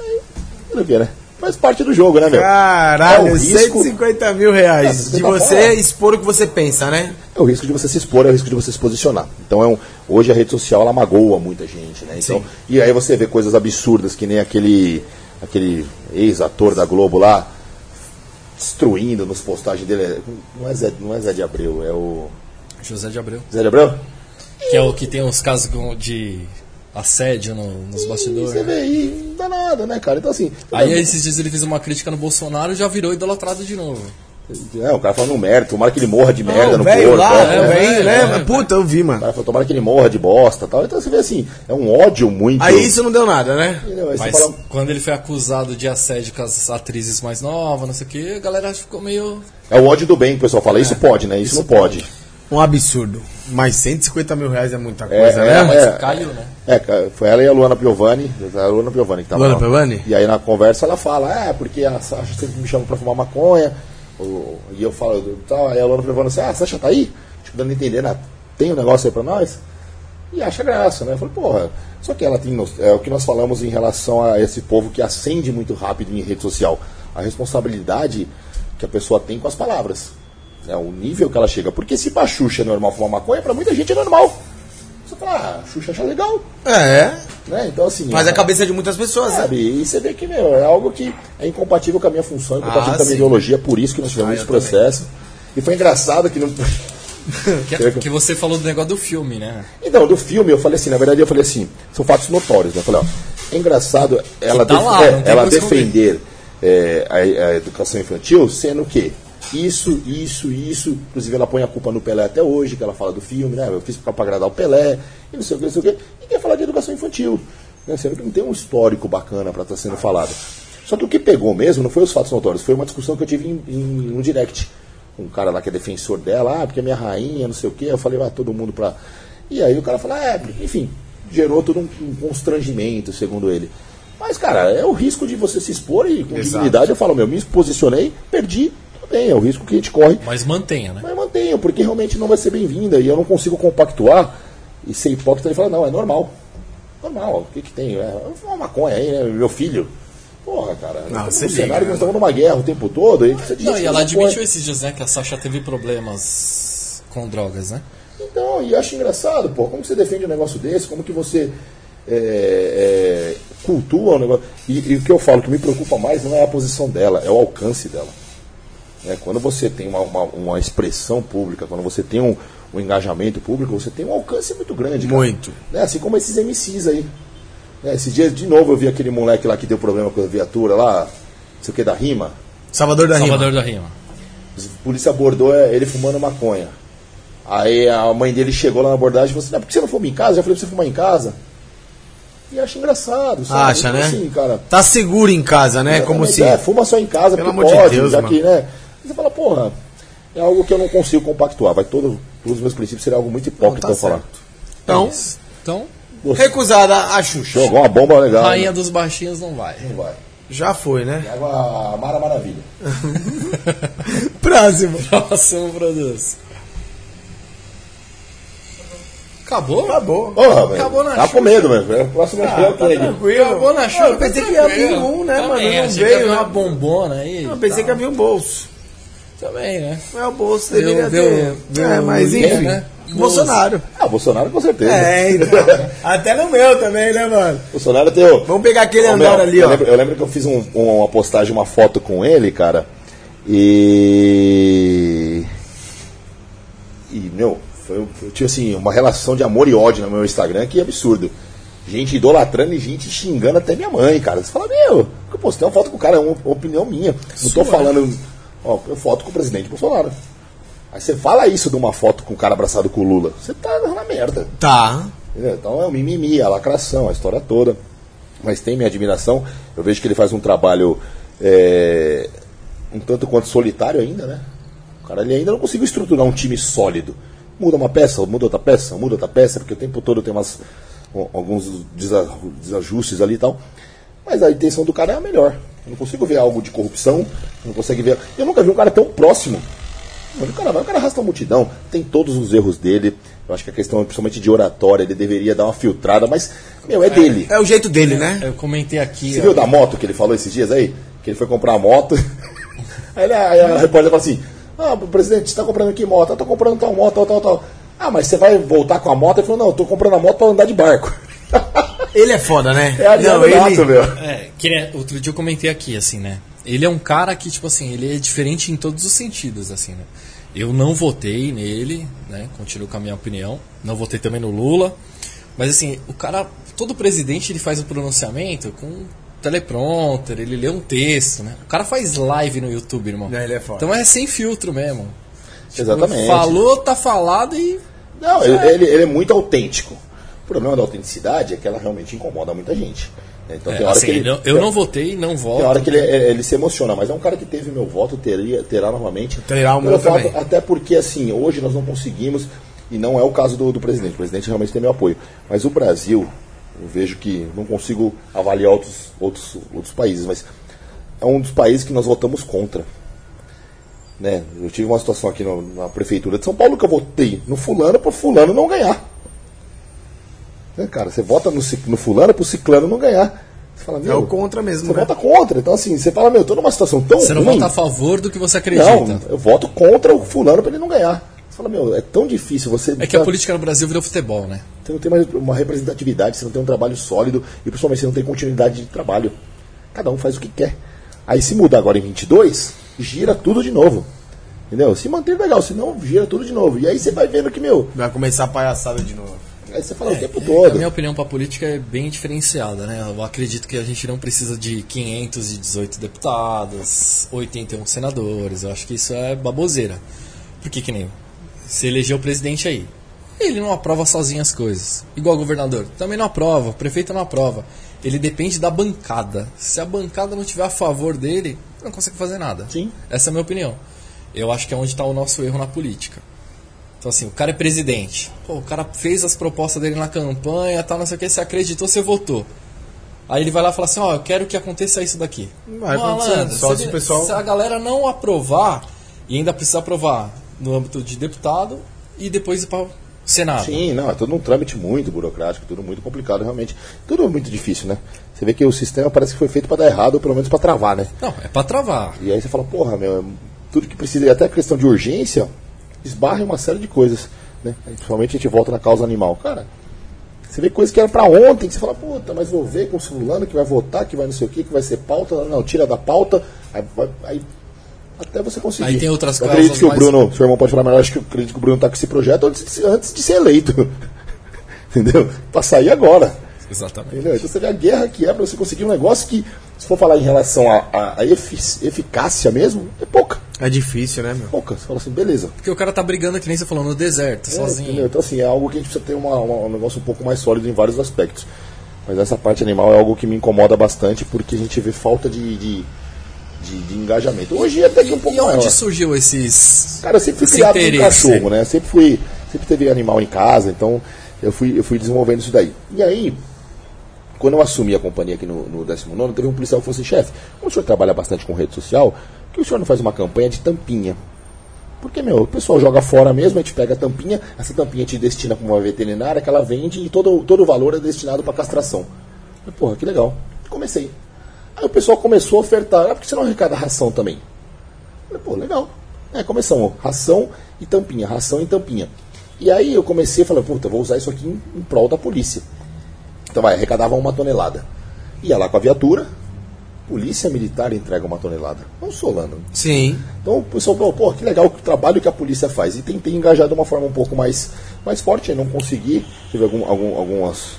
Aí, tudo bem, né? Faz parte do jogo, né, meu? Caralho, É risco- 150 mil reais. É, de tá você falando. expor o que você pensa, né? É o risco de você se expor, é o risco de você se posicionar. Então é um, hoje a rede social ela magoa muita gente, né? Então, Sim. e aí você vê coisas absurdas que nem aquele aquele ex-ator da Globo lá destruindo nos postagens dele. Não é Zé, não é Zé de Abreu, é o José de Abreu. Zé de Abreu? Que é o que tem uns casos de assédio no- nos E bastidores. você vê aí, não dá nada, né, cara? Então assim, Aí esses dias ele fez uma crítica no Bolsonaro e já virou idolatrado de novo. É, o cara falando merda, tomara que ele morra de merda Não, no velho corpo. lá, é, é, é. velho, né? é, Mas, Puta, eu vi, O mano. cara falou, tomara que ele morra de bosta tal. Então você vê assim, é um ódio muito. Aí isso não deu nada, né? Mas fala, quando ele foi acusado de assédio com as atrizes mais novas, não sei o que, a galera ficou meio. é o ódio do bem que o pessoal fala. Isso pode, né? Isso, não pode. Um absurdo. Mas 150 mil reais é muita É, coisa, é, né? é. Caiu, né? É, foi ela e a Luana Piovani, a Luana Piovani que tava Luana lá. Piovani? E aí na conversa ela fala, é, porque a Sasha sempre me chama pra fumar maconha, e eu falo, tal, aí a Luana Piovani assim, ah, Sasha tá aí? Tipo, dando a entender, né? Tem um negócio aí pra nós? E acha graça, né? Eu falei, porra, só que ela tem, é o que nós falamos em relação a esse povo que acende muito rápido em rede social, a responsabilidade que a pessoa tem com as palavras, né? O nível que ela chega, porque se pra Xuxa é normal fumar maconha, pra muita gente é normal. Você fala, ah, Xuxa acha legal, É. né? Então assim. Mas a- a cabeça de muitas pessoas, né? Sabe? E você vê que, meu, é algo que é incompatível com a minha função, incompatível Ah, com a minha ideologia, por isso que nós tivemos Ah, esse processo. E foi engraçado que não. Que, que você falou do negócio do filme, né? Então, do filme, eu falei assim, na verdade eu falei assim, são fatos notórios, né? Eu falei, ó, é engraçado ela, tá def- lá, é, ela defender é, a, a educação infantil sendo o quê? Isso, isso, isso. Inclusive ela põe a culpa no Pelé até hoje, que ela fala do filme, né? Eu fiz pra agradar o Pelé, e não sei o que, não sei o que. E quer falar de educação infantil. Né? Que não tem um histórico bacana para estar sendo falado. Só que o que pegou mesmo não foi os fatos notórios, foi uma discussão que eu tive em, em, no direct. Um cara lá que é defensor dela, ah, porque é minha rainha, não sei o que. Eu falei, vai todo mundo pra. E aí o cara falou, ah, é, enfim, gerou todo um, um constrangimento, segundo ele. Mas, cara, é o risco de você se expor e com Exato. dignidade eu falo, meu, me posicionei, perdi, tudo bem, é o risco que a gente corre. Mas mantenha, né? Mas mantenho, porque realmente não vai ser bem-vinda e eu não consigo compactuar e ser hipócrita e falar, não, é normal. Normal, o que que tem? É, uma maconha aí, né? Meu filho. Porra, cara. Não, nós você liga, cenário que né? nós estamos numa guerra o tempo todo. E, precisa de Não, e ela admitiu esses dias, né, que a Sasha teve problemas com drogas, né? Então, e eu acho engraçado, pô, como que você defende um negócio desse? Como que você é, é, cultua um negócio? E, e o que eu falo que me preocupa mais não é a posição dela, é o alcance dela. É, quando você tem uma, uma, uma expressão pública, quando você tem um, um engajamento público, você tem um alcance muito grande. cara. Muito. Né, Assim como esses MCs aí. Né, esses dias, de novo, eu vi aquele moleque lá que deu problema com a viatura lá, não sei o que, da rima. Salvador da Salvador Rima. da Rima. A polícia abordou é, ele fumando maconha. Aí a mãe dele chegou lá na abordagem e falou assim: "Não, por que você não fuma em casa? Já falei pra você fumar em casa. E acha engraçado, sabe? Acha, Então, né? Assim, cara, Tá seguro em casa, né? Como Exatamente, se. É, fuma só em casa, Pelo porque amor de pode, Deus, já mano. que, né? Você fala, porra, é algo que eu não consigo compactuar. Vai todo, todos os meus princípios seriam algo muito hipócrita Não, eu tá falar. certo. Então, Então, recusada a Xuxa. Jogou uma bomba legal. rainha né? dos baixinhos não vai. Não vai. Já foi, né? Leva a Mara Maravilha. Próximo. Próximo produto. Acabou? Acabou. Porra, velho. Acabou na Tá com medo, velho. O próximo é eu tô aqui. Tranquilo. Acabou na chuva. Eu pensei que ia vir um, né, mano? Não veio, né? uma bombona aí. Eu pensei que ia vir um bolso. Também, né? É o bolso, deveria ter. veio é, mas o enfim. né? Bolsonaro. Ah, Bolsonaro com certeza. É, então. Até no meu também, né, mano? Bolsonaro tem o. Vamos pegar aquele andar meu, ali, eu ó. Lembro, eu lembro que eu fiz um- uma postagem, uma foto com ele, cara. E. E, meu, foi, eu tinha assim, uma relação de amor e ódio no meu Instagram que é absurdo. Gente idolatrando e gente xingando até minha mãe, cara. Você fala, meu, eu postei uma foto com o cara, é uma opinião minha. Não tô falando. Ó, eu foto com o presidente Bolsonaro. Aí você fala isso de uma foto com o cara abraçado com o Lula. Você tá na merda. Tá. Entendeu? Então é o mimimi, a lacração, a história toda. Mas tem minha admiração. Eu vejo que ele faz um trabalho é, um tanto quanto solitário ainda, né? O cara ele ainda não conseguiu estruturar um time sólido. Muda uma peça, muda outra peça, muda outra peça, porque o tempo todo tem umas, um- alguns desa- desajustes ali e tal. Mas a intenção do cara é a melhor. Eu não consigo ver algo de corrupção, eu não consigo ver. Eu nunca vi um cara tão próximo Mano, o cara vai, o cara arrasta a multidão, tem todos os erros dele. Eu acho que a questão, principalmente de oratória, ele deveria dar uma filtrada, mas, meu, é dele. É o jeito dele, né? Eu comentei aqui. Você ó, viu da moto que ele falou esses dias aí? Que ele foi comprar a moto. Aí, ele- aí a repórter fala assim: Ah, presidente, você tá comprando que moto? Eu tô comprando tal moto, tal, tal, tal. Ah, mas você vai voltar com a moto? Ele falou: Não, eu tô comprando a moto pra andar de barco. Ele é foda, né? É Ariano Nato, meu. É, que ele é- outro dia eu comentei aqui, assim, né? Ele é um cara que, tipo assim, ele é diferente em todos os sentidos, assim, né? Eu não votei nele, né? Continuo com a minha opinião. Não votei também no Lula. Mas, assim, o cara, todo presidente, ele faz o pronunciamento com teleprompter, ele lê um texto, né? O cara faz live no YouTube, irmão. Não, ele é foda. Então é sem filtro mesmo. Tipo, Exatamente. Falou, tá falado e... Não, ele, ele- ele é muito autêntico. O problema da autenticidade é que ela realmente incomoda muita gente. né? Então É, tem hora assim, que ele. eu- eu não votei, não voto. Tem hora que ele, é- ele se emociona, mas é um cara que teve meu voto, teria, terá novamente. Terá o meu também. Até porque, assim, hoje nós não conseguimos, e não é o caso do, do presidente, o presidente realmente tem meu apoio. Mas o Brasil, eu vejo que não consigo avaliar outros, outros, outros países, mas é um dos países que nós votamos contra. Né? Eu tive uma situação aqui no- na prefeitura de São Paulo que eu votei no fulano para fulano não ganhar. Né, cara, você vota no, no fulano pro ciclano não ganhar. Você fala, É meu, o contra mesmo, Você né? vota contra. Então, assim, você fala, meu, tô numa situação tão Você não ruim. vota a favor do que você acredita. Não, eu voto contra o fulano para ele não ganhar. Você fala, meu, é tão difícil você. É que a política no Brasil virou futebol, né? Você não tem mais uma representatividade, você não tem um trabalho sólido e principalmente você não tem continuidade de trabalho. Cada um faz o que quer. Aí se mudar agora em 22, gira tudo de novo. Entendeu? Se manter legal, senão gira tudo de novo. E aí você vai vendo que, meu, Vai começar a palhaçada de novo. Aí você fala o tempo A todo. minha opinião para política é bem diferenciada, né? Eu acredito que a gente não precisa de 518 deputados, 81 senadores. Eu acho que isso é baboseira. Porque que nem se elegeu o presidente aí. Ele não aprova sozinho as coisas. Igual o governador. Também não aprova, o prefeito não aprova. Ele depende da bancada. Se a bancada não tiver a favor dele, ele não consegue fazer nada. Sim. Essa é a minha opinião. Eu acho que é onde está o nosso erro na política. Então, assim, o cara é presidente. Pô, o cara fez as propostas dele na campanha, tal, não sei o que, você acreditou, você votou. Aí ele vai lá e fala assim, ó, eu quero que aconteça isso daqui. Vai acontecer, só se, o pessoal- se a galera não aprovar, e ainda precisa aprovar no âmbito de deputado, e depois ir para o Senado. Sim, não, é tudo um trâmite muito burocrático, tudo muito complicado, realmente. Tudo muito difícil, né? Você vê que o sistema parece que foi feito para dar errado, ou pelo menos para travar, né? Não, é para travar. E aí você fala, porra, meu, tudo que precisa, e até a questão de urgência, esbarra em uma série de coisas, né? Principalmente a gente volta na causa animal. Cara, você vê coisas que era pra ontem, que você fala, puta, mas vou ver com o fulano que vai votar, que vai não sei o que, que vai ser pauta, não, tira da pauta, aí, aí até você conseguir. Aí tem outras eu acredito que o mais- Bruno, seu irmão pode falar melhor, acho que eu acredito que o Bruno tá com esse projeto antes de, ser- antes de ser eleito. Entendeu? Pra sair agora. Exatamente. Entendeu? Então você vê a guerra que é para você conseguir um negócio que, se for falar em relação à à- à efi- eficácia mesmo, é pouca. É difícil, né, meu? Poucas. Fala assim, beleza. Porque o cara tá brigando, que nem você falou, no deserto, É, sozinho. entendeu? Então, assim, é algo que a gente precisa ter uma- uma- um negócio um pouco mais sólido em vários aspectos. Mas essa parte animal é algo que me incomoda bastante porque a gente vê falta de, de, de- de engajamento. Hoje até que um pouco E onde maior. surgiu esses. Cara, eu sempre fui criado com cachorro, né? Sempre fui, sempre teve animal em casa, então eu fui, eu fui desenvolvendo isso daí. E aí, quando eu assumi a companhia aqui no, no 19, teve um policial que falou assim, chefe, como o senhor trabalha bastante com rede social, que o senhor não faz uma campanha de tampinha? Porque, meu, o pessoal joga fora mesmo, a gente pega a tampinha, essa tampinha te destina para uma veterinária que ela vende e todo, todo o valor é destinado para castração. Eu Porra, que legal. Comecei. Aí o pessoal começou a ofertar, ah, por que você não arrecada ração também? Eu pô, legal. É, começamos, ração e tampinha, ração e tampinha. E aí eu comecei a falar, puta, vou usar isso aqui em, em prol da polícia. Então vai, arrecadava uma tonelada. Ia lá com a viatura, polícia militar entrega uma tonelada. Não Solano. Sim. Então o pessoal falou, pô, que legal o trabalho que a polícia faz. E tentei engajar de uma forma um pouco mais, mais forte, não consegui, tive algum, algum- algumas,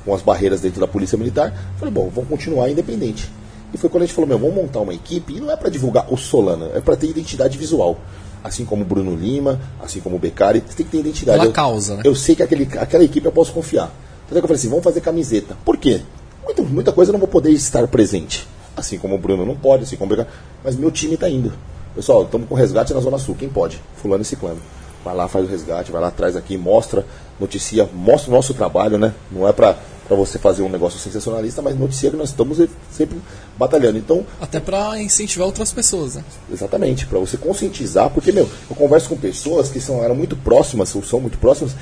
algumas barreiras dentro da polícia militar. Falei, bom, vamos continuar independente. E foi quando a gente falou, meu, vamos montar uma equipe, e não é para divulgar o Solano, é para ter identidade visual. Assim como o Bruno Lima, assim como o Beccari, tem que ter identidade. Pela Eu- causa, né? Eu sei que aquele, aquela equipe eu posso confiar. Então eu falei assim, vamos fazer camiseta. Por quê? Muita, muita coisa eu não vou poder estar presente. Assim como o Bruno não pode, assim como o. Mas meu time está indo. Pessoal, estamos com resgate na Zona Sul. Quem pode? Fulano e Ciclano. Vai lá, faz o resgate, vai lá atrás aqui, mostra, noticia, mostra o nosso trabalho, né? Não é para você fazer um negócio sensacionalista, mas noticia que nós estamos sempre batalhando. Então, Até pra incentivar outras pessoas, né? Exatamente, para você conscientizar, porque, meu, eu converso com pessoas que são, eram muito próximas, ou são muito próximas,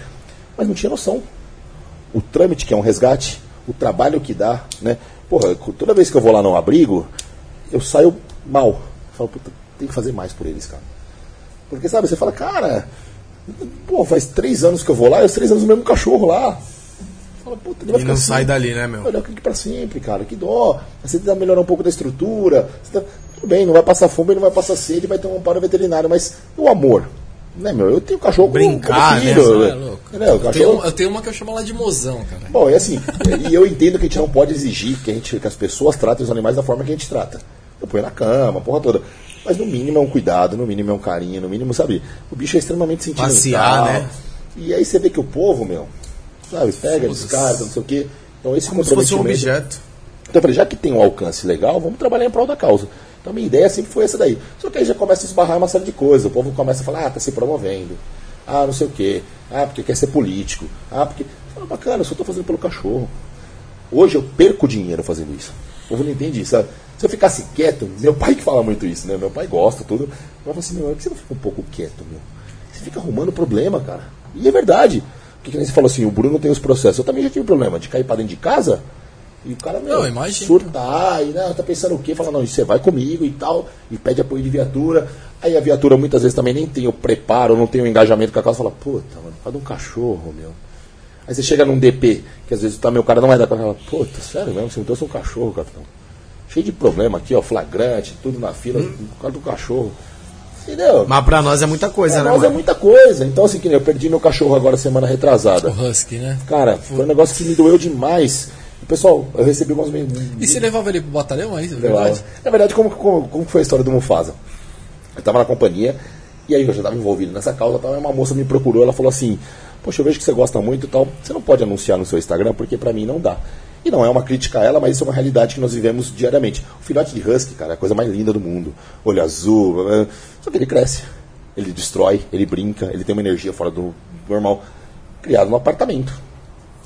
mas não tinha noção. O trâmite que é um resgate, o trabalho que dá, né? Porra, toda vez que eu vou lá no abrigo, eu saio mal. Eu falo, puta, tem que fazer mais por eles, cara. Porque, sabe, você fala, cara, pô, faz três anos que eu vou lá, e os três anos o mesmo cachorro lá. Fala, puta, ele vai E ficar não assim. sai dali, né, meu? Olha aqui pra sempre, cara, que dó. Você tenta melhorar um pouco da estrutura. tá- Tudo bem, não vai passar fome, não vai passar sede, vai ter um amparo veterinário, mas o amor. Né, meu? Eu tenho cachorro Brincar, como né? filho. É louco. Entendeu? O Eu tenho, cachorro- eu tenho uma que eu chamo ela de mozão, cara. Bom, é assim, e eu entendo que a gente não pode exigir que, a gente, que as pessoas tratem os animais da forma que a gente trata. Eu ponho na cama, porra toda. Mas no mínimo é um cuidado, no mínimo é um carinho, no mínimo, sabe? O bicho é extremamente sentimental. Passear, né? E aí você vê que o povo, meu, sabe, pega, descarta, não sei o quê. Então esse Como se fosse um objeto. Então eu falei, já que tem um alcance legal, vamos trabalhar em prol da causa. Então a minha ideia sempre foi essa daí. Só que aí já começa a esbarrar uma série de coisas. O povo começa a falar, ah, tá se promovendo. Ah, não sei o quê. Ah, porque quer ser político. Ah, porque. Fala, bacana, eu só tô fazendo pelo cachorro. Hoje eu perco dinheiro fazendo isso. O povo não entende isso, sabe? Se eu ficasse quieto, meu pai que fala muito isso, né? Meu pai gosta, tudo. Falo assim, meu, por que você não fica um pouco quieto, meu? Você fica arrumando problema, cara. E é verdade. Porque que nem você falou assim, o Bruno tem os processos. Eu também já tive problema de cair pra dentro de casa e o cara, meu, Não, imagina. surtar, e né, tá pensando o quê? Fala, não, você vai comigo e tal, e pede apoio de viatura. Aí a viatura muitas vezes também nem tem o preparo, não tem o engajamento com a causa, fala, puta, mano, faz um cachorro, meu. Aí você chega num DP, que às vezes também o cara não vai dar com fala, puta, sério mesmo, você não trouxe um cachorro, capitão. Cheio de problema aqui, ó, flagrante, tudo na fila, por causa do cachorro. Entendeu? Mas pra nós é muita coisa, Pra né, nós é mano? muita coisa. Então, assim, que eu perdi meu cachorro agora semana retrasada. O Husky, né? Cara, foi um negócio que me doeu demais. Pessoal, eu recebi algumas men- E você levava ele pro batalhão, é isso? Levava. Verdade? Na verdade, como, como, como foi a história do Mufasa? Eu estava na companhia, e aí eu já estava envolvido nessa causa, tal, e uma moça me procurou, ela falou assim, poxa, eu vejo que você gosta muito e tal, você não pode anunciar no seu Instagram, porque pra mim não dá. E não é uma crítica a ela, mas isso é uma realidade que nós vivemos diariamente. O filhote de husky, cara, é a coisa mais linda do mundo. Olho azul, só que ele cresce, ele destrói, ele brinca, ele tem uma energia fora do normal. Criado no apartamento.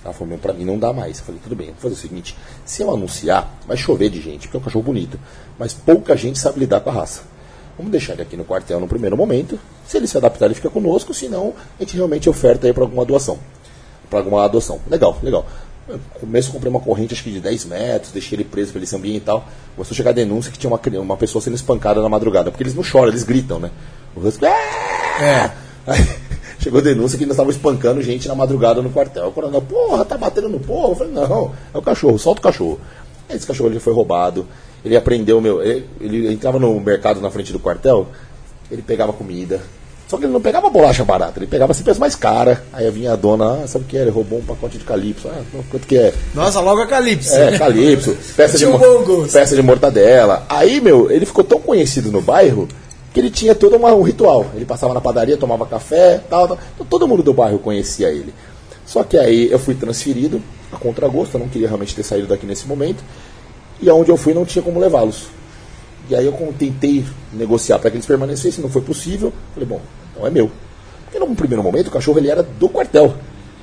Ela falou, meu, pra mim não dá mais. Eu falei, tudo bem, vou fazer o seguinte, se eu anunciar, vai chover de gente, porque é um cachorro bonito. Mas pouca gente sabe lidar com a raça. Vamos deixar ele aqui no quartel no primeiro momento. Se ele se adaptar, ele fica conosco, senão a gente realmente oferta aí para alguma doação. Para alguma adoção. Legal, legal. No começo comprei uma corrente acho que de 10 metros, deixei ele preso para ele se ambientar e tal. Começou a chegar a denúncia que tinha uma, uma pessoa sendo espancada na madrugada, porque eles não choram, eles gritam, né? O husky, é. Aí, chegou denúncia que nós estávamos espancando gente na madrugada no quartel. O coronel, porra, tá batendo no povo? Eu falei, não, é o cachorro, solta o cachorro. Aí esse cachorro ele foi roubado, ele aprendeu, meu, ele, ele entrava no mercado na frente do quartel, ele pegava comida. Só que ele não pegava bolacha barata, ele pegava sempre as mais caras. Aí vinha a dona, ah, sabe o que é? Ele roubou um pacote de calypso. Ah, quanto que é? Nossa, logo a Calypso. É, calypso, peça de, um peça de mortadela. Aí, meu, ele ficou tão conhecido no bairro que ele tinha todo uma- um ritual. Ele passava na padaria, tomava café, tal, tal. Então todo mundo do bairro conhecia ele. Só que aí eu fui transferido a contragosto, eu não queria realmente ter saído daqui nesse momento. E aonde eu fui não tinha como levá-los. E aí eu tentei negociar para que eles permanecessem, não foi possível. Falei, bom, então é meu. Porque num primeiro momento o cachorro ele era do quartel.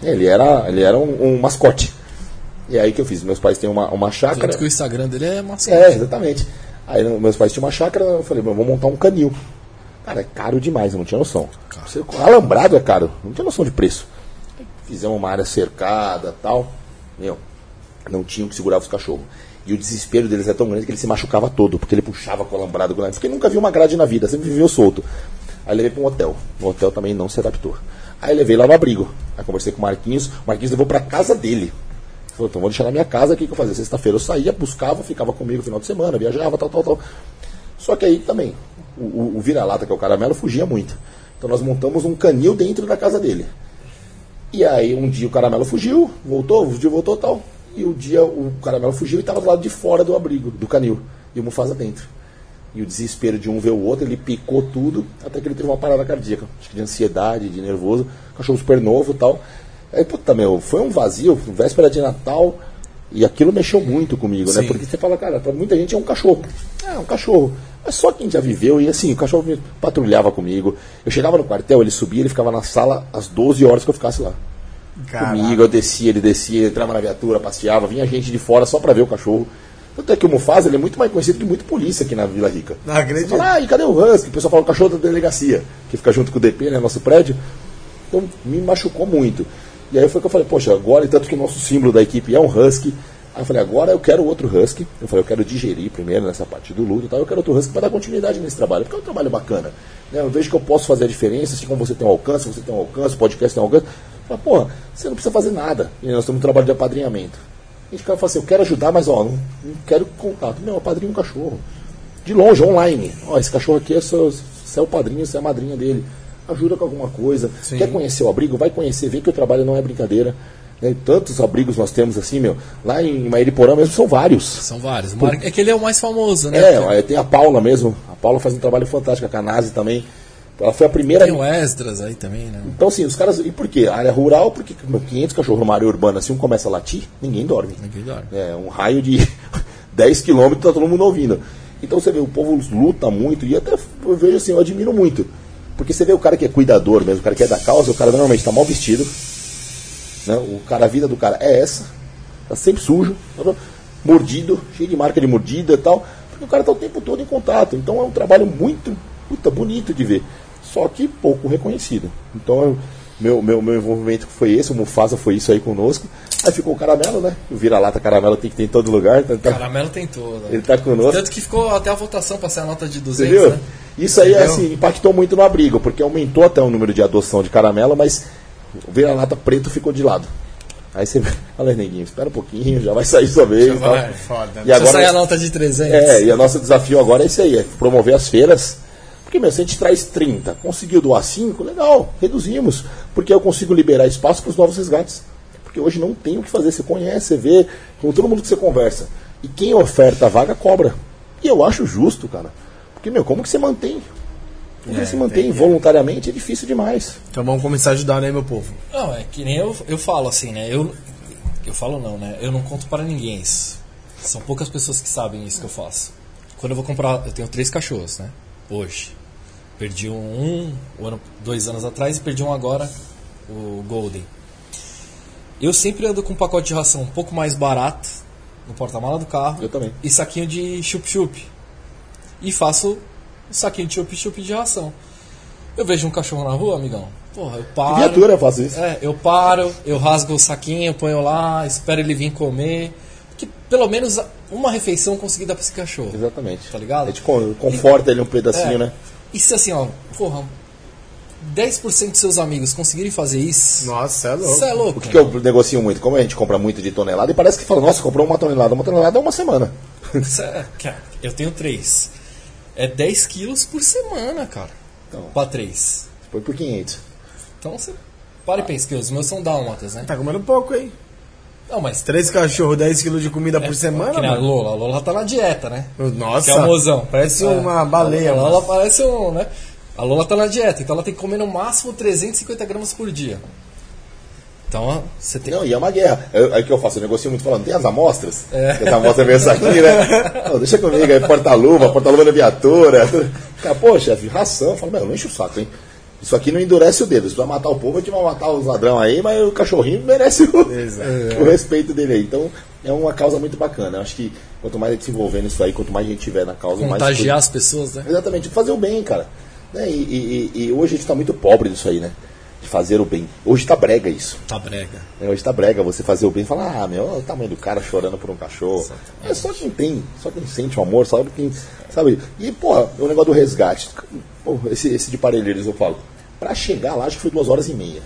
Ele era, ele era um, um mascote. E aí que eu fiz? Meus pais têm uma, uma chácara. Tanto que o Instagram dele é mascote. É, exatamente. Aí meus pais tinham uma chácara, eu falei, "Bom, vamos montar um canil. Cara, é caro demais, eu não tinha noção. Alambrado é caro, não tinha noção de preço. Fizemos uma área cercada tal. Meu, não tinham que segurar os cachorros. E o desespero deles é tão grande que ele se machucava todo, porque ele puxava com o alambrado. o- Porque nunca viu uma grade na vida, sempre viveu solto. Aí levei para um hotel. No hotel também não se adaptou. Aí levei lá no abrigo. Aí conversei com o Marquinhos. O Marquinhos levou para casa dele. Falou, então vou deixar na minha casa, o que, eu fazia? Sexta-feira eu saía, buscava, ficava comigo no final de semana, viajava, tal, tal, tal. Só que aí também, o, o- vira-lata, que é o caramelo, fugia muito. Então nós montamos um canil dentro da casa dele. E aí um dia o caramelo fugiu, voltou, fugiu, voltou tal. E o dia o caramelo fugiu e estava do lado de fora do abrigo, do canil. E o Mufasa dentro. E o desespero de um ver o outro, ele picou tudo, até que ele teve uma parada cardíaca. Acho que de ansiedade, de nervoso. Cachorro super novo tal. Aí, puta, meu, foi um vazio, véspera de Natal. E aquilo mexeu muito comigo, né? Sim. Porque você fala, cara, pra muita gente é um cachorro. É, um cachorro. Mas só quem já viveu, e assim, o cachorro patrulhava comigo. Eu chegava no quartel, ele subia, ele ficava na sala às 12 horas que eu ficasse lá. Comigo, eu descia, ele descia, ele entrava na viatura, passeava, vinha gente de fora só pra ver o cachorro. Tanto é que o Mufasa ele é muito mais conhecido que muito polícia aqui na Vila Rica. Não acredito. Fala, ah, e cadê o Husky? O pessoal fala o cachorro da delegacia, que fica junto com o DP, né, nosso prédio. Então me machucou muito. E aí foi que eu falei, poxa, agora, e tanto que o nosso símbolo da equipe é um Husky. Aí eu falei, agora eu quero outro Husky. Eu falei, eu quero digerir primeiro nessa parte do luto e tal. Eu quero outro Husky para dar continuidade nesse trabalho, porque é um trabalho bacana. né? Eu vejo que eu posso fazer a diferença, assim como você tem um alcance, você tem um alcance, o podcast tem um alcance. Fala, porra, você não precisa fazer nada. E nós temos um trabalho de apadrinhamento. A gente fala assim, eu quero ajudar, mas ó, não, não quero contato. Meu, apadrinha um cachorro. De longe, online. Ó, esse cachorro aqui é seu, você é o padrinho, você é a madrinha dele. Ajuda com alguma coisa. Quer conhecer o abrigo? Vai conhecer, vê que o trabalho não é brincadeira. Né? Tantos abrigos nós temos assim, meu. Lá em Mairiporã mesmo são vários. São vários. Mar- É que ele é o mais famoso, né? É, tem a Paula mesmo. A Paula faz um trabalho fantástico, a Canase também. Ela foi a primeira. Tem o Esdras aí também, né? Então, assim, os caras. E por quê? A área rural, porque meu, 500 cachorros numa área urbana, se um começa a latir, ninguém dorme. Ninguém dorme. É, um raio de 10 quilômetros, tá todo mundo ouvindo. Então você vê, o povo luta muito, e até eu vejo assim, eu admiro muito. Porque você vê o cara que é cuidador mesmo, o cara que é da causa, o cara normalmente tá mal vestido. Né? O cara, a vida do cara é essa, tá sempre sujo, tá mordido, cheio de marca de mordida e tal. Porque o cara tá o tempo todo em contato. Então é um trabalho muito, puta, bonito de ver. Só que pouco reconhecido. Então eu- meu, meu, meu envolvimento foi esse, o Mufasa foi isso aí conosco. Aí ficou o caramelo, né? O vira-lata caramelo tem que ter em todo lugar. Tá, tá- Caramelo tentou, né? ele tá conosco. Tanto que ficou até a votação pra ser a nota de 200, Entendeu? né? Isso aí Entendeu? assim, impactou muito no abrigo, porque aumentou até o número de adoção de caramelo, mas o vira-lata preto ficou de lado. Aí você fala, neguinho, espera um pouquinho, já vai sair sua vez. Já e tal. vai. Foda. E Se agora, sair a nota de 300. é, e o nosso desafio agora é esse aí, é promover as feiras. Porque, meu, se a gente traz 30, conseguiu doar 5, legal, reduzimos. Porque eu consigo liberar espaço para os novos resgates. Porque hoje não tem o que fazer, você conhece, você vê, com todo mundo que você conversa. E quem oferta a vaga cobra. E eu acho justo, cara. Porque, meu, como que você mantém? Como que É, você mantém tem que- voluntariamente é difícil demais. Então vamos começar a ajudar, né, meu povo? Não, é que nem eu, eu falo assim, né? Eu, eu falo não, né? Eu não conto para ninguém isso. São poucas pessoas que sabem isso que eu faço. Quando eu vou comprar, eu tenho três cachorros, né? Hoje. Perdi um, um, ano, dois anos atrás e perdi um agora, o Golden. Eu sempre ando com um pacote de ração um pouco mais barato no porta-mala do carro. Eu também. E saquinho de chup-chup. E faço um saquinho de chup-chup de ração. Eu vejo um cachorro na rua, amigão. Porra, eu paro. Viatura eu faço isso. É, eu paro, eu rasgo o saquinho, eu ponho lá, espero ele vir comer. Que pelo menos uma refeição consegui dar pra esse cachorro. Exatamente. Tá ligado? A gente con- conforta ele um pedacinho, É. né? E se assim, ó, porra, 10% dos seus amigos conseguirem fazer isso, Nossa, é louco. isso é louco. O que, que eu negocio muito? Como a gente compra muito de tonelada, e parece que fala, nossa, comprou uma tonelada. Uma tonelada é uma semana. Isso é- cara, eu tenho três. É 10 quilos por semana, cara. Então. Pra três. Foi por 500. Então você para e pensa que os meus são dálmatas, né? Tá comendo pouco, hein? Não, mas Três cachorros, 10 quilos de comida por semana, que nem a. Lola. A Lola tá na dieta, né? Nossa. Que é o mozão. Parece É. uma baleia, A mano. Lola parece um, né? A Lola tá na dieta, então ela tem que comer no máximo 350 gramas por dia. Então, você tem Não, e é uma guerra. Eu- Aí que eu faço, eu negocio muito falando, tem as amostras? É. As amostras vêm essa aqui, né? Não, deixa comigo aí, porta-luva, porta-luva na viatura. Chefe, ração. Eu falo, meu, não enche o saco, hein? Isso aqui não endurece o dedo. Se tu vai matar o povo, a gente vai matar os ladrão aí, mas o cachorrinho merece o, o respeito dele aí. Então, é uma causa muito bacana. Eu acho que quanto mais a gente se envolver nisso aí, quanto mais gente tiver na causa, mais. contagiar as pessoas, né? Exatamente, fazer o bem, cara. Né? E, e- e- hoje a gente tá muito pobre nisso aí, né? Fazer o bem. Hoje tá brega isso. Tá brega. né? Hoje tá brega você fazer o bem e falar, ah, meu, olha o tamanho do cara chorando por um cachorro. É só quem tem, só quem sente o amor, sabe quem. Sabe? E, porra, o negócio do resgate. Pô, esse, esse de Parelheiros eu falo. Pra chegar lá, acho que foi duas horas e meia.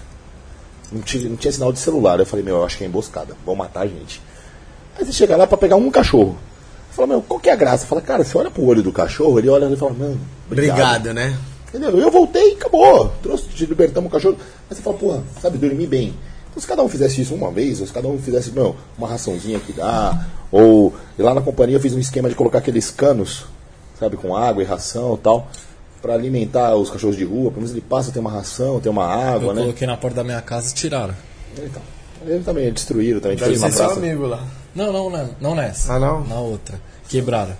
Não tinha, não tinha sinal de celular. Eu falei, meu, eu acho que é emboscada. Vão matar a gente. Aí você chega lá pra pegar um cachorro. Fala, meu, qual que é a graça? Fala, cara, você olha pro olho do cachorro, ele olha e fala, não, Obrigado, né? Entendeu? Eu voltei e acabou. Trouxe, te libertamos o cachorro. Aí você fala, porra, sabe, dormir bem. Então se cada um fizesse isso uma vez, ou se cada um fizesse, meu, uma raçãozinha que dá, ou e lá na companhia eu fiz um esquema de colocar aqueles canos, sabe, com água e ração e tal, pra alimentar os cachorros de rua. Pelo menos ele passa, tem uma ração, tem uma água, Eu né? coloquei na porta da minha casa e tiraram. Então, ele também destruíram, também Deve fez uma ser seu praça. amigo lá. Não, não, não, não nessa. Ah, não? Na outra. Quebraram.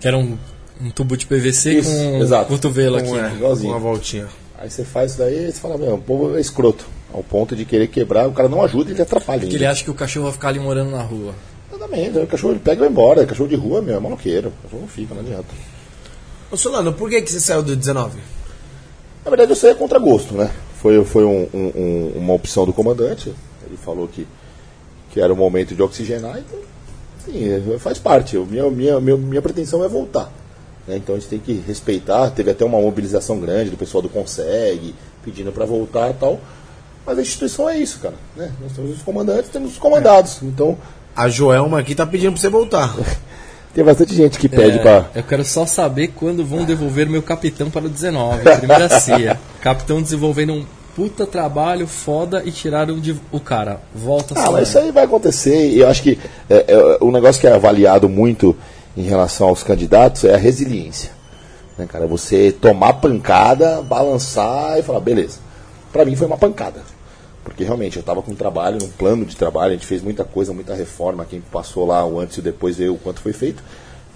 Que era um, um tubo de PVC Isso, com exato. cotovelo aqui. Com, é, né? igualzinho. Uma voltinha. Aí você faz isso daí e você fala, meu, o povo é escroto. Ao ponto de querer quebrar, o cara não ajuda, ele atrapalha. Porque ele acha que o cachorro vai ficar ali morando na rua. Exatamente, o cachorro ele pega e vai embora. Cachorro de rua, meu, é maloqueiro. O cachorro não fica, não adianta. Ô Solano, por que, que você saiu do 19? Na verdade, eu saí a contra gosto, né? Foi, foi um- um- um- uma opção do comandante. Ele falou que, que era o momento de oxigenar, então, sim, faz parte. Eu- minha, minha, minha, minha pretensão é voltar. Né? Então a gente tem que respeitar. Teve até uma mobilização grande do pessoal do Conseg, pedindo para voltar e tal. Mas a instituição é isso, cara. Né? Nós temos os comandantes, temos os comandados. Então, A Joelma aqui tá pedindo pra você voltar. tem bastante gente que pede É, pra. Eu quero só saber quando vão devolver meu capitão para o 19. Primeira CIA. Capitão desenvolvendo um puta trabalho foda e tiraram de, o cara. Volta Ah, mas isso aí vai acontecer. E eu acho que é, é, o negócio que é avaliado muito em relação aos candidatos é a resiliência. Né, cara? Você tomar pancada, balançar e falar, beleza. Pra mim foi uma pancada. Porque realmente eu estava com um trabalho, um plano de trabalho, a gente fez muita coisa, muita reforma. Quem passou lá o antes e o depois veio o quanto foi feito.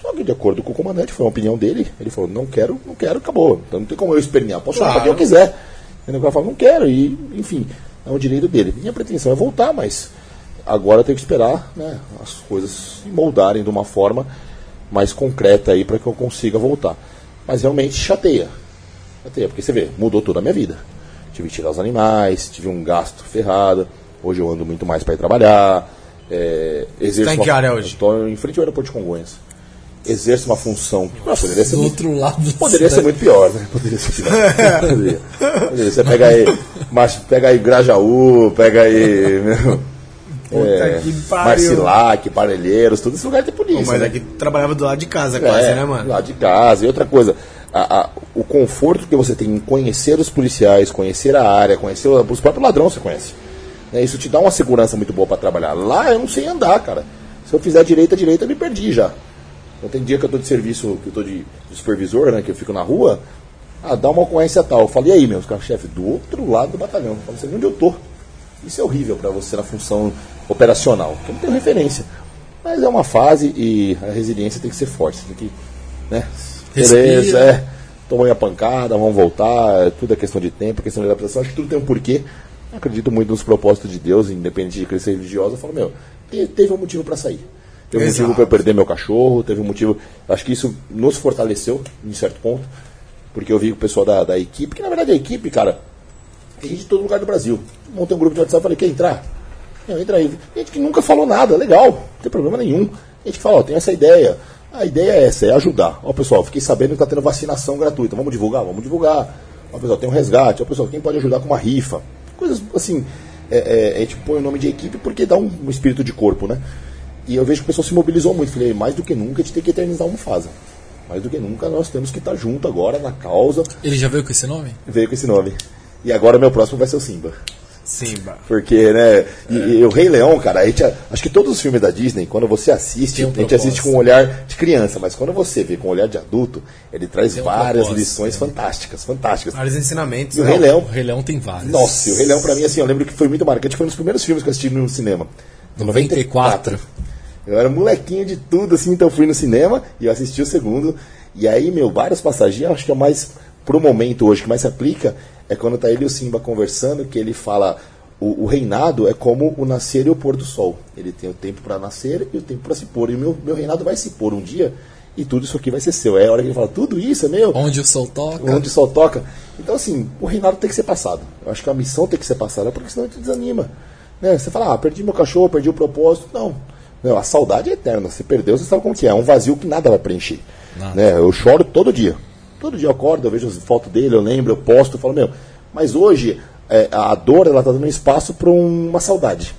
Só que de acordo com o comandante, foi uma opinião dele. Ele falou, não quero, não quero, acabou. Então não tem como eu espernear. Posso chamar pra quem eu quiser. Entendeu? O cara fala, não quero. E, enfim, é um direito dele. Minha pretensão é voltar, mas agora eu tenho que esperar né, as coisas se moldarem de uma forma mais concreta aí para que eu consiga voltar. Mas realmente chateia. Chateia, porque você vê, mudou toda a minha vida. Tive que tirar os animais, tive um gasto ferrado. Hoje eu ando muito mais para ir trabalhar. É, exerço tá em uma- que área hoje? Estou em frente ao aeroporto de Congonhas. Exerço uma função. Ah, poderia ser Do muito outro lado. Poderia ser muito pior, né? Poderia ser pior. Poderia. Poderia. Você pega aí, pega aí Grajaú, pega aí. Meu, é, que. Marcilac, Parelheiros, tudo esse lugar tem polícia. Mas né? aqui trabalhava do lado de casa quase, É, né, mano? Lá de casa. E outra coisa, a- a- o conforto que você tem em conhecer os policiais, conhecer a área, conhecer os próprios ladrões você conhece. Né, Isso te dá uma segurança muito boa para trabalhar. Lá eu não sei andar, cara. Se eu fizer direita, direita, eu me perdi já. Então tem dia que eu tô de serviço, que eu tô de, de supervisor, né? Que eu fico na rua. Ah, dá uma ocorrência tal. Eu falei, e aí, caras, chefe, do outro lado do batalhão. Eu falei, você vê onde eu tô. Isso é horrível para você na função operacional, porque não tenho referência. Mas é uma fase e a resiliência tem que ser forte. Você tem que, né? Beleza, é. Tomou a pancada, vamos voltar. é Tudo é questão de tempo, questão de adaptação. Acho que tudo tem um porquê. Eu acredito muito nos propósitos de Deus, independente de crescer religiosa. Eu falo, meu, te- teve um motivo para sair. Teve um Exato. motivo para eu perder meu cachorro, teve um motivo. Acho que isso nos fortaleceu, em certo ponto. Porque eu vi o pessoal da, da equipe, que na verdade a equipe, cara, tem gente de todo lugar do Brasil. Montei um grupo de WhatsApp e falei, quer entrar? Não, entra aí. Gente que nunca falou nada, legal, não tem problema nenhum. Gente que fala, ó, tem essa ideia. A ideia é essa, é ajudar. Ó, pessoal, fiquei sabendo que está tendo vacinação gratuita. Vamos divulgar? Vamos divulgar. Ó, pessoal, tem um resgate. Ó, pessoal, quem pode ajudar com uma rifa? Coisas assim. É, é, a gente põe o nome de equipe porque dá um, um espírito de corpo, né? E eu vejo que o pessoal se mobilizou muito. Falei, mais do que nunca a gente tem que eternizar o Mufasa. Mais do que nunca nós temos que estar junto agora na causa. Ele já veio com esse nome? Veio com esse nome. E agora meu próximo vai ser o Simba. Simba. Porque, né? E, e o Rei Leão, cara, a gente, acho que todos os filmes da Disney, quando você assiste, um a gente assiste com um olhar de criança, mas quando você vê com um olhar de adulto, ele traz Tem várias lições né? fantásticas, fantásticas. Vários ensinamentos. E o né? Rei Leão, O Rei Leão tem vários. nossa, e o Rei Leão pra mim, assim, eu lembro que foi muito marcante, foi um dos primeiros filmes que eu assisti no cinema. Em 94. Eu era molequinho de tudo, assim, então eu fui no cinema e eu assisti o segundo. E aí, meu, vários passagens, acho que é o mais, pro momento hoje, que mais se aplica, é quando tá ele e o Simba conversando, que ele fala, o, o reinado é como o nascer e o pôr do sol. Ele tem o tempo para nascer e o tempo para se pôr. E o meu, meu reinado vai se pôr um dia e tudo isso aqui vai ser seu. É a hora que ele fala, tudo isso é meu? Onde o sol toca. onde o sol toca. Então, assim, o reinado tem que ser passado. Eu acho que a missão tem que ser passada, porque senão te desanima. Né? Você fala, ah, perdi meu cachorro, perdi o propósito. Não. Não, a saudade é eterna. Você perdeu, você sabe como que é. É um vazio que nada vai preencher. Nada. Né? Eu choro todo dia. Todo dia eu acordo, eu vejo as fotos dele, eu lembro, eu posto, eu falo, meu, mas hoje é, a dor ela tá dando espaço para uma saudade.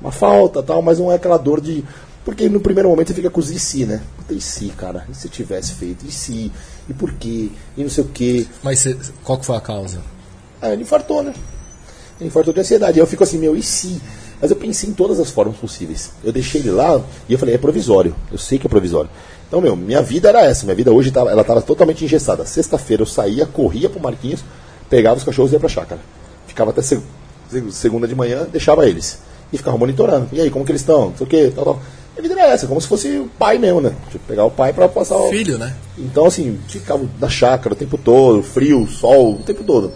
Uma falta, tal, mas não é aquela dor de. Porque no primeiro momento você fica com os e se, né? Puta, e se, cara? E se tivesse feito? E se? E por quê? E não sei o quê. Mas cê- qual que foi a causa? Aí ele infartou, né? Ele infartou de ansiedade. Aí eu fico assim, meu, e se? Mas eu pensei em todas as formas possíveis. Eu deixei ele lá e eu falei, é provisório. Eu sei que é provisório. Então, meu, minha vida era essa. Minha vida hoje tava, ela estava totalmente engessada. Sexta-feira eu saía, corria pro Marquinhos, pegava os cachorros e ia pra chácara. Ficava até seg- seg- segunda de manhã, deixava eles. E ficava monitorando. E aí, como que eles estão? Não sei o quê, tal, tal. A vida era essa, como se fosse o pai mesmo, né? Tipo, pegar o pai pra passar o. Filho, né? Então, assim, ficava na chácara o tempo todo, frio, sol, o tempo todo.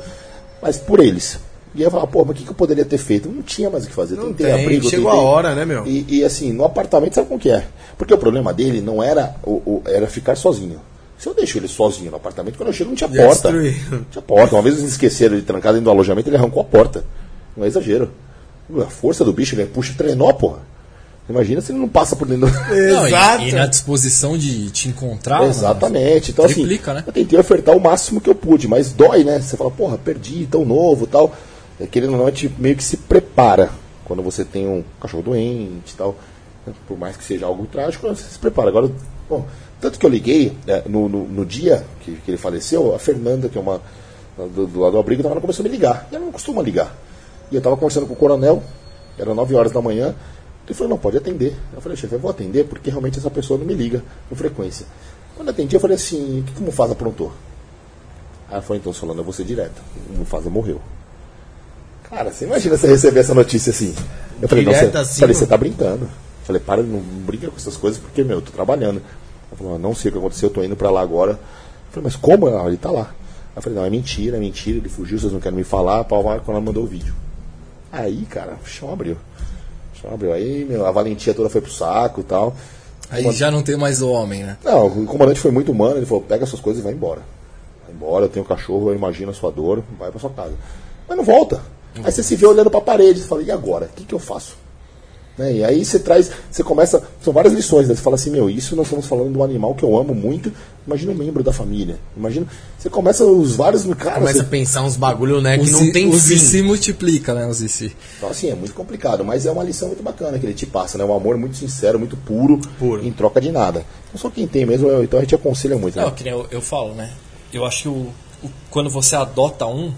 Mas por eles. E aí eu falava, pô, mas o que, que eu poderia ter feito? Não tinha mais o que fazer. Não tentei tem, abrigo, chegou tentei- a hora, né, meu? E, e, assim, no apartamento, sabe como que é? Porque o problema dele não era, o, o- era ficar sozinho. Se eu deixo ele sozinho no apartamento, quando eu chego não tinha porta. Não tinha porta. Uma vez eles esqueceram de trancar dentro do alojamento, ele arrancou a porta. Não é exagero. A força do bicho, ele puxa o trenó, porra. Imagina se ele não passa por dentro do... Não, Exato. e, e na disposição de te encontrar. né? Exatamente. Então, Triplica, assim, né? eu tentei ofertar o máximo que eu pude, mas dói, né? Você fala, porra, perdi, tão novo tal. É, não, a gente meio que se prepara quando você tem um cachorro doente e tal. né? Por mais que seja algo trágico, você se prepara. Agora, bom, tanto que eu liguei, é, no, no, no dia que, que ele faleceu, a Fernanda, que é uma do, do lado do abrigo, tava, começou a me ligar. E ela não costuma ligar. E eu tava conversando com o coronel, era 9 horas da manhã. Ele falou, não, pode atender. Eu falei, chefe, eu vou atender porque realmente essa pessoa não me liga com frequência. Quando eu atendi, eu falei assim, o que, que o Mufasa aprontou? Aí ela falou, então, Solano, eu vou ser direto. O Mufasa morreu. Cara, você imagina você receber essa notícia assim. Eu falei, não, você, Direto assim, falei, você tá brincando. Eu falei, para, não brinca com essas coisas, porque, meu, eu tô trabalhando. Ela falou, não sei o que aconteceu, eu tô indo pra lá agora. Eu falei, mas como? Ela, ele tá lá. Eu falei, não, é mentira, é mentira, ele fugiu, vocês não querem me falar, pau, quando ela mandou o vídeo. Aí, cara, o chão abriu. O chão abriu. Aí, meu, a valentia toda foi pro saco e tal. Aí já não tem mais o homem, né? Não, o comandante foi muito humano, ele falou, pega suas coisas e vai embora. Vai embora, eu tenho um cachorro, eu imagino a sua dor, vai pra sua casa. Mas não volta. Aí você se vê olhando pra parede, você fala, e agora? O que, que eu faço? Né? E aí você traz, você começa, são várias lições, né? Você fala assim, meu, isso nós estamos falando de um animal que eu amo muito, imagina um membro da família. Imagina, você começa os vários, cara, Começa você- a pensar uns bagulho, né, que não tem os fim. IC multiplica, né? Os IC. Então, assim, é muito complicado, mas é uma lição muito bacana que ele te passa, né? Um amor muito sincero, muito puro, Puro. em troca de nada. Então, só quem tem mesmo, então a gente aconselha muito, Não, né? que nem eu, eu falo, né? Eu acho que o, o- quando você adota um,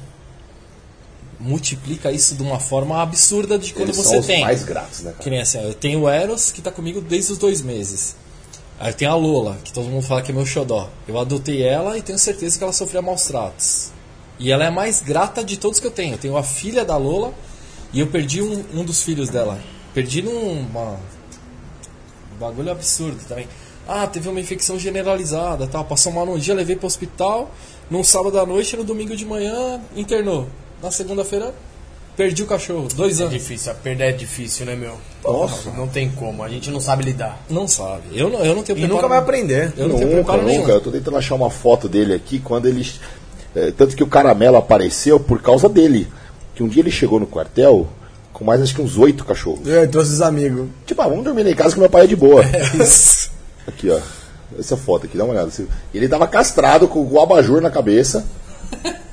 multiplica isso de uma forma absurda de quando Eles você são os tem. mais gratos, né, Que cara? nem assim, eu tenho o Eros, que tá comigo desde os dois meses. Aí eu tenho a Lola, que todo mundo fala que é meu xodó. Eu adotei ela e tenho certeza que ela sofria maus tratos. E ela é a mais grata de todos que eu tenho. Eu tenho a filha da Lola e eu perdi um, um dos filhos dela. Perdi num uma, um bagulho absurdo também. Ah, teve uma infecção generalizada, tal. Passou mal num dia, levei pro hospital. Num sábado à noite, no domingo de manhã, internou. Na segunda-feira, perdi o cachorro. Dois É anos. difícil, a perda é difícil, né, meu? Nossa. Não tem como, a gente não sabe lidar. Não sabe. Eu não, eu não tenho E nunca vai aprender. Eu não tenho Nunca, nenhum. nunca. Eu tô tentando achar uma foto dele aqui quando ele. é, tanto que o caramelo apareceu por causa dele. Que um dia ele chegou no quartel com mais acho que uns oito cachorros. Eu trouxe os amigos. Tipo, ah, vamos dormir lá em casa que meu pai é de boa. aqui, ó. Essa foto aqui, dá uma olhada. Ele tava castrado com o abajur na cabeça.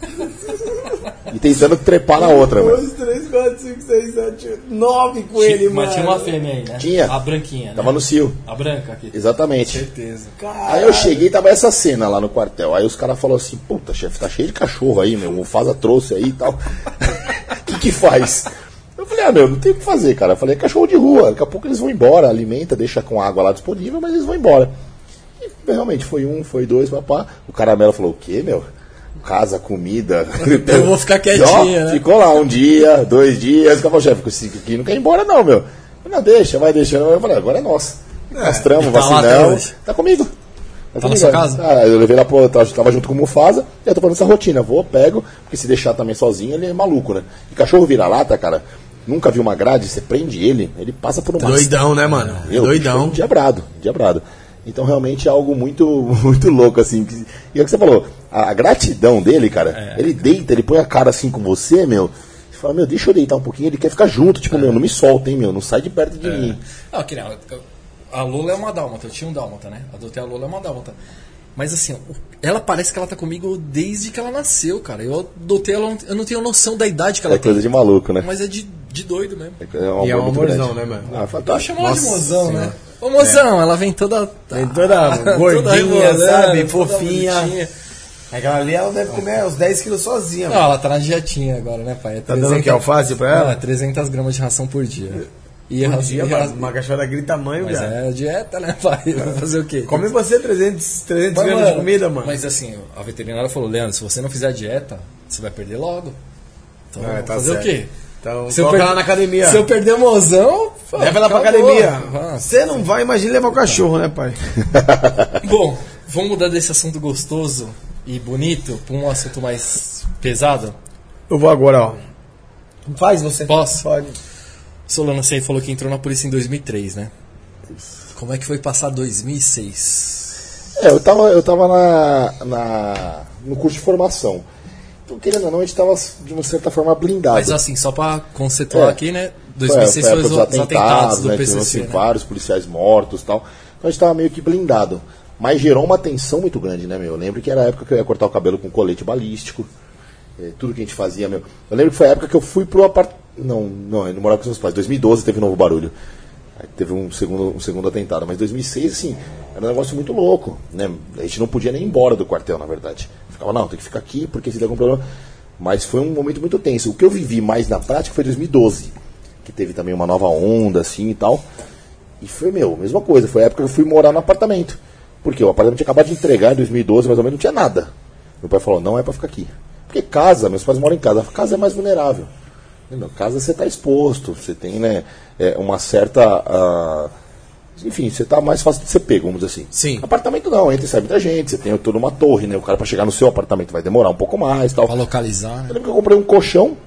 e tentando trepar na outra, mano. 3, 4, 5, 6, 7, 9 com Tinha- Mas tinha uma fêmea aí, né? Tinha. A branquinha, né? Tava no cio. A branca aqui. Exatamente. Certeza. Aí eu cheguei e tava essa cena lá no quartel. Aí os caras falaram assim, puta, chefe, tá cheio de cachorro aí, meu. O Mufasa trouxe aí e tal. O que, que faz? Eu falei, ah, meu, não tem o que fazer, cara. Eu falei, é cachorro de rua, daqui a pouco eles vão embora, alimenta, deixa com água lá disponível, mas eles vão embora. E realmente foi um, foi dois, papá. O caramelo falou, o quê, meu? Casa, comida. Eu vou ficar quietinho, né? Ficou lá um dia, dois dias, acabou, chefe, esse aqui não quer ir embora, não, meu. Não, deixa, vai deixando. Eu falei, agora é nosso. Castramos, tá lá até vacinamos. Tá comigo. na comigo, sua é. casa? Ah, eu levei lá pro. Tava tava junto com o Mufasa e eu tô fazendo essa rotina. Vou, pego, porque se deixar também sozinho, ele é maluco, né? E cachorro vira-lata, cara. Nunca viu uma grade, você prende ele, ele passa por uma. Doidão, né, mano? Meu, Doidão. Diabrado, diabrado. Então realmente é algo muito, muito louco, assim. que- E é o que você falou, a, a gratidão dele, cara, ele deita, ele põe a cara assim com você, meu. Você fala, meu, deixa eu deitar um pouquinho, ele quer ficar junto, tipo, meu, não me solta, hein, meu, não sai de perto de mim. Não, que nem a- a Lola é uma dálmata, eu tinha um dálmata, né? Adotei a Lola é uma dálmata. Mas assim, ela parece que ela tá comigo desde que ela nasceu, cara. Eu adotei ela, eu não tenho noção da idade que ela É coisa tem. de maluco, né? Mas é de, de doido mesmo. É um E é um amorzão, grande. né, mano? Ah, Vou fantástico. chamar ela de mozão, né? Ô mozão, ela vem toda. Vem toda toda gordinha, rebolando, sabe? toda Fofinha. bonitinha. Aquela ali ela deve comer uns 10 quilos sozinha, Não, mano. ela tá na dietinha agora, né, pai? É Tá dando o que, alface pra ela? Não, é 300 gramas de ração por dia. E Por dia, mano, uma cachorra grita tamanho, Mas cara. é dieta, né, pai? Vai fazer o quê? Come você 300, 300 Mas, gramas de comida, mano. Mas assim, a veterinária falou, Leandro, se você não fizer a dieta, você vai perder logo. Então, Ah, tá fazer certo. o quê? Então, Se eu coloca per- ela na academia. Se eu perder o mozão, pô, Leva ela pra academia. Você não vai, imagina levar o cachorro, né, pai? Bom, vamos mudar desse assunto gostoso e bonito pra um assunto mais pesado? Eu vou agora, ó. Faz você. Posso? Pode. Solano, você falou que entrou na polícia em 2003, né? Como é que foi passar 2006? É, eu tava, eu tava na, na, no curso de formação. Então, querendo ou não, a gente tava, de uma certa forma, blindado. Mas assim, só pra conceituar É. aqui, né? Foi, 2006 foi, foi os, os os atentados do né, PCC, assim, né? vários policiais mortos e tal. Então a gente tava meio que blindado. Mas gerou uma tensão muito grande, né, meu? Eu lembro que era a época que eu ia cortar o cabelo com colete balístico. eh, tudo que a gente fazia, meu. Eu lembro que foi a época que eu fui pro apartamento. Não, não, eu não morava com os meus pais. 2012 teve um novo barulho. Aí teve um segundo, um segundo atentado. Mas 2006, assim, era um negócio muito louco, né? A gente não podia nem ir embora do quartel, na verdade. Ficava, não, tem que ficar aqui, porque se der algum problema. Mas foi um momento muito tenso. O que eu vivi mais na prática foi 2012, que teve também uma nova onda, assim e tal. E foi, meu, mesma coisa. Foi a época que eu fui morar no apartamento. Porque o apartamento tinha acabado de entregar em 2012, mais ou menos, não tinha nada. Meu pai falou, não é pra ficar aqui. Porque casa, meus pais moram em casa, casa é mais vulnerável. Entendeu? Casa você está exposto, você tem né, é, uma certa. ah, enfim, você está mais fácil de ser pego, vamos dizer assim. Sim. Apartamento não, entra e sai muita gente, você tem toda uma torre, né? O cara para chegar no seu apartamento vai demorar um pouco mais tal. Pra localizar, Eu né? lembro que eu comprei um colchão,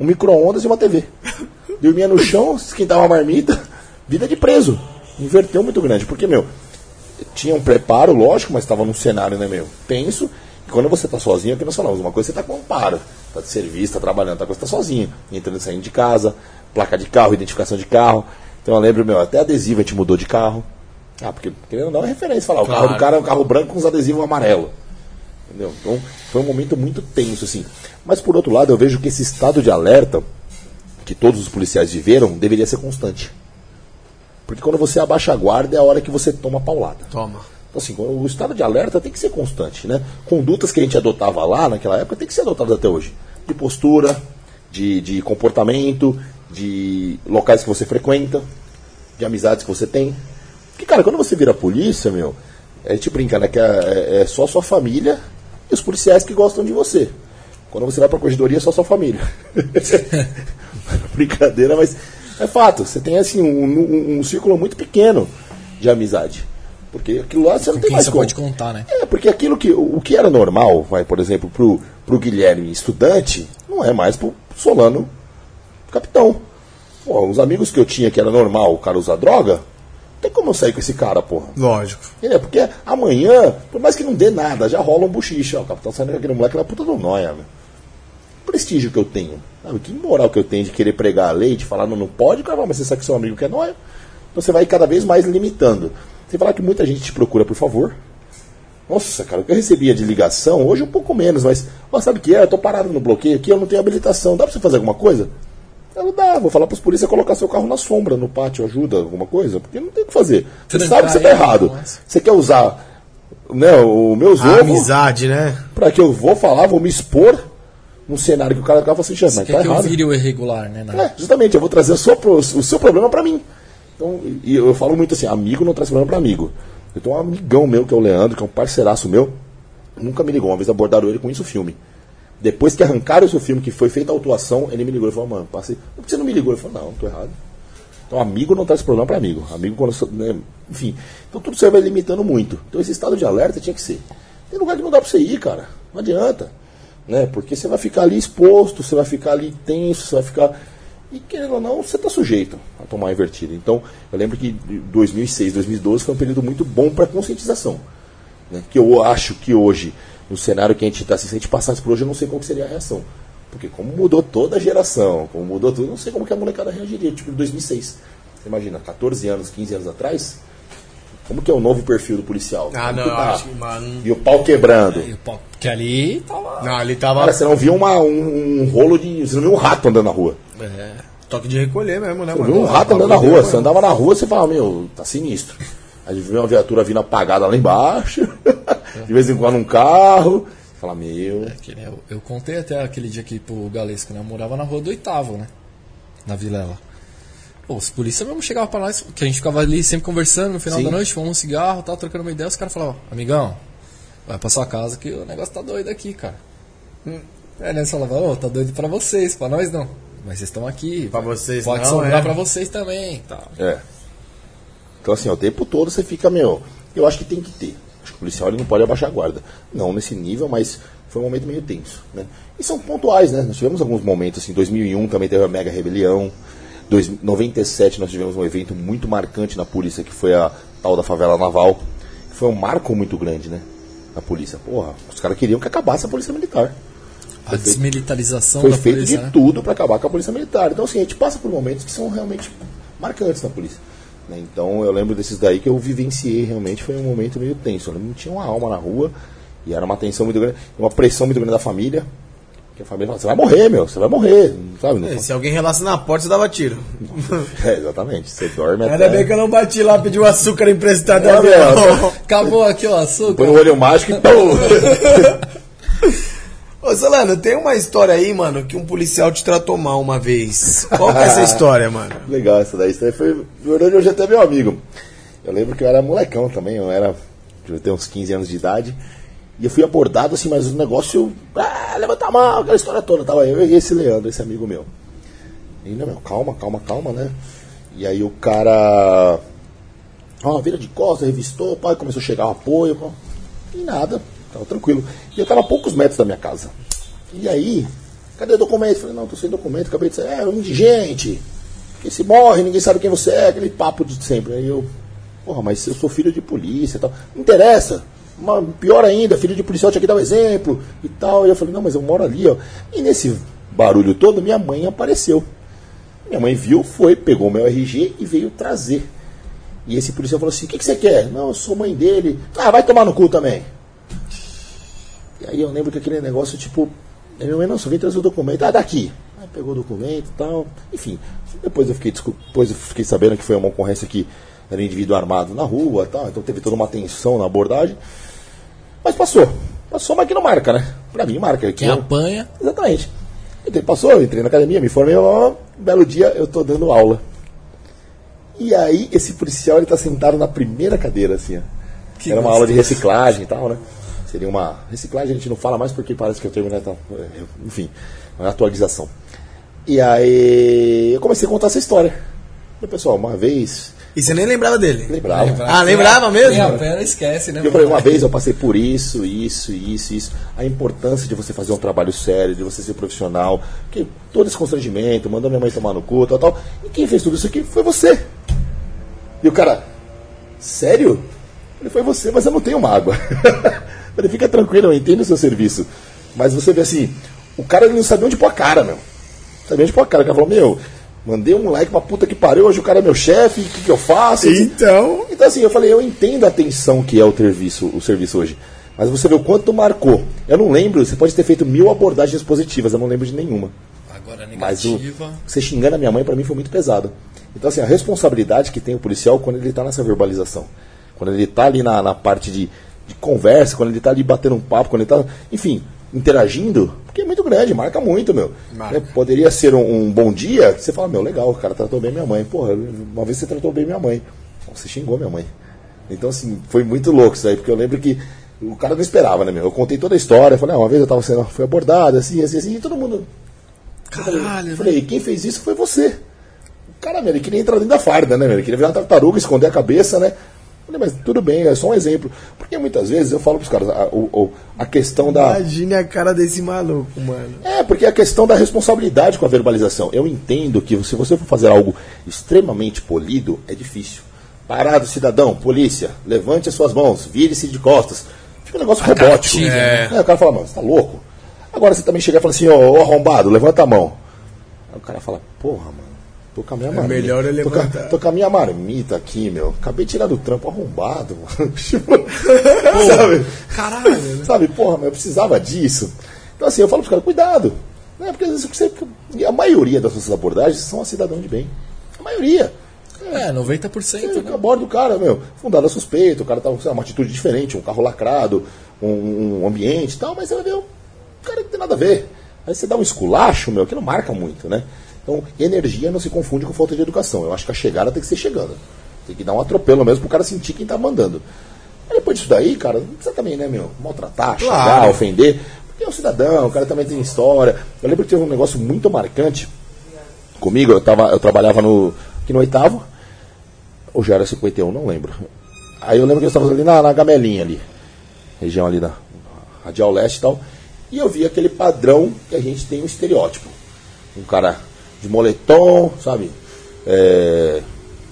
um micro-ondas e uma TV. Dormia no chão, esquentava a marmita, vida de preso. Inverteu muito grande, porque, meu, tinha um preparo, lógico, mas estava num cenário, né, meu, tenso. E quando você tá sozinho, é que nós falamos, uma coisa você tá com amparo, tá de serviço, tá trabalhando, outra coisa você tá sozinho, entrando e saindo de casa, placa de carro, identificação de carro. Então eu lembro, meu, até adesivo a gente mudou de carro. Ah, porque querendo ou não é referência, falar, o carro do cara é um carro branco com os adesivos amarelo. Entendeu? Então foi um momento muito tenso, assim. Mas por outro lado, eu vejo que esse estado de alerta que todos os policiais viveram deveria ser constante. Porque quando você abaixa a guarda é a hora que você toma paulada. Toma. Então, assim, o estado de alerta tem que ser constante, né? Condutas que a gente adotava lá naquela época tem que ser adotadas até hoje. De postura, de, de comportamento, de locais que você frequenta, de amizades que você tem. Porque, cara, quando você vira polícia, meu, a gente brinca, né? Que é, é- é só sua família e os policiais que gostam de você. Quando você vai pra corredoria, é só sua família. Brincadeira, mas é fato. Você tem, assim, um, um- um círculo muito pequeno de amizade. Porque aquilo lá você não Com tem quem mais você como. pode contar, né? É, porque aquilo que, o que era normal, vai, por exemplo, pro, pro Guilherme estudante, não é mais pro Solano capitão. Pô, os amigos que eu tinha que era normal o cara usar droga, não tem como eu sair com esse cara, porra. Lógico. Entendeu? Porque amanhã, por mais que não dê nada, já rola um bochicha. Ó, o capitão saindo com aquele moleque na puta do nóia, meu. O prestígio que eu tenho, sabe? Que moral que eu tenho de querer pregar a lei, de falar não, não pode, cara, mas você sabe que seu amigo quer nóia. Então você vai cada vez mais limitando. Sem falar que muita gente te procura, por favor. Nossa, cara, o que eu recebia de ligação, hoje um pouco menos, mas ó, sabe o que é? Eu tô parado no bloqueio aqui, eu não tenho habilitação. Dá pra você fazer alguma coisa? Eu não dá, vou falar pros polícia colocar seu carro na sombra, no pátio, ajuda, alguma coisa, porque não tem o que fazer. Você Trancar sabe que você tá errado. Você quer usar né, o meus A ovos amizade, né? pra que eu vou falar, vou me expor num cenário que o cara ficava assim, "Chefe, mas quer tá que eu errado. vire o irregular, né? na- É, justamente, eu vou trazer o seu, pro- o seu problema pra mim. Então, e eu falo muito assim, amigo não traz problema pra amigo. Eu tenho um amigão meu, que é o Leandro, que é um parceiraço meu, nunca me ligou. Uma vez abordaram ele com isso o filme. Depois que arrancaram esse filme, que foi feita a autuação, ele me ligou e falou, mano, passei. Por que você não me ligou? Ele falou, não, tô errado. Então, amigo não traz problema pra amigo. Amigo quando. né, enfim. Então, tudo você vai limitando muito. Então, esse estado de alerta tinha que ser. Tem lugar que não dá pra você ir, cara. Não adianta. Né? Porque você vai ficar ali exposto, você vai ficar ali tenso, você vai ficar. E querendo ou não, você está sujeito a tomar invertida. Então, eu lembro que 2006, 2012 foi um período muito bom para conscientização. Né? Que eu acho que hoje, no cenário que a gente está, se a gente passasse por hoje, eu não sei qual que seria a reação. Porque como mudou toda a geração, como mudou tudo, eu não sei como que a molecada reagiria, tipo em 2006. Você imagina, 14 anos, 15 anos atrás, como que é o novo perfil do policial? Ah, Como não, tá? acho que, mano. E o pau quebrando. E o pau- Que ali tava. Não, ali tava. Cara, você não viu uma, um, um rolo de. Você não viu um rato andando na rua. É, toque de recolher mesmo, né, Você mano? viu um rato andando na rua. Você andava na rua, você falava, meu, tá sinistro. Aí viu uma viatura vindo apagada lá embaixo. De vez em quando um carro. Você fala, meu. Que nem eu, eu contei até aquele dia aqui pro Galesco, né? Eu morava na rua do oitavo, né? Na Vilela. Pô, os polícia mesmo chegavam pra nós, que a gente ficava ali sempre conversando no final Sim. da noite, fumando um cigarro, tava trocando uma ideia, os caras falavam, amigão, vai pra sua casa que o negócio tá doido aqui, cara. Hum. Aí nós falava, ô, tá doido pra vocês, pra nós não. Mas vocês estão aqui. Pra vocês Pode não, sobrar é. pra vocês também. Tá. É. Então, assim, ó, o tempo todo você fica, meu. Eu acho que tem que ter. Acho que o policial ele não pode abaixar a guarda. Não nesse nível, mas foi um momento meio tenso. Né? E são pontuais, né? Nós tivemos alguns momentos, assim, 2001 também teve a mega rebelião. Dois, 97 nós tivemos um evento muito marcante na polícia, que foi a tal da favela naval. Foi um marco muito grande, né? Na polícia. Porra, os caras queriam que acabasse a polícia militar. A desmilitarização Foi da feito polícia, de né? tudo para acabar com a polícia militar. Então, assim, a gente passa por momentos que são realmente marcantes na polícia. Né? Então, eu lembro desses daí que eu vivenciei realmente. Foi um momento meio tenso. Eu que tinha uma alma na rua e era uma tensão muito grande, uma pressão muito grande da família. Que a família falava: você vai morrer, meu, você vai morrer. Sabe? Não É, se alguém relasse na porta, você dava tiro. É, exatamente. Você dorme Ainda até. bem que eu não bati lá, pedi o açúcar emprestado É, meu. Acabou aqui o açúcar. Põe no olho mágico e pum! Ô, Solano, tem uma história aí, mano, que um policial te tratou mal uma vez. Qual que é essa história, mano? Legal essa daí. Isso daí foi. Na verdade, hoje até meu amigo. Eu lembro que eu era molecão também, eu era. Eu tenho uns 15 anos de idade. E eu fui abordado assim, mas o negócio. Ah, levanta a mão, aquela história toda. Tava eu e esse Leandro, esse amigo meu. E ainda, meu, calma, calma, calma, né? E aí o cara. Ó, vira de costas, revistou, pai, começou a chegar o apoio. pô. E nada, tava tranquilo. E eu tava a poucos metros da minha casa. E aí, cadê o documento? Falei, não, tô sem documento, acabei de sair. É, um indigente. Que se morre, ninguém sabe quem você é, aquele papo de sempre. Aí eu, porra, mas eu sou filho de polícia e tal. Não interessa. Mas pior ainda, filho de policial tinha que dar o exemplo e tal. E eu falei, não, mas eu moro ali, ó. E nesse barulho todo, minha mãe apareceu. Minha mãe viu, foi, pegou o meu RG e veio trazer. E esse policial falou assim: o que, que você quer? Não, eu sou mãe dele. Ah, vai tomar no cu também. E aí eu lembro que aquele negócio, tipo, minha mãe não, só veio trazer o documento. Ah, daqui. Aí pegou o documento e tal. Enfim, depois eu fiquei, depois eu fiquei sabendo que foi uma ocorrência que era um indivíduo armado na rua e tal. Então teve toda uma tensão na abordagem. Mas passou. Passou, mas que não marca, né? Pra mim marca. Quem Eu- apanha. Exatamente. Então passou, eu entrei na academia, me formei, um belo dia eu tô dando aula. E aí esse policial ele tá sentado na primeira cadeira, assim, ó. Que Era uma gostoso. aula de reciclagem e tal, né? Seria uma. Reciclagem a gente não fala mais porque parece que eu terminei. Então, enfim, uma atualização. E aí eu comecei a contar essa história. E, pessoal, uma vez. E você nem lembrava dele? Lembrava. Ah, lembrava mesmo? Quem apanha esquece, né? E eu falei, uma vez eu passei por isso, isso, isso, isso. A importância de você fazer um trabalho sério, de você ser profissional. Que todo esse constrangimento, mandou minha mãe tomar no cu, tal, tal. E quem fez tudo isso aqui foi você. E o cara, sério? Ele foi você, mas eu não tenho mágoa. Ele fica tranquilo, eu entendo o seu serviço. Mas você vê assim, o cara não sabia onde pôr a cara, meu. Não sabia onde pôr a cara. O cara falou, meu, mandei um moleque pra puta que pariu, hoje o cara é meu chefe, o que, que eu faço? Então. Então assim, eu falei, eu entendo a tensão que é o serviço, o serviço hoje. Mas você vê o quanto marcou. Eu não lembro, você pode ter feito mil abordagens positivas, eu não lembro de nenhuma. Agora Mas o, negativa. você xingando a minha mãe, pra mim, foi muito pesado. Então, assim, a responsabilidade que tem o policial quando ele tá nessa verbalização. Quando ele tá ali na, na parte de, de conversa, quando ele tá ali batendo um papo, quando ele tá, enfim, interagindo, Porque é muito grande, marca muito, meu. Marca. É, poderia ser um, um bom dia que você fala, meu, legal, o cara tratou bem minha mãe. Porra, uma vez você tratou bem minha mãe. Você xingou minha mãe. Então, assim, foi muito louco isso aí, porque eu lembro que o cara não esperava, né, meu? Eu contei toda a história, falei, ah, uma vez eu tava sendo, fui abordado, assim, assim, assim, e todo mundo. Caralho, Eu falei, quem fez isso foi você. Cara, meu, ele queria entrar dentro da farda, né, meu? Ele queria virar uma tartaruga, esconder a cabeça, né? Mas tudo bem, é só um exemplo. Porque muitas vezes eu falo pros caras, a, o- o- a questão da. Imagine a cara desse maluco, mano. É, porque é a questão da responsabilidade com a verbalização. Eu entendo que se você for fazer algo extremamente polido, é difícil. Parado, cidadão, polícia, levante as suas mãos, vire-se de costas. Fica um negócio robótico. É. o cara fala, mano, você tá louco? Agora você também chega e fala assim, ô ô, arrombado, levanta a mão. Aí o cara fala, porra, mano, tô com a minha marmita. É melhor ele tô, com, tô com a minha marmita aqui, meu. Acabei de tirar do trampo arrombado, mano. Sabe? Caralho, né? Sabe, porra, mas eu precisava disso. Então, assim, eu falo pros caras, cuidado. Né? Porque às vezes você, a maioria das nossas abordagens são a cidadão de bem. A maioria. É, 90%, Você né? aborda o cara, meu, fundada suspeita, o cara tá com uma atitude diferente, um carro lacrado, um, um ambiente e tal, mas você vai ver, o cara não tem nada a ver. Aí você dá um esculacho, meu, que não marca muito, né? Então, energia não se confunde com falta de educação. Eu acho que a chegada tem que ser chegando. Tem que dar um atropelo mesmo pro cara sentir quem tá mandando. Aí depois disso daí, cara, não precisa também, né, meu, maltratar, Claro. xingar, ofender. Porque é um cidadão, o cara também tem história. Eu lembro que teve um negócio muito marcante comigo, eu, tava, eu trabalhava no, aqui no oitavo, ou já era 51, não lembro. Aí eu lembro que eu estava ali na, na Gamelinha ali, região ali da Radial Leste e tal, e eu vi aquele padrão que a gente tem um estereótipo. Um cara de moletom, sabe? É,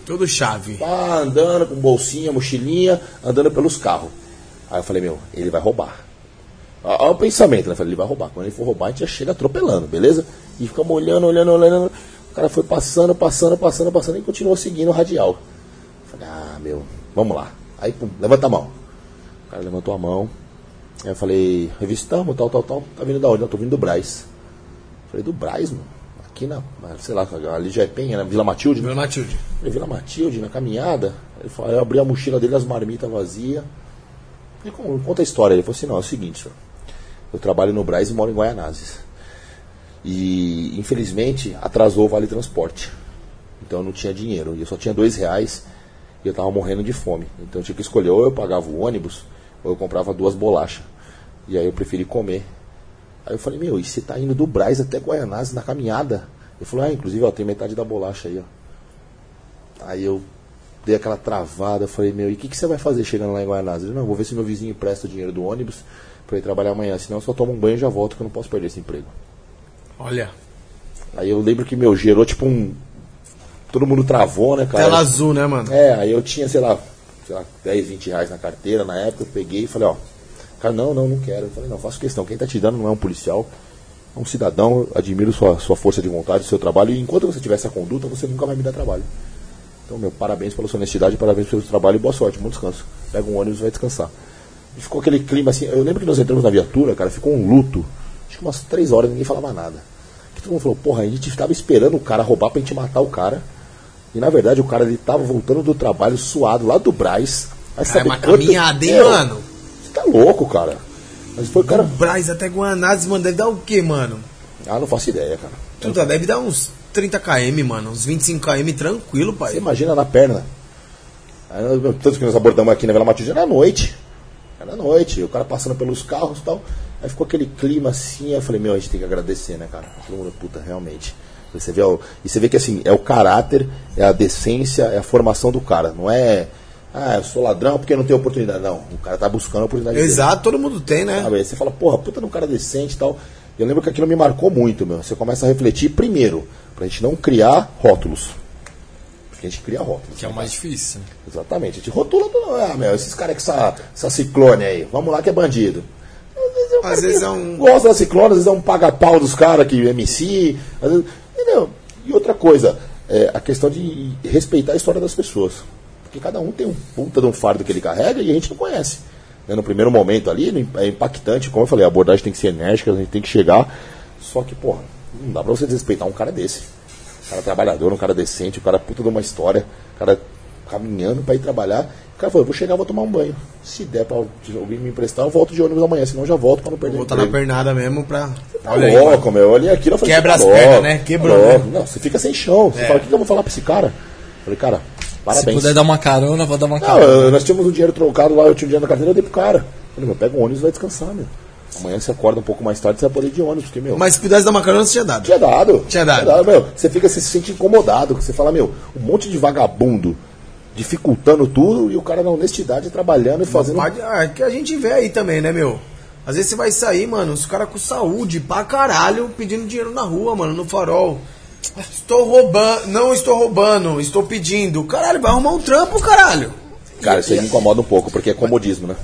Todo chave. pá, andando com bolsinha, mochilinha, andando pelos carros. Aí eu falei, meu, ele vai roubar. Olha o pensamento, né? Eu falei, ele vai roubar. Quando ele for roubar, a gente já chega atropelando, beleza? E ficamos olhando, olhando, olhando. O cara foi passando, passando, passando, passando e continuou seguindo o radial. Eu Falei, ah, meu, vamos lá. Aí, pum, levanta a mão. O cara levantou a mão. Aí eu falei, revistamos, tal, tal, tal. Tá vindo da onde? Eu tô vindo do Braz. Eu Falei, do Braz, mano? Aqui na, sei lá, ali já é Penha, na Vila Matilde. né? Meu Matilde. Falei, Vila Matilde, na caminhada. Ele falou, eu abri a mochila dele, as marmitas vazias. "Como? conta a história. Ele falou assim, não, é o seguinte, senhor. Eu trabalho no Braz e moro em Guaianazes. E infelizmente atrasou o Vale Transporte. Então eu não tinha dinheiro. E eu só tinha dois reais e eu tava morrendo de fome. Então eu tinha que escolher, ou eu pagava o ônibus, ou eu comprava duas bolachas. E aí eu preferi comer. Aí eu falei, meu, e você tá indo do Braz até Guaianazes na caminhada? Ele falou, ah, inclusive, ó, tem metade da bolacha aí, ó. Aí eu dei aquela travada, falei, meu, e o que, que você vai fazer chegando lá em Guaianazes? Ele, não, vou ver se meu vizinho empresta o dinheiro do ônibus pra eu ir trabalhar amanhã, senão eu só tomo um banho e já volto, que eu não posso perder esse emprego. Olha. Aí eu lembro que, meu, gerou tipo um. Todo mundo travou, né, cara? Tela azul, né, mano? É, aí eu tinha, sei lá, sei lá, 10, 20 reais na carteira na época, eu peguei e falei, ó, cara, não, não, não quero. Eu falei, não, faço questão, quem tá te dando não é um policial, é um cidadão, eu admiro sua, sua força de vontade, seu trabalho, e enquanto você tiver essa conduta, você nunca vai me dar trabalho. Então, meu, parabéns pela sua honestidade, parabéns pelo seu trabalho e boa sorte, bom descanso. Pega um ônibus e vai descansar. E ficou aquele clima assim, eu lembro que nós entramos na viatura, cara, ficou um luto, acho que umas três horas ninguém falava nada. Que todo mundo falou, porra, a gente tava esperando o cara roubar pra gente matar o cara. E na verdade o cara ele tava voltando do trabalho suado lá do Braz. Aí Cara, é uma quanto- caminhada, hein, Meu, mano? Você tá louco, cara. Mas foi o cara. Do Braz até Guanazes, mano, deve dar o quê, mano? Ah, não faço ideia, cara. Puta, deve dar uns 30 km, mano. Uns 25 km tranquilo, Você pai. imagina na perna. Tanto que nós abordamos aqui na Vila Matilde era noite. Era noite, o cara passando pelos carros e tal. Aí ficou aquele clima assim, aí eu falei, meu, a gente tem que agradecer, né, cara? Todo mundo, puta, realmente. Você vê, e você vê que assim, é o caráter, é a decência, é a formação do cara. Não é, ah, eu sou ladrão porque não tenho oportunidade. Não, o cara tá buscando a oportunidade dele. Exato, todo mundo tem, né? Sabe? Aí você fala, porra, puta de um cara decente e tal. Eu lembro que aquilo me marcou muito, meu. Você começa a refletir primeiro, pra gente não criar rótulos. Porque a gente cria rótulos. Que é o mais difícil. Exatamente. A gente rotula, do- ah, meu, esses caras com essa, essa ciclone aí, vamos lá que é bandido. Às vezes, é um Às vezes é um- Gosta da ciclone, às vezes é um paga-pau dos caras que MC. às vezes- entendeu? E outra coisa, é a questão de respeitar a história das pessoas. Porque cada um tem um puta de um fardo que ele carrega e a gente não conhece. Né, No primeiro momento ali, é impactante, como eu falei, a abordagem tem que ser enérgica, a gente tem que chegar. Só que, porra, não dá pra você desrespeitar um cara desse. Um cara trabalhador, um cara decente, um cara puta de uma história, um cara caminhando pra ir trabalhar. O cara falou, eu vou chegar, vou tomar um banho. Se der pra alguém me emprestar, eu volto de ônibus amanhã, senão eu já volto pra não perder Vou botar na pernada mesmo pra. Tá louco, meu. Eu olhei aquilo, eu falei, Quebra tá as pernas, né? tá Quebrou, né? Não, você fica sem chão. Você É. fala, o que que eu vou falar pra esse cara? Eu falei, cara, Se parabéns. puder dar uma carona, vou dar uma carona. nós tínhamos um dinheiro trocado lá, eu tinha um dinheiro na carteira, eu dei pro cara. Eu falei, meu, pega um ônibus e vai descansar, meu. Amanhã você acorda um pouco mais tarde, você vai poder ir de ônibus, porque, meu. Mas se pudesse dar uma carona, você tinha dado. Tinha dado. Tinha dado. meu. Você fica, você se sente incomodado. Você fala, meu, um monte de vagabundo dificultando tudo e o cara na honestidade trabalhando e fazendo. Ah, é que a gente vê aí também, né, meu? Às vezes você vai sair, mano, os caras com saúde pra caralho pedindo dinheiro na rua, mano, no farol. Estou roubando, não estou roubando, estou pedindo. Caralho, vai arrumar um trampo, caralho. Cara, isso aí me incomoda um pouco, porque é comodismo, né?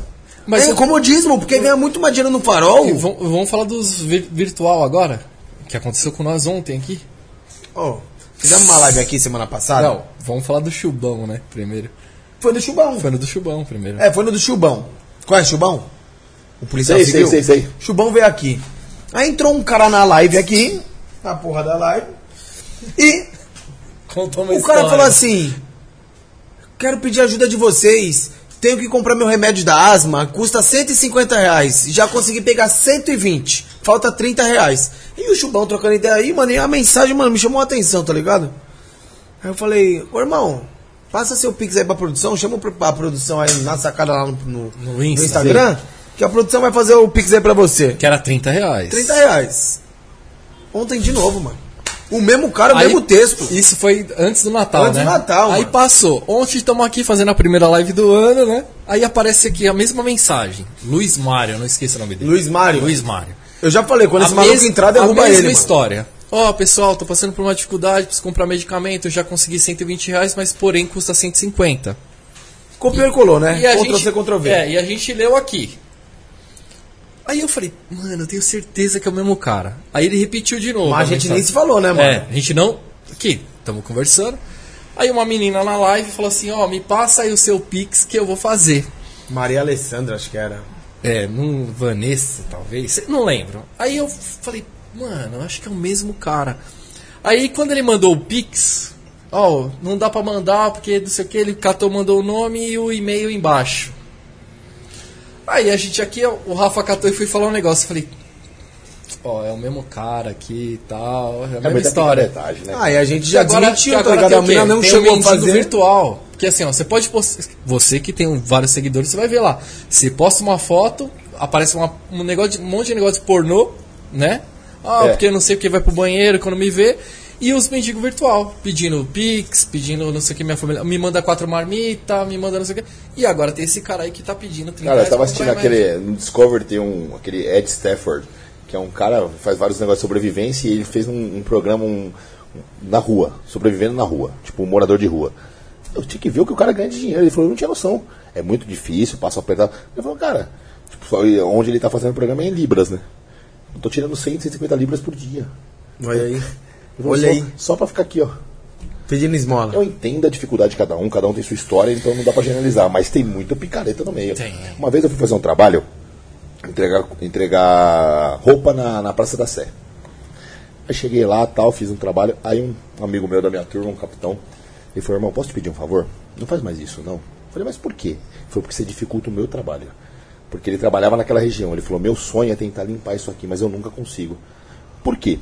Mas é comodismo, porque ganha muito mais dinheiro no farol. E vamos, vamos falar dos vir- virtual agora? Que aconteceu com nós ontem aqui? Ó, fizemos uma live aqui semana passada. Não, vamos falar do Chubão, né? Primeiro. Foi no Chubão. Foi no do Chubão primeiro. É, foi no do Chubão. Conhece o Chubão? O policial Sei, sei, civil? sei, sei. Chubão veio aqui. Aí entrou um cara na live aqui, na porra da live, e Contou uma o cara história. falou assim: Quero pedir ajuda de vocês. Tenho que comprar meu remédio da asma, custa 150 reais. Já consegui pegar 120. Falta 30 reais. E o Chubão trocando ideia aí, mano, e a mensagem, mano, me chamou a atenção, tá ligado? Aí eu falei, ô irmão, passa seu pix aí pra produção, chama pra produção aí na sacada lá no, no, No Insta. Instagram, que a produção vai fazer o pix aí pra você. Que era 30 reais. 30 reais. Ontem de novo, mano. O mesmo cara, o Aí, mesmo texto. Isso foi antes do Natal, Antes né? do Natal, Aí mano. passou. Ontem estamos aqui fazendo a primeira live do ano, né? Aí aparece aqui a mesma mensagem. Luiz Mário, não esqueça o nome dele. Luiz Mário. Luiz Mário. Eu já falei, quando a esse maluco mes- entrar, a derruba mesma ele. história. Ó, pessoal, tô passando por uma dificuldade, preciso comprar medicamento, eu já consegui 120 reais, mas porém custa 150. Copiou e colou, né? E a Ctrl gente, C, Ctrl V. É, e a gente leu aqui. Aí eu falei, mano, eu tenho certeza que é o mesmo cara. Aí ele repetiu de novo. Mas a gente mensagem. nem se falou, né, mano? É, a gente não. Aqui, estamos conversando. Aí uma menina na live falou assim: Ó, me passa aí o seu Pix que eu vou fazer. Maria Alessandra, acho que era. É, num Vanessa, talvez. Não lembro. Aí eu falei, mano, acho que é o mesmo cara. Aí quando ele mandou o Pix, ó, não dá pra mandar porque não sei o que, ele catou, mandou o nome e o e-mail embaixo. Aí a gente aqui, o Rafa catou e foi falar um negócio. Eu falei, ó, é o mesmo cara aqui e tal, é a mesma muita história. né? Ah, e a gente já agora- desmentiu, tá agora ligado? tem A não Tem chegou um a fazer. virtual. Porque assim, ó, você pode postar. Você que tem vários seguidores, você vai ver lá. Você posta uma foto, aparece uma- um, negócio de- um monte de negócio de pornô, né? Ah, É. porque eu não sei o que vai pro banheiro quando me vê. E os mendigos virtual, pedindo Pix, pedindo não sei o que, minha família. Me manda quatro marmitas, me manda não sei o que. E agora tem esse cara aí que tá pedindo 30 Cara, eu tava assistindo aquele. No Discovery tem um. aquele Ed Stafford, que é um cara que faz vários negócios de sobrevivência e ele fez um, um programa um- um- na rua, sobrevivendo na rua, tipo um morador de rua. Eu tinha que ver o que o cara ganha de dinheiro. Ele falou, eu não tinha noção. É muito difícil, passo a apertar. Eu falei, cara, tipo, só- onde ele tá fazendo o programa é em Libras, né? Eu tô tirando 100, 150 libras por dia. Olha aí. Olha só, aí. Só pra ficar aqui, ó. Pedindo esmola. Eu entendo a dificuldade de cada um, cada um tem sua história, então não dá pra generalizar, mas tem muita picareta no meio. Tem. Uma vez eu fui fazer um trabalho, entregar, entregar roupa na, na Praça da Sé. Aí cheguei lá, tal, fiz um trabalho, aí um amigo meu da minha turma, um capitão, ele falou, irmão, posso te pedir um favor? Não faz mais isso, não. Eu falei, mas por quê? Falou, porque você dificulta o meu trabalho. Porque ele trabalhava naquela região. Ele falou, meu sonho é tentar limpar isso aqui, mas eu nunca consigo. Por quê?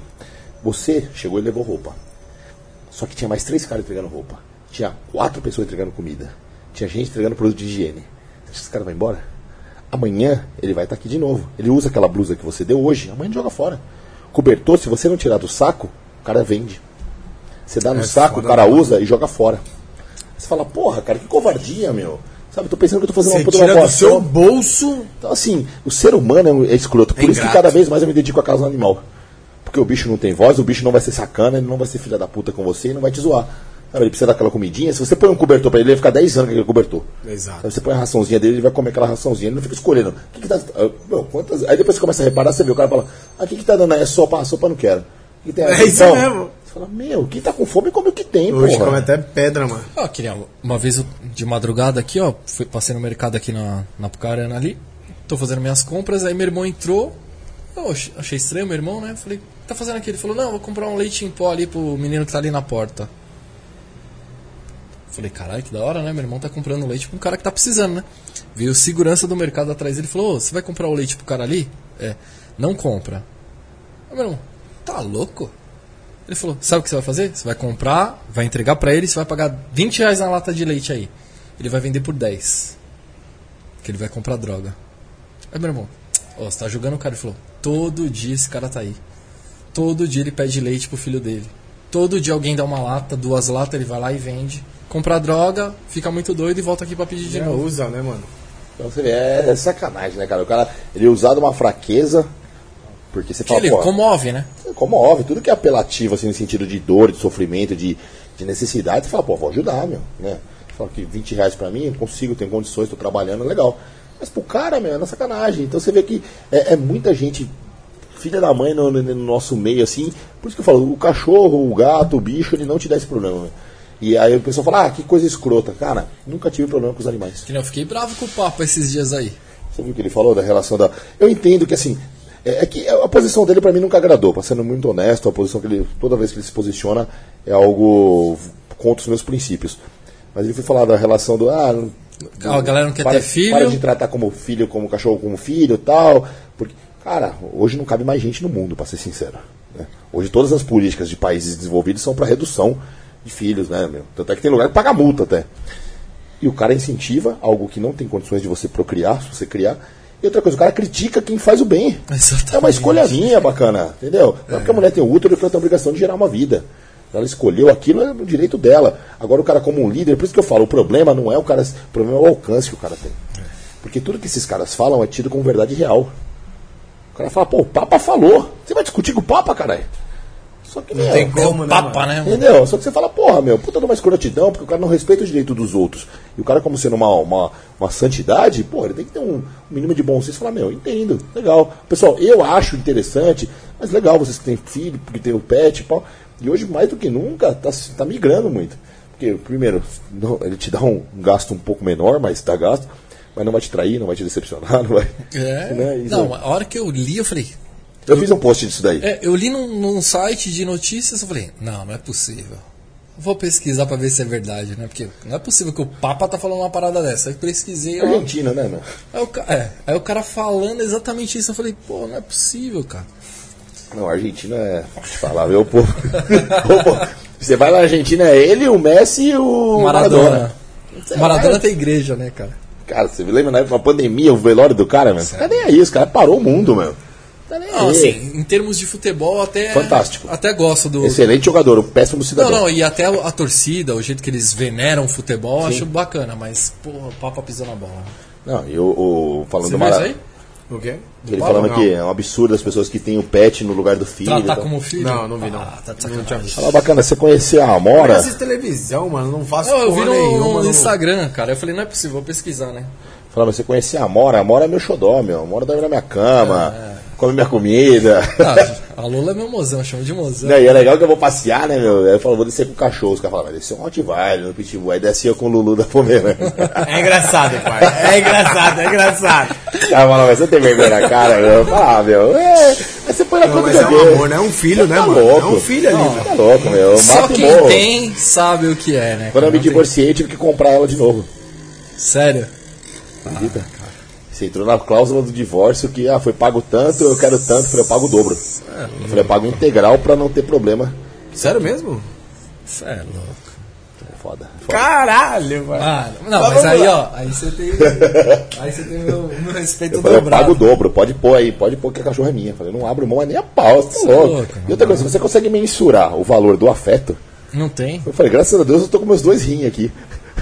Você chegou e levou roupa. Só que tinha mais três caras entregando roupa. Tinha quatro pessoas entregando comida. Tinha gente entregando produto de higiene. Você acha que esse cara vai embora? Amanhã ele vai estar aqui de novo. Ele usa aquela blusa que você deu hoje, amanhã ele joga fora. Cobertor, se você não tirar do saco, o cara vende. Você dá no É saco, o cara usa e joga fora. Você fala, porra, cara, que covardia, meu. Sabe, tô pensando que eu tô fazendo Você uma puta tira do seu bolso. Então, assim, o ser humano é um- é escroto. Por É isso que cada vez mais eu me dedico à causa animal. Porque o bicho não tem voz, o bicho não vai ser sacana, ele não vai ser filha da puta com você e não vai te zoar. Sabe, ele precisa daquela comidinha. Se você põe um cobertor pra ele, ele vai ficar 10 anos com aquele cobertor. Exato. Sabe, você põe a raçãozinha dele, ele vai comer aquela raçãozinha. Ele não fica escolhendo. O que que tá, ah, meu, quantas, aí depois você começa a reparar, você vê o cara fala: Ah, o que, que tá dando aí? É sopa? Ah, sopa eu não quero. Que tem? É isso Então, mesmo. Você fala: Meu, quem tá com fome come o que tem, Hoje porra. come até pedra, mano. Ah, queria uma vez eu- de madrugada aqui, ó, fui, passei no mercado aqui na, na Pucarana ali, tô fazendo minhas compras, aí meu irmão entrou, eu ach- achei estranho meu irmão, né? Falei, tá fazendo aqui? Ele falou, não, vou comprar um leite em pó ali pro menino que tá ali na porta. Falei, caralho, que da hora, né? Meu irmão tá comprando leite um cara que tá precisando, né? Veio segurança do mercado atrás dele e falou, você vai comprar o leite pro cara ali? É, não compra. Aí, meu irmão, tá louco? Ele falou, sabe o que você vai fazer? Você vai comprar, vai entregar pra ele, você vai pagar 20 reais na lata de leite aí. Ele vai vender por 10. Que ele vai comprar droga. Aí, meu irmão, ó, você tá jogando o cara? Ele falou, todo dia esse cara tá aí. Todo dia ele pede leite pro filho dele. Todo dia alguém dá uma lata, duas latas, ele vai lá e vende. Compra droga, fica muito doido e volta aqui pra pedir de Já novo. usa, né, mano? Então você vê, é, é sacanagem, né, cara? O cara, ele usar de uma fraqueza, porque você Que fala, ele pô, comove, né? como óbvio, tudo que é apelativo, assim, no sentido de dor, de sofrimento, de, de necessidade, você fala, pô, vou ajudar, meu, né? Você fala que 20 reais pra mim, eu consigo, tenho condições, tô trabalhando, legal. Mas pro cara, meu, é na sacanagem. Então você vê que é, é muita gente, filha da mãe no, no- no nosso meio, assim. Por isso que eu falo, o cachorro, o gato, o bicho, ele não te dá esse problema. E aí o pessoal fala, ah, que coisa escrota. Cara, nunca tive problema com os animais. Eu fiquei bravo com o papo esses dias aí. Você viu o que ele falou da relação da. Eu entendo que assim. É, é que a posição dele pra mim nunca agradou, pra sendo muito honesto, a posição que ele. Toda vez que ele se posiciona é algo contra os meus princípios. Mas ele foi falar da relação do. Ah, não- A galera não quer para, ter filho. Para de tratar como filho, como cachorro, como filho tal. Porque, cara, hoje não cabe mais gente no mundo, pra ser sincero. né? Hoje todas as políticas de países desenvolvidos são para redução de filhos, né, meu? Tanto é que tem lugar que paga multa até. E o cara incentiva algo que não tem condições de você procriar, se você criar. E outra coisa, o cara critica quem faz o bem. Exatamente. É uma escolha minha bacana, entendeu? Não é porque a mulher tem útero que ela tem a obrigação de gerar uma vida. Ela escolheu aquilo, é o direito dela. Agora o cara como um líder, por isso que eu falo, o problema não é o cara, o problema é o alcance que o cara tem. Porque tudo que esses caras falam é tido como verdade real. O cara fala, pô, o Papa falou. Você vai discutir com o Papa, caralho? Só que Não meu, tem como, é o né, papa, né? Entendeu? Só que você fala, porra, meu, puta de uma escrotidão, porque o cara não respeita o direito dos outros. E o cara, como sendo uma, uma, uma santidade, pô, ele tem que ter um, um mínimo de bom senso e falar, meu, entendo, legal. Pessoal, eu acho interessante, mas legal, vocês que têm filho, porque tem o pet pau. E hoje, mais do que nunca, tá, tá migrando muito. Porque, primeiro, não- ele te dá um, gasto um pouco menor, mas dá gasto, mas não vai te trair, não vai te decepcionar, não vai. É. né? Não, a hora que eu li, eu falei. Eu fiz um post disso daí. É, eu li num, num site de notícias, eu falei, não, não é possível. Vou pesquisar pra ver se é verdade, né? Porque não é possível que o Papa tá falando uma parada dessa. Aí pesquisei, ó, Argentina, né, meu? aí, o, ca- é, aí o cara falando exatamente isso, eu falei, pô, não é possível, cara. Não, a Argentina é. Eu falar, meu povo. Você vai na Argentina, é ele, o Messi e o Maradona. Maradona. Maradona tem igreja, né, cara? Cara, você lembra na época da pandemia, o velório do cara, meu? Tá nem aí, os caras parou o mundo, meu. Tá nem Não, aí. assim, em termos de futebol, até. Fantástico. Até gosto do. Excelente jogador, o péssimo Não, cidadão. não, e até a torcida, o jeito que eles veneram o futebol, acho bacana, mas, porra, o Papa pisou na bola. Não, e o, falando Você do Mara- aí? O quê? Ele Papa, falando não. que é um absurdo as pessoas que têm o pet no lugar do filho. Tratar tal. como filho? Não, não vi, não. Ah, tá de Não tinha Fala bacana, você conhecer a Eu Amora. assisto televisão, mano. Não faço Não, eu vi no, nenhuma. no Instagram, cara. Eu falei, não é possível, vou pesquisar, né? Fala, mas você conhecer a Amora? A Amora é meu xodó, meu. A Amora dorme na minha cama, come minha comida. Ah, a Lula é meu mozão, chama de mozão. Não, e é legal que eu vou passear, né, meu? Aí eu falo, vou descer com o cachorro. Os caras falam, vai descer um Rottweiler no Pitbull. Aí desce eu com o Lulu da Pomerânia. É engraçado, pai. É engraçado, é engraçado. Cara, fala, mas você tem vergonha na cara, meu? Eu falo, Ah, meu, é. Aí você põe na Não, conta mas é um amor, né? É um filho, né, Tá mano? louco. É um filho ali. Tá louco, meu. Eu Só mato quem morro. tem sabe o que é, né? Quando eu me tem- divorciei, eu tive que comprar ela de novo. Sério? Acredita? Você entrou na cláusula do divórcio que ah, foi pago tanto, eu quero tanto, eu falei, eu pago o dobro. Eu falei, eu pago integral pra não ter problema. Sério mesmo? Cê é louco. É foda. foda. Caralho, mano. Ah, não, Mas mas aí, lá. ó, aí você tem. Aí você tem o meu, meu respeito Eu falei, eu pago o dobrado. dobro, pode pôr aí, pode pôr que a cachorra é minha. Eu falei, não abro mão, é nem a pau, você tá é louco. louco, e outra coisa, se você consegue mensurar o valor do afeto, Não tem. eu falei, graças a Deus eu tô com meus dois rins aqui.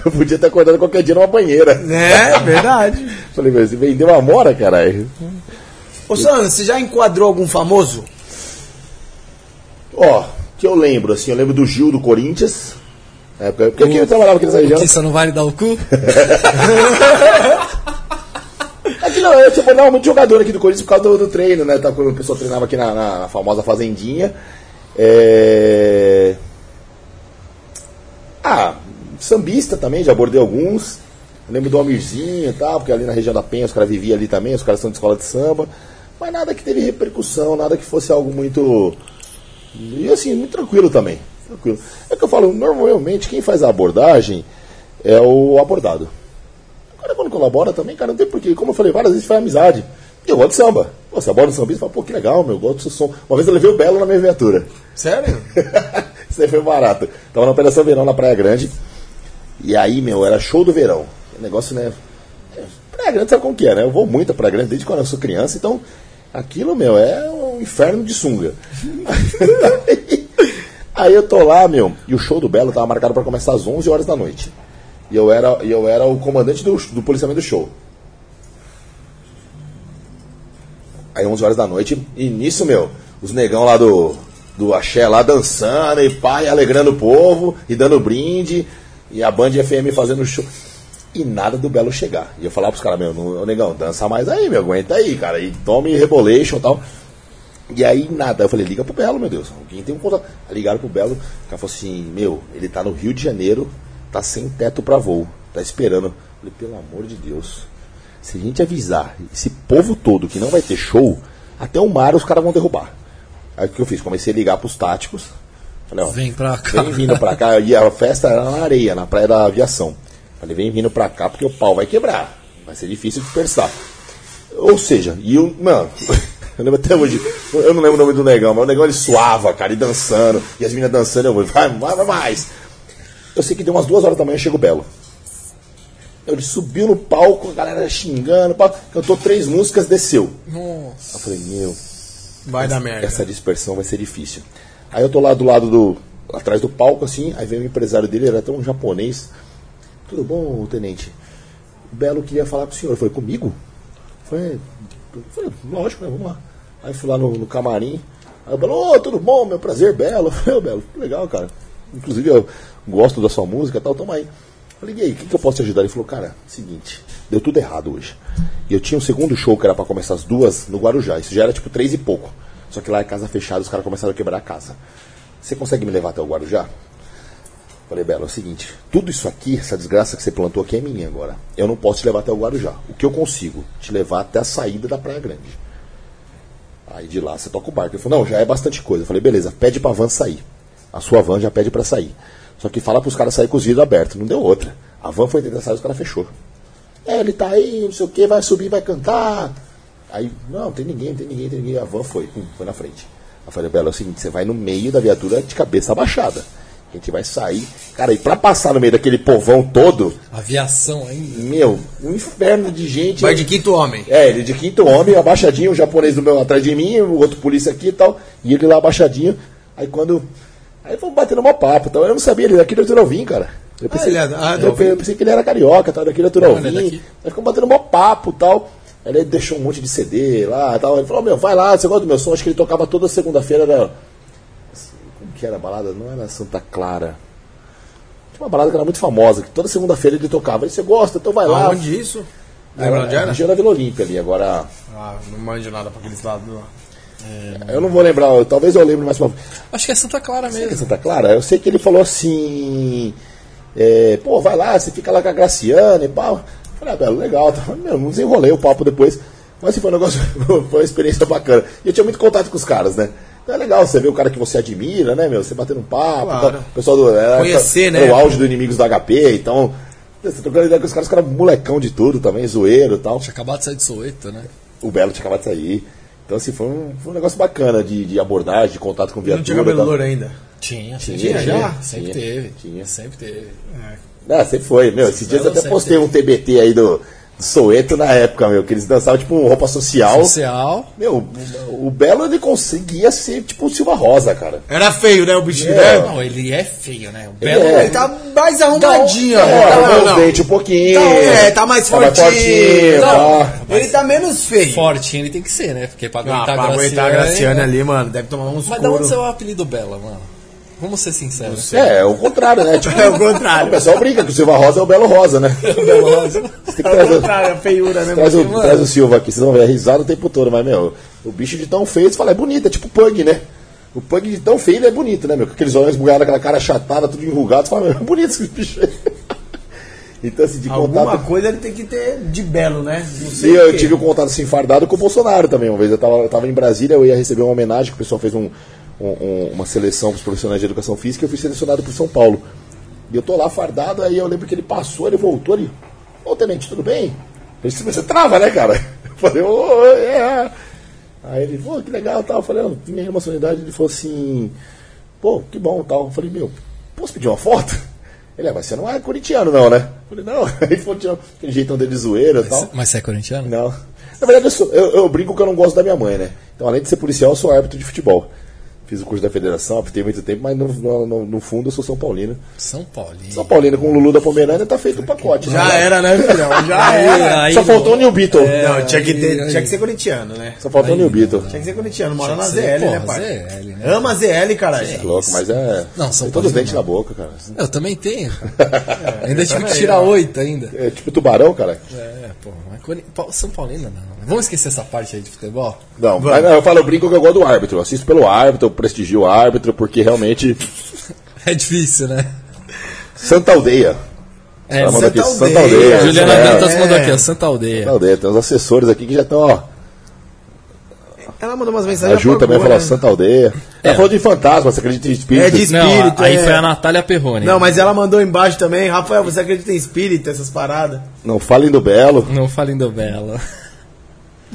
Eu podia ter acordado qualquer dia numa banheira. É, verdade. Falei, meu, você vendeu uma mora, caralho. Ô, Sandro, você já enquadrou algum famoso? Ó, que eu lembro, assim, eu lembro do Gil do Corinthians. Época, porque aqui eu trabalhava aqui nessa região. Que só não vale dar o cu? Aqui não, eu trabalhava muito jogador aqui do Corinthians por causa do, do treino, né? Tá, quando o pessoal treinava aqui na, na- na famosa Fazendinha. É... Ah, sambista também, já abordei alguns. Eu lembro do Almirzinho e tal, porque ali na região da Penha os caras viviam ali também, os caras são de escola de samba. Mas nada que teve repercussão, nada que fosse algo muito. E assim, muito tranquilo também. Tranquilo. É que eu falo, normalmente quem faz a abordagem é o abordado. Cara quando colabora também, cara, não tem porquê. Como eu falei, várias vezes faz amizade. E eu gosto de samba. Você aborda o sambista e fala, pô, que legal, meu, eu gosto do seu som. Uma vez eu levei o Belo na minha viatura. Sério? Isso aí foi barato. Tava na Operação Verão na Praia Grande. E aí, meu, era show do verão. O negócio, né? Praia Grande sabe como que é, né? Eu vou muito a Praia Grande desde quando eu sou criança, então aquilo, meu, é um inferno de sunga. aí, aí eu tô lá, meu, e o show do Belo tava marcado para começar às 11 horas da noite. E eu era, eu era o comandante do, do policiamento do show. Aí 11 horas da noite, e nisso, meu, os negão lá do, do Axé lá dançando e pai alegrando o povo e dando brinde, e a Band FM fazendo show. E nada do Belo chegar. E eu falava pros caras, meu, não, negão, dança mais aí, meu, aguenta aí, cara. E tome rebolation e tal. E aí nada. Eu falei, liga pro Belo, meu Deus. Alguém tem um contato. Ligaram pro Belo. O cara falou assim, meu, ele tá no Rio de Janeiro, tá sem teto pra voo. Tá esperando. Eu falei, pelo amor de Deus. Se a gente avisar esse povo todo que não vai ter show, até o mar os caras vão derrubar. Aí o que eu fiz? Comecei a ligar pros táticos. Falei, ó, Vem pra cá. Vem vindo pra cá. E a festa era na areia, na praia da aviação. Falei, vem vindo pra cá porque o pau vai quebrar. Vai ser difícil dispersar. Ou seja, e o. Mano, eu lembro até hoje. Eu não lembro o nome do negão, mas o negão ele suava, cara, e dançando. E as meninas dançando, eu vou, vai, vai, vai mais. Eu sei que deu umas duas horas da manhã chega o Belo. Ele subiu no palco, a galera xingando, cantou três músicas, desceu. Nossa. Eu falei, meu, Vai dar merda. essa dispersão vai ser difícil. Aí eu tô lá do lado do. atrás do palco, assim, aí vem o empresário dele, era até um japonês. Tudo bom, tenente? O Belo queria falar com o senhor. Falei, comigo? Eu falei, lógico, né? Vamos lá. Aí fui lá no, no camarim. Aí o Belo, ô, tudo bom, meu prazer, Belo. Falei, Belo, legal, cara. Inclusive eu gosto da sua música e tal, toma aí. Falei, aí, o que, que eu posso te ajudar? Ele falou, cara, seguinte, deu tudo errado hoje. E eu tinha um segundo show que era pra começar às duas no Guarujá. Isso já era tipo três e pouco. Só que lá é casa fechada, os caras começaram a quebrar a casa. Você consegue me levar até o Guarujá? Falei, Belo, é o seguinte, tudo isso aqui, essa desgraça que você plantou aqui é minha agora. Eu não posso te levar até o Guarujá. O que eu consigo? Te levar até a saída da Praia Grande. Aí de lá você toca o barco. Ele falou, não, já é bastante coisa. Eu falei, beleza, pede pra van sair. A sua van já pede pra sair. Só que fala pros caras sair com os vidros abertos. Não deu outra. A van foi tentar sair, os caras fechou. É, ele tá aí, não sei o que, vai subir, vai cantar. Aí, não, tem ninguém, tem ninguém, tem ninguém. A van foi, hum, foi na frente. Eu falei, Belo, é o seguinte, você vai no meio da viatura de cabeça abaixada. A gente vai sair. Cara, e pra passar no meio daquele povão todo, Aviação ainda. meu, um inferno de gente. Vai de quinto homem. É, ele de quinto homem, abaixadinho, o japonês do meu atrás de mim, o outro polícia aqui e tal, e ele lá abaixadinho. Aí quando. Aí fomos batendo uma papo, então eu não sabia, ele daqui do Turovim, cara. Eu pensei, ele é- ah, eu, eu pensei que ele era carioca, tal, daqui do Turovim. É. Aí ficamos batendo uma papo e tal. Ele deixou um monte de CD lá e tal. Ele falou, meu, vai lá, você gosta do meu som? Acho que ele tocava toda segunda-feira, era. Como que era a balada? Não era Santa Clara. Tinha uma balada que era muito famosa, que toda segunda-feira ele tocava. Aí você gosta, então vai lá. Aonde isso? Lembra onde era? Região da Vila Olímpia ali, agora. Ah, não manjo nada pra aqueles lados lá. Eu não vou lembrar, eu- talvez eu lembre mais pra Acho que é Santa Clara é mesmo. Santa Clara? Eu sei que ele falou assim. é, pô, vai lá, você fica lá com a Graciana e pau. Falei, ah, Belo, legal. Tá. Meu, não desenrolei o papo depois. Mas foi um negócio, foi uma experiência bacana. E eu tinha muito contato com os caras, né? Então é legal você ver o cara que você admira, né, meu? Você batendo um papo. Claro. tal. O pessoal do. Era, Conhecer, era né? o auge do Inimigos do HP, então. Você trocando ideia com os caras, os caras molecão de tudo também, zoeiro e tal. Tinha acabado de sair de Soweto, né? O Belo tinha acabado de sair. Então, assim, foi um, foi um negócio bacana de, de abordagem, de contato com viatura. Não tinha cabelo louro ainda. Tinha, Tinha, tinha, já? Sempre Tinha, teve. tinha. Sempre teve. Ah, sempre foi, meu. Esses dias eu até postei um TBT aí do, do Soeto na época, meu, que eles dançavam tipo roupa social. Social. Meu, o, o Belo ele conseguia ser tipo o Silva Rosa, cara. Era feio, né, o bichinho, É. né? Não, ele é feio, né? O Ele Belo. é. Ele tá mais arrumadinho. É, Tá- arrumou não, os dentes um pouquinho. Tá, é, tá mais fortinho. fortinho, Não, tá. Ele tá menos feio. Fortinho ele tem que ser, né? Porque pra Ah, aguentar pra a aguentar a Graciane- Graciane ali, mano, deve tomar uns Mas da onde couro. saiu o apelido Bela, mano? Vamos ser sinceros. É, é o contrário, né? Tipo, É o o contrário. pessoal brinca que o Silva Rosa é o Belo Rosa, né? Belo Rosa. Você tem que É o contrário, é feiura, né? traz, o, mano? traz o Silva aqui, vocês vão ver a risada o tempo todo, mas, meu, o bicho de tão feio, você fala, é bonito, é tipo pug, né? O pug de tão feio ele é bonito, né, meu? Com aqueles olhos bugados, aquela cara achatada, tudo enrugado, você fala, meu, é bonito esse bicho aí. Então, assim, de Alguma contato. coisa ele tem que ter de belo, né? E o eu tive um contato assim fardado com o Bolsonaro também. Uma vez eu tava, eu tava em Brasília, eu ia receber uma homenagem, que o pessoal fez um, um- um- uma seleção para os profissionais de educação física eu fui selecionado para São Paulo. E eu tô lá fardado, aí eu lembro que ele passou, ele voltou ali. Ô, tenente, tudo bem? Eu disse, você trava, né, cara? Eu falei, ô, é. Aí ele, pô, que legal tal. Eu falei, não, minha responsabilidade. Ele falou assim, pô, que bom tal. Eu falei, meu, posso pedir uma foto? Ele, ah, mas você não é corintiano, não, né? Eu falei, não. Aí ele falou, tinha aquele jeitão dele de zoeira e tal. Mas você é corintiano? Não. Na verdade, eu, sou- eu- eu brinco que eu não gosto da minha mãe, né? Então, além de ser policial, eu sou árbitro de futebol. Fiz o curso da federação, apitei muito tempo, mas no, no- no- fundo eu sou São Paulino. São Paulino. São Paulino com o Lulu da Pomerânia tá feito o pacote. né? Já era, né, filhão? Já era. Aí, Só faltou o New Beetle. Não, tinha que, ter, aí. tinha que ser corintiano, né? Só faltou o New Beetle. Tinha que ser corintiano, mora na ZL, né, pai? ZL, né? Ama a ZL, caralho. É louco, mas é. Não, São tem todos os dentes na boca, cara. Eu também tenho. ainda tive que tirar oito ainda. É tipo tubarão, cara. É, Pa- São Paulino não. Vamos esquecer essa parte aí de futebol? Não, mas eu falo, eu brinco que eu gosto do árbitro. Eu assisto pelo árbitro, eu prestigio o árbitro, porque realmente. É difícil, né? Santa Aldeia. É, manda Santa aqui, Aldeia. Santa Aldeia. Juliana é, Dantas é. mandou aqui, ó, Santa Aldeia. Santa Aldeia. Tem uns assessores aqui que já estão, ó. Ela mandou umas mensagens. A Ju também falou né? Santa Aldeia. Ela falou de fantasma, você acredita em espírito? É de Não, espírito, aí é. foi a Natália Perrone. Não, mas ela mandou embaixo também. Rafael, você acredita em espírito, essas paradas? Não falem do Belo. Não falem do Bela.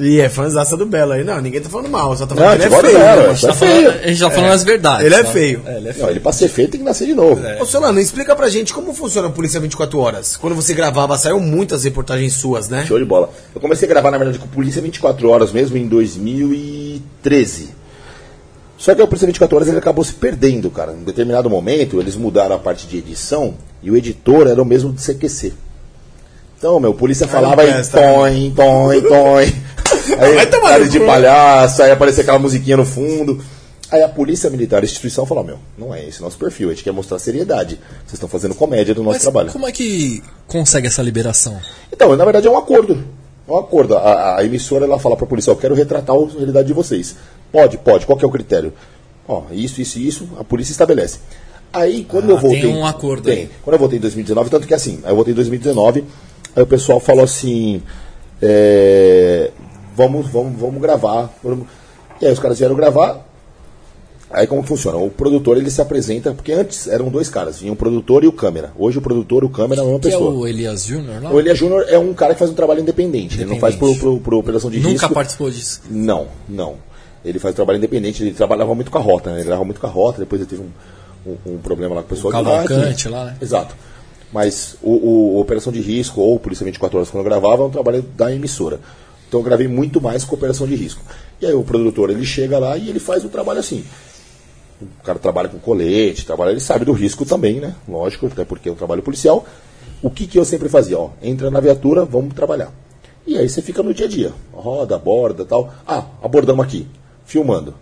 E é fãzaça do Belo aí. Não, ninguém tá falando mal, só tá Não, falando que ele é agora feio. não, né, é mano? só Tá falando, a gente tá falando as verdades. Ele é tá? feio. É, ele é feio. Não, ele pra ser feio tem que nascer de novo. Ô, Solano, explica pra gente como funciona a Polícia 24 Horas. Quando você gravava, saiu muitas reportagens suas, né? Show de bola. Eu comecei a gravar, na verdade, com Polícia 24 Horas mesmo em 2013. Só que a Polícia 24 Horas ele acabou se perdendo, cara. Em determinado momento, eles mudaram a parte de edição e o editor era o mesmo do CQC. Então, meu, a polícia falava não aí, presta, toim, toim, toim. Aí, Vai tomar cara de palhaço, aí aparecia aquela musiquinha no fundo. Aí a Polícia Militar, a instituição, falou: Meu, não é esse nosso perfil, a gente quer mostrar seriedade. Vocês estão fazendo comédia do nosso Mas trabalho. como é que consegue essa liberação? Então, na verdade é um acordo. É um acordo. A, a emissora ela fala para a polícia, eu quero retratar a realidade de vocês. Pode, pode. Qual que é o critério? Ó, isso, isso e isso, a polícia estabelece. Aí, quando Ah, eu voltei... tem um acordo Tem. aí. Quando eu voltei em 2019, tanto que assim, aí eu voltei em 2019, aí o pessoal falou assim, é, vamos, vamos, vamos gravar. vamos- E aí os caras vieram gravar, Aí como que funciona? O produtor ele se apresenta, porque antes eram dois caras, vinha o produtor e o câmera. Hoje o produtor e o câmera é a mesma Que é pessoa. o Elias Júnior lá? O Elias Júnior é um cara que faz um trabalho independente. Ele não faz por, Independente. por, por operação de Nunca risco. participou disso. Não, não. Ele faz trabalho independente. Ele trabalhava muito com a rota, né? Ele gravava muito com a rota. Depois ele teve um, um, um problema lá com o pessoal de Cavalcante lá, né? Exato. Mas o, o Operação de Risco ou Polícia 24 Horas, quando eu gravava, é um trabalho da emissora. Então eu gravei muito mais com Operação de Risco. E aí o produtor, ele chega lá e ele faz o trabalho assim. O cara trabalha com colete, trabalha, ele sabe do risco também, né? Lógico, até porque é um trabalho policial. O que, que eu sempre fazia? Ó, entra na viatura, vamos trabalhar. E aí você fica no dia a dia. Roda, aborda tal. Ah, abordamos aqui, filmando.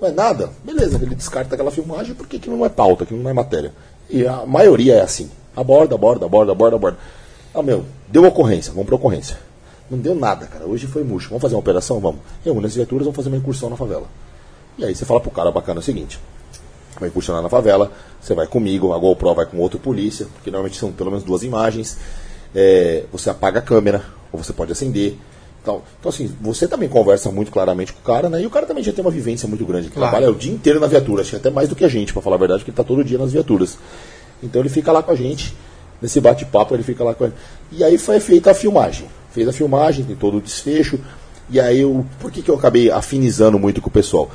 Não é nada? Beleza, ele descarta aquela filmagem porque aquilo não é pauta, aquilo não é matéria. E a maioria é assim. Aborda, aborda, aborda, aborda, aborda. Ah, meu, deu ocorrência, vamos pra ocorrência. Não deu nada, cara. Hoje foi murcho. Vamos fazer uma operação? Vamos. Reúne as viaturas, vamos fazer uma incursão na favela. E aí você fala pro cara bacana o seguinte: vai incursionar na favela, você vai comigo, a GoPro vai com outro polícia, porque normalmente são pelo menos duas imagens. É, você apaga a câmera, ou você pode acender. Então, então, assim, você também conversa muito claramente com o cara, né? E o cara também já tem uma vivência muito grande. Ele Claro. trabalha o dia inteiro na viatura, acho que até mais do que a gente, pra falar a verdade, porque ele tá todo dia nas viaturas. Então ele fica lá com a gente, nesse bate-papo, ele fica lá com a E aí foi feita a filmagem. Fez a filmagem, tem todo o desfecho. E aí, eu, por que, que eu acabei afinizando muito com o pessoal?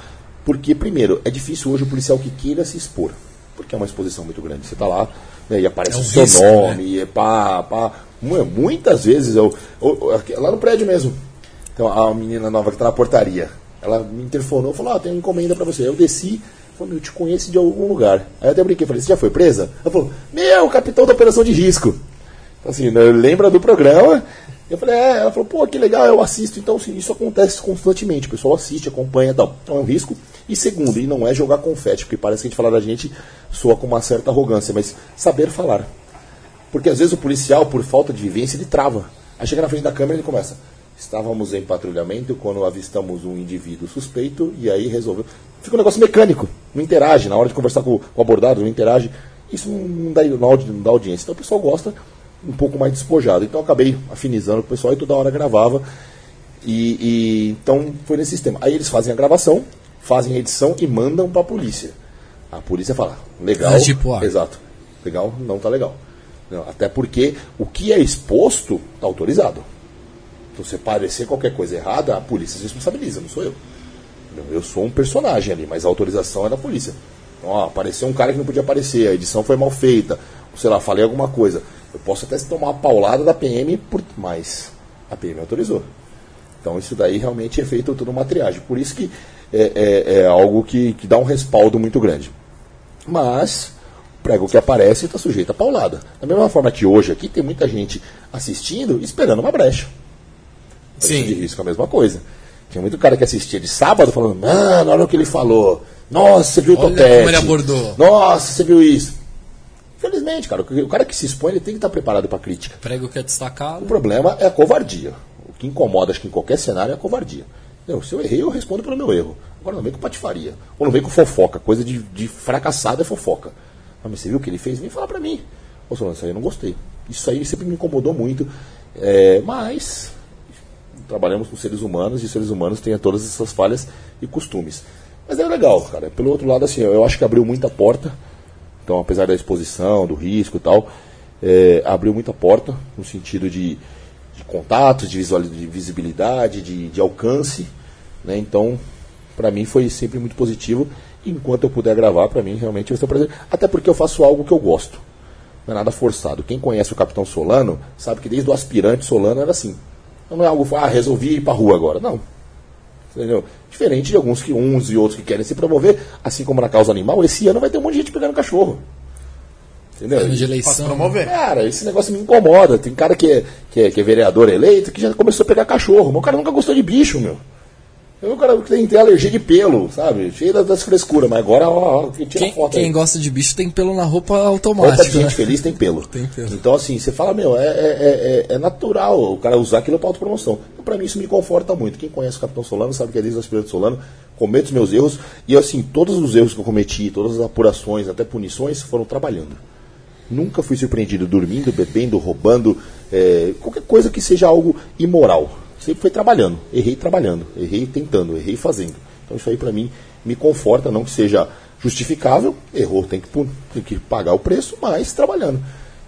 Porque, primeiro, é difícil hoje o policial que queira se expor. Porque é uma exposição muito grande. Você tá lá né, e aparece É um o seu risco, nome, e é pá, pá. Mu- Muitas vezes, eu, eu- eu- lá no prédio mesmo, então, a menina nova que tá na portaria, ela me interfonou, falou, ah, tem uma encomenda pra você. Eu desci, falei, eu te conheço de algum lugar. Aí eu até brinquei, falei, você já foi presa? Ela falou, meu, capitão da operação de risco. Então, assim, né, lembra do programa? Eu falei, é, ela falou, pô, que legal, eu assisto. Então, assim, isso acontece constantemente. O pessoal assiste, acompanha tal. Então é um risco. E segundo, e não é jogar confete, porque parece que a gente falar da gente soa com uma certa arrogância, mas saber falar. Porque às vezes o policial, por falta de vivência, ele trava. Aí chega na frente da câmera e ele começa. Estávamos em patrulhamento quando avistamos um indivíduo suspeito e aí resolveu. Fica um negócio mecânico, não interage. Na hora de conversar com, o abordado, não interage. Isso não, dá, não dá audiência. Então o pessoal gosta um pouco mais despojado. Então eu acabei afinizando com o pessoal e toda hora gravava. E, e- então foi nesse sistema. Aí eles fazem a gravação, fazem a edição e mandam para a polícia. A polícia fala, legal. Ah, tipo, ah. Exato. Legal? Não tá legal. Não, até porque o que é exposto tá autorizado. Então, se parecer qualquer coisa errada, a polícia se responsabiliza, não sou eu. Eu sou um personagem ali, mas a autorização é da polícia. Então, ó, apareceu um cara que não podia aparecer, a edição foi mal feita, sei lá, falei alguma coisa. Eu posso até tomar uma paulada da PM, por, mas a PM autorizou. Então isso daí realmente é feito tudo uma triagem. Por isso que é, é- é algo que, que dá um respaldo muito grande. Mas o prego que aparece está sujeito a paulada. Da mesma forma que hoje aqui tem muita gente assistindo esperando uma brecha. Sim. De risco, a mesma coisa. Tinha muito cara que assistia de sábado falando, mano, olha o que ele falou. Nossa, você viu o Olha topete. como ele abordou. Nossa, você viu isso. Infelizmente, cara, o cara que se expõe, ele tem que estar preparado para crítica. Prego que é destacado. O problema é a covardia. O que incomoda, acho que em qualquer cenário, é a covardia. Eu, se eu errei, eu respondo pelo meu erro. Agora não vem com patifaria. Ou não vem com fofoca. Coisa de, de fracassado é fofoca. Ah, mas você viu o que ele fez? Vem falar pra mim. Ô, Solano, isso aí eu não gostei. Isso aí sempre me incomodou muito. É, mas trabalhamos com seres humanos e os seres humanos têm todas essas falhas e costumes. Mas é legal, cara. Pelo outro lado, assim, eu acho que abriu muita porta. Então, apesar da exposição, do risco e tal, é, abriu muita porta no sentido de, de contatos, de, visual, de visibilidade, de, de alcance. Né? Então, para mim foi sempre muito positivo. Enquanto eu puder gravar, para mim realmente vai ser um prazer. Até porque eu faço algo que eu gosto. Não é nada forçado. Quem conhece o Capitão Solano sabe que desde o aspirante Solano era assim. Não é algo, ah, resolvi ir pra rua agora. Não. Entendeu? Diferente de alguns que uns e outros que querem se promover, assim como na causa animal, esse ano vai ter um monte de gente pegando cachorro. Entendeu? Ano de eleição. promover. Cara, esse negócio me incomoda. Tem cara que é, que é, que é vereador eleito que já começou a pegar cachorro. Mas o cara nunca gostou de bicho, meu. Eu, o cara que tem, tem alergia de pelo, sabe? Cheio das, das frescuras, mas agora, ó, ó, que tira Quem, foto quem aí. gosta de bicho tem pelo na roupa Roupa de automática. gente né? feliz tem pelo. Tem pelo. Então, assim, você fala, meu, é, é, é, é natural o cara usar aquilo para autopromoção. Então, pra mim, isso me conforta muito. Quem conhece o Capitão Solano sabe que é desde o aspirante Solano, cometo os meus erros. E, assim, todos os erros que eu cometi, todas as apurações, até punições, foram trabalhando. Nunca fui surpreendido dormindo, bebendo, roubando, é, qualquer coisa que seja algo imoral. Sempre foi trabalhando. Errei trabalhando, errei tentando, errei fazendo. Então isso aí pra mim me conforta, não que seja justificável, errou, tem que, tem que pagar o preço, mas trabalhando.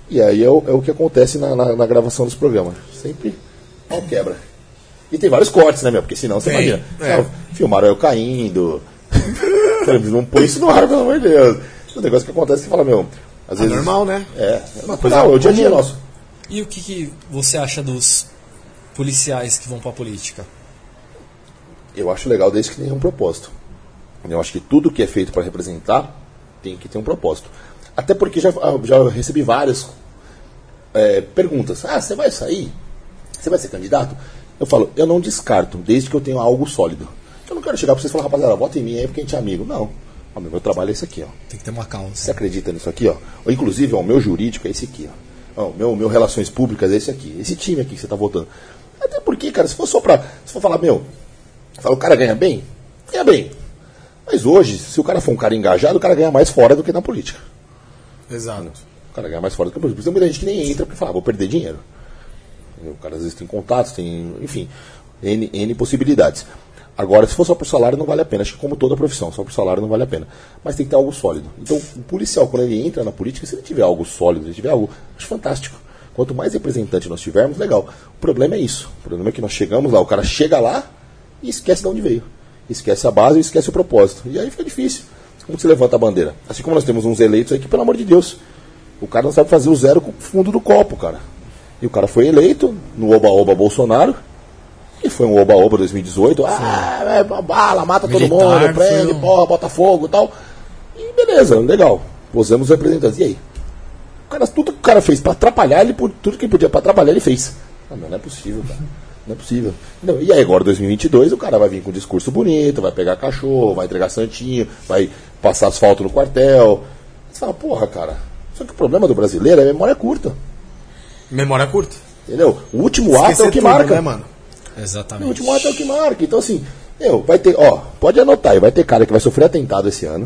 E aí é o, é o que acontece na, na- na gravação dos programas. Sempre pau quebra. E tem vários cortes, né, meu? Porque senão você Tem, imagina. é. "Ah, Filmaram eu caindo. não põe isso no ar, pelo amor de Deus. É um negócio que acontece que você fala, meu. Às É vezes, normal, né? é, é Natural, natural, é o dia a dia nosso. E o que, que você acha dos policiais que vão pra política? Eu acho legal desde que tenha um propósito. Eu acho que tudo que é feito para representar tem que ter um propósito. Até porque já, ah, já recebi várias é, perguntas. Ah, você vai sair? Você vai ser candidato? Eu falo, eu não descarto, desde que eu tenha algo sólido. Eu não quero chegar para vocês e falar, rapaziada, vota em mim aí porque a gente é amigo. Não. Ó, meu, trabalho é esse aqui, ó. Tem que ter uma Você causa. acredita nisso aqui, ó? Ou, inclusive, ó, o meu jurídico é esse aqui, ó. Ó, o meu, meu relações públicas é esse aqui. Esse time aqui que você tá votando. Até porque, cara, se for só pra. Se for falar, meu, fala, o cara ganha bem? Ganha bem. Mas hoje, se o cara for um cara engajado, o cara ganha mais fora do que na política. Exato. O cara ganha mais fora do que na política. Por isso muita gente que nem entra porque fala, ah, vou perder dinheiro. O cara às vezes tem contatos, tem, enfim, N, N possibilidades. Agora, se for só por salário, não vale a pena. Acho que como toda profissão, só por salário não vale a pena. Mas tem que ter algo sólido. Então, o policial, quando ele entra na política, se ele tiver algo sólido, se ele tiver algo, acho fantástico. Quanto mais representante nós tivermos, legal. O problema é isso. O problema é que nós chegamos lá, o cara chega lá e esquece de onde veio. Esquece a base e esquece o propósito. E aí fica difícil. Como que você levanta a bandeira? Assim como nós temos uns eleitos aí que, pelo amor de Deus, o cara não sabe fazer o zero com o fundo do copo, cara. E o cara foi eleito no Oba-Oba Bolsonaro. E foi um Oba-Oba 2018. Ah, é, bala, mata todo Militar, mundo, prende, um- porra, bota fogo e tal. E beleza, legal. Pusemos os representantes. E aí? O cara, tudo que o cara fez pra atrapalhar, ele, tudo que ele podia pra atrapalhar, ele fez. Ah, não, não é possível, cara. Não é possível. Não, e aí, agora, 2022, o cara vai vir com um discurso bonito, vai pegar cachorro, vai entregar santinho, vai passar asfalto no quartel. Você fala, porra, cara. Só que o problema do brasileiro é a memória curta. Memória curta. Entendeu? O último ato é Esquecer o que tudo, marca. né, mano? O Exatamente. último ato é o que marca. Então, assim, meu, vai ter, ó, pode anotar aí, vai ter cara que vai sofrer atentado esse ano.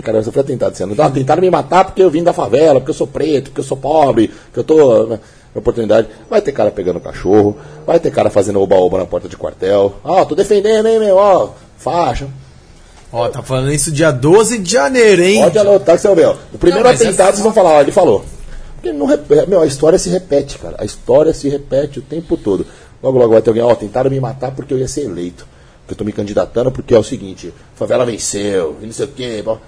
Tem cara vai sofrer atentado esse ano. Ah, tentaram me matar porque eu vim da favela, porque eu sou preto, porque eu sou pobre, porque eu tô. Né, oportunidade. Vai ter cara pegando cachorro, vai ter cara fazendo oba-oba na porta de quartel. Ó, tô defendendo, hein, meu, ó, faixa. Ó, tá falando isso dia 12 de janeiro, hein? Pode anotar que você. O primeiro Não, atentado essa- vocês vão falar, ó, ele falou. Porque não repete, meu, a história se repete, cara. A história se repete o tempo todo. Logo, logo vai ter alguém, ó, tentaram me matar porque eu ia ser eleito. Porque eu tô me candidatando porque é o seguinte, favela venceu, e não sei o quê. pô.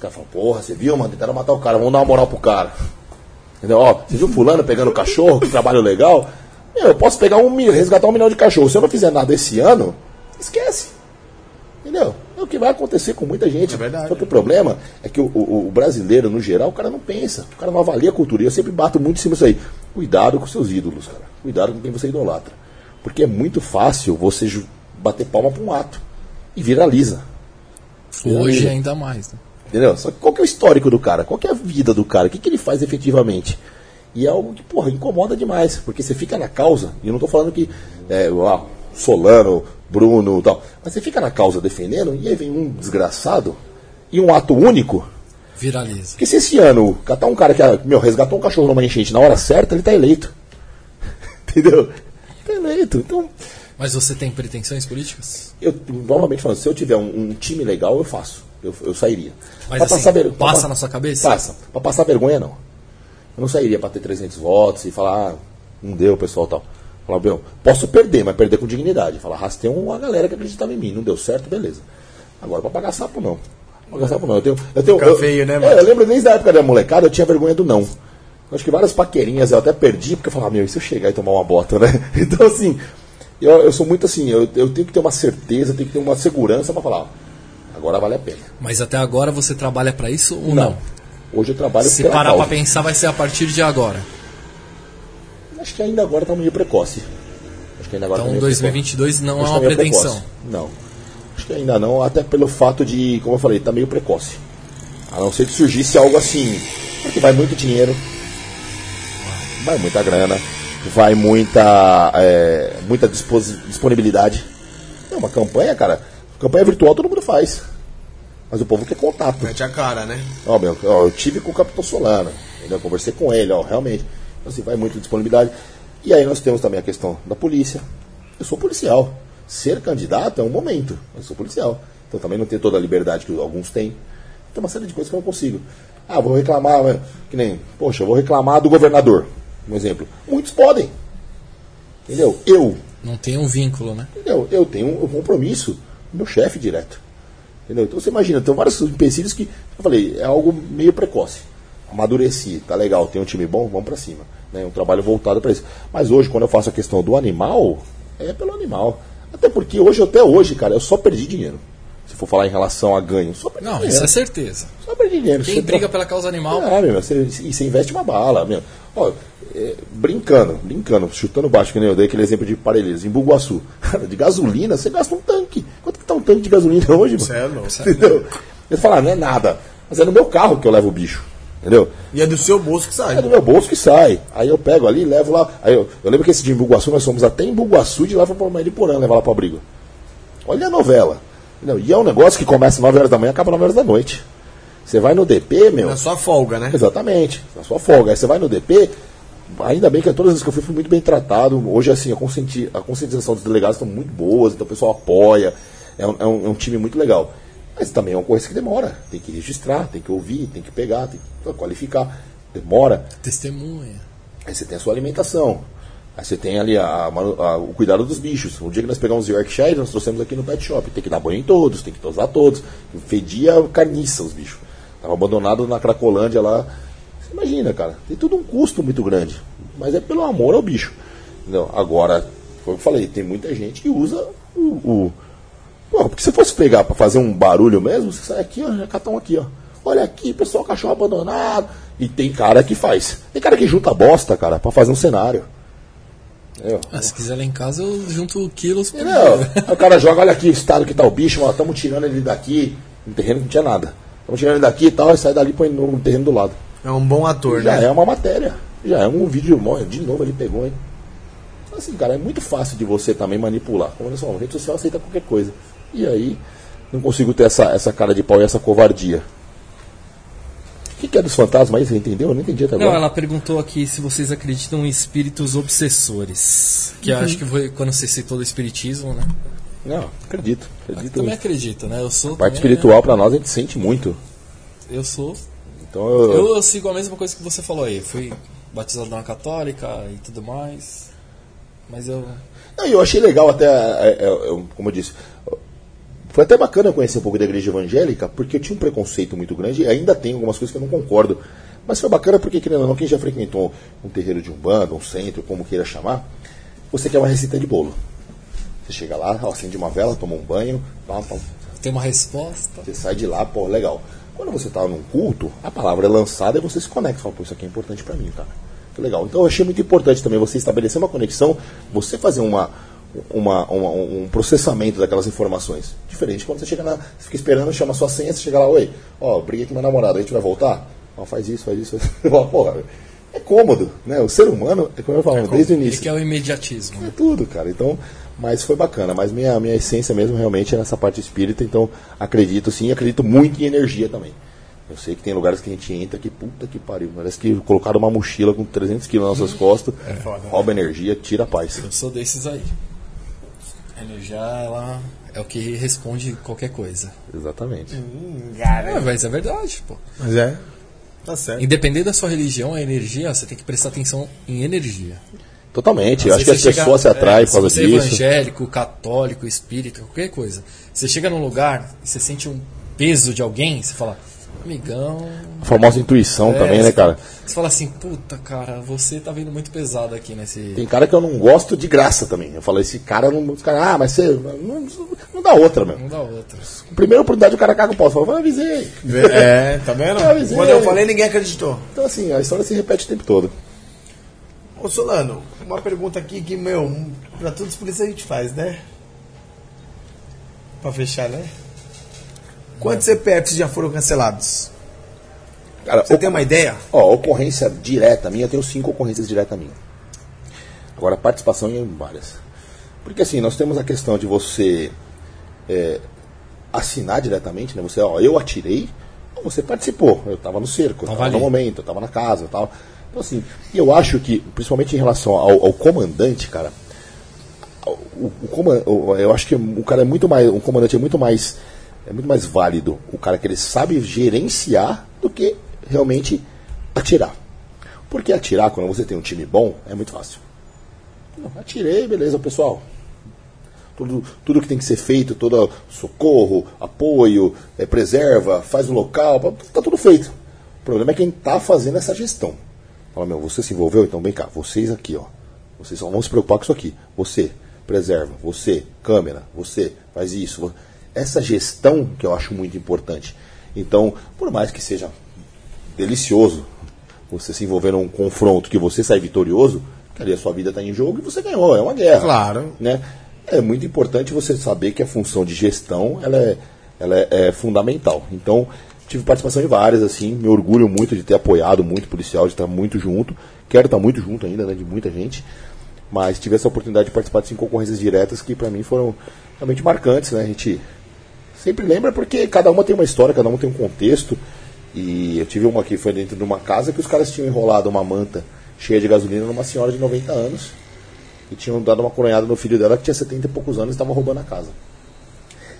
Os caras falam, porra, você viu, mano? Tentaram matar o cara, vamos dar uma moral pro cara. Entendeu? Ó, você viu fulano pegando cachorro, que trabalho legal? Meu, eu posso pegar um milhão, resgatar um milhão de cachorros. Se eu não fizer nada esse ano, esquece. Entendeu? É o que vai acontecer com muita gente. É verdade. Só que o problema é que o, o- o brasileiro, no geral, o cara não pensa. O cara não avalia a cultura. E eu sempre bato muito em cima disso aí. Cuidado com seus ídolos, cara. Cuidado com quem você idolatra. Porque é muito fácil você bater palma pra um ato. E viraliza. Hoje ainda mais. Né? Entendeu? Só que qual que é o histórico do cara? Qual que é a vida do cara? O que, que ele faz efetivamente? E é algo que, porra, incomoda demais. Porque você fica na causa, e eu não tô falando que é, ah, Solano, Bruno e tal. Mas você fica na causa defendendo, e aí vem um desgraçado e um ato único. Viraliza. Porque se esse ano catar um cara que ah, meu, resgatou um cachorro numa enchente na hora certa, ele tá eleito. Entendeu? Tá eleito. Então, Mas você tem pretensões políticas? eu, novamente falando, se eu tiver um, um time legal, eu faço. Eu, eu sairia. Mas Pra assim, passar ver- pra passa pa- na sua cabeça? Passa. Pra passar vergonha, não. Eu não sairia pra ter 300 votos e falar, ah, não deu, pessoal, tal. Falar, meu, posso perder, mas perder com dignidade. Falar, arrastei uma galera que acreditava em mim, não deu certo, beleza. Agora, pra pagar sapo, não. Pra pagar sapo, não. Eu tenho, eu tenho, Fica eu, feio, né, é, mano? eu lembro desde a época da molecada, eu tinha vergonha do não. Eu acho que várias paquerinhas eu até perdi, porque eu falava, meu, e se eu chegar e tomar uma bota, né? Então, assim, eu, eu sou muito assim, eu, eu tenho que ter uma certeza, tenho que ter uma segurança pra falar, ó, agora vale a pena. Mas até agora você trabalha pra isso ou não? Hoje eu trabalho Se pela parar pra pensar, vai ser a partir de agora. Acho que ainda agora tá meio precoce. Acho que ainda agora tá Então meio 2022 não precoce. é Acho uma tá pretensão. precoce. Não. Acho que ainda não, até pelo fato de, como eu falei, tá meio precoce. A não ser que surgisse algo assim. Porque vai muito dinheiro, vai muita grana, vai muita, é, muita disponibilidade. É uma campanha, cara. Campanha virtual todo mundo faz. Mas o povo quer contato. Mete a cara, né? Ó, meu, ó, eu tive com o Capitão Solano, entendeu? Eu conversei com ele, ó, realmente. Então, assim, vai muito disponibilidade. E aí nós temos também a questão da polícia. Eu sou policial. Ser candidato é um momento. Eu sou policial. Então também não tenho toda a liberdade que alguns têm. Tem uma série de coisas que eu não consigo. Ah, vou reclamar, que nem, poxa, eu vou reclamar do governador, um exemplo. Muitos podem. Entendeu? Eu, Não tem um vínculo, né? Entendeu? Eu tenho um compromisso com meu chefe direto. Entendeu? Então você imagina, tem vários empecilhos que, eu falei, é algo meio precoce. Amadureci, tá legal, tem um time bom, vamos pra cima. Né? Um trabalho voltado para isso. Mas hoje, quando eu faço a questão do animal, é pelo animal. Até porque hoje, até hoje, cara, eu só perdi dinheiro. For falar em relação a ganho, só Não, dinheiro. isso é certeza. Só perdi dinheiro. Quem Você briga tra- pela causa animal, ah, meu, você, e você investe uma bala, meu. Ó, é, brincando, brincando, chutando baixo, que nem eu dei aquele exemplo de Parelheiros, em Buguaçu. Cara, de gasolina, você gasta um tanque. Quanto que tá um tanque de gasolina hoje, mano? Você é louco. Entendeu? Ele fala, ah, não é nada. Mas é no meu carro que eu levo o bicho. Entendeu? E é do seu bolso que sai. É do meu bolso que sai. Aí eu pego ali, levo lá. Aí eu, eu lembro que esse de Embuguaçu, nós fomos até em Embuguaçu de lá para Mariporã, levar lá para abrigo. Olha a novela. Entendeu? E é um negócio que começa 9 horas da manhã e acaba 9 horas da noite. Você vai no DP, meu. Na sua folga, né? Exatamente, na sua folga. Aí você vai no DP, ainda bem que todas as vezes que eu fui, fui muito bem tratado. Hoje, assim, a, conscienti- a conscientização dos delegados estão muito boas, então o pessoal apoia. É um, é um- é um time muito legal. Mas também é uma coisa que demora. Tem que registrar, tem que ouvir, tem que pegar, tem que qualificar. Demora. testemunha. Aí você tem a sua alimentação. Você tem ali a- a o cuidado dos bichos. O dia que nós pegamos Yorkshire, nós trouxemos aqui no pet shop. Tem que dar banho em todos, tem que tosar todos. Fedia carniça os bichos. Tava abandonado na Cracolândia lá. Você imagina, cara. Tem tudo um custo muito grande. Mas é pelo amor ao bicho. Entendeu? Agora, foi o que eu falei, tem muita gente que usa o. o Pô, porque se fosse pegar pra fazer um barulho mesmo, você sai aqui, ó, já catam aqui, ó. Olha aqui, pessoal, cachorro abandonado. E tem cara que faz. Tem cara que junta bosta, cara, pra fazer um cenário. Entendeu? Ah, se quiser lá em casa, eu junto quilos por. Aí o cara joga, olha aqui o estado que tá o bicho, estamos tirando ele daqui, no terreno que não tinha nada. Estamos tirando ele daqui e tal, e sai dali e põe no terreno do lado. É um bom ator, Já né? é uma matéria. Já é um vídeo, ó, de novo ele pegou, hein? Então, Assim, cara, é muito fácil de você também manipular. Como falamos, a rede social aceita qualquer coisa. E aí, não consigo ter essa, essa cara de pau e essa covardia. O que, que é dos fantasmas aí? Você entendeu? Eu não entendi até Não, agora. ela perguntou aqui se vocês acreditam em espíritos obsessores. Que Uhum. acho que foi quando você citou do espiritismo, né? Não, acredito. Eu acredito. também acredito, né? Eu sou. A parte também, espiritual pra nós a gente sente muito. né? Eu sou. Então eu, Eu, eu sigo a mesma coisa que você falou aí. Fui batizado na católica e tudo mais. Mas eu. Não, eu achei legal até, é, é, eu- como eu disse, foi até bacana conhecer um pouco da igreja evangélica, porque eu tinha um preconceito muito grande, e ainda tem algumas coisas que eu não concordo. Mas foi bacana porque, querendo ou não, quem já frequentou um terreiro de umbanda, um centro, como queira chamar, você quer uma receita de bolo. Você chega lá, acende uma vela, toma um banho, pá, pá, Tem uma resposta. você sai de lá, pô, legal. Quando você tá num culto, a palavra é lançada e você se conecta. Fala, pô, isso aqui é importante pra mim, cara. Que legal. Então eu achei muito importante também você estabelecer uma conexão, você fazer uma, uma, uma- um processamento daquelas informações. Diferente quando você chega lá, você fica esperando, chama a sua senha, você chega lá, oi, ó, briguei com meu namorado, a gente vai voltar? Ó, faz isso, faz isso, faz isso. Porra, é cômodo, né? O ser humano, é como eu falo desde o início. que é o imediatismo. É né? tudo, cara. Então, mas foi bacana. Mas minha, minha essência mesmo realmente é nessa parte espírita. Então, acredito sim, acredito muito em energia também. Eu sei que tem lugares que a gente entra que, puta que pariu. Parece que colocaram uma mochila com 300 quilos nas nossas costas, rouba energia, tira a paz. Eu sou desses aí. A energia, ela é o que responde qualquer coisa. Exatamente. É, mas é verdade, pô. Mas é. Tá certo. Independente da sua religião, a energia, você tem que prestar atenção em energia. Totalmente. Eu Às acho que as você pessoas chega- se atraem é, por causa se você é disso. evangélico, católico, espírita, qualquer coisa. Você chega num lugar e você sente um peso de alguém, você fala, amigão. A famosa intuição É, também, né, você cara? Você fala assim, puta, cara, você tá vindo muito pesado aqui nesse. Tem cara que eu não gosto de graça também. Eu falo, esse cara não. Os cara, ah, mas você. Não, não dá outra, meu. Não dá outra. Primeira oportunidade o cara caga o pau. Fala, avisei. É, tá vendo? Eu avisei. Quando eu falei, ninguém acreditou. Então, assim, a história se repete o tempo todo. Ô Solano, uma pergunta aqui que, meu, pra todos por isso a gente faz, né? Pra fechar, né? Quantos CPFs já foram cancelados? Cara, Você tem uma ideia? Ó, ocorrência direta minha, eu tenho cinco ocorrências direta minha. Agora, participação em várias. Porque assim, nós temos a questão de você é, assinar diretamente, né? Você, ó, eu atirei, você participou. Eu estava no cerco, eu Tava estava no ali. momento, eu estava na casa e tal. Então assim, e eu acho que, principalmente em relação ao, ao comandante, cara, o, o- eu acho que o cara é muito mais, o comandante é muito mais, é muito mais válido o cara que ele sabe gerenciar do que realmente atirar. Porque atirar quando você tem um time bom é muito fácil. Atirei, beleza, pessoal. Tudo, tudo que tem que ser feito, todo socorro, apoio, é, preserva, faz o local, tá tudo feito. O problema é quem tá fazendo essa gestão. Fala, meu, você se envolveu? Então vem cá, vocês aqui, ó. Vocês só vão se preocupar com isso aqui. Você, preserva. Você, câmera. Você, faz isso. Essa gestão que eu acho muito importante. Então, por mais que seja delicioso você se envolver num confronto que você sai vitorioso, que ali a sua vida está em jogo e você ganhou. É uma guerra. Claro. Né? É muito importante você saber que a função de gestão ela é, ela é, é fundamental. Então, tive participação em várias, assim, me orgulho muito de ter apoiado muito o policial, de estar muito junto. Quero estar muito junto ainda, né, de muita gente. Mas tive essa oportunidade de participar de cinco concorrências diretas que para mim foram realmente marcantes, né? A gente sempre lembra porque cada uma tem uma história, cada uma tem um contexto. E eu tive uma que foi dentro de uma casa que os caras tinham enrolado uma manta cheia de gasolina numa senhora de 90 anos e tinham dado uma coronhada no filho dela que tinha 70 e poucos anos e estava roubando a casa.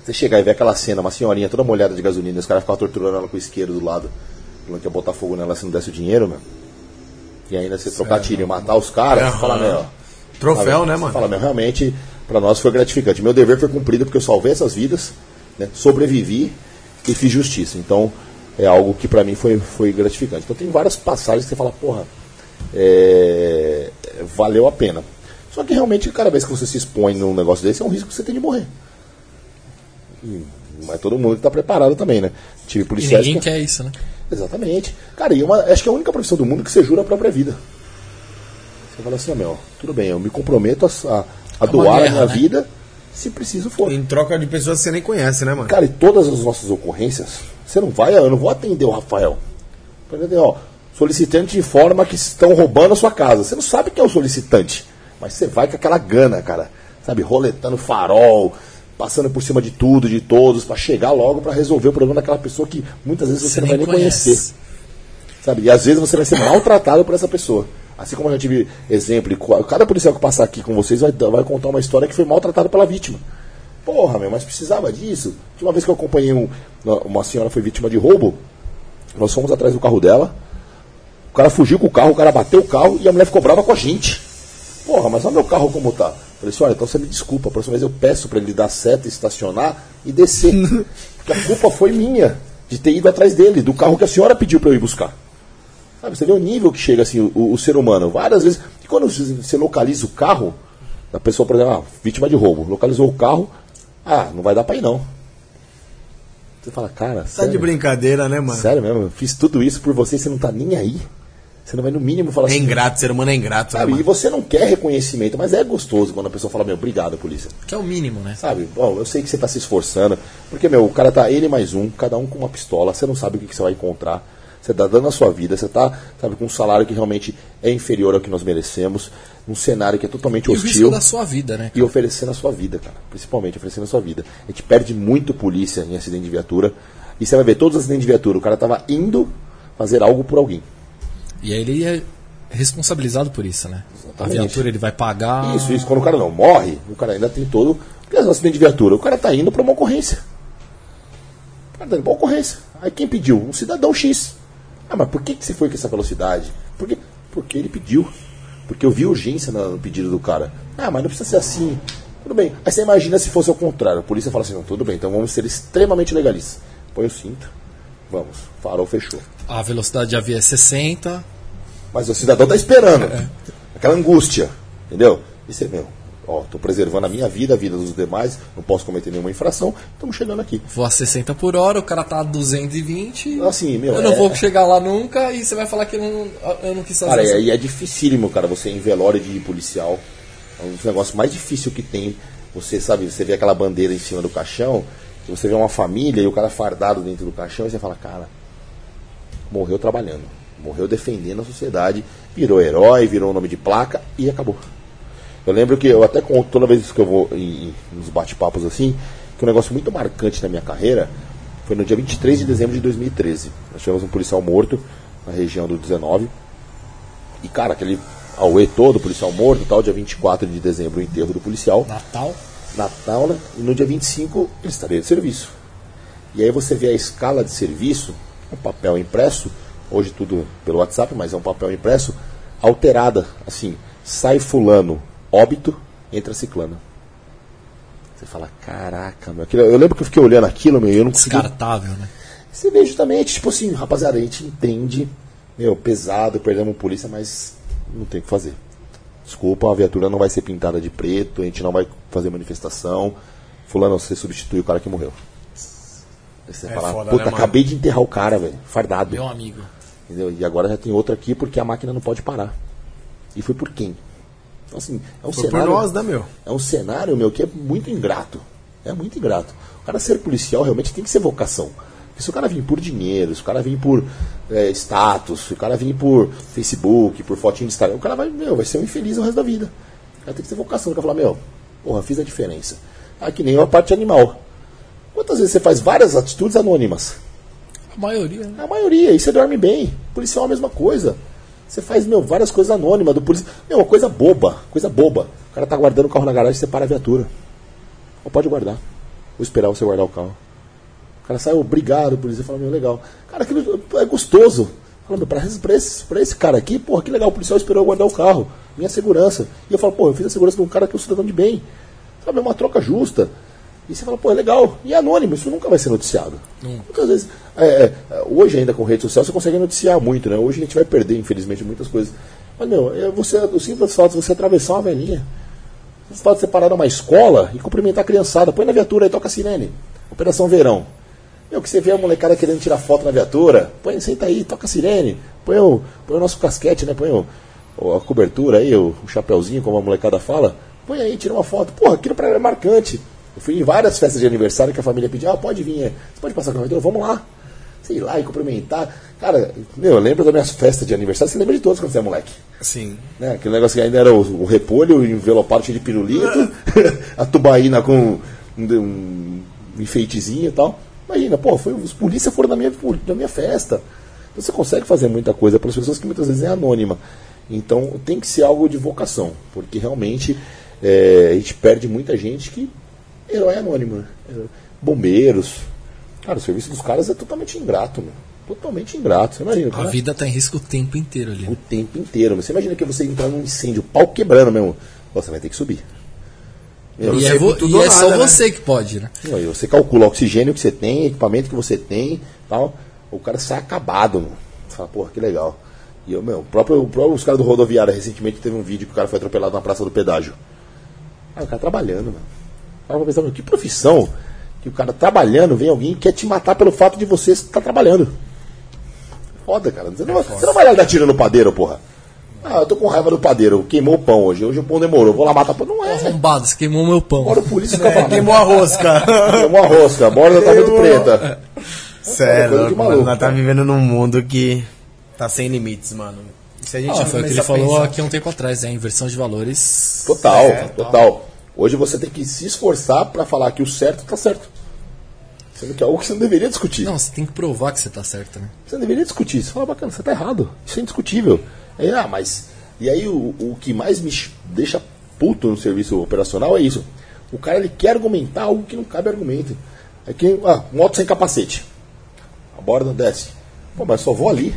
Você chegar e ver aquela cena, uma senhorinha toda molhada de gasolina, e os caras ficavam torturando ela com o isqueiro do lado, falando que ia botar fogo nela se não desse o dinheiro, meu. E ainda você trocar tiro e matar os caras, você fala, meu. Troféu, Sabe? né, mano? Fala, meu, realmente, para nós foi gratificante. Meu dever foi cumprido porque eu salvei essas vidas, né, sobrevivi e fiz justiça. Então, é algo que para mim foi, foi gratificante. Então, tem várias passagens que você fala, porra, é, valeu a pena. Só que realmente, cada vez que você se expõe num negócio desse, é um risco que você tem de morrer. E é todo mundo está preparado também, né? Tive E policiais ninguém que- quer isso, né? Exatamente. Cara, e uma, acho que é a única profissão do mundo que você jura a própria vida. Você fala assim, ó, meu, tudo bem, eu me comprometo a, a, a uma doar a guerra, minha né? vida se preciso for. Em troca de pessoas que você nem conhece, né, mano? Cara, e todas as nossas ocorrências, você não vai, eu não vou atender o Rafael. Por exemplo, ó, solicitante informa que estão roubando a sua casa. Você não sabe quem é o solicitante, mas você vai com aquela gana, cara. Sabe, roletando farol, passando por cima de tudo, de todos, pra chegar logo pra resolver o problema daquela pessoa que muitas vezes você, não vai nem conhecer. Sabe? E às vezes você vai ser maltratado por essa pessoa. Assim como eu já tive exemplo, cada policial que passar aqui com vocês vai, vai contar uma história que foi maltratado pela vítima. Porra, meu, mas precisava disso. Tinha uma vez que eu acompanhei um- uma senhora foi vítima de roubo. Nós fomos atrás do carro dela. O cara fugiu com o carro, o cara bateu o carro e a mulher ficou brava com a gente. Porra, mas olha meu carro como tá. Eu falei assim, olha, então você me desculpa, a próxima vez eu peço para ele dar seta, estacionar e descer. Porque a culpa foi minha de ter ido atrás dele, do carro que a senhora pediu para eu ir buscar. Sabe, você vê o nível que chega assim, o, o ser humano. Várias vezes, e quando você localiza o carro da pessoa, por exemplo, ah, vítima de roubo, localizou o carro, ah, não vai dar pra ir não. Você fala, cara, Tá sério, de brincadeira, né, mano? sério mesmo, eu fiz tudo isso por você e você não tá nem aí. Você não vai no mínimo falar É assim. ingrato, ser humano é ingrato, né, Sabe, e você não quer reconhecimento, mas é gostoso quando a pessoa fala, meu, obrigado, polícia. Que é o mínimo, né? Sabe, bom, eu sei que você está se esforçando, porque, meu, o cara tá ele mais um, cada um com uma pistola, você não sabe o que, que você vai encontrar. Você está dando a sua vida, você está, sabe, com um salário que realmente é inferior ao que nós merecemos, num cenário que é totalmente E o risco hostil. da sua vida, né? E oferecendo a sua vida, cara. Principalmente oferecendo a sua vida. A gente perde muito polícia em acidente de viatura. E você vai ver, todos os acidentes de viatura, o cara tava indo fazer algo por alguém. E aí ele é responsabilizado por isso, né? A Exatamente. viatura ele vai pagar. Isso, isso. Quando o cara não morre, o cara ainda tem todo. Porque é um acidente de viatura, o cara tá indo para uma ocorrência. O cara tá indo pra uma ocorrência. Aí quem pediu? Um cidadão X. Ah, mas por que, que você foi com essa velocidade? Por quê? Porque ele pediu. Porque eu vi urgência no pedido do cara. Ah, mas não precisa ser assim. Tudo bem. Aí você imagina se fosse ao contrário. A polícia fala assim, não, tudo bem, então vamos ser extremamente legalistas. Põe o cinto. Vamos. Farol fechou. A velocidade já via é 60. Mas o cidadão tá esperando. Aquela angústia. Entendeu? E você, meu, ó, tô preservando a minha vida, a vida dos demais, não posso cometer nenhuma infração, estamos chegando aqui. Vou a 60 por hora, o cara tá a 220. Assim, meu, eu não é- vou chegar lá nunca e você vai falar que eu não, eu não quis fazer Cara, isso. e é, dificílimo, cara, você ir em velório de policial. É um dos negócios mais difíceis que tem. Você sabe, você vê aquela bandeira em cima do caixão, você vê uma família e o cara fardado dentro do caixão, e você fala, cara, morreu trabalhando, morreu defendendo a sociedade, virou herói, virou nome de placa e acabou. Eu lembro que eu até conto toda vez que eu vou em, nos bate-papos assim, que um negócio muito marcante na minha carreira foi no dia 23 de dezembro de 2013. Nós tivemos um policial morto na região do 19. E, cara, aquele auê todo, policial morto tal, dia 24 de dezembro, o enterro do policial. Natal. Natal, né? E no dia 25 ele estaria de serviço. E aí você vê a escala de serviço, um papel impresso, hoje tudo pelo WhatsApp, mas é um papel impresso, alterada, assim, sai fulano, óbito, entra ciclano. Você fala, caraca, meu. aquilo- eu lembro que eu fiquei olhando aquilo, meu, e eu não consegui. Descartável, né? Você vê justamente, tipo assim, rapaziada, a gente entende, meu, pesado, perdemos polícia, mas não tem o que fazer. Desculpa, a viatura não vai ser pintada de preto, a gente não vai fazer manifestação. Fulano, você substitui o cara que morreu. Aí você É fala, foda, puta, né, acabei de enterrar o cara, velho, fardado. Meu amigo. Entendeu? E agora já tem outra aqui porque a máquina não pode parar. E foi por quem? Então, assim, é um Foi cenário. nós, né, meu? É um cenário, meu, que é muito ingrato. É muito ingrato. O cara ser policial realmente tem que ser vocação. Porque se o cara vir por dinheiro, se o cara vir por é, status, se o cara vir por Facebook, por fotinho de Instagram, o cara vai, meu, vai ser um infeliz o resto da vida. O cara tem que ter vocação. O cara falar, meu, porra, fiz a diferença. Ah, que nem a parte animal. Quantas vezes você faz várias atitudes anônimas? A maioria, né? A maioria, e você dorme bem. Policial é a mesma coisa. Você faz, meu, várias coisas anônimas do policial. Meu, uma coisa boba, coisa boba. O cara tá guardando o carro na garagem, você para a viatura. Ou pode guardar. Vou esperar você guardar o carro. O cara sai, obrigado, polícia. Fala, meu, legal. Cara, aquilo é gostoso. Fala, meu, pra, esse- pra, esse, pra esse cara aqui, porra, que legal, o policial esperou eu guardar o carro. Minha segurança. E eu falo, pô, eu fiz a segurança de um cara que é um cidadão de bem. Sabe, é uma troca justa. E você fala, pô, é legal. E é anônimo, isso nunca vai ser noticiado. Muitas vezes, é, é, hoje ainda com rede social, você consegue noticiar muito, né? Hoje a gente vai perder, infelizmente, muitas coisas. Mas, meu, é você, o simples fato de você atravessar uma velhinha. O fato de você parar numa escola e cumprimentar a criançada. Põe na viatura e toca a sirene. Operação Verão. Meu, que você vê a molecada querendo tirar foto na viatura, põe, senta aí, toca a sirene, põe o, põe o nosso casquete, né? Põe o, a cobertura aí, o, o chapeuzinho, como a molecada fala. Põe aí, tira uma foto. Porra, aquilo pra mim é marcante. Eu fui em várias festas de aniversário que a família pediu, ah, pode vir, é. você pode passar com a? Vamos lá. Sei lá, e cumprimentar. Cara, meu, eu lembro das minhas festas de aniversário, você lembra de todas quando você é moleque. Sim. Né? Aquele negócio que ainda era o, o repolho envelopado cheio de pirulito, a tubaína com um, um enfeitezinho e tal. Imagina, pô, foi, os polícias foram na minha, na minha festa. Então você consegue fazer muita coisa para as pessoas que muitas vezes é anônima. Então tem que ser algo de vocação, porque realmente é, a gente perde muita gente que Herói anônimo, né? Bombeiros. Cara, o serviço dos caras é totalmente ingrato, meu. Totalmente ingrato. Você imagina, o A cara, vida tá em risco o tempo inteiro ali. o tempo inteiro. Mas você imagina que você entrar num incêndio, pau quebrando mesmo. Você vai ter que subir. Meu, E é, vo- e ou é só nada, né? você que pode, né? Não, e você calcula o oxigênio que você tem, equipamento que você tem, tal. O cara sai acabado, mano. Você fala, porra, que legal. E eu, meu, o próprio, o próprio- os caras do rodoviário recentemente teve um vídeo que o cara foi atropelado na praça do pedágio. Ah, o cara trabalhando, mano. Eu pensando, que profissão que o cara trabalhando, vem alguém e quer te matar pelo fato de você estar trabalhando. Foda, cara. Você não, vai- você não vai lá dar tiro no padeiro, porra. Ah, eu tô com raiva do padeiro, queimou o pão hoje. Hoje o pão demorou, vou lá matar pão. Não é. Arrombado, você queimou meu pão. Bora o polícia falando. Queimou a rosca. Queimou a rosca, a borda tá muito preta. Sério, de mano, nós tá vivendo num mundo que tá sem limites, mano. E Se a gente Ah, foi o que ele a falou pensar- aqui um tempo atrás, né? Inversão de valores. Total, É, total. Hoje você tem que se esforçar pra falar que o certo tá certo. Sendo que é algo que você não deveria discutir. Não, você tem que provar que você tá certo, né? Você não deveria discutir. Você fala, bacana, você tá errado. Isso é indiscutível. Aí, ah, mas. E aí o, o que mais me deixa puto no serviço operacional é isso. O cara ele quer argumentar algo que não cabe argumento. É que, ah, moto sem capacete. A borda desce. Pô, mas só vou ali.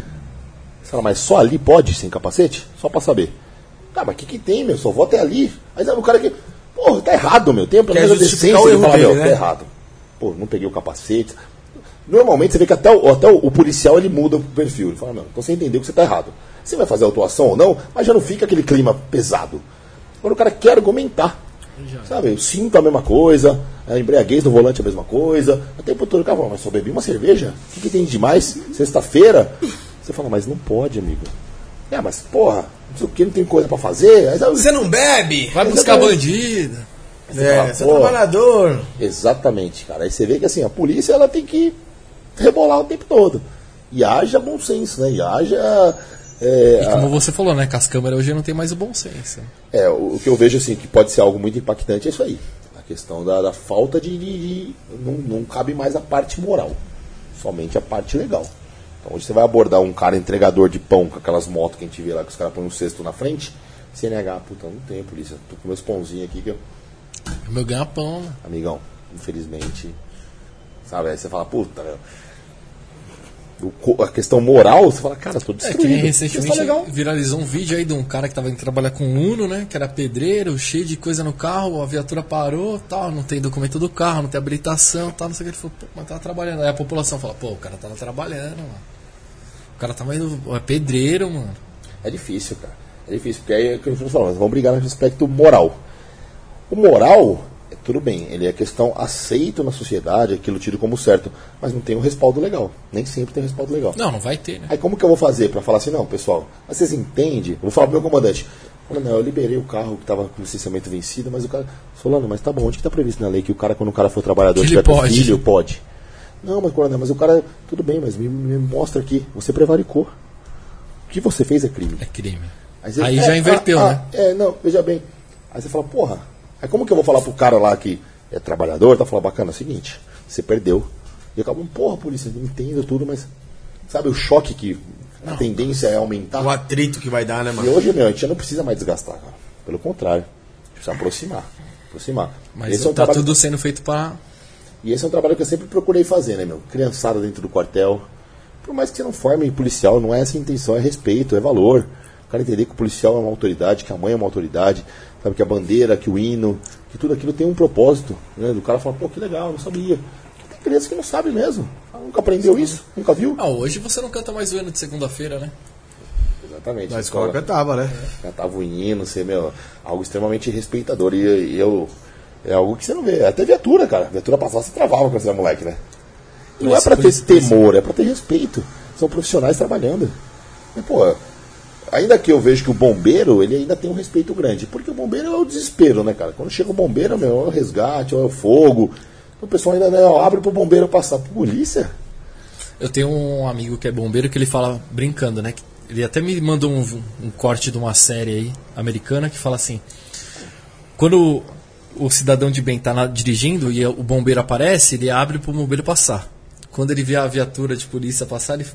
Você fala, mas só ali pode sem capacete? Só pra saber. Ah, mas o que, que tem, meu? Só vou até ali. Aí sabe, o cara que. Porra, tá errado, meu. Tem a primeira justificar decência o de falar, dele, meu, né? tá errado. Pô, não peguei o capacete. Normalmente você vê que até o, até o, o policial ele muda o perfil. Ele fala, não, então você entendeu que você está errado. Você vai fazer autuação ou não, mas já não fica aquele clima pesado. Agora o cara quer argumentar. Sabe, eu sinto a mesma coisa, a embriaguez no volante é a mesma coisa. Até o doutor cara fala, mas só bebi uma cerveja? O que, que tem de mais? Sexta-feira? Você fala, mas não pode, amigo. É, mas porra, não sei o que, não tem coisa pra fazer. Aí, sabe, Você não bebe? Vai buscar Exatamente. bandido. É, fala, você é trabalhador. Exatamente, cara. Aí você vê que assim, a polícia ela tem que rebolar o tempo todo. E haja bom senso, né? E haja. é, E a- como você falou, né? Com as câmeras hoje não tem mais o bom senso. é, o o que eu vejo assim, que pode ser algo muito impactante é isso aí. A questão da, da falta de. de- de- não, não cabe mais a parte moral. Somente a parte legal. Então hoje você vai abordar um cara entregador de pão com aquelas motos que a gente vê lá que os caras põem um cesto na frente. CNH, puta, não tem polícia. Tô com meus pãozinhos aqui que eu. O meu ganha-pão, né? Amigão, infelizmente. Sabe? Aí você fala, puta, meu. O a questão moral, você fala, cara, tô É destruído. que Isso tá recentemente legal. viralizou um vídeo aí de um cara que tava indo trabalhar com Uno, né? Que era pedreiro, cheio de coisa no carro, a viatura parou, tal, não tem documento do carro, não tem habilitação, tal, não sei o que. Ele falou, pô, mas tava trabalhando. Aí a população fala, pô, o cara tava trabalhando, mano. O cara tava indo. É pedreiro, mano. É difícil, cara. É difícil, porque aí é o que eu falando, vamos brigar no aspecto moral. O moral, é tudo bem, ele é questão aceito na sociedade, aquilo tido como certo, mas não tem um respaldo legal. Nem sempre tem um respaldo legal. Não, não vai ter, né? Aí como que eu vou fazer para falar assim, não, pessoal, mas vocês entendem? Eu vou falar pro meu comandante. Não, eu liberei o carro que estava com licenciamento vencido, mas o cara. Solano, mas tá bom, onde que tá previsto na lei que o cara, quando o cara for trabalhador, Que tiver pode. filho, pode? Não, mas coronel, mas o cara. Tudo bem, mas me, me mostra aqui. Você prevaricou. O que você fez é crime. É crime. você- Aí é, já inverteu, ah, né? ah, É, não, veja bem. Aí você fala, porra, aí como que eu vou falar pro cara lá que é trabalhador, tá falando, bacana, é o seguinte, você perdeu. E acabou, porra, polícia, entendo tudo, mas sabe o choque que a tendência é aumentar? O atrito que vai dar, né, E mano? hoje, meu, a gente não precisa mais desgastar, cara. Pelo contrário, a gente precisa aproximar. Aproximar. Mas esse é um tá trabalho, tudo sendo feito pra. E esse é um trabalho que eu sempre procurei fazer, né, meu? Criançada dentro do quartel. Por mais que você não forme policial, não é essa a intenção, é respeito, é valor. O cara entender que o policial é uma autoridade, que a mãe é uma autoridade, sabe, que a bandeira, que o hino, que tudo aquilo tem um propósito. Né? Do cara falar, pô, que legal, não sabia. Tem criança que não sabe mesmo. Nunca aprendeu isso, nunca viu. Ah, hoje você não canta mais o hino de segunda-feira, né? Exatamente. Na escola cantava, né? cantava o hino, ser, meu, algo extremamente respeitador. E, e eu. É algo que você não vê. Até viatura, cara. Viatura passada você travava quando você era moleque, né? E não é pra ter isso- temor, é pra ter respeito. São profissionais trabalhando. E, pô, ainda que eu vejo que o bombeiro, ele ainda tem um respeito grande. Porque o bombeiro é o desespero, né, cara? Quando chega o bombeiro, meu, é o resgate, é o fogo. O pessoal ainda né, abre pro bombeiro passar. Polícia? Eu tenho um amigo que é bombeiro que ele fala, brincando, né? Ele até me mandou um, um corte de uma série aí, americana, que fala assim: quando o, o cidadão de bem tá na- dirigindo e o bombeiro aparece, ele abre pro bombeiro passar. Quando ele vê a viatura de polícia passar, ele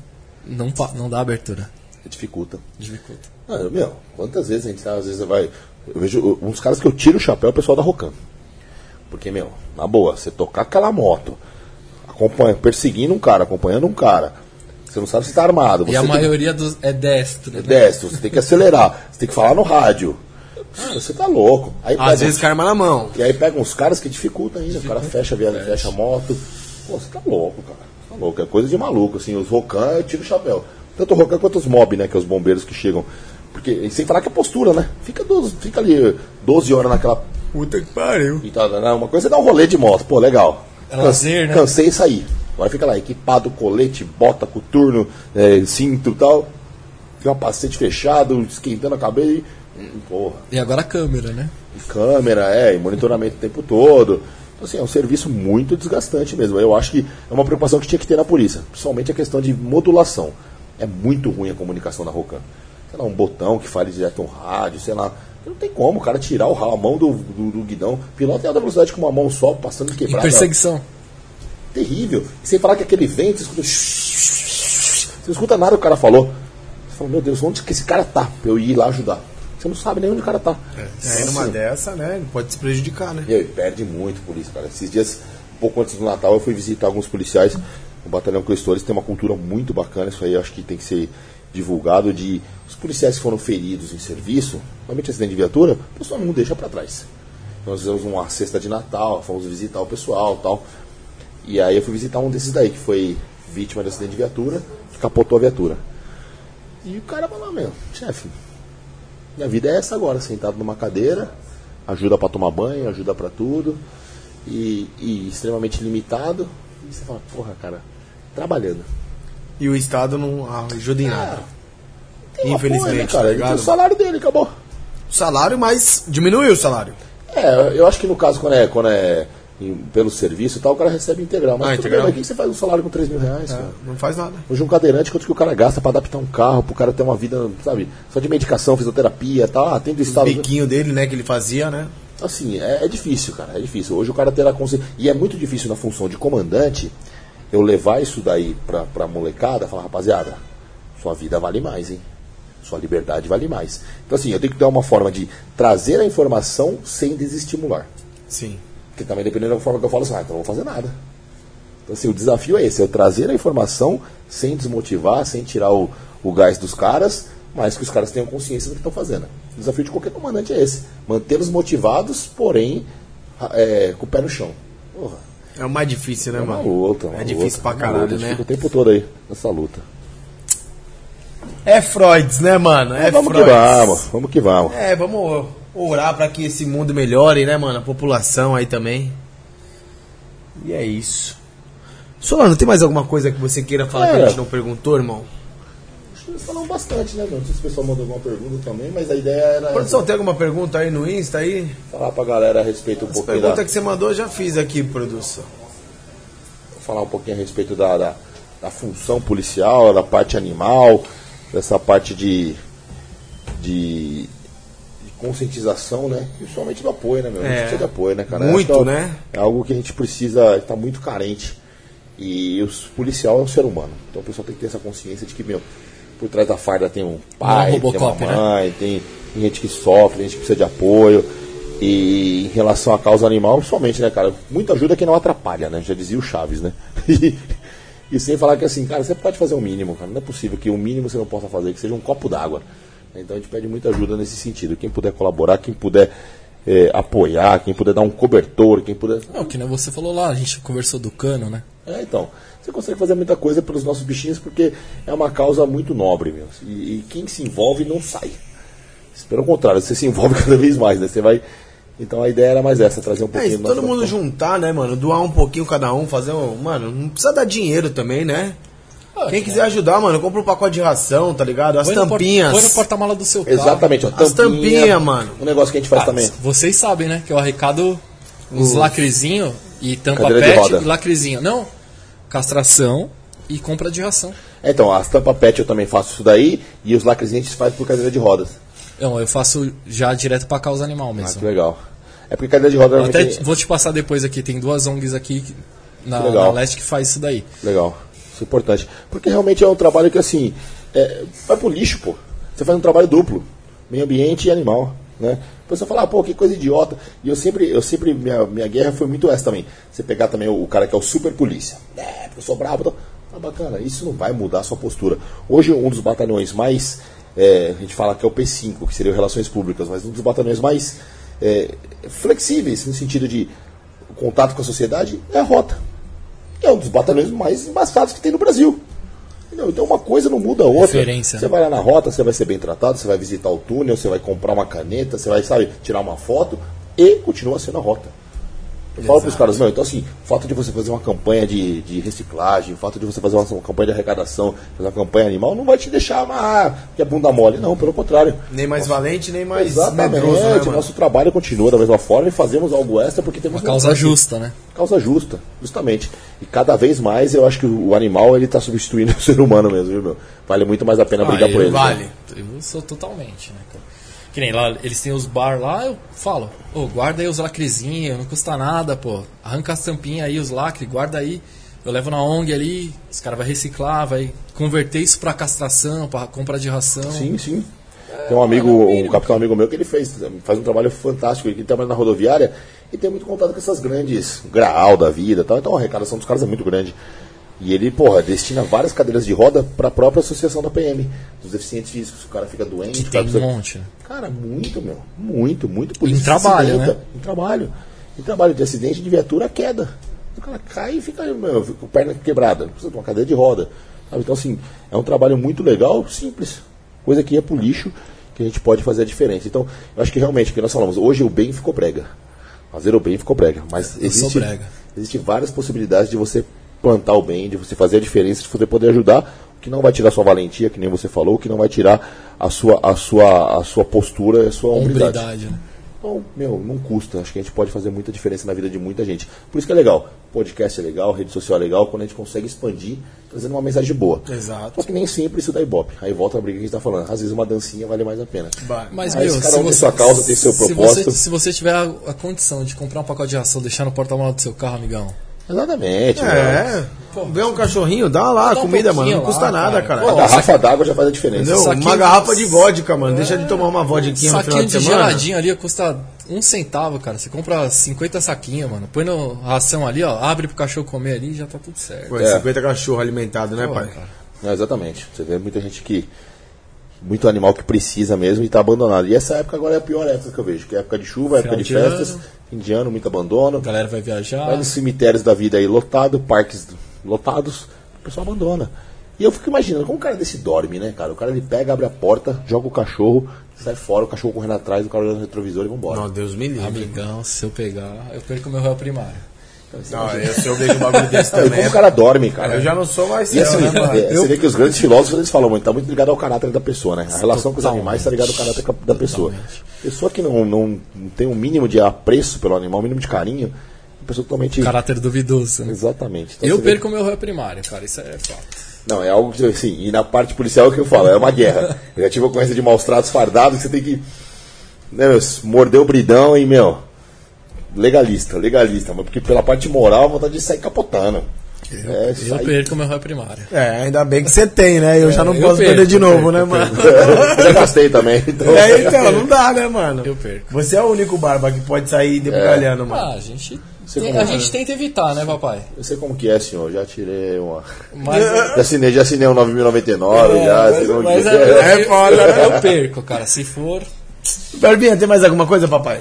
não, não dá abertura. Dificulta. Dificulta. Ah, meu, quantas vezes a gente tá, às vezes vai. Eu vejo uh, uns caras que eu tiro o chapéu, o pessoal da Rocan. Porque, meu, na boa, você tocar aquela moto, acompanha, perseguindo um cara, acompanhando um cara, você não sabe se tá armado. E a você tem- maioria dos é destro. é né? destro, você tem que acelerar, você tem que falar no rádio. Mano, você tá louco. Aí Às pega vezes uns- com a arma na mão. E aí pega uns caras que dificultam ainda. O cara fecha a viagem, fecha a moto. Pô, você tá louco, cara. Tá louco. É coisa de maluco, assim. Os Rocan, eu tiro o chapéu. Tanto o Rocan quanto os mob, né? Que é os bombeiros que chegam. Porque, sem falar que é postura, né? Fica, 12, fica ali 12 horas naquela. Puta que pariu. E tal, né? Uma coisa é dar um rolê de moto. Pô, legal. É lazer, né? Cansei e saí. Agora fica lá, equipado, colete, bota, coturno, é, cinto e tal. Fica um capacete fechado, esquentando a cabeça Porra. E agora a câmera, né? E câmera, é, e monitoramento o tempo todo. Então, assim, é um serviço muito desgastante mesmo. Eu acho que é uma preocupação que tinha que ter na polícia, principalmente a questão de modulação. É muito ruim a comunicação da Rocan. Sei lá, um botão que fale direto no rádio, sei lá. Não tem como o cara tirar o a mão do, do, do guidão. Piloto em alta velocidade com uma mão só, passando quebrada. perseguição. Terrível. E sem falar que aquele vento, você escuta. Você não escuta nada que o cara falou. Você fala, meu Deus, onde que esse cara tá? Pra eu ir lá ajudar. Você não sabe nem onde o cara tá. É, numa Assim, dessa, né? ele Pode se prejudicar, né? e perde muito por isso, cara. Esses dias, um pouco antes do Natal, eu fui visitar alguns policiais. O Batalhão Cristores tem uma cultura muito bacana, isso aí eu acho que tem que ser divulgado de os policiais que foram feridos em serviço, normalmente acidente de viatura, o pessoal não deixa pra trás. Nós fizemos uma cesta de Natal, fomos visitar o pessoal tal. E aí eu fui visitar um desses daí, que foi vítima de acidente de viatura, que capotou a viatura. E o cara falou, meu, chefe, minha vida é essa agora, sentado numa cadeira, ajuda pra tomar banho, ajuda pra tudo, e, e extremamente limitado. E você fala, porra, cara, trabalhando. E o Estado não ajuda em nada. Um apoio, Infelizmente, né, tá cara, ligado? o salário dele, acabou. Salário, mas diminuiu o salário. É, eu acho que no caso, quando é, quando é em- pelo serviço e tal, o cara recebe integral. Mas Ah, integral? bem, aqui você faz um salário com 3 mil reais, cara. Não faz nada. Hoje um cadeirante, quanto que o cara gasta pra adaptar um carro, pro cara ter uma vida, sabe, só de medicação, fisioterapia e tal, tem do O estado. biquinho dele, né, que ele fazia, né? Assim, é, é difícil, cara, é difícil. Hoje o cara terá consciência. E é muito difícil na função de comandante eu levar isso daí pra, pra molecada falar, rapaziada, sua vida vale mais, hein? Sua liberdade vale mais. Então, assim, eu tenho que dar uma forma de trazer a informação sem desestimular. Sim. Porque também dependendo da forma que eu falo assim, ah, então não vou fazer nada. Então, assim, o desafio é esse, é eu trazer a informação sem desmotivar, sem tirar o, o gás dos caras, mas que os caras tenham consciência do que estão fazendo. O desafio de qualquer comandante é esse. Mantê-los motivados, porém, é, com o pé no chão. Porra, É o mais difícil, né, é mano? luta. É difícil luta, pra caralho, luta. Né? Fica o tempo todo aí nessa luta. É Freud, né, mano? É vamos Freud. que vamos, vamos que vamos. É, vamos orar pra que esse mundo melhore, né, mano? A população aí também. E é isso. Solano, tem mais alguma coisa que você queira falar que a É. gente não perguntou, irmão? Acho que eles falaram bastante, né, meu? Não sei se o pessoal mandou alguma pergunta também, mas a ideia era Produção, tem alguma pergunta aí no Insta aí? falar pra galera a respeito um As pouquinho da... perguntas que você mandou eu já fiz aqui, produção. falar um pouquinho a respeito da, da, da função policial, da parte animal, dessa parte de, de conscientização, né? Principalmente do apoio, né, meu? A gente É. precisa de apoio, né, cara? Muito, é- né? É algo que a gente precisa, está muito carente. E o policial é um ser humano. Então o pessoal tem que ter essa consciência de que, meu, por trás da farda tem um pai, tem uma né? mãe, tem, tem gente que sofre, tem gente que precisa de apoio. E em relação à causa animal, principalmente, né, cara? Muita ajuda que não atrapalha, né? Já dizia o Chaves, né? E, e sem falar que assim, cara, você pode fazer o mínimo, cara. Não é possível que o mínimo você não possa fazer, que seja um copo d'água. Então a gente pede muita ajuda nesse sentido. Quem puder colaborar, quem puder eh, apoiar, quem puder dar um cobertor, quem puder. É o que né, você falou lá, a gente conversou do cano, né? É, então. Você consegue fazer muita coisa pelos nossos bichinhos porque é uma causa muito nobre, meu. E, e quem se envolve não sai. Pelo contrário, você se envolve cada vez mais, né? Você vai. Então a ideia era mais essa, trazer um É, pouquinho se do todo mundo juntar, né, mano? Doar um pouquinho cada um, fazer um. Mano, não precisa dar dinheiro também, né? Quem quiser ajudar, mano, compra um pacote de ração, tá ligado? As Põe tampinhas. Põe no porta-mala do seu carro. Exatamente, ó. As tampinha, mano. Um negócio que a gente faz Ah, também. Vocês sabem, né? Que eu arrecado uns lacrezinho e tampa pet e lacrezinho. Não, castração e compra de ração. Então, as tampa pet eu também faço isso daí e os lacrezinhos a gente faz por cadeira de rodas. Não, eu faço já direto pra causa animal Ah, que mesmo. legal. É porque cadeira de roda Eu até vou te passar depois aqui, tem duas ONGs aqui na, na leste que faz isso daí. Legal. Isso é importante. Porque realmente é um trabalho que assim. É, vai pro lixo, pô. Você faz um trabalho duplo. Meio ambiente e animal. Né? A pessoa fala, ah, pô, que coisa idiota. E eu sempre, eu sempre minha, minha guerra foi muito essa também. Você pegar também o, cara que é o super polícia. É, porque eu sou brabo. Tá bacana, isso não vai mudar a sua postura. Hoje, um dos batalhões mais. é, a gente fala que é o P5, que seria Relações Públicas, mas um dos batalhões mais é, flexíveis, no sentido de contato com a sociedade, é a rota. É um dos batalhões mais embaçados que tem no Brasil. Entendeu? Então uma coisa não muda a outra. Referência, Você né? vai lá na rota, você vai ser bem tratado, você vai visitar o túnel, você vai comprar uma caneta, você vai, sabe, tirar uma foto e continua sendo a rota. Eu falo para os caras, não, então assim, o fato de você fazer uma campanha de, de reciclagem, o fato de você fazer uma, uma campanha de arrecadação, fazer uma campanha animal, não vai te deixar ah, que é bunda mole. Não, pelo contrário. Nem mais valente, nem mais Exatamente, medroso, né, mano? nosso trabalho continua da mesma forma e fazemos algo extra porque temos Uma causa justa, né? Causa justa, justamente. E cada vez mais eu acho que o animal ele está substituindo o ser humano mesmo, viu, meu? Vale muito mais a pena brigar Ah, por eu- ele. vale. né? Eu sou totalmente, né, cara? Que nem lá, eles têm os bar lá, eu falo, ô, guarda aí os lacrezinhos, não custa nada, pô. Arranca as tampinhas aí, os lacres, guarda aí. Eu levo na ONG ali, os caras vão reciclar, vai converter isso pra castração, pra compra de ração. Sim, sim. Tem um amigo, um capitão amigo meu que ele fez, faz um trabalho fantástico. Ele trabalha na rodoviária e tem muito contato com essas grandes graal da vida e tal. Então a arrecadação dos caras é muito grande. E ele, porra, destina várias cadeiras de roda para a própria associação da PM, dos deficientes físicos. O cara fica doente, Que tem um monte, né? Cara, muito, meu. Muito, muito polícia. Em trabalho, né? Em trabalho. Em trabalho de acidente de viatura, queda. O cara cai e fica, meu, fica com a perna quebrada. Precisa de uma cadeira de roda. sabe? Então, assim, é um trabalho muito legal, simples. Coisa que ia pro lixo, que a gente pode fazer a diferença. Então, eu acho que realmente, o que nós falamos, hoje o bem ficou prega. Fazer o bem ficou prega. Mas existe, brega. existe várias possibilidades de você plantar o bem, de você fazer a diferença, de você poder ajudar, o que não vai tirar sua valentia, que nem você falou, o que não vai tirar a sua, a sua, a sua postura, a sua hombridade. Hombridade, né? Então, meu, não custa. Acho que a gente pode fazer muita diferença na vida de muita gente. Por isso que é legal. Podcast é legal, rede social é legal, quando a gente consegue expandir, trazendo uma mensagem boa. Exato. Só que nem sempre isso dá ibope. Aí volta a briga que a gente tá falando. Às vezes uma dancinha vale mais a pena. Mas, Aí, meu, se cada se um tem você, sua causa, tem seu se propósito. você, se você tiver a, a condição de comprar um pacote de ração, deixar no porta-malas do seu carro, amigão. Exatamente. É, vê um cachorrinho, dá lá Dá um comida, mano. Não custa lá, nada, cara. cara. A garrafa d'água já faz a diferença. Saquinho Uma de- garrafa de vodka, mano. Deixa de tomar uma vodquinha no final Saquinho de de semana. geladinho ali custa um centavo, cara. Você compra 50 saquinhos, mano. Põe no ração ali, ó. Abre pro cachorro comer ali já tá tudo certo. Pô, É. 50 cachorro alimentado, né, Pô, pai? Não, exatamente. Você vê muita gente que. Muito animal que precisa mesmo e tá abandonado. E essa época agora é a pior época que eu vejo, que é época de chuva, época de de festas, ano. Fim de ano, muito abandono. A galera vai viajar. Vai nos cemitérios da vida aí lotado, parques lotados, o pessoal abandona. E eu fico imaginando, como um cara desse dorme, né, cara? O cara ele pega, abre a porta, joga o cachorro, sai fora, o cachorro correndo atrás, o cara olhando no retrovisor e vambora. Não, Deus me livre. Amigão, se eu pegar, eu perco meu réu primário. Não, eu, se eu vejo um bagulho desse também. como o cara dorme, cara? Eu já não sou mais E assim, né, mano? é, você vê que os grandes filósofos eles falam muito, tá muito ligado ao caráter da pessoa, né? A relação com os animais está ligada ao caráter da pessoa. Pessoa que não, não, não tem um mínimo de apreço pelo animal, um mínimo de carinho, é pessoa totalmente. Caráter duvidoso, né? Exatamente. Então, Eu perco meu réu primário, cara. Isso é fato. Não, é algo que, assim, e na parte policial é o que eu falo, é uma guerra. Eu já tive a ocorrência de maus tratos fardados que você tem que, né, meu, morder o bridão e, meu, legalista, legalista, mas porque pela parte moral, a vontade de sair capotando. é, Eu sair- perco meu réu primário. É, ainda bem que você tem, né? Eu já não eu posso perco, perder de eu novo, perco, né, eu mano? Eu já gastei também, então. É, então, não dá, né, mano? Eu perco. Você é o único barba que pode sair debulhando, mano. Ah, a gente, Você tem- como a é? gente tenta evitar, né, papai? Eu sei como que é, senhor, já tirei uma... Mas, Já assinei, já assinei um 9.099, já, sei como mas que é, é. É né? eu perco, cara. Se for. Barbinha, tem mais alguma coisa, papai?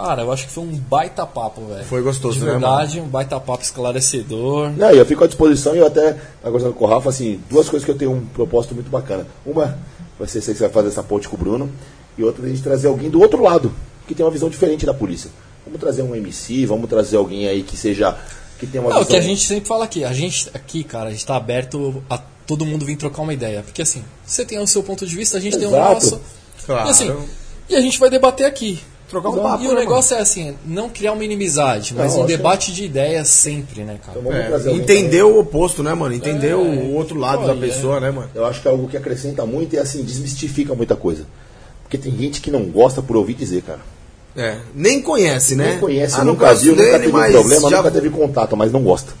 Cara, eu acho que foi um baita papo, velho. Foi gostoso, De né, verdade, um baita papo esclarecedor. Não, eu fico à disposição e eu até, agora com o Rafa, assim, duas coisas que eu tenho um propósito muito bacana. Uma, vai ser você que vai fazer essa ponte com o Bruno, e outra, a gente trazer alguém do outro lado, que tem uma visão diferente da polícia. Vamos trazer um MC, vamos trazer alguém aí que seja, que tenha uma É o visão... que a gente sempre fala aqui. A gente aqui, cara, a gente tá aberto a todo mundo vir trocar uma ideia. Porque assim, você tem o seu ponto de vista, a gente tem o Exato. nosso. Claro. E assim, e a gente vai debater aqui. Trocar um papo, E o né, negócio é assim, não criar uma inimizade, mas Não, um debate de ideias sempre, né, cara? Então É, entender o oposto, né, mano? Entender É. o outro lado da pessoa, né, mano? Eu acho que é algo que acrescenta muito e, assim, desmistifica muita coisa. Porque tem gente que não gosta por ouvir dizer, cara. É, nem conhece, né? Nem conhece, Ah, nunca viu, nunca teve mas problema, já- nunca teve contato, mas não gosta.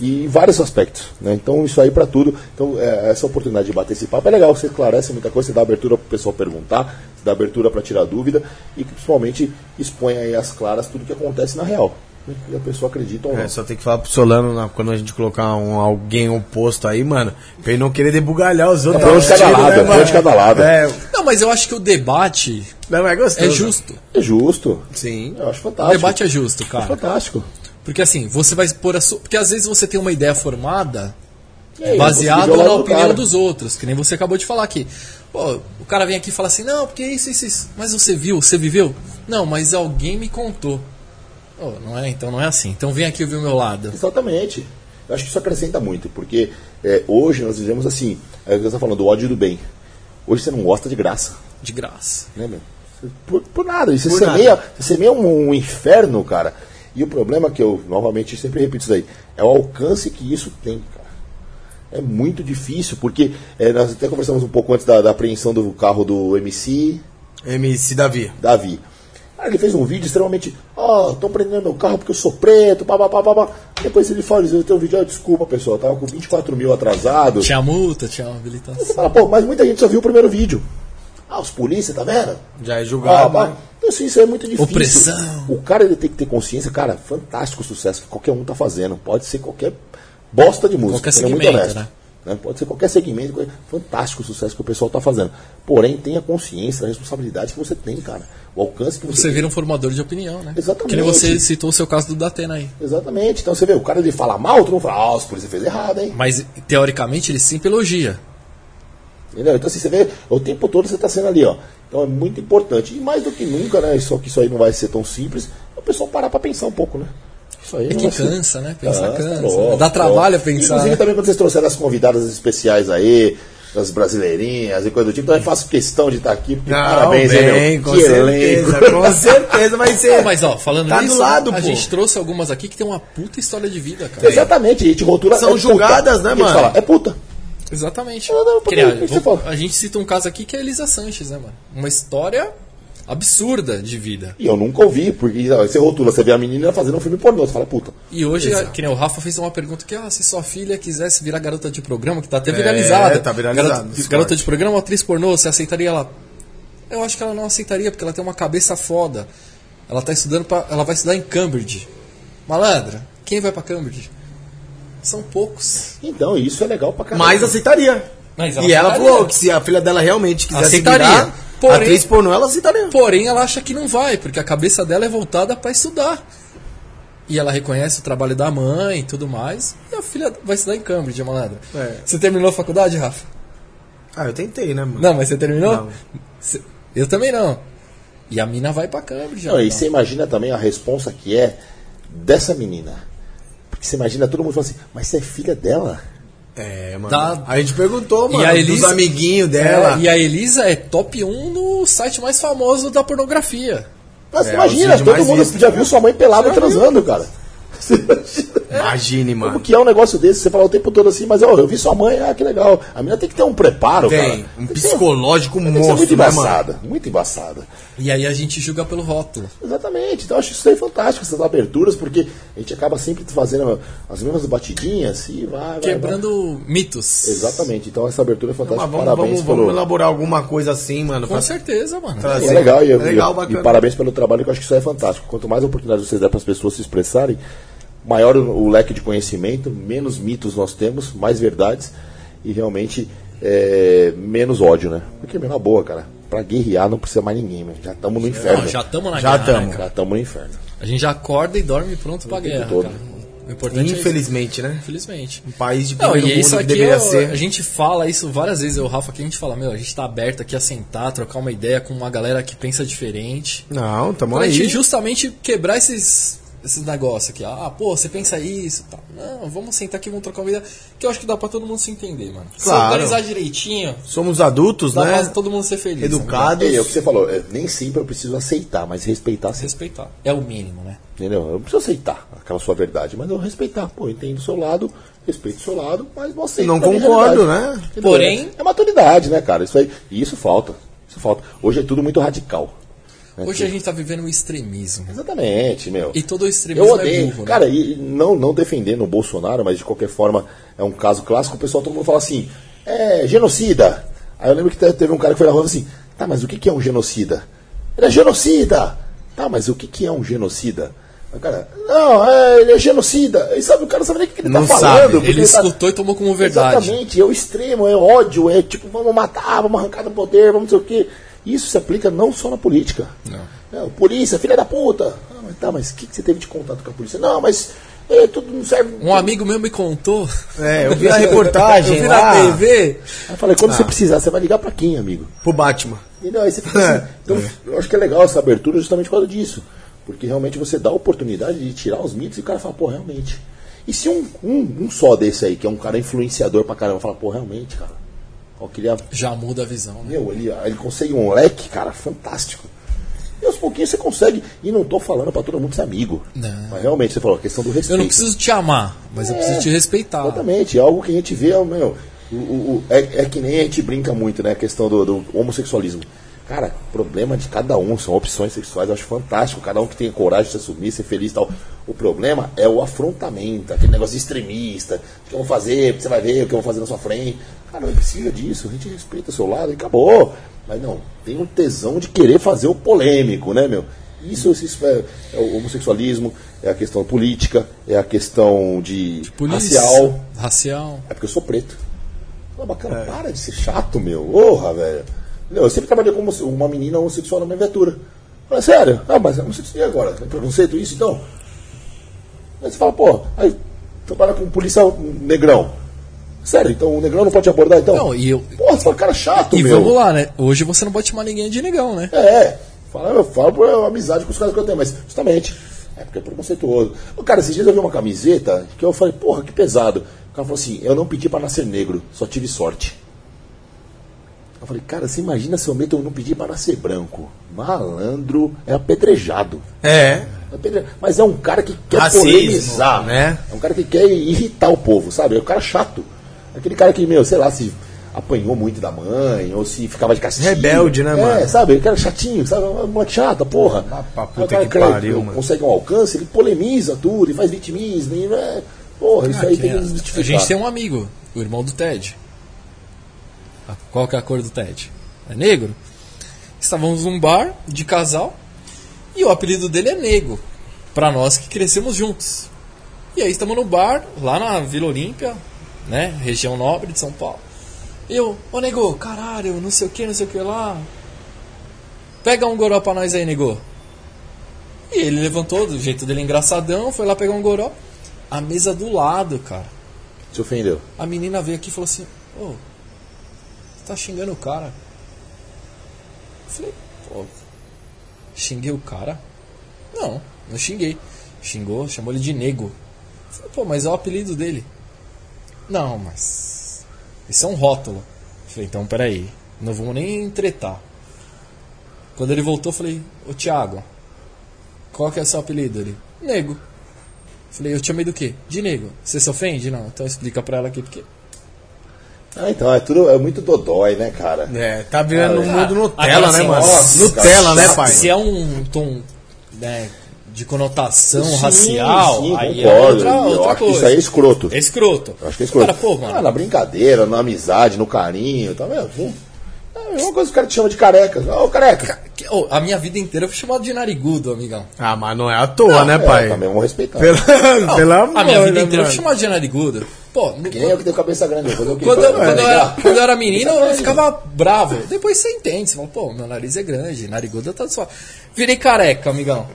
E em vários aspectos. Né? Então, isso aí para tudo. Então, é, essa oportunidade de bater esse papo é legal. Você esclarece muita coisa, você dá abertura para o pessoal perguntar, você dá abertura para tirar dúvida e principalmente expõe aí as claras tudo que acontece na real. né? E a pessoa acredita ou não. É, só tem que falar pro Solano na- quando a gente colocar um, alguém oposto aí, mano, pra ele não querer debugalhar os outros. É um de cada lado, né, é de cada lado. É, Não, mas eu acho que o debate não, é gostoso. é justo. É justo. Sim. Eu acho O fantástico. debate é justo, é cara. fantástico. Porque assim, você vai pôr a sua. Porque às vezes você tem uma ideia formada aí, viu o na opinião cara. dos outros, que nem você acabou de falar aqui. Pô, o cara vem aqui e fala assim, não, porque isso, isso, isso. Mas você viu, você viveu? Não, mas alguém me contou. Não é, então não é assim. Então vem aqui ouvir o meu lado. Exatamente. Eu acho que isso acrescenta muito, porque é, hoje nós vivemos assim, é, você está falando do ódio do bem. Hoje você não gosta de graça, De graça. né, meu? Por, por nada. Você Por semeia, nada. você semeia um, um inferno, cara. E o problema que eu, novamente, sempre repito isso aí, é o alcance que isso tem, cara. É muito difícil, porque é, nós até conversamos um pouco antes da, da apreensão do carro do MC MC Davi. Davi. Aí ele fez um vídeo extremamente. Ó, estão prendendo meu carro porque eu sou preto, pá, pá, pá, pá, pá. Depois ele fala, eu tenho um vídeo, ah, desculpa pessoal, tava com 24 mil atrasado. Tinha multa, tinha uma Você habilitação. fala, pô, mas muita gente só viu o primeiro vídeo. Ah, os polícia, tá vendo? Já é Ah, julgado. pá. né? Então, assim, isso é muito difícil. Opressão. O cara ele tem que ter consciência, cara, fantástico o sucesso que qualquer um tá fazendo. Pode ser qualquer bosta de música, Qualquer sendo muito segmento, honesto. né? né? Pode ser qualquer segmento, fantástico o sucesso que o pessoal tá fazendo. Porém, tenha consciência da responsabilidade que você tem, cara. O alcance que você, Você vira um formador de opinião, né? Exatamente. Que nem você citou o seu caso do Datena aí. Exatamente. Então você vê, o cara ele fala mal, tu não fala, ah, os polícia fez errado, hein? Mas, teoricamente, ele sempre elogia. Entendeu? Então assim, você vê, o tempo todo você está sendo ali, ó. Então é muito importante. E mais do que nunca, né? Só que isso aí não vai ser tão simples, é o pessoal parar para pensar um pouco, né? Isso aí É que vai ser- cansa, né? Pensar cansa. lógico, Dá trabalho a lógico. pensar. Inclusive né? também quando vocês trouxeram as convidadas especiais aí, das brasileirinhas e coisa do tipo, então eu faço questão de estar aqui. porque Não, parabéns, hein, bem, meu? com Que certeza, elenco. com certeza vai ser. Não, mas ó, falando Tá do lado, a pô. gente trouxe algumas aqui que tem uma puta história de vida, cara. Exatamente, a gente rotula. São é puta. julgadas, né, E a gente mano? fala, é puta. Exatamente. Não, não, porque Que nem, o que você vou- fala? a gente cita um caso aqui que é a Elisa Sanches, né, mano? Uma história absurda de vida. E eu nunca ouvi, porque você rotula, você vê a menina fazendo um filme pornô, você fala, puta. E hoje, Exato. que nem o Rafa fez uma pergunta que, ah, se sua filha quisesse virar garota de programa, que tá até É, viralizada. tá viralizado, Garota, Discord. garota de programa, atriz pornô, você aceitaria ela? Eu acho que ela não aceitaria, porque ela tem uma cabeça foda. Ela tá estudando para, ela vai estudar em Cambridge. Malandra, quem vai pra Cambridge? São poucos. Então, isso é legal pra caramba. Mas aceitaria. Mas e ela aceitaria. falou que se a filha dela realmente quisesse Aceitaria. virar Porém- atriz pornô, ela aceitaria. Porém, ela acha que não vai, porque a cabeça dela é voltada para estudar. E ela reconhece o trabalho da mãe e tudo mais. E a filha vai estudar em Cambridge, malandra. É. Você terminou a faculdade, Rafa? Ah, eu tentei, né, mano? Não, mas você terminou? Não. Eu também não. E a mina vai pra Cambridge. Não, e você imagina também a responsa que é dessa menina. Você imagina todo mundo falando assim, mas você é filha dela? É, mano. Tá. A gente perguntou, mano, E a Elisa, dos amiguinhos dela. É, e a Elisa é top 1 no site mais famoso da pornografia. Mas É, imagina, todo mundo vistos. já viu sua mãe pelada transando, cara. Você imagina Imagine, Como mano. que é um negócio desse? Você fala o tempo todo assim, mas ó, eu vi sua mãe, ah, que legal. A menina tem que ter um preparo, Tem, cara. um Tem psicológico ser monstro, muito né, embaçada, muito embaçada. E aí a gente julga pelo rótulo. Exatamente. Então eu acho isso aí fantástico, essas aberturas, porque a gente acaba sempre fazendo as mesmas batidinhas e vai, vai, vai. Quebrando mitos. Exatamente. Então essa abertura é fantástica. Mas vamos, Parabéns vamos, pelo. vamos elaborar alguma coisa assim, mano. Com pra- certeza, mano. Trazer. É legal, e, É legal, e- bacana. e parabéns pelo trabalho, que eu acho que isso é fantástico. Quanto mais oportunidades vocês der para as pessoas se expressarem, maior o, leque de conhecimento, menos mitos nós temos, mais verdades e realmente é, menos ódio, né? Porque, meu, na boa, cara, pra guerrear não precisa mais ninguém, meu. já estamos no inferno. Não, já estamos na Já guerra, tamo. né, cara? Já estamos no inferno. A gente já acorda e dorme pronto pra guerra, todo. cara. O importante é. Infelizmente, né? Infelizmente. Um país de Não, primeiro e isso mundo que aqui, deveria eu- ser. a gente fala isso várias vezes, eu o Rafa, aqui a gente fala, meu, a gente tá aberto aqui a sentar, trocar uma ideia com uma galera que pensa diferente. Não, tamo Pra gente aí. justamente quebrar esses, esses negócios aqui. Ah, pô, você pensa isso tal. Não, vamos sentar aqui, vamos trocar uma ideia. Que eu acho que dá pra todo mundo se entender, mano. Se Claro. organizar direitinho, Somos adultos, dá né? pra todo mundo ser feliz. Educados. E é o que você falou, é, nem sempre eu preciso aceitar, mas respeitar né? sim. Respeitar. É o mínimo, né? Entendeu? Eu não preciso aceitar aquela sua verdade, mas eu respeitar. Pô, eu entendo o seu lado, respeito o seu lado, mas aceito. Não concordo, né? Entendeu? Porém- É, é maturidade, né, cara? Isso aí. E isso falta. Isso falta. Hoje é tudo muito radical. Hoje a gente tá vivendo o extremismo. Exatamente, meu. E todo o extremismo Eu é odeio. burro, né? Cara, e não, não defendendo o Bolsonaro, mas de qualquer forma é um caso clássico. O pessoal todo mundo fala assim: é genocida. Aí eu lembro que te- teve um cara que foi na rua e assim: tá, mas o que que é um genocida? Ele é genocida! Tá, mas o que que é um genocida? O cara, não, é, ele é genocida. E sabe, o cara não sabe nem o que ele Não tá falando. porque Ele tá- escutou e tomou como verdade. Exatamente, é o extremo, é ódio, é tipo, vamos matar, vamos arrancar do poder, vamos não sei o quê. Isso se aplica não só na política. Não. polícia, filha da puta. Ah, mas tá, mas o que, que você teve de contato com a polícia? Não, mas é, tudo não serve. Um amigo meu me contou. É, eu vi a reportagem Eu vi lá. na TV. Aí eu falei, quando você precisar, você vai ligar pra quem, amigo? Pro Batman. E não, aí você fica assim. Então, eu acho que é legal essa abertura justamente por causa disso. Porque realmente você dá a oportunidade de tirar os mitos e o cara fala, pô, realmente. E se um, um, um só desse aí, que é um cara influenciador pra caramba, fala, pô, realmente, cara. Eu queria Já muda a visão, né? Meu, ele, ele consegue um leque, cara, fantástico. E aos pouquinhos você consegue. E não tô falando pra todo mundo ser amigo. Não. Mas realmente, você falou, a questão do respeito. Eu não preciso te amar, mas eu preciso te respeitar. Exatamente, é algo que a gente vê, é, meu, o, o- o- é, é que nem a gente brinca muito, né? A questão do, do homossexualismo. Cara, problema de cada um, são opções sexuais, eu acho fantástico. Cada um que tenha coragem de se assumir, ser feliz e tal. O problema é o afrontamento, aquele negócio extremista. O que eu vou fazer, você vai ver o que eu vou fazer na sua frente. Cara, não precisa disso, a gente respeita o seu lado e acabou. Mas não, tem um tesão de querer fazer o polêmico, né, meu? Isso, isso é, é o homossexualismo, é a questão política, é a questão de, Polícia, racial. Racial. É porque eu sou preto. Fala, bacana, para de ser chato, meu. Porra, velho. Não, eu sempre trabalhei como uma menina homossexual na minha viatura. Falei, sério? Ah, mas é homossexual e agora? Tem preconceito isso, então? Aí você fala, pô, aí trabalha com um policial negrão. Sério, então o negrão não pode te abordar, então? Não, e eu. Porra, você fala, cara chato, E meu. vamos lá, né? Hoje você não pode chamar ninguém de negão, né? É, fala, eu falo por amizade com os caras que eu tenho, mas justamente, é porque é preconceituoso. Ô, Cara, esses dias eu vi uma camiseta que eu falei, porra, que pesado. O cara falou assim, eu não pedi pra nascer negro, só tive sorte. Eu falei, cara, você imagina se eu meto eu não pedi pra nascer branco. Malandro é apedrejado. É. É Mas é um cara que quer Racismo, polemizar, né? É um cara que quer irritar o povo, sabe? É um cara chato. Aquele cara que, meu, sei lá, se apanhou muito da mãe, ou se ficava de castigo. Rebelde, né, é, mano? sabe? Aquele cara chatinho, sabe? Uma moleque chata, porra. Ah, pra puta o cara que cre- pariu, mano. consegue um alcance, ele polemiza tudo, ele faz vitimismo, e, é, porra, isso aí tem que a desmistificar. gente tem um amigo, o irmão do Ted. Ah, Qual que é a cor do Ted? É negro? Estávamos num bar de casal e o apelido dele é Nego. Pra nós que crescemos juntos. E aí estamos no bar, lá na Vila Olímpia, né? Região nobre de São Paulo. Eu, ô Nego, caralho, não sei o que, não sei o que lá. Pega um goró pra nós aí, Nego. E ele levantou, do jeito dele engraçadão, foi lá pegar um goró. A mesa do lado, cara. Se ofendeu. A menina veio aqui e falou assim: Ô, você tá xingando o cara? Eu falei: Pô, xinguei o cara? Não, não xinguei. Xingou, chamou ele de nego. Eu falei: Pô, mas é o apelido dele. Não, mas. Isso é um rótulo. Eu falei: Então, peraí, não vamos nem tretar. Quando ele voltou, eu falei: Ô Thiago, qual que é o seu apelido? Ele: Nego. Falei, eu te chamei do quê? De nego. Você se ofende? Não, então explica pra ela aqui porque. Ah, então, é tudo, é muito dodói, né, cara? É, tá virando um Ah, mundo Nutella, agora né, sim, mano? nossa, Nutella, né, cara, pai? Se é um tom né, de conotação Sim, racial, sim, aí concordo. é outra, Eu outra acho que coisa. isso aí é escroto. É escroto. Eu acho que é escroto. Cara, pô, mano. Ah, na brincadeira, na amizade, no carinho, tá vendo? É a mesma coisa que o cara te chama de careca. Ô, careca. Oh, a minha vida inteira eu fui chamado de narigudo, amigão. Ah, mas não é à toa, né, É, pai? também vamos respeitar. Pelo, pelo amor, a minha vida né, inteira eu mano? fui chamado de narigudo. Pô, Quem é o que tem cabeça grande? Eu vou fazer o quê? quando, eu, quando, eu era, quando eu era menino, eu ficava bravo. Depois você entende. Você fala, pô, meu nariz é grande, narigudo tá só. Virei careca, amigão.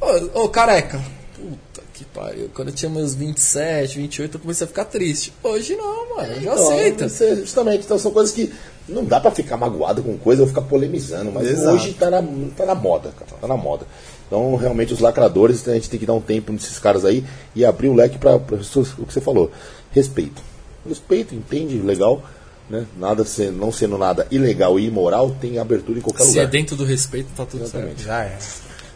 Ô, ô, careca. Puta que pariu. Quando eu tinha meus 27, 28, eu comecei a ficar triste. Hoje não, mano. Eu já Então, aceito. você- justamente, então são coisas que não dá pra ficar magoado com coisa ou ficar polemizando, mas Exato. hoje tá na, tá na moda, cara, tá na moda. Então, realmente, os lacradores, a gente tem que dar um tempo nesses caras aí e abrir o leque isso- o que você falou. Respeito. Respeito, entende, legal, né? Nada se- não sendo nada ilegal e imoral, tem abertura em qualquer Se lugar. é dentro do respeito, tá tudo certo. Já é.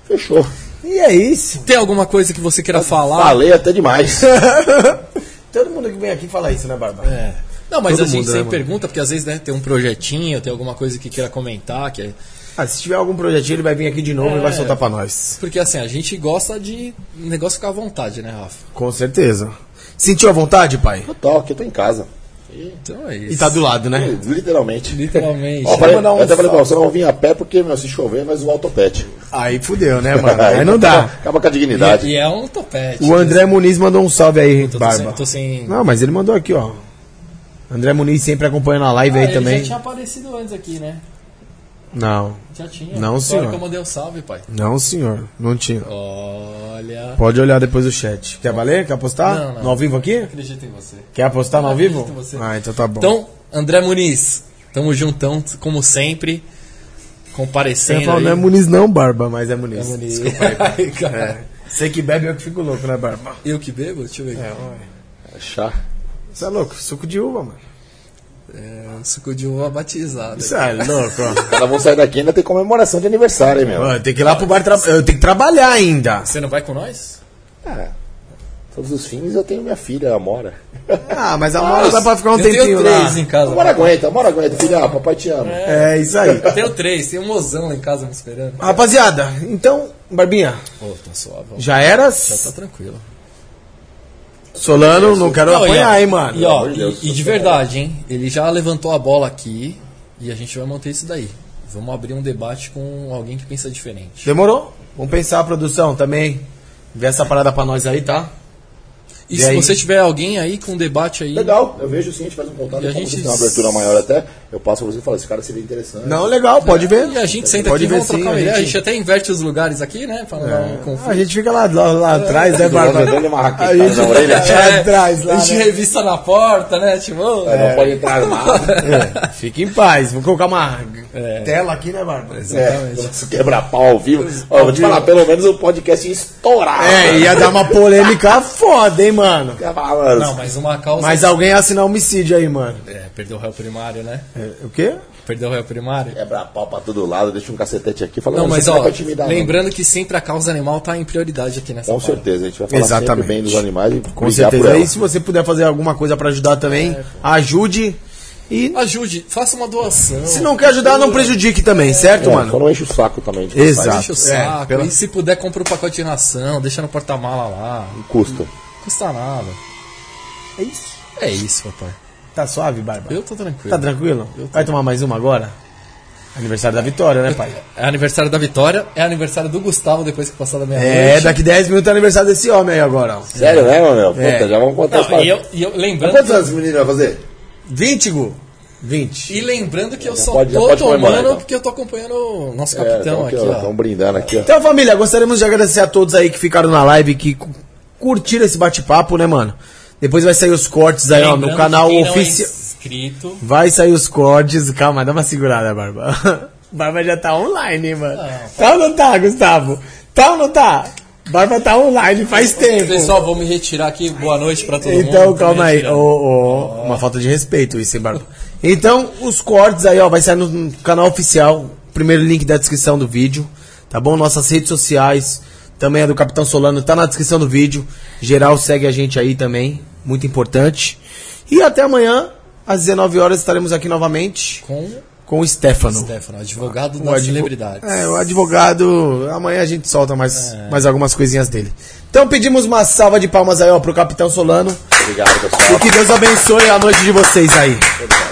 Fechou. E é isso. Tem alguma coisa que você queira falar? Falei até demais. Todo mundo que vem aqui fala isso, né, Barba? É. Não, mas Todo a gente sempre mano? pergunta, porque às vezes né, tem um projetinho, tem alguma coisa que queira comentar, que é... Ah, se tiver algum projetinho, ele vai vir aqui de novo e vai soltar pra nós. Porque assim, a gente gosta de o negócio ficar à vontade, né, Rafa? Com certeza. Sentiu a vontade, pai? Eu tô aqui, eu tô em casa. Então é isso. E tá do lado, né? Literalmente. Literalmente. Ó, falei, mandar um eu até falei salve. você, não vim a pé porque, meu, se chover, nós zoar o topete. Aí fudeu, né, mano? Aí não dá. Acaba com a dignidade. E é um topete. O André Muniz mandou um salve aí, Tô, tô Barba. sem, tô sem... Não, mas ele mandou aqui, ó. André Muniz sempre acompanhando a live Ah, aí ele também. já tinha aparecido antes aqui, né? Não, Já tinha. Não, Agora senhor. que eu mandei o salve, pai. não, senhor. Não tinha. Olha... Pode olhar depois do chat. Quer valer? Quer apostar? Não, não. No ao vivo aqui? Acredito em você. Quer apostar no ao vivo? acredito em você. Ah, então tá bom. Então, André Muniz, tamo juntão, como sempre, comparecendo fala, aí. não é Muniz não, Barba, mas é Muniz. É Muniz. Desculpa aí. Ai, cara. É. Você que bebe, eu que fico louco, né, Barba? Eu que bebo? Deixa eu ver. É, aqui. ué. É chá. Você é louco? Suco de uva, mano. É, um suco de uva batizado. Isso é louco. Os caras vão sair daqui e ainda tem comemoração de aniversário, hein, meu? Mano, tem que ir lá pro bar tra... Eu tenho que trabalhar ainda. Você não vai com nós? É. Todos os fins eu tenho minha filha, a Mora. Ah, mas a Mora dá pra ficar um eu tempinho tenho lá. três em casa. A Mora aguenta, a Mora aguenta, filha. Ah, papai te ama. É, isso aí. Tenho três, tem um mozão lá em casa me esperando. Rapaziada, então, Barbinha, Ô, tá suave. ó. já Já eras? tá tranquilo. Solano, não quero Não, e apanhar, hein, mano. E, ó, Deus, e, e de verdade, hein? Ele já levantou a bola aqui e a gente vai manter isso daí. Vamos abrir um debate com alguém que pensa diferente. Demorou? Vamos pensar a produção também. Vê essa parada pra nós aí, tá? E E se aí? você tiver alguém aí com debate aí. Legal, eu vejo sim, a gente faz um contato. E a gente- tem uma abertura maior até, eu passo pra você e falo, esse cara seria interessante. Não, legal, pode ver. E a gente senta Pode aqui e vamos trocar sim, a ideia. A gente- gente até inverte os lugares aqui, né? Pra não dar um. A gente fica lá, lá, lá atrás, né, uma A raquetada gente na orelha. é, atrás, lá, a gente né? revista na porta, né? Tipo, ô, Não pode entrar armado. É, fica em paz. Vou colocar uma É. tela aqui, né, Barba? É, se quebrar pau ao vivo. Ó, eu vou te falar, pelo menos o podcast ia estourar. É, ia dar uma polêmica foda, hein, mano. Mano, Não, mas uma causa. Mas alguém ia assinar homicídio aí, mano. É, perdeu o réu primário, né? É, o quê? Perdeu o réu primário. Quebra pau pra todo lado, deixa um cacetete aqui. Fala, Não, mas isso ó, é pra intimidar, não. lembrando que sempre a causa animal tá em prioridade aqui nessa Com parada. certeza, a gente vai falar Exatamente. sempre bem dos animais e Com certeza. ela. Aí, se você puder fazer alguma coisa pra ajudar também, ajude. E Ajude, faça uma doação. se não quer ajudar, não prejudique também, certo, É, mano? Só não enche o saco também. De Exato. Deixa o É, saco. pela- E se puder, compra um pacote de ração, deixa no porta-mala lá. Não custa. Custa nada. É isso. É isso, papai. Tá suave, Barba? Eu tô tranquilo. Tá tranquilo? Eu tô. Vai tomar mais uma agora? Aniversário da Vitória, né, pai? É aniversário da Vitória, é aniversário do Gustavo depois que passar da meia-noite. É, daqui 10 minutos é aniversário desse homem aí agora. ó. Sério, né, meu? Puta, É. já vamos contar Não, as e eu, e eu lembrando, Quantos anos esse menino vai fazer? 20, Gu? 20. e lembrando que eu só pode- já tô pode comemorar, tomando então. porque eu tô acompanhando o nosso É, capitão aqui, ó. Estão brindando aqui, ó. Então, família, gostaríamos de agradecer a todos aí que ficaram na live, que curtiram esse bate-papo, né, mano? Depois vai sair os cortes aí, ó, no Lembrando canal é oficial. inscrito, Vai sair os cortes. Calma, dá uma segurada, Barba. Barba já tá online, hein, mano. Tá ou não tá, Gustavo? Tá ou não tá? Barba tá online faz tempo. Pessoal, vou me retirar aqui. Boa noite pra todo mundo. Então, Tô me calma aí. Ô, ô, Uma falta de respeito isso, hein, Barba? Então, os cortes aí, ó, vai sair no canal oficial. Primeiro link da descrição do vídeo. Tá bom? Nossas redes sociais. Também a do Capitão Solano tá na descrição do vídeo. Geral, segue a gente aí também. Muito importante. E até amanhã, às 19 horas, estaremos aqui novamente Com com o Stefano. Stefano, advogado O das advo- celebridades. É, o advogado. Amanhã a gente solta mais, mais algumas coisinhas dele. Então pedimos uma salva de palmas aí, ó, pro Capitão Solano. Obrigado, E pessoal. que Deus abençoe a noite de vocês aí. Obrigado.